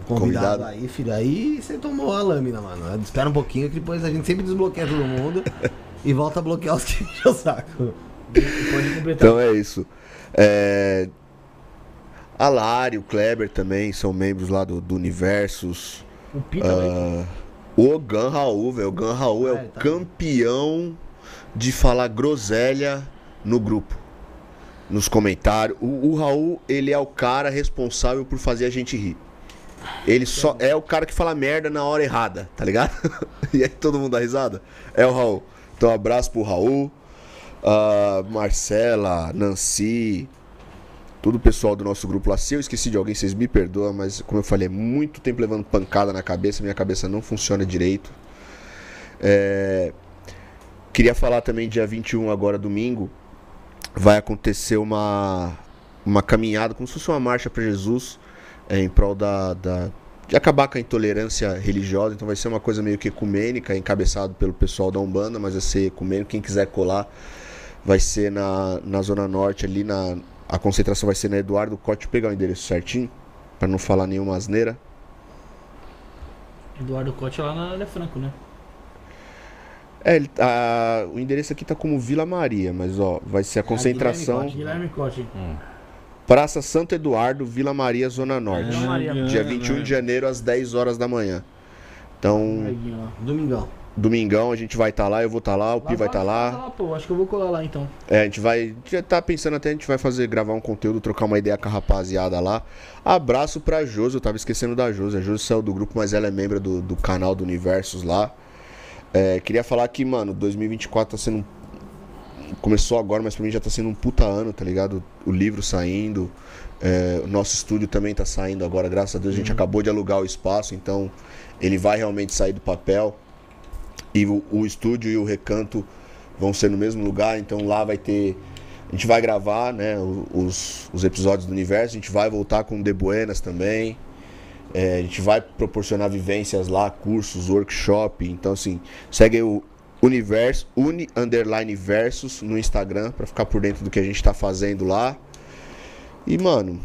convidado, Convidado. aí, filho. Aí você tomou a lâmina, mano. Espera um pouquinho que depois a gente sempre desbloqueia todo mundo [laughs] e volta a bloquear os que enchem o saco. Pode completar. Então é isso. É... A Lari, o Kleber também são membros lá do, do Universos. O Pi também. Ah, o Gan Raul, velho. O Gan Raul é Ah, o tá- campeão de falar groselha no grupo. Nos comentários. O, o Raul, ele é o cara responsável por fazer a gente rir. Ele só é o cara que fala merda na hora errada, tá ligado? [laughs] e aí todo mundo dá risada? É o Raul. Então, abraço pro Raul, ah, Marcela, Nancy, todo o pessoal do nosso grupo lá. Se eu esqueci de alguém, vocês me perdoam, mas como eu falei, é muito tempo levando pancada na cabeça, minha cabeça não funciona direito. É, Queria falar também, dia 21, agora domingo, vai acontecer uma, uma caminhada, como se fosse uma marcha para Jesus, é, em prol da, da- de acabar com a intolerância religiosa. Então vai ser uma coisa meio que ecumênica, encabeçado pelo pessoal da Umbanda, mas vai ser ecumênico. Quem quiser colar, vai ser na, na Zona Norte, ali na. A concentração vai ser na Eduardo Cote. Pegar o endereço certinho, para não falar nenhuma asneira. Eduardo Cote lá na Área Franco, né? É, ele- a- o endereço aqui tá como Vila Maria, mas ó, vai ser a concentração. Guilherme Cote. Praça Santo Eduardo, Vila Maria, Zona Norte. Vila Maria. Dia 21 de janeiro, às 10 horas da manhã. Então. Domingão. Domingão a gente vai estar lá, eu vou estar lá, o Pi vai estar lá. Tá lá, pô. Acho que eu vou colar lá então. É, a gente vai. Já tá pensando até, a gente vai fazer, gravar um conteúdo, trocar uma ideia com a rapaziada lá. Abraço pra Josi, eu tava esquecendo da Josi. A Josi saiu do grupo, mas ela é membro do, do canal do Universos lá. É, queria falar que, mano, 2024 tá sendo. Começou agora, mas pra mim já tá sendo um puta ano, tá ligado? O livro saindo. é, o nosso estúdio também tá saindo agora, graças a Deus. A gente acabou de alugar o espaço, então ele vai realmente sair do papel. E o, o estúdio e o recanto vão ser no mesmo lugar, então lá vai ter. A gente vai gravar né, o- os, os episódios do universo, a gente vai voltar com The Buenas também. É, a gente vai proporcionar vivências lá, cursos, workshop. Então, assim, segue o Universo, Uni Underline Versus no Instagram pra ficar por dentro do que a gente tá fazendo lá. E, mano,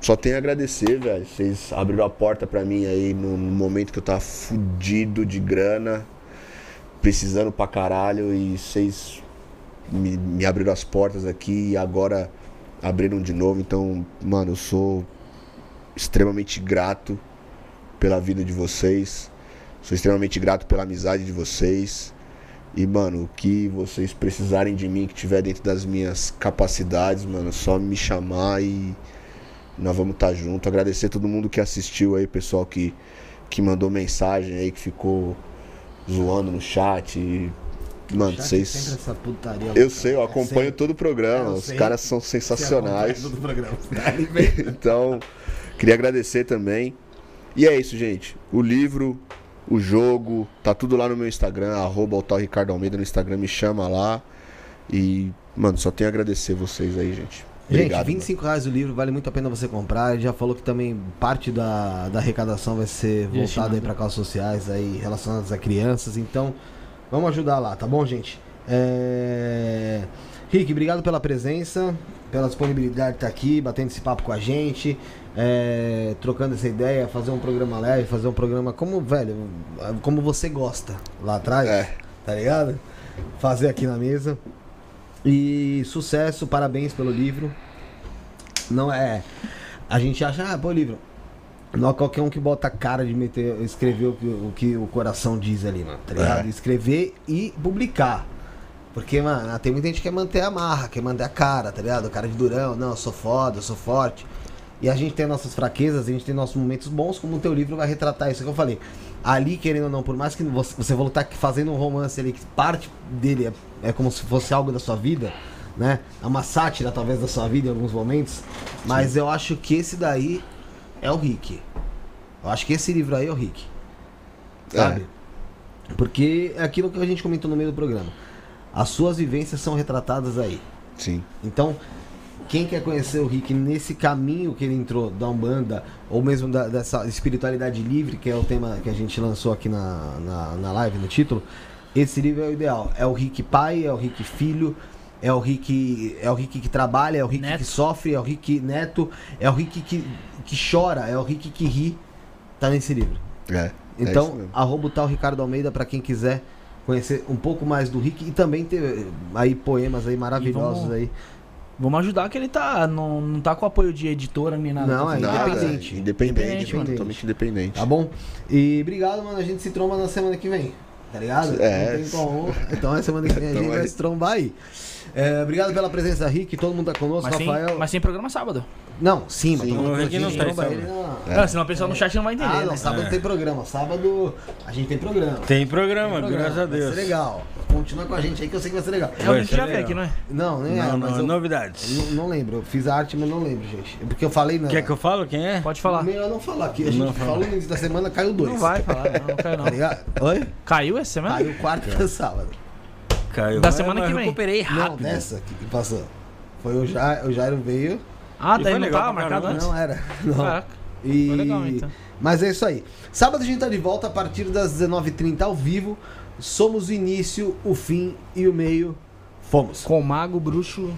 só tenho a agradecer, velho. Vocês abriram a porta pra mim aí no, no momento que eu tava fudido de grana, precisando pra caralho. E vocês me, me abriram as portas aqui e agora abriram de novo. Então, mano, eu sou extremamente grato pela vida de vocês. Sou extremamente grato pela amizade de vocês. E, mano, o que vocês precisarem de mim, que tiver dentro das minhas capacidades, mano, é só me chamar e nós vamos estar junto. Agradecer todo mundo que assistiu aí, pessoal que, que mandou mensagem aí, que ficou zoando no chat. E, mano, Chat vocês. putaria Eu louca. sei, eu É acompanho todo o programa. Eu Os caras são sensacionais. todo o programa. [laughs] então, queria agradecer também. E é isso, gente. O livro, o jogo, tá tudo lá no meu Instagram, arroba Ricardo Almeida no Instagram, me chama lá. E, mano, só tenho a agradecer vocês aí, gente. Obrigado. Gente, 25 reais o livro, vale muito a pena você comprar. Ele já falou que também parte da, da arrecadação vai ser voltada aí para causas sociais aí relacionadas a crianças. Então, vamos ajudar lá, tá bom, gente? É... Rick, obrigado pela presença, pela disponibilidade de estar aqui, batendo esse papo com a gente, é, trocando essa ideia, fazer um programa leve, fazer um programa como, velho, como você gosta lá atrás, É. tá ligado? Fazer aqui na mesa. E sucesso, parabéns pelo livro. Não é. A gente acha, ah, pô, livro. Não é qualquer um que bota a cara de meter, escrever o que o, que o coração diz ali, mano, tá ligado? É. Escrever e publicar. Porque, mano, tem muita gente que quer manter a marra, quer manter a cara, tá ligado? O cara de durão, não, eu sou foda, eu sou forte. E a gente tem nossas fraquezas, a gente tem nossos momentos bons, como o teu livro vai retratar isso que eu falei. Ali, querendo ou não, por mais que você, você que tá fazendo um romance ali, que parte dele é, é como se fosse algo da sua vida, né? É uma sátira, talvez, da sua vida em alguns momentos. Mas eu acho que esse daí é o Rick. Eu acho que esse livro aí é o Rick. Sabe? Porque é aquilo que a gente comentou no meio do programa. As suas vivências são retratadas aí. Sim. Então, quem quer conhecer o Rick nesse caminho que ele entrou da Umbanda, ou mesmo da- dessa espiritualidade livre, que é o tema que a gente lançou aqui na, na, na live, no título, esse livro é o ideal. É o Rick pai, é o Rick filho, é o Rick, é o Rick que trabalha, é o Rick Neto. que sofre, é o Rick neto, é o Rick que, que chora, é o Rick que ri. Tá nesse livro. É. é Então, mesmo. arroba o tal Ricardo Almeida pra quem quiser conhecer um pouco mais do Rick e também ter aí poemas aí maravilhosos vamos- aí. Vamos ajudar que ele tá. Não, não tá com apoio de editora nem nada. Não, Tá é Nada, independente. Independente, Independente, mano. mano. Totalmente independente. Tá bom? E obrigado, mano. A gente se tromba na semana que vem. Tá ligado? É. Não tem como. Então, na semana que vem a Então gente vai se trombar aí. É, obrigado pela presença, Rick. Todo mundo tá conosco. Mas, sem, Rafael. mas sem programa sábado. Não, sim, mas Sim. todo mundo O Rick não tem sábado. É. Não, senão o pessoal no chat não vai entender. Ah, não, né? sábado É. tem programa. Sábado a gente tem programa. Tem programa, Tem programa. graças a Vai Deus. ser legal. Continua com a gente aí que eu sei que vai ser legal. É o já veio legal. aqui, não é? Não, nem é, Não, mas não, eu, novidades. não, não lembro. Eu fiz a arte, mas não lembro, gente. É Porque eu falei na. Quer que eu falo quem é? Pode falar. Melhor não falar aqui. A gente Não falou no início da semana, caiu dois. Não vai falar, não, não caiu [laughs] Tá não. ligado? Oi? Caiu essa semana? Caiu quarta pra sábado. Caiu. Da Mas- semana mas que eu vem. recuperei Não, rápido. dessa que que passou. Foi o Jairo, o Jairo veio. Ah, daí não legal tava marcado antes? Não era. [laughs] Não. Caraca. E... Foi legal, então. Mas é isso aí. Sábado a gente tá de volta a partir das 19h30 ao vivo. Somos o início, o fim e o meio. Fomos. Com o Mago, Bruxo